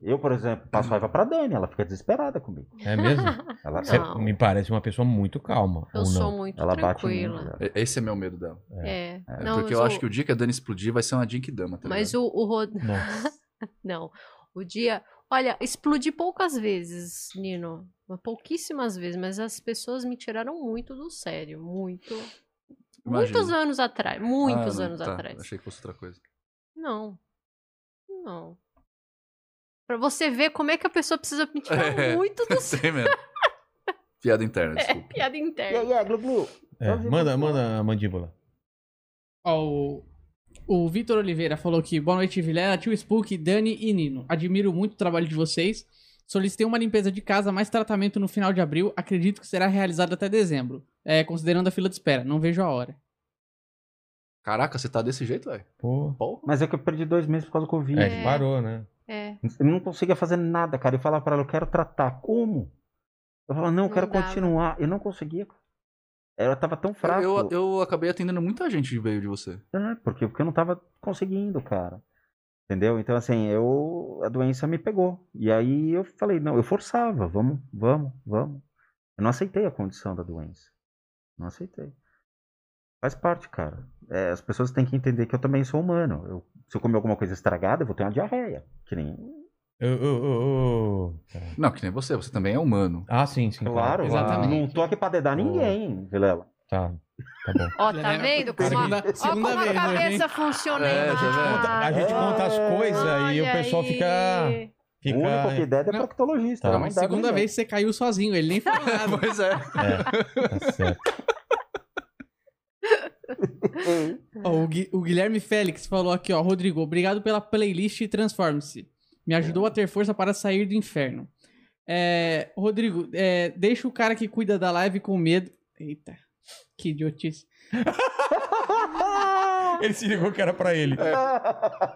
Eu, por exemplo, passo raiva pra Dani, ela fica desesperada comigo. é mesmo? *laughs* Ela, Você Não. me parece uma pessoa muito calma. Eu ou sou não? muito ela bate em mim. tranquila. já. E- Esse é meu medo dela. É. É, Não, porque mas eu o- acho que o dia que a Dani explodir vai ser uma Jinkidama, tá Mas ligado? o, o Rod... Nossa. *laughs* Não. O dia. Olha, explodi poucas vezes, Nino. Pouquíssimas vezes, mas as pessoas me tiraram muito do sério. Muito. Imagino. Muitos anos atrás. Muitos Ah, não, anos tá, atrás. Achei que fosse outra coisa. Não. Não. Pra você ver como é que a pessoa precisa *laughs* tirar É. muito do *laughs* mesmo. Piada interna, É, desculpa. piada interna. Yeah, yeah, glu, glu. É, manda, manda a mandíbula. Ó, o, o Vitor Oliveira falou que boa noite, Vilela, tio Spook, Dani e Nino. Admiro muito o trabalho de vocês. Solicitei uma limpeza de casa, mais tratamento no final de abril. Acredito que será realizado até dezembro. É, considerando a fila de espera. Não vejo a hora. Caraca, você tá desse jeito, velho? Pô. Mas é que eu perdi dois meses por causa do Covid. É, parou, né? É. Eu não conseguia fazer nada, cara. Eu falava pra ela, eu quero tratar. Como? Eu falava, não, eu Não quero dava. continuar. Eu não conseguia. Eu tava tão fraco. Eu, eu acabei atendendo muita gente que veio de você. É, porque, porque eu não tava conseguindo, cara. Entendeu? Então, assim, eu a doença me pegou. E aí eu falei, não, eu forçava, vamos, vamos, vamos. Eu não aceitei a condição da doença. Não aceitei. Faz parte, cara. É, as pessoas têm que entender que eu também sou humano. Eu- se eu comer alguma coisa estragada, eu vou ter uma diarreia. Que nem. Ô. Não, que nem você, você também é humano. Ah, sim, sim. Claro, Exatamente. não tô aqui pra dedar ninguém, Vilela. Tá, tá bom. Ó, tá vendo como, a, segunda- ó, segunda como a vez, né, cabeça gente? funciona É, aí. já vê? A gente conta as coisas e o pessoal aí. fica. fica... O único que deve é proctologista. Tá. Mas segunda vez você caiu sozinho, ele nem falou nada. *laughs* pois é. *laughs* É, tá certo. *laughs* Ó, o, Gui- o Guilherme Félix falou aqui, ó. Rodrigo, obrigado pela playlist Transforme-se. Me ajudou a ter força para sair do inferno. É, Rodrigo, é, deixa o cara que cuida da live com medo. Eita, que idiotice. *laughs* Ele se ligou que era pra ele.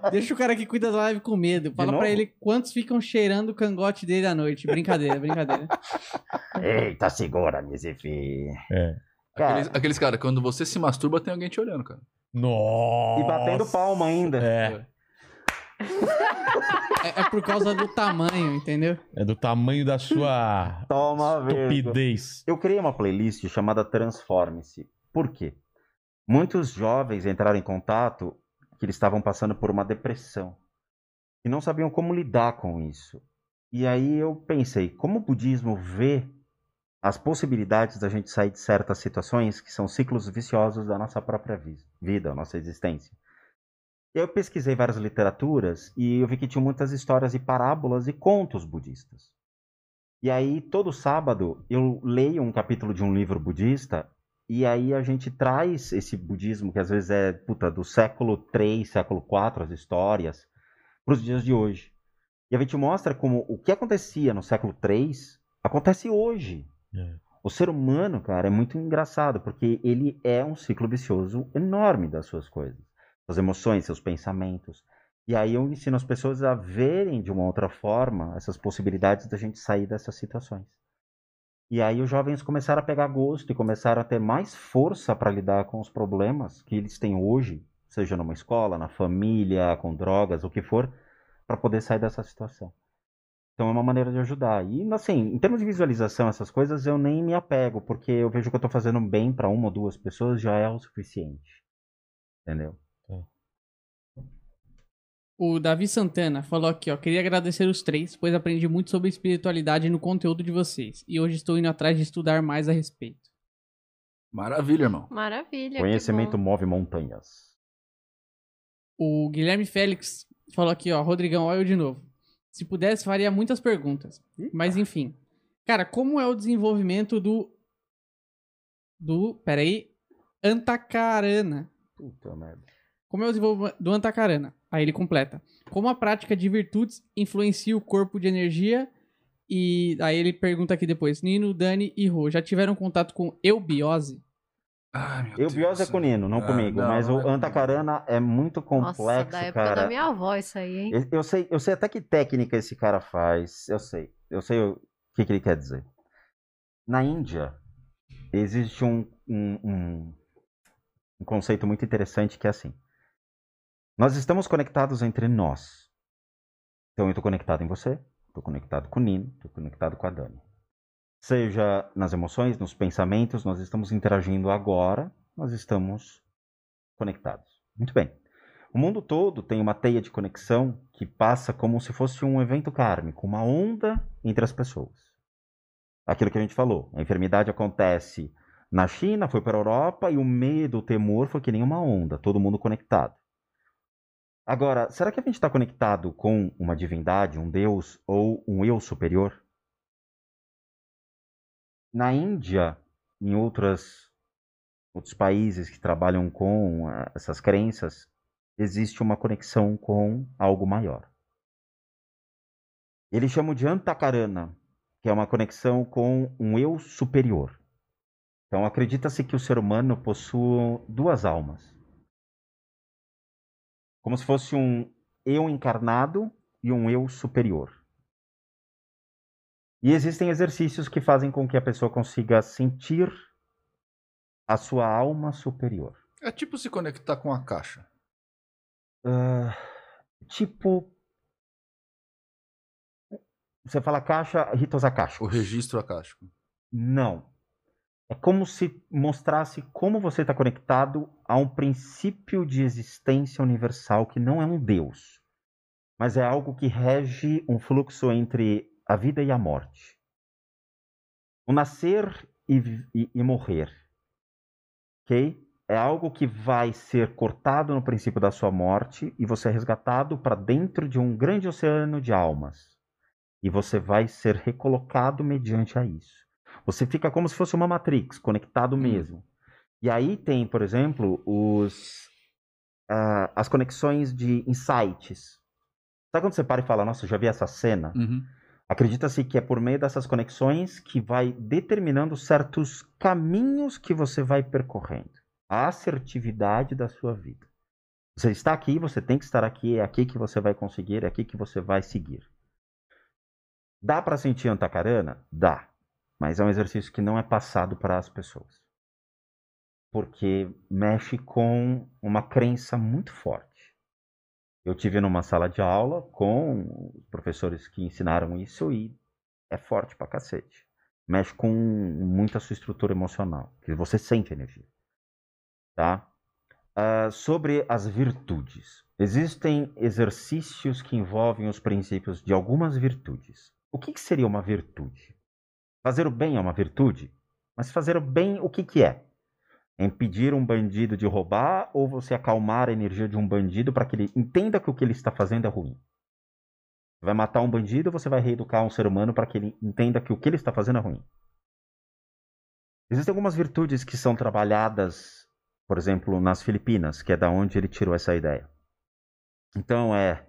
Deixa o cara que cuida da live com medo. Fala pra ele quantos ficam cheirando o cangote dele à noite. Brincadeira, brincadeira. *laughs* Eita, segura, filho. É. Cara, Aqueles, aqueles cara, quando você se masturba, tem alguém te olhando, cara. Nossa. e batendo palma ainda. É. É, é por causa do tamanho, entendeu? É do tamanho da sua Toma, velho. estupidez. Eu criei uma playlist chamada Transforme-se. Por quê? Muitos jovens entraram em contato que eles estavam passando por uma depressão e não sabiam como lidar com isso. E aí eu pensei, como o budismo vê as possibilidades da gente sair de certas situações que são ciclos viciosos da nossa própria vi- vida, nossa existência. Eu pesquisei várias literaturas e eu vi que tinha muitas histórias e parábolas e contos budistas. E aí, todo sábado, eu leio um capítulo de um livro budista, e aí a gente traz esse budismo, que às vezes é puta, do século 3, século 4, as histórias, para os dias de hoje. E a gente mostra como o que acontecia no século 3 acontece hoje. É. O ser humano, cara, é muito engraçado, porque ele é um ciclo vicioso enorme das suas coisas. Suas emoções, seus pensamentos. E aí eu ensino as pessoas a verem de uma outra forma essas possibilidades da gente sair dessas situações. E aí os jovens começaram a pegar gosto e começaram a ter mais força para lidar com os problemas que eles têm hoje, seja numa escola, na família, com drogas, o que for, para poder sair dessa situação. Então é uma maneira de ajudar. E assim, em termos de visualização, essas coisas eu nem me apego, porque eu vejo que eu estou fazendo bem para uma ou duas pessoas já é o suficiente. Entendeu? O Davi Santana falou aqui, ó. Queria agradecer os três, pois aprendi muito sobre espiritualidade no conteúdo de vocês. E hoje estou indo atrás de estudar mais a respeito. Maravilha, irmão. Maravilha. Conhecimento move montanhas. O Guilherme Félix falou aqui, ó. Rodrigão, olha eu de novo. Se pudesse, faria muitas perguntas. Mas enfim. Cara, como é o desenvolvimento do. Do. Peraí. Antacarana. Puta merda. Como é o desenvolvimento do Antacarana? Aí ele completa. Como a prática de virtudes influencia o corpo de energia? E aí ele pergunta aqui depois. Nino, Dani e Rô, já tiveram contato com eubiose? Ai, meu Eu Deus. biose é com o Nino, não Ah, comigo. não, mas não o é comigo. Antacarana é muito Nossa, complexo, da época cara. da minha avó isso aí, hein? Eu- Eu sei, eu sei até que técnica esse cara faz. Eu sei. Eu sei o que, que ele quer dizer. Na Índia, existe um, um, um, um conceito muito interessante que é assim. Nós estamos conectados entre nós. Então eu estou conectado em você, estou conectado com o Nino, estou conectado com a Dani. Seja nas emoções, nos pensamentos, nós estamos interagindo agora, nós estamos conectados. Muito bem. O mundo todo tem uma teia de conexão que passa como se fosse um evento kármico, uma onda entre as pessoas. Aquilo que a gente falou, a enfermidade acontece na China, foi para a Europa e o medo, o temor foi que nem uma onda, todo mundo conectado. Agora, será que a gente está conectado com uma divindade, um Deus ou um eu superior? Na Índia, em outras, outros países que trabalham com ah, essas crenças, existe uma conexão com algo maior. Eles chamam de Antakarana, que é uma conexão com um eu superior. Então acredita-se que o ser humano possui duas almas. Como se fosse um eu encarnado e um eu superior. E existem exercícios que fazem com que a pessoa consiga sentir a sua alma superior. É tipo se conectar com a caixa. Ah, tipo. Você fala caixa, ritos akashicos. O registro acástico. Não. É como se mostrasse como você está conectado a um princípio de existência universal que não é um Deus, mas é algo que rege um fluxo entre a vida e a morte. O nascer e, e- e morrer. Ok? É algo que vai ser cortado no princípio da sua morte e você é resgatado para dentro de um grande oceano de almas. E você vai ser recolocado mediante a isso. Você fica como se fosse uma Matrix, conectado mesmo. E aí tem, por exemplo, os, ah, as conexões de insights. Sabe quando você para e fala, nossa, já vi essa cena? Uhum. Acredita-se que é por meio dessas conexões que vai determinando certos caminhos que você vai percorrendo. A assertividade da sua vida. Você está aqui, você tem que estar aqui, é aqui que você vai conseguir, é aqui que você vai seguir. Dá para sentir antacarana? Dá. Mas é um exercício que não é passado para as pessoas. Porque mexe com uma crença muito forte. Eu tive numa sala de aula com os professores que ensinaram isso e é forte pra cacete. Mexe com muita sua estrutura emocional, que você sente energia. Tá? Uh, sobre as virtudes. Existem exercícios que envolvem os princípios de algumas virtudes. O que, que seria uma virtude? Fazer o bem é uma virtude? Mas fazer o bem, o que, que é? Impedir um bandido de roubar ou você acalmar a energia de um bandido para que ele entenda que o que ele está fazendo é ruim? Você vai matar um bandido ou você vai reeducar um ser humano para que ele entenda que o que ele está fazendo é ruim? Existem algumas virtudes que são trabalhadas, por exemplo, nas Filipinas, que é da onde ele tirou essa ideia. Então é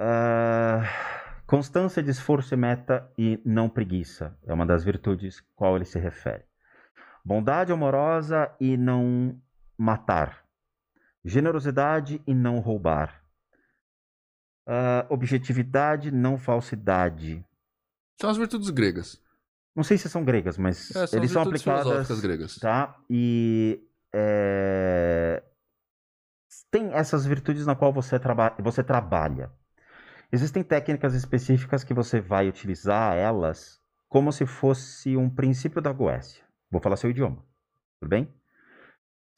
uh, constância de esforço e meta e não preguiça é uma das virtudes qual ele se refere. Bondade amorosa e não matar. Generosidade e não roubar. Uh, objetividade, não falsidade. São as virtudes gregas. Não sei se são gregas, mas é, são eles são aplicadas. gregas. Tá? E é... tem essas virtudes na qual você, traba... você trabalha. Existem técnicas específicas que você vai utilizar elas como se fosse um princípio da Goécia. Vou falar seu idioma. Tudo bem?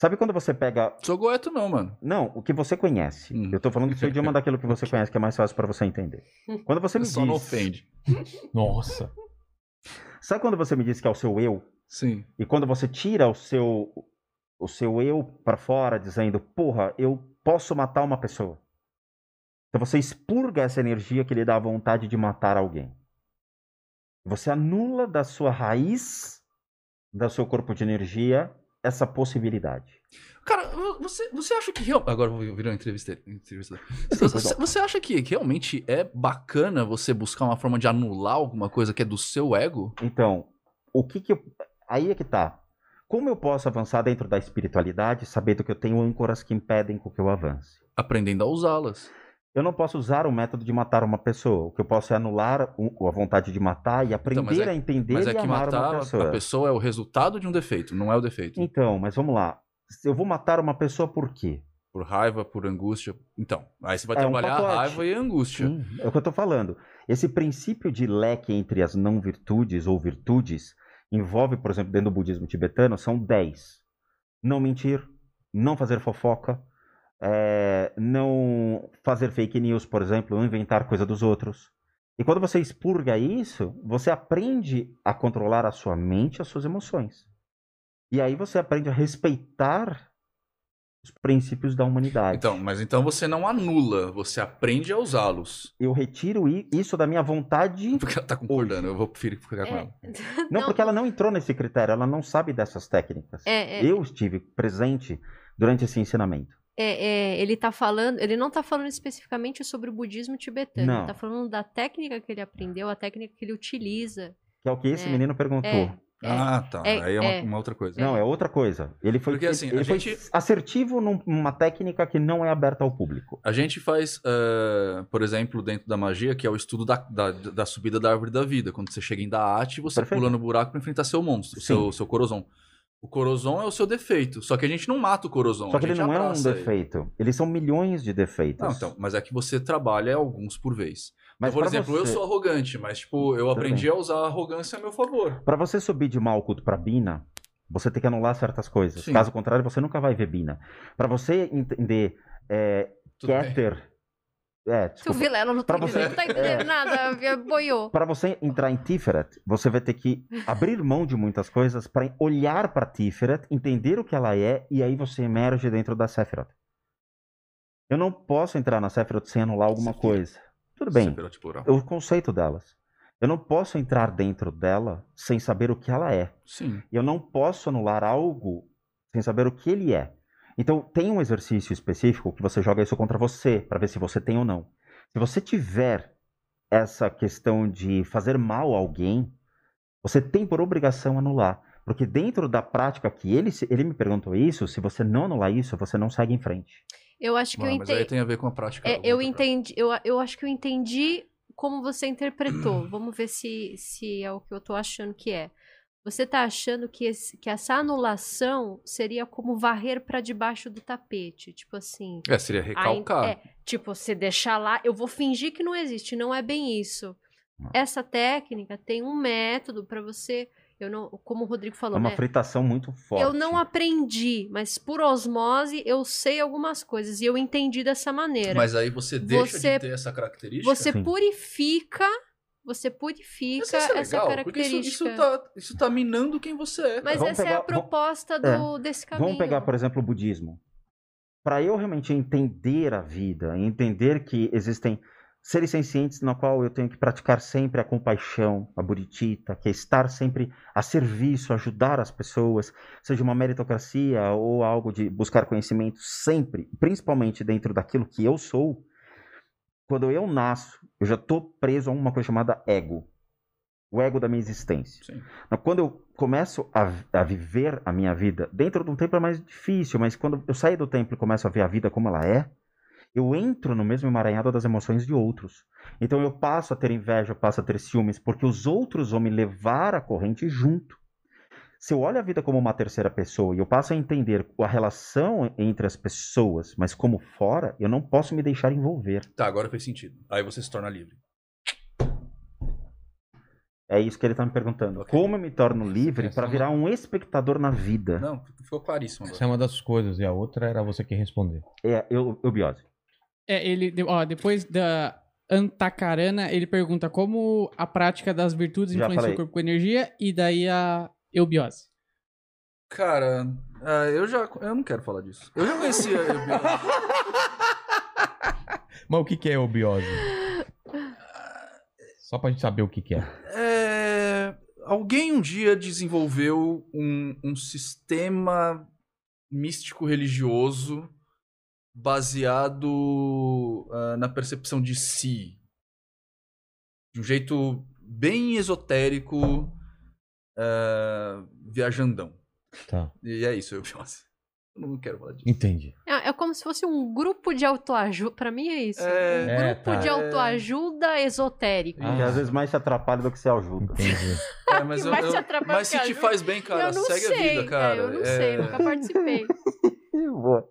Sabe quando você pega. Sou goeto, não, mano. Não, o que você conhece. Hum. Eu tô falando do seu idioma *laughs* daquilo que você conhece, que é mais fácil para você entender. Quando você me Só diz. não ofende. Nossa. Sabe quando você me diz que é o seu eu? Sim. E quando você tira o seu o seu eu para fora, dizendo, porra, eu posso matar uma pessoa. Então você expurga essa energia que lhe dá a vontade de matar alguém. Você anula da sua raiz do seu corpo de energia essa possibilidade. Cara, você, você acha que real... agora vou virar uma entrevista, entrevista. Você, você acha que realmente é bacana você buscar uma forma de anular alguma coisa que é do seu ego? Então, o que que eu... aí é que tá. Como eu posso avançar dentro da espiritualidade, sabendo que eu tenho âncoras que impedem que eu avance? Aprendendo a usá-las. Eu não posso usar o método de matar uma pessoa. O que eu posso é anular a vontade de matar e aprender então, é, a entender mas é que matar uma pessoa. a pessoa é o resultado de um defeito, não é o defeito. Então, mas vamos lá. Eu vou matar uma pessoa por quê? Por raiva, por angústia. Então, aí você vai é trabalhar um a raiva e a angústia. Sim, é o que eu estou falando. Esse princípio de leque entre as não virtudes ou virtudes envolve, por exemplo, dentro do budismo tibetano, são 10. Não mentir, não fazer fofoca, é, não fazer fake news, por exemplo, não inventar coisa dos outros. E quando você expurga isso, você aprende a controlar a sua mente, as suas emoções. E aí você aprende a respeitar os princípios da humanidade. Então, mas então você não anula, você aprende a usá-los. Eu retiro isso da minha vontade. Porque ela tá concordando, hoje. eu vou preferir ficar com É. ela. *laughs* Não, porque ela não entrou nesse critério, ela não sabe dessas técnicas. É, é. Eu estive presente durante esse ensinamento. É, é, ele tá falando, ele não tá falando especificamente sobre o budismo tibetano, Não. ele tá falando da técnica que ele aprendeu, a técnica que ele utiliza. Que é o que esse É, menino perguntou. É, é. Ah, tá. É, aí é uma, é. uma outra coisa. Não, é outra coisa. Ele foi, Porque, assim, ele, a foi gente- assertivo num- numa técnica que não é aberta ao público. A gente faz, eh, por exemplo, dentro da magia, que é o estudo da, da, da subida da árvore da vida. Quando você chega em Daat, você Perfeito. pula no buraco pra enfrentar seu monstro, Sim. seu, seu Corozon. O Corozon é o seu defeito. Só que a gente não mata o Corozon. Só que a ele não é um abraça ele. defeito. Eles são milhões de defeitos. Não, então, mas é que você trabalha alguns por vez. Mas Então, por exemplo, eu você- sou arrogante, mas tipo, eu aprendi a usar a arrogância a meu favor. Pra você subir de mal culto pra Bina, você tem que anular certas coisas. Sim. Caso contrário, você nunca vai ver Bina. Pra você entender é, Tudo bem. É, O desculpa. Vilela não tá, você- não tá entendendo é. nada, boiou. Para você entrar em Tiferet, você vai ter que abrir mão de muitas coisas para olhar para Tiferet, entender o que ela é e aí você emerge dentro da Sephiroth. Eu não posso entrar na Sephiroth sem anular alguma Sephiroth. coisa. Tudo bem, Sephiroth plural. é o conceito delas. Eu não posso entrar dentro dela sem saber o que ela é. Sim. Eu não posso anular algo sem saber o que ele é. Então, tem um exercício específico que você joga isso contra você, para ver se você tem ou não. Se você tiver essa questão de fazer mal a alguém, você tem por obrigação anular. Porque dentro da prática que ele, se- ele me perguntou isso, se você não anular isso, você não segue em frente. Eu acho que Ah, eu mas aí entendi. tem a ver com a prática. É, eu entendi, eu, eu acho que eu entendi como você interpretou. Vamos ver se, se é o que eu tô achando que é. Você tá achando que, esse- que essa anulação seria como varrer pra debaixo do tapete, tipo assim. É, seria recalcar. É, tipo, você deixar lá, eu vou fingir que não existe, não é bem isso. Essa técnica tem um método pra você, eu não, como o Rodrigo É falou, uma né? fritação muito forte. Eu não aprendi, mas por osmose eu sei algumas coisas e eu entendi dessa maneira. Mas aí você deixa Você- de ter essa característica. Você Sim. purifica, você purifica isso é essa legal, porque isso, característica. isso, tá, isso tá minando quem você é. Mas Vamos essa é pegar- a proposta do, desse caminho. Vamos pegar, por exemplo, o budismo. Para eu realmente entender a vida, entender que existem seres sencientes na qual eu tenho que praticar sempre a compaixão, a buritita, que é estar sempre a serviço, ajudar as pessoas, seja uma meritocracia ou algo de buscar conhecimento sempre, principalmente dentro daquilo que eu sou. Quando eu nasço, eu já estou preso a uma coisa chamada ego. O ego da minha existência. Sim. Quando eu começo a, a viver a minha vida, dentro de um templo é mais difícil, mas quando eu saio do templo e começo a ver a vida como ela é, eu entro no mesmo emaranhado das emoções de outros. Então eu passo a ter inveja, eu passo a ter ciúmes, porque os outros vão me levar a corrente junto. Se eu olho a vida como uma terceira pessoa e eu passo a entender a relação entre as pessoas, mas como fora, eu não posso me deixar envolver. Tá, agora fez sentido. Aí você se torna livre. É isso que ele está me perguntando. Ok. Como eu me torno livre Essa para virar um espectador na vida? Não, ficou claríssimo Essa agora. é uma das coisas, e a outra era você que responder. É, eu, eu biose. É, ele, ó, depois da Antacarana, ele pergunta como a prática das virtudes Já influencia falei. o corpo com energia e daí a eubiose. Cara, ah, eu já. Eu não quero falar disso. Eu já conhecia. a biose. *laughs* Mas o que, que é eubiose? Só pra gente saber o que, que é. É, alguém um dia desenvolveu um, um sistema místico religioso baseado ah, na percepção de si. De um jeito bem esotérico, ah, viajandão. Tá, E é isso, eu *laughs* Eu não quero falar disso. entendi. É, é como se fosse um grupo de autoajuda. Pra mim é isso. É. um É, grupo tá. de autoajuda esotérico. Ah. Que às vezes mais te atrapalha do que se ajuda. Entendi. *laughs* É, mas eu- te eu- atrapalhar mas se te ajuda. faz bem, cara, eu não segue sei. a vida, cara. é, eu não É- sei, nunca participei. *laughs* Boa.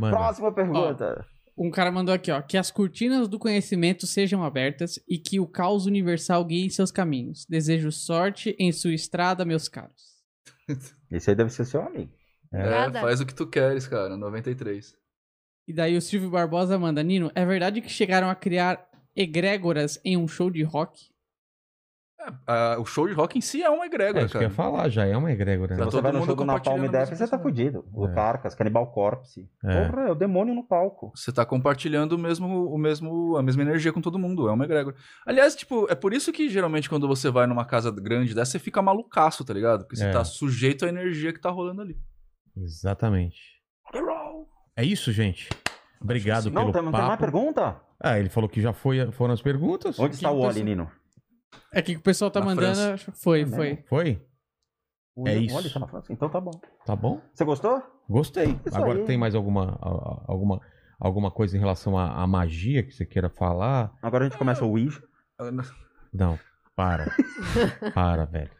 Mano, Próxima pergunta. Um cara mandou aqui, ó, que as cortinas do conhecimento sejam abertas e que o caos universal guie seus caminhos. Desejo sorte em sua estrada, meus caros. *laughs* Esse aí deve ser seu amigo. É, Obrigada. faz o que tu queres, cara. 93. E daí o Silvio Barbosa manda, Nino, é verdade que chegaram a criar egrégoras em um show de rock? Ah, o show de rock em si é uma é egrégora, isso que eu ia cara. falar, já é uma egrégora. Né? Tá você todo vai no mundo show do Napalm Death, você tá coisa. fudido. O É. Carcas, Cannibal Corpse. É. Porra, é o demônio no palco. Você tá compartilhando o mesmo, o mesmo, a mesma energia com todo mundo. É uma egrégora. Aliás, tipo, é por isso que geralmente quando você vai numa casa grande dessa, você fica malucaço, tá ligado? Porque você É. tá sujeito à energia que tá rolando ali. Exatamente. É isso, gente. Obrigado Não, pelo tem, não tem mais papo. pergunta? Ah, ele falou que já foi, foram as perguntas. Onde está o Oli, Nino? É que o pessoal tá Na mandando. França. Foi, É foi. mesmo? Foi? É isso. tá na França? Então tá bom. Tá bom? Você gostou? Gostei. Isso Agora aí. tem mais alguma, alguma, alguma coisa em relação à, à magia que você queira falar? Agora a gente começa o Ouija. Não, para. *laughs* para, velho.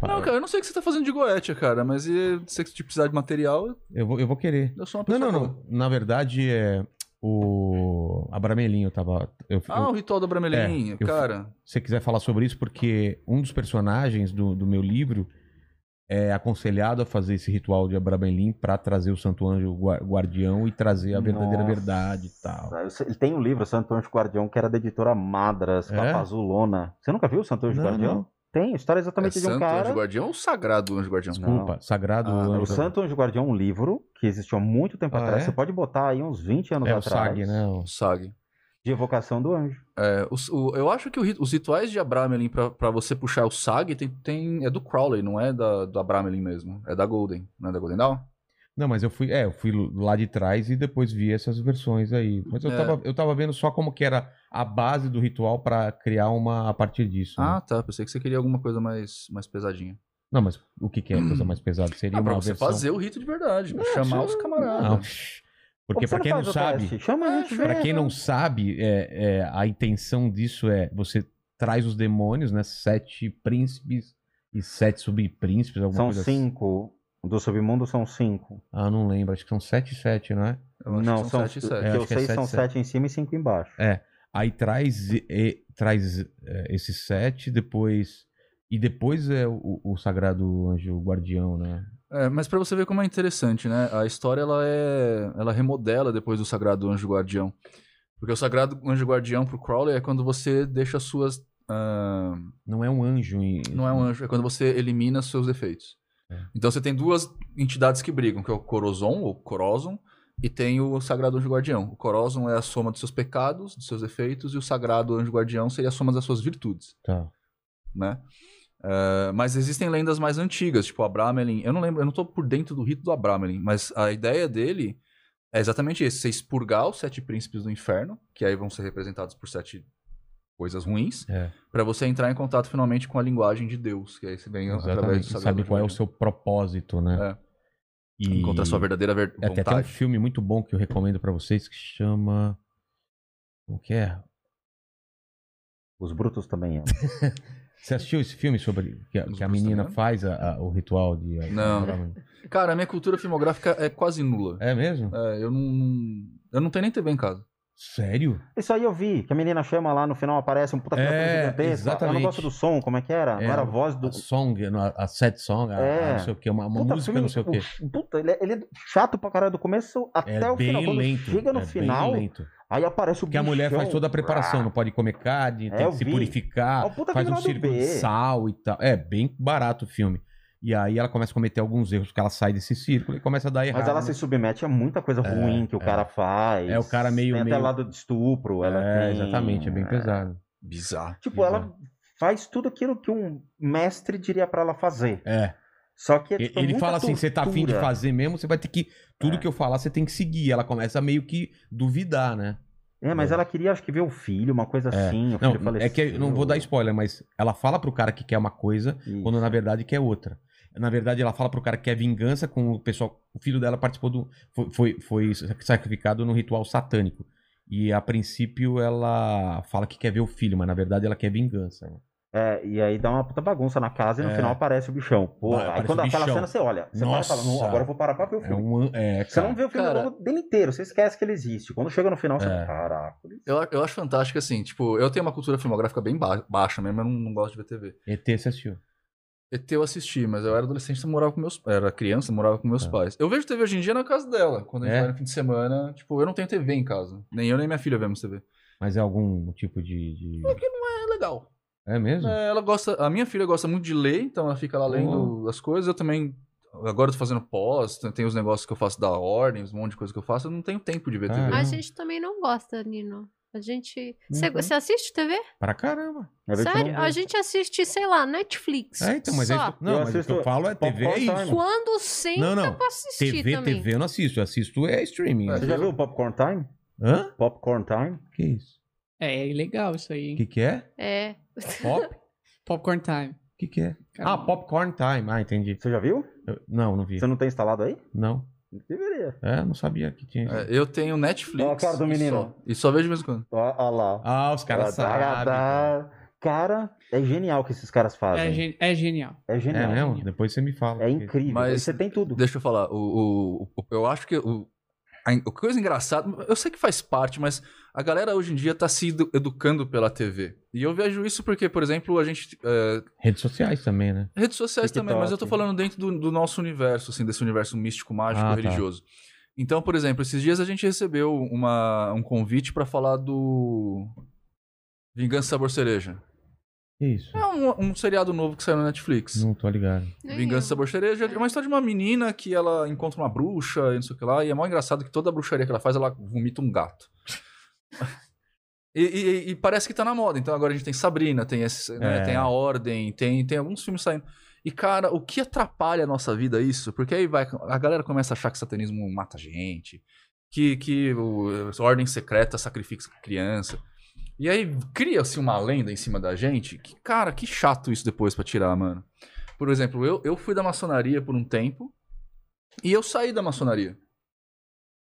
Para. Não, cara, eu não sei o que você tá fazendo de Goetia, cara, mas se você precisar de material, Eu, vou, eu vou querer. eu sou uma Não, pessoa. não, boa. não. Na verdade, é. O Abramelinho tava. Eu, Ah, eu- o ritual da Bramelinha, É, eu- cara. se você quiser falar sobre isso, porque um dos personagens do, do meu livro é aconselhado a fazer esse ritual de Abramelin pra trazer o Santo Anjo gua- Guardião e trazer a verdadeira Nossa. verdade e tal. Ele tem um livro, Santo Anjo Guardião, que era da editora Madras, É? capa azulona. Você nunca viu o Santo Anjo Não, Guardião? não. Tem, história É exatamente de um Santo cara. Anjo Guardião ou Sagrado Anjo Guardião? Desculpa, Sagrado Ah, Anjo O Santo Anjo Guardião é um livro que existiu há muito tempo Ah, atrás. é? Você pode botar aí uns 20 anos É o atrás. SAG, né? O- O Sag. De evocação do anjo. É, os- o- eu acho que o os rituais de Abramelin pra, pra você puxar o Sag tem, tem- é do Crowley, não é da, do Abramelin mesmo. É da Golden. Não é da Golden Dawn? Não, mas eu fui, é, eu fui lá de trás e depois vi essas versões aí. Mas eu, É. tava, eu tava vendo só como que era a base do ritual pra criar uma a partir disso. né? Ah, tá. Pensei que você queria alguma coisa mais, mais pesadinha. Não, mas o que, que é coisa mais pesada? Seria Ah, pra uma você versão... fazer o rito de verdade. pra Não, chamar isso- os camaradas. Não, Porque Por que pra você quem não sabe, teste? Chama a gente, Pra vê. quem não sabe, é, é, a intenção disso é você traz os demônios, né? Sete príncipes e sete subpríncipes, alguma São coisa assim. cinco. Do submundo são cinco. Ah, não lembro. Acho que são sete e sete, não é? Não, que são, sete e que sete. É, eu é sei sete são sete. sete em cima e cinco embaixo. Aí traz, e- e- traz é, esses sete, depois. E depois é o, o sagrado anjo guardião, né? É, mas pra você ver como é interessante, né? A história ela é, ela remodela depois do Sagrado Anjo Guardião, porque o Sagrado Anjo Guardião pro Crowley é quando você deixa as suas, ah, Não é um anjo. em- não é um anjo, é quando você elimina os seus defeitos. É. Então você tem duas entidades que brigam, que é o Corozon ou Corozon e tem o Sagrado Anjo Guardião. O Corozon é a soma dos seus pecados, dos seus defeitos e o Sagrado Anjo Guardião seria a soma das suas virtudes. Tá. né? Eh, mas existem lendas mais antigas, tipo Abramelin. Eu não lembro, eu não tô por dentro do rito do Abramelin, mas a ideia dele é exatamente esse: você expurgar os sete príncipes do inferno, que aí vão ser representados por sete coisas ruins, É, pra você entrar em contato finalmente com a linguagem de Deus, que aí você vem através do exatamente. Sagrado Sabe qual é o seu propósito, né? É. E... Encontrar sua verdadeira ver- É, tem até um vontade. filme muito bom que eu recomendo pra vocês que chama. Como que é? Os brutos também é. *laughs* Você assistiu esse filme sobre que a, que a menina também? faz a- a- o ritual de. Não. *laughs* Cara, a minha cultura filmográfica é quase nula. É mesmo? É, eu não, não- eu não tenho nem TV em casa. Sério? Isso aí eu vi, que a menina chama lá no final, aparece um puta É, criatura gigantesca. Eu exatamente. não gosto do som, como é que era? É, não era a voz do. A song, a, set song, É. a não sei o que, uma, uma Puta, música filme- não sei o que. o- Puta, ele é, ele é chato pra caralho do começo até É o final. bem Quando lento. chega no é final, bem lento. aí aparece o Porque a mulher faz toda a preparação, não pode comer carne, É, tem que se purificar, É faz um círculo de sal e tal. É bem barato o filme. E aí ela começa a cometer alguns erros, porque ela sai desse círculo e começa a dar errado. Mas ela se submete a muita coisa ruim que o é. cara faz. É, o cara meio- Tem até meio- lado de estupro. Ela É, tem- exatamente, é bem pesado. Bizarro. Tipo, ela faz tudo aquilo que um mestre diria pra ela fazer. É. Só que é, tipo, Ele fala assim: você tá afim de fazer mesmo, você vai ter que. Tudo É. que eu falar, você tem que seguir. Ela começa a meio que duvidar, né? É, mas É. ela queria, acho que, ver o filho, uma coisa É. assim. O Não, filho é que eu não vou dar spoiler, mas ela fala pro cara que quer uma coisa, Isso. quando na verdade quer outra. Na verdade, ela fala pro cara que quer vingança com o pessoal. O filho dela participou do. Foi, foi, foi sacrificado no ritual satânico. E a princípio ela fala que quer ver o filho, mas na verdade ela quer vingança. né? É, e aí dá uma puta bagunça na casa e no É. final aparece o bichão. Pô, Vai, aí quando aquela cena você olha, você para e fala, não, Nossa. agora eu vou parar pra ver o É filme. um. É, Você não vê o filme Cara- dele inteiro, você esquece que ele existe. Quando chega no final, você É. fala, caraca. Eu, eu acho fantástico assim, tipo, eu tenho uma cultura filmográfica bem ba- baixa mesmo, eu não, não gosto de ver TV. ET você assistiu. ET eu assisti, mas eu era adolescente, eu morava com meus Era criança, eu morava com meus Tá. pais. Eu vejo TV hoje em dia na casa dela. Quando a gente É? vai no fim de semana, tipo, eu não tenho TV em casa. Nem eu nem minha filha vemos TV. Mas é algum tipo de. de- É legal. É mesmo? É, ela gosta. A minha filha gosta muito de ler, então ela fica lá lendo as coisas. Eu também. Agora eu tô fazendo pós, tem- os negócios que eu faço da ordem, um monte de coisa que eu faço, eu não tenho tempo de ver Caramba. TV. A gente também não gosta, Nino. A gente. Você Uhum. assiste TV? Pra caramba. A gente Sério? A gente assiste, sei lá, Netflix. É, então, mas é só. isso. Não, Eu mas o que eu falo é TV, é isso. Quando senta Não, não. pra assistir TV, também. TV eu não assisto. Eu assisto é streaming. É, Você já viu o Popcorn Time? Hã? Popcorn Time? Que isso? É legal isso aí, O hein? que que é? É. Pop? O *laughs* Popcorn Time. que que é? Caramba. Ah, Popcorn Time. Ah, entendi. Você já viu? Eu- não, não vi. Você não tem instalado aí? Não. Deveria. É, não sabia que tinha. É, eu tenho Netflix. Ó a cara do e menino. só. E só vejo de vez em quando. Ó lá. Ah, os caras Dá, dá, sabem. dá. Cara, é genial o que esses caras fazem. É, gen- é genial. É É genial. mesmo? Depois você me fala. É porque- incrível. Mas- Você tem tudo. Deixa eu falar, o, o- o- eu acho que o, a, a coisa engraçada, eu sei que faz parte, mas a galera hoje em dia tá se edu- educando pela TV. E eu vejo isso porque, por exemplo, a gente. é, Redes sociais também, né? redes sociais TikTok. também, mas eu tô falando dentro do, do nosso universo, assim, desse universo místico, mágico, Ah, tá. religioso. Então, por exemplo, esses dias a gente recebeu uma, um convite pra falar do. Vingança Sabor Cereja. Isso? É um, um seriado novo que saiu na Netflix. Não tô ligado. Vingança. Sabor Cereja é uma história de uma menina que ela encontra uma bruxa e não sei o que lá. E é mó engraçado que toda bruxaria que ela faz, ela vomita um gato. *laughs* e, e- e parece que tá na moda. Então agora a gente tem Sabrina, tem, esse, né, É. tem A Ordem, tem, tem alguns filmes saindo. E cara, o que atrapalha a nossa vida é isso? Porque aí vai, a galera começa a achar que satanismo mata gente, que, que o, a Ordem Secreta sacrifica criança. E aí cria-se uma lenda em cima da gente que, cara, que chato isso depois pra tirar, mano. Por exemplo, eu, eu fui da maçonaria por um tempo e eu saí da maçonaria.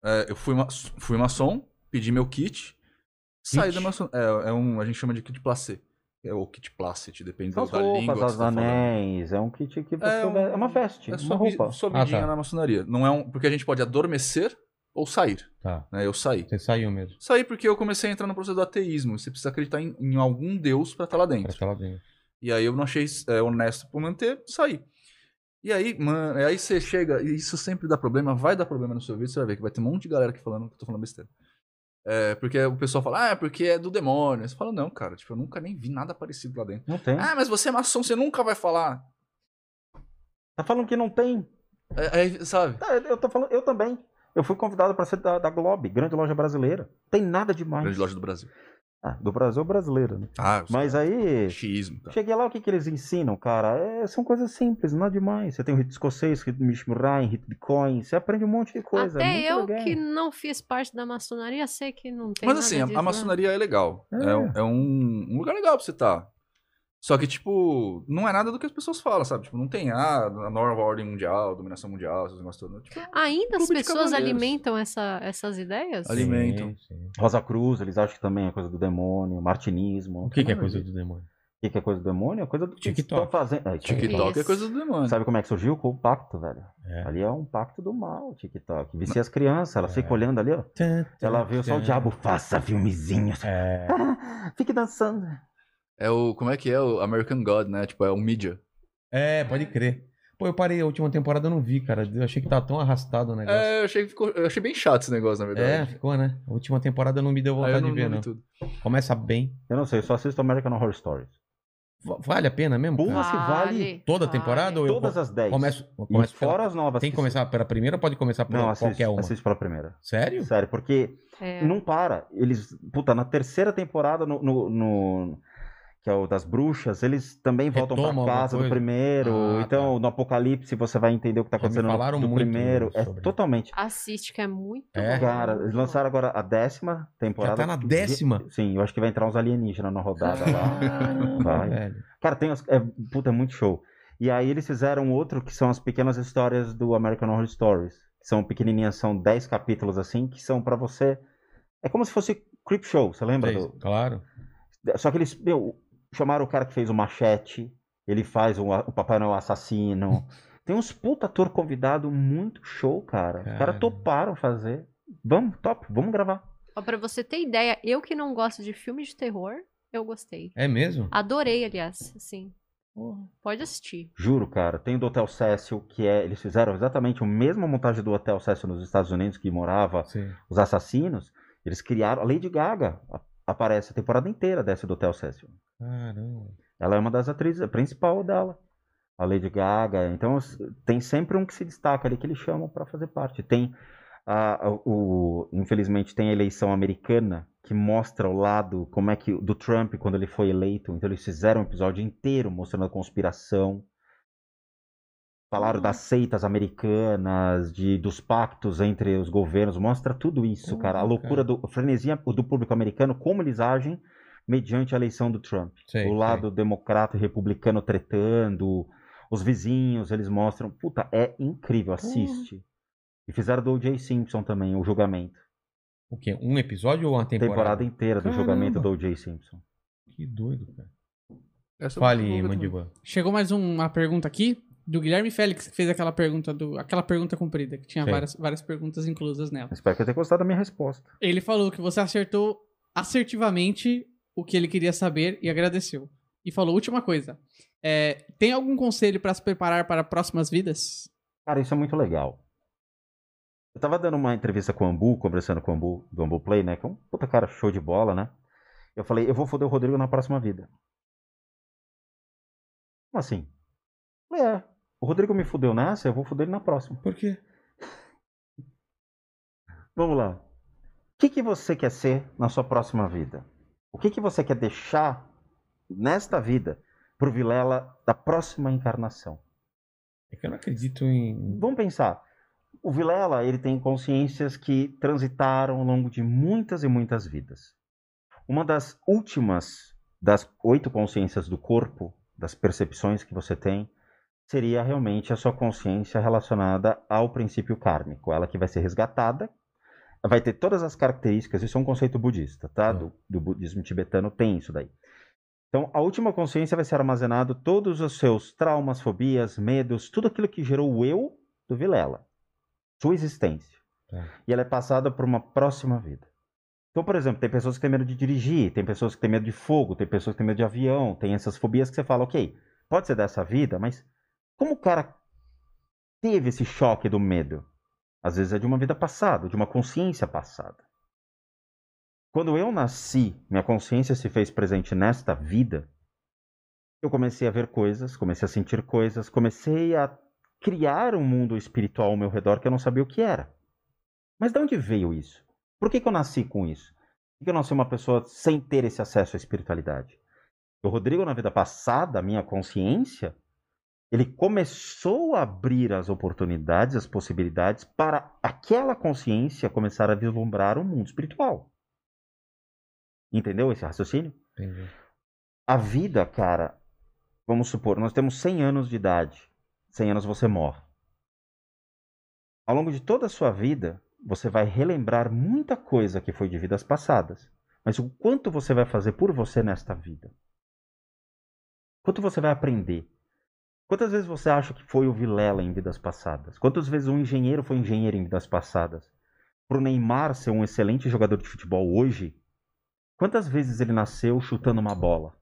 É, eu fui, ma fui maçom, pedi meu kit, saí Kit? da maçom. É, é um, a gente chama de kit placê. É o kit placet, depende da as língua. roupas, que os você tá falando. anéis, é um kit que você... É É, um- uma veste, É uma sua, roupa. sua vidinha Ah, tá. na maçonaria. Não é um, porque a gente pode adormecer ou sair. Tá. Né? Eu saí. Você saiu mesmo. Saí porque eu comecei a entrar no processo do ateísmo. Você precisa acreditar em, em algum Deus pra estar lá Pra dentro. estar lá dentro. E aí eu não achei é, honesto por manter, saí. E aí, mano, aí você chega, e isso sempre dá problema, vai dar problema no seu vídeo, você vai ver que vai ter um monte de galera aqui falando que eu tô falando besteira. É, porque o pessoal fala, ah, é porque é do demônio. Você fala, não, cara, tipo, eu nunca nem vi nada parecido lá dentro. Não tem. Ah, mas você é maçom, você nunca vai falar. Tá falando que não tem. É, é, sabe? Tá, eu tô falando, eu também. Eu fui convidado para ser da, da Globe, grande loja brasileira. Tem nada demais. Grande loja do Brasil. Ah, do Brasil brasileiro, né? Ah, Mas aí, Xismo, tá. cheguei lá, o que, que eles ensinam, cara? É, são coisas simples, nada demais. Você tem o rito escocês, rito de Mishmurai, rito de coins, você aprende um monte de coisa. é Até muito eu legal. que não fiz parte da maçonaria sei que não tem Mas nada assim, a- disso, a né? maçonaria é legal. É. É, um- é um, um lugar legal pra você estar. Só que, tipo, não é nada do que as pessoas falam, sabe? Tipo, não tem ah, a nova ordem mundial, dominação mundial, esses negócios todos. Tipo, Ainda as pessoas alimentam essa, essas ideias? Ali- Alimento. Sim, sim. Rosa Cruz, eles acham que também é coisa do demônio, martinismo. O que, que é coisa do demônio? O que, que é coisa do demônio? É coisa do TikTok. fazendo. É, TikTok é coisa do demônio. Sabe como é que surgiu? Com o pacto, velho. É. Ali é um pacto do mal, o TikTok. Vicia as crianças, elas É. ficam olhando ali, ó. Tan, tan, Ela vê só o diabo, faça filmezinhos. É. *laughs* Fique dançando. É o. Como é que é? O American God, né? Tipo, é o mídia. É, pode crer. Pô, eu parei a última temporada, eu não vi, cara. Eu achei que tava tão arrastado o negócio. É, eu achei, que ficou, eu achei bem chato esse negócio, na É, verdade. ficou, né? A última temporada não me deu eu vontade não, de ver, não não. tudo. Começa bem. Eu não sei, eu só assisto American Horror Stories. Va- Vale a pena mesmo? Porra, se vale Toda vale. temporada ou eu Todas as 10. começo, começo pela- fora as novas. Tem que que começar pela primeira ou pode começar por Não, assiste, qualquer uma? assiste pela primeira. Sério? Sério, porque É. não para. Eles, puta, na terceira temporada, no, no- no- que é o das bruxas, eles também voltam alguma casa do primeiro. Ah, então, no Apocalipse, você vai entender o que tá me acontecendo no- do muito primeiro. É sobre. totalmente. Assiste, que é muito É? bom. Cara, eles lançaram agora a décima temporada. Já tá na décima? Sim, eu acho que vai entrar uns alienígenas na rodada lá. Caramba, Vai. velho. Cara, tem os, é, puta, é muito show. E aí eles fizeram outro que são as pequenas histórias do American Horror Stories. Que são pequenininhas, são 10 capítulos assim, que são pra você... É como se fosse Creep Show, você lembra? Sei, do- Claro. Só que eles, meu, chamaram o cara que fez o Machete, ele faz o, o Papai Noel Assassino. *laughs* Tem uns puta ator convidado muito show, cara. Os Cara. caras toparam fazer. Vamos, top, vamos gravar. Ó, pra você ter ideia, eu que não gosto de filme de terror, eu gostei. É mesmo? Adorei, aliás, assim. Porra, Pode assistir. Juro, cara. Tem o do Hotel Cecil, que é. Eles fizeram exatamente a mesma montagem do Hotel Cecil nos Estados Unidos, que morava Sim. os assassinos. Eles criaram. A Lady Gaga aparece a temporada inteira dessa do Hotel Cecil. Caramba. Ela é uma das atrizes, a principal dela. A Lady Gaga. Então tem sempre um que se destaca ali que eles chamam pra fazer parte. Tem. a- a- o, infelizmente tem a eleição americana que mostra o lado como é que do Trump quando ele foi eleito. Então eles fizeram um episódio inteiro mostrando a conspiração. Falaram das seitas americanas, de, dos pactos entre os governos, mostra tudo isso, cara. A loucura do a frenesia do público americano, como eles agem mediante a eleição do Trump. Sei, o lado democrata e republicano tretando, os vizinhos, eles mostram. Puta, é incrível, assiste. E fizeram do O.J. Simpson também, o julgamento. O quê? Um episódio ou uma Temporada, temporada? inteira do Caramba. julgamento do O.J. Simpson. Que doido, cara. Essa Fale. Mandiba. Chegou mais uma pergunta aqui do Guilherme Félix, que fez aquela pergunta do aquela pergunta comprida, que tinha várias, várias perguntas inclusas nela. Espero que eu tenha gostado da minha resposta. Ele falou que você acertou assertivamente o que ele queria saber e agradeceu. E falou, última coisa, é, tem algum conselho para se preparar para próximas vidas? Cara, isso é muito legal. Eu tava dando uma entrevista com o Ambu, conversando com o Ambu, do Ambu Play, né? Que é um puta cara show de bola, né? Eu falei, eu vou foder o Rodrigo na próxima vida. Como assim? Eu falei, é. O Rodrigo me fudeu nessa, eu vou foder ele na próxima. Por quê? Vamos lá. O que, que você quer ser na sua próxima vida? O que, que você quer deixar nesta vida pro Vilela da próxima encarnação? É que eu não acredito em. Vamos pensar. O Vilela, ele tem consciências que transitaram ao longo de muitas e muitas vidas. Uma das últimas das oito consciências do corpo, das percepções que você tem, seria realmente a sua consciência relacionada ao princípio kármico. Ela que vai ser resgatada vai ter todas as características, isso é um conceito budista, tá? Do, do budismo tibetano tem isso daí. Então, a última consciência vai ser armazenado todos os seus traumas, fobias, medos, tudo aquilo que gerou o eu do Vilela, sua existência. Tá. E ela é passada para uma próxima vida. Então, por exemplo, tem pessoas que têm medo de dirigir, tem pessoas que têm medo de fogo, tem pessoas que têm medo de avião, tem essas fobias que você fala, ok, pode ser dessa vida, mas como o cara teve esse choque do medo? Às vezes é de uma vida passada, de uma consciência passada. Quando eu nasci, minha consciência se fez presente nesta vida, eu comecei a ver coisas, comecei a sentir coisas, comecei a criar um mundo espiritual ao meu redor que eu não sabia o que era. Mas de onde veio isso? Por que, que eu nasci com isso? Por que eu nasci uma pessoa sem ter esse acesso à espiritualidade? O Rodrigo, na vida passada, a minha consciência, ele começou a abrir as oportunidades, as possibilidades para aquela consciência começar a vislumbrar o mundo espiritual. Entendeu esse raciocínio? Entendi. A vida, cara, vamos supor, nós temos 100 anos de idade. 100 anos você morre. Ao longo de toda a sua vida, você vai relembrar muita coisa que foi de vidas passadas. Mas o quanto você vai fazer por você nesta vida? Quanto você vai aprender? Quantas vezes você acha que foi o Vilela em vidas passadas? Quantas vezes um engenheiro foi engenheiro em vidas passadas? Para o Neymar ser um excelente jogador de futebol hoje, quantas vezes ele nasceu chutando uma bola?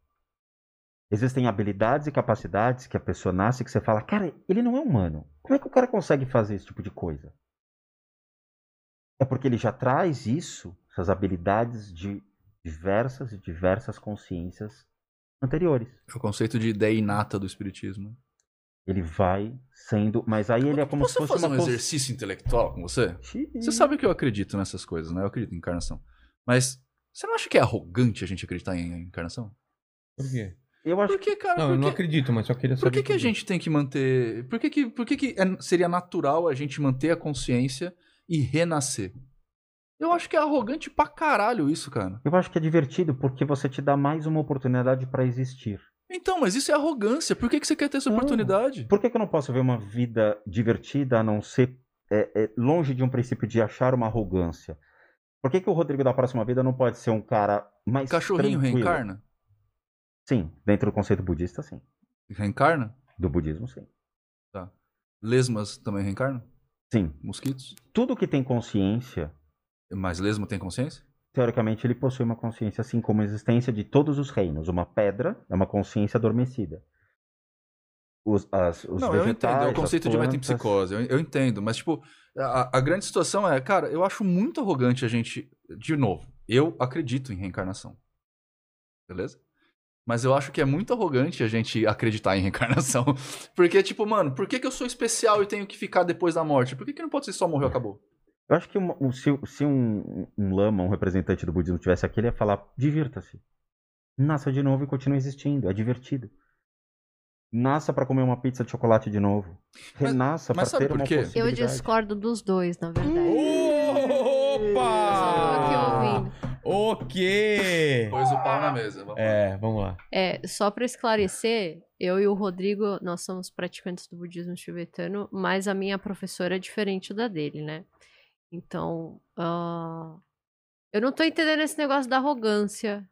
Existem habilidades e capacidades que a pessoa nasce que você fala, cara, ele não é humano. Como é que o cara consegue fazer esse tipo de coisa? É porque ele já traz isso, essas habilidades de diversas e diversas consciências anteriores. É o conceito de ideia inata do espiritismo. Ele vai sendo. Mas aí ele é como Posso se fosse fazer uma um exercício intelectual com você? Você sabe que eu acredito nessas coisas, né? Eu acredito em encarnação. Mas você não acha que é arrogante a gente acreditar em encarnação? Por quê? Eu acho Por que, cara? Não, por eu não que- acredito, mas só queria saber. Por que, que a gente tem que manter. Por que, que, por que, que é- seria natural a gente manter a consciência e renascer? Eu acho que é arrogante pra caralho isso, cara. Eu acho que é divertido porque você te dá mais uma oportunidade para existir. Então, mas isso é arrogância. Por que, que você quer ter essa Não. oportunidade? Por que, que eu não posso ver uma vida divertida a não ser é, é, longe de um princípio de achar uma arrogância? Por que, que o Rodrigo da próxima vida não pode ser um cara mais. Cachorrinho tranquilo? reencarna? Sim, dentro do conceito budista, sim. Reencarna? Do budismo, sim. Lesmas também reencarnam? Sim. Mosquitos? Tudo que tem consciência, Mas lesma tem consciência? Teoricamente, ele possui uma consciência, assim como a existência de todos os reinos. Uma pedra é uma consciência adormecida. Os, as, os não, eu vegetais, entendo. É o conceito de metempsicose. Eu, eu entendo. Mas, tipo, a, a grande situação é, cara, eu acho muito arrogante a gente. De novo, eu acredito em reencarnação. Beleza? Mas eu acho que é muito arrogante a gente acreditar em reencarnação. *laughs* Porque, tipo, mano, por que, que eu sou especial e tenho que ficar depois da morte? Por que, que não pode ser só morreu e acabou? Eu acho que uma- um- se, se um, um lama, um representante do budismo tivesse aqui, ele ia falar: divirta-se. Nasça de novo e continue existindo. É divertido. Nasça pra comer uma pizza de chocolate de novo. Renasça sabe ter por uma quê? Eu possibilidade. discordo dos dois, na verdade. Opa! Tô aqui ouvindo. Ok! Pôs o pau na mesa. Vamos lá. É, vamos lá. É, só pra esclarecer, eu e o Rodrigo, nós somos praticantes do budismo tibetano, mas a minha professora é diferente da dele, né? Então, ah, eu não tô entendendo esse negócio da arrogância,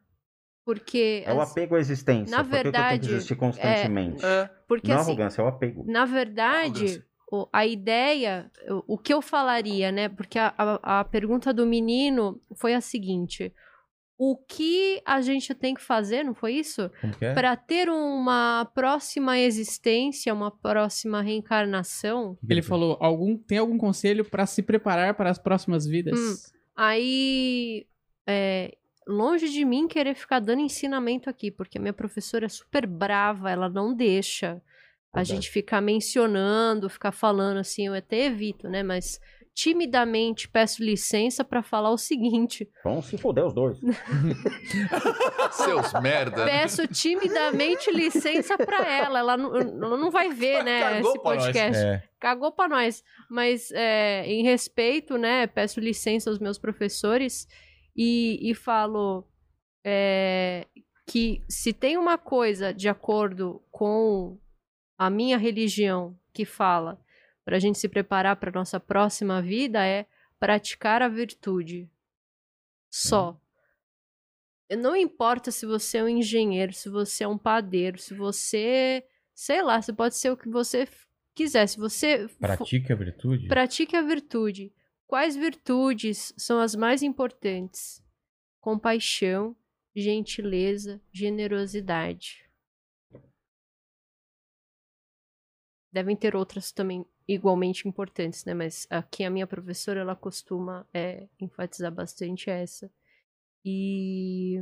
porque... É o as- apego à existência. Na Por que que eu tenho verdade, que existir constantemente? É, porque Não é assim, arrogância, é o apego. Na verdade, o- a ideia, o, o que eu falaria, né? Porque a, a, a pergunta do menino foi a seguinte: o que a gente tem que fazer, não foi isso? É? Para ter uma próxima existência, uma próxima reencarnação. Ele falou, algum, tem algum conselho pra se preparar para as próximas vidas? Hum. Aí, é, longe de mim querer ficar dando ensinamento aqui, porque a minha professora é super brava, ela não deixa a Verdade. gente ficar mencionando, ficar falando assim, eu até evito, né? Mas timidamente peço licença pra falar o seguinte: Vão se foder os dois. *laughs* seus merda. peço timidamente licença pra ela. Ela não, não vai ver, né, Cagou esse pra nós. podcast. É. cagou pra nós. Mas é, em respeito, né? Peço licença aos meus professores e, e falo é, que se tem uma coisa de acordo com a minha religião que fala pra gente se preparar pra nossa próxima vida é praticar a virtude. Só. Não importa se você é um engenheiro, se você é um padeiro, se você. Sei lá, você pode ser o que você quiser. Se você. Pratique a virtude? Pratique a virtude. Quais virtudes são as mais importantes? Compaixão, gentileza, generosidade. Devem ter outras também igualmente importantes, né? Mas aqui a minha professora ela costuma é, enfatizar bastante essa. E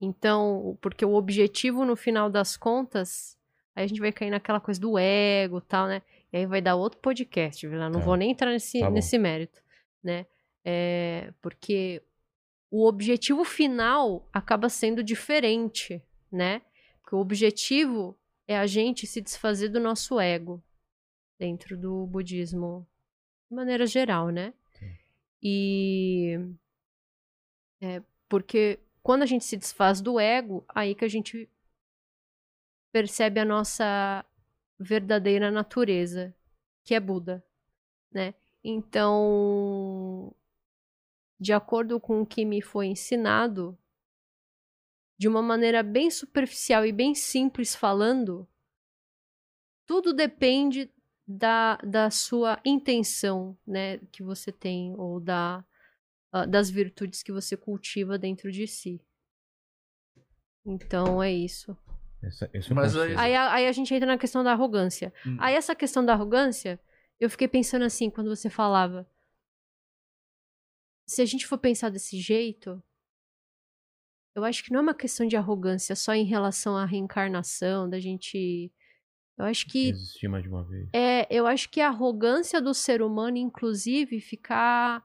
então, porque o objetivo no final das contas, aí a gente vai cair naquela coisa do ego, tal, né? E aí vai dar outro podcast, viu? Não vou nem entrar nesse, Tá nesse mérito, né? É, porque o objetivo final acaba sendo diferente, né? Porque o objetivo é a gente se desfazer do nosso ego dentro do budismo de maneira geral, né? E é porque quando a gente se desfaz do ego, aí que a gente percebe a nossa verdadeira natureza, que é Buda, né? Então, de acordo com o que me foi ensinado, de uma maneira bem superficial e bem simples falando, tudo depende da, da sua intenção, né, que você tem, ou da, ah, das virtudes que você cultiva dentro de si. Então é isso. Essa, esse é Mas conceito. Aí, a- aí a gente entra na questão da arrogância. Hum. Aí essa questão da arrogância, eu fiquei pensando assim, quando você falava. Se a gente for pensar desse jeito, eu acho que não é uma questão de arrogância só em relação à reencarnação, da gente. Eu acho que Existir mais de uma vez. é, eu acho que a arrogância do ser humano, inclusive, ficar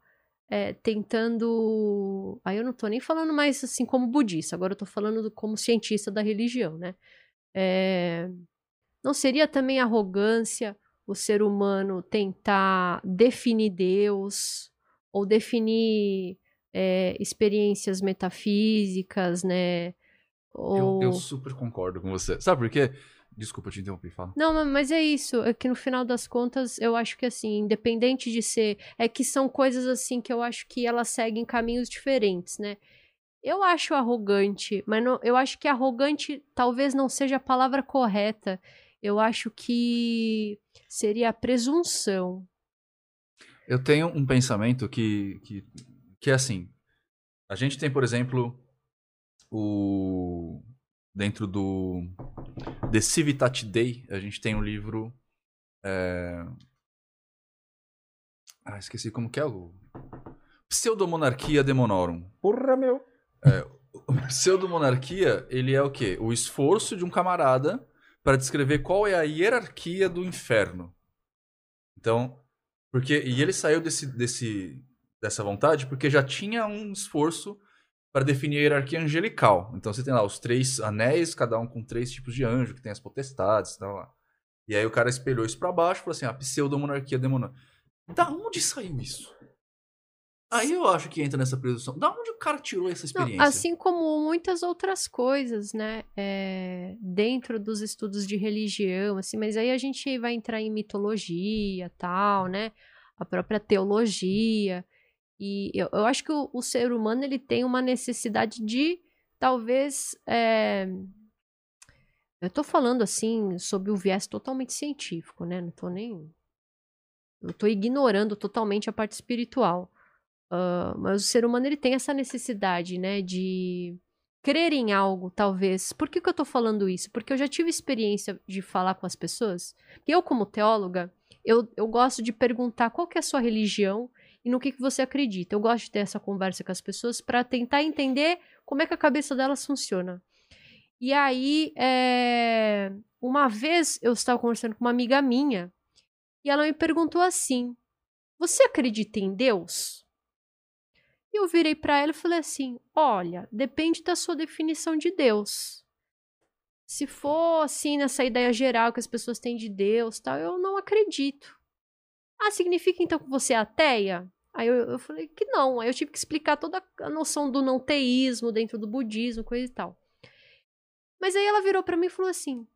é, tentando. Aí eu não tô nem falando mais assim como budista, agora eu tô falando do- como cientista da religião, né? É, não seria também arrogância o ser humano tentar definir Deus ou definir é, experiências metafísicas, né? Eu, Ou... eu super concordo com você. Sabe por quê? Desculpa te interromper, fala. Não, ma- mas é isso. É que no final das contas, eu acho que assim, independente de ser. É que são coisas assim que eu acho que elas seguem caminhos diferentes, né? Eu acho arrogante, mas não, eu acho que arrogante talvez não seja a palavra correta. Eu acho que seria a presunção. Eu tenho um pensamento que, que, que é assim. A gente tem, por exemplo, o dentro do The Civitate Dei, a gente tem um livro. é, Ah, esqueci como que é o. Pseudomonarquia Demonorum. Porra, meu. O *laughs* pseudomonarquia, ele é o quê? O esforço de um camarada para descrever qual é a hierarquia do inferno. Então, porque e ele saiu desse, desse dessa vontade porque já tinha um esforço para definir a hierarquia angelical. Então você tem lá os três anéis, cada um com três tipos de anjo, que tem as potestades, e tal lá. E aí o cara espelhou isso para baixo e falou assim: a pseudomonarquia demoníaca. Da onde saiu isso? Aí eu acho que entra nessa presunção. Da onde o cara tirou essa Não, experiência? assim como muitas outras coisas, né? é, dentro dos estudos de religião, assim, mas aí a gente vai entrar em mitologia, tal, né? A própria teologia. E eu, eu acho que o, o ser humano ele tem uma necessidade de, talvez. é, Eu tô falando assim sobre o viés totalmente científico, né? Não tô nem. Eu tô ignorando totalmente a parte espiritual. Ah, mas o ser humano ele tem essa necessidade, né, de crer em algo, talvez. Por que, que eu tô falando isso? Porque eu já tive experiência de falar com as pessoas. Eu, como teóloga, eu, eu gosto de perguntar qual que é a sua religião e no que, que você acredita. Eu gosto de ter essa conversa com as pessoas para tentar entender como é que a cabeça delas funciona. E aí, é, uma vez eu estava conversando com uma amiga minha e ela me perguntou assim: Você acredita em Deus? E eu virei para ela e falei assim: Olha, depende da sua definição de Deus. Se for assim, nessa ideia geral que as pessoas têm de Deus, tal, eu não acredito. Ah, significa então que você é ateia? Aí eu, eu falei que não. Aí eu tive que explicar toda a noção do não teísmo dentro do budismo, coisa e tal. Mas aí ela virou para mim e falou assim: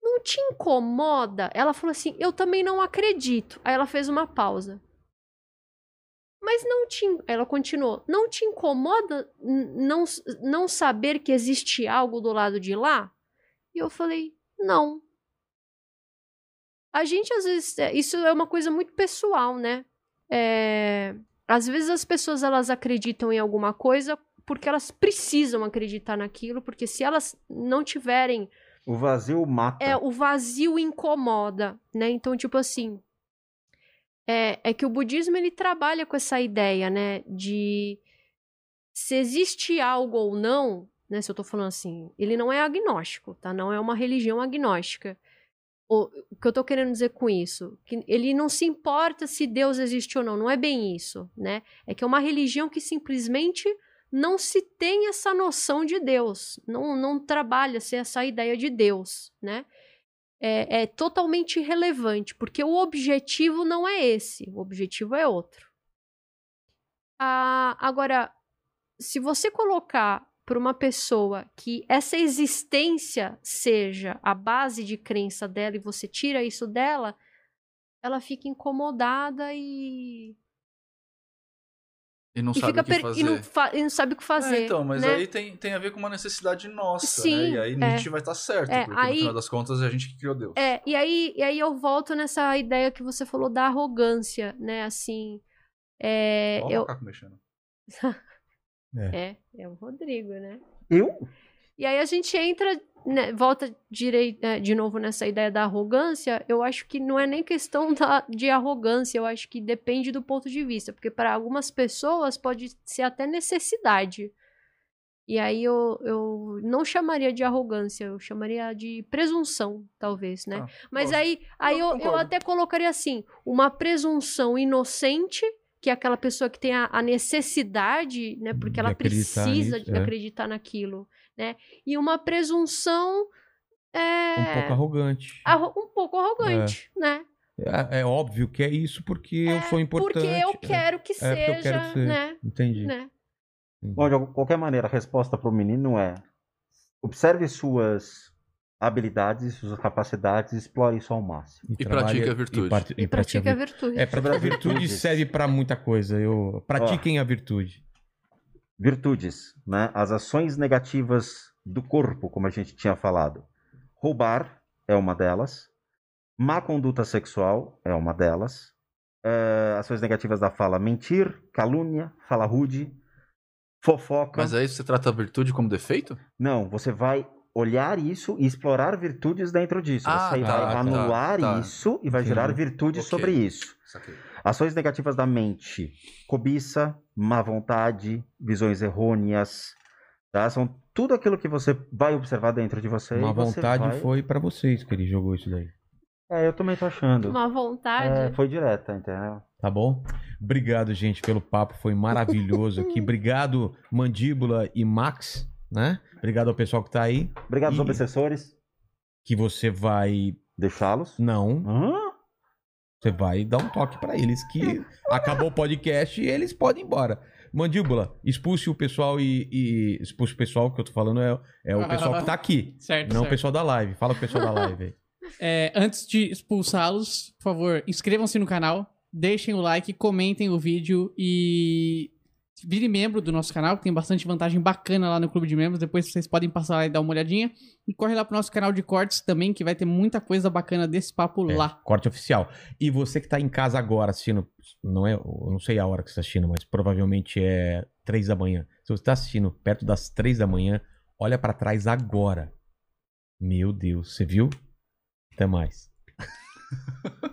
Não te incomoda? Ela falou assim: Eu também não acredito. Aí ela fez uma pausa. Mas não te. Ela continuou. Não te incomoda não, não saber que existe algo do lado de lá? E eu falei: não. A gente, às vezes. é, Isso é uma coisa muito pessoal, né? É, às vezes as pessoas elas acreditam em alguma coisa porque elas precisam acreditar naquilo, porque se elas não tiverem O vazio mata. é, o vazio incomoda, né? Então, tipo assim, é, é que o budismo ele trabalha com essa ideia, né? De se existe algo ou não, né? Se eu tô falando assim, ele não é agnóstico, tá? Não é uma religião agnóstica. O, o que eu tô querendo dizer com isso? Que ele não se importa se Deus existe ou não, não é bem isso, né? É que é uma religião que simplesmente não se tem essa noção de Deus, não, não trabalha-se essa ideia de Deus, né? É, é totalmente irrelevante, porque o objetivo não é esse, o objetivo é outro. Ah, agora, se você colocar para uma pessoa que essa existência seja a base de crença dela e você tira isso dela, ela fica incomodada e, E não e sabe o que per- fazer. e não, fa- e não sabe o que fazer. É, então, mas né? aí tem, tem a ver com uma necessidade nossa, Sim, né? E aí é. Nietzsche vai estar certo, É, porque aí- no final das contas é a gente que criou Deus. É, e aí, e aí eu volto nessa ideia que você falou da arrogância, né? Assim, é, Olha o eu, macaco mexendo. *laughs* é, é o Rodrigo, né? Eu? E aí a gente entra, né, volta direi- é, de novo nessa ideia da arrogância. Eu acho que não é nem questão da, de arrogância, eu acho que depende do ponto de vista, porque para algumas pessoas pode ser até necessidade. E aí eu, eu não chamaria de arrogância, eu chamaria de presunção, talvez, né? Ah, Mas lógico. aí, aí Eu eu, eu até colocaria assim: uma presunção inocente, que é aquela pessoa que tem a, a necessidade, né? Porque De ela acreditar precisa nisso, de é. acreditar naquilo, né? E uma presunção é, Um pouco arrogante. arro- um pouco arrogante, né? É, é óbvio que é isso porque eu sou importante. Porque eu É, quero que É, porque eu seja, quero que seja. né? Entendi. né? Bom, de qualquer maneira, a resposta para o menino é: observe suas habilidades, suas capacidades, explore isso ao máximo. E trabalha- pratique a virtude. E, parte- E, pratica a virtude. É, pra, a virtude Virtudes. serve pra muita coisa. Eu pratiquem a virtude. Virtudes, né? As ações negativas do corpo, como a gente tinha falado. Roubar é uma delas. Má conduta sexual é uma delas. É, ações negativas da fala: mentir, calúnia, fala rude, fofoca. Mas aí você trata a virtude como defeito? Não, você vai olhar isso e explorar virtudes dentro disso. Ah, você tá, vai tá, anular tá. isso e vai Entendi. gerar virtudes Ok. sobre isso. Saquei. Ações negativas da mente: cobiça, má vontade, visões errôneas. Tá? São tudo aquilo que você vai observar dentro de você. Uma e você vontade vai- foi pra vocês que ele jogou isso daí. É, eu também tô achando. Uma vontade. É, foi direta, entendeu? Tá bom? Obrigado, gente, pelo papo. Foi maravilhoso aqui. *laughs* Obrigado, Mandíbula e Max, né? Obrigado ao pessoal que tá aí. Obrigado aos E- obsessores. Que você vai. Deixá-los. Não. Hã? Você vai dar um toque pra eles que *laughs* acabou o podcast e eles podem ir embora. Mandíbula, expulse o pessoal e, e- expulse o pessoal que eu tô falando é, é o pessoal que tá aqui, *laughs* Certo, não o certo. pessoal da live. Fala com o pessoal da live aí. *laughs* É, antes de expulsá-los, por favor, inscrevam-se no canal, deixem o like, comentem o vídeo e vire membro do nosso canal, que tem bastante vantagem bacana lá no clube de membros. Depois vocês podem passar lá e dar uma olhadinha. E corre lá pro nosso canal de cortes também, que vai ter muita coisa bacana desse papo É, lá. corte oficial. E você que tá em casa agora assistindo, não é, eu não sei a hora que você tá assistindo, mas provavelmente é três da manhã. Se você tá assistindo perto das três da manhã, olha pra trás agora. Meu Deus, você viu? Até mais. *laughs*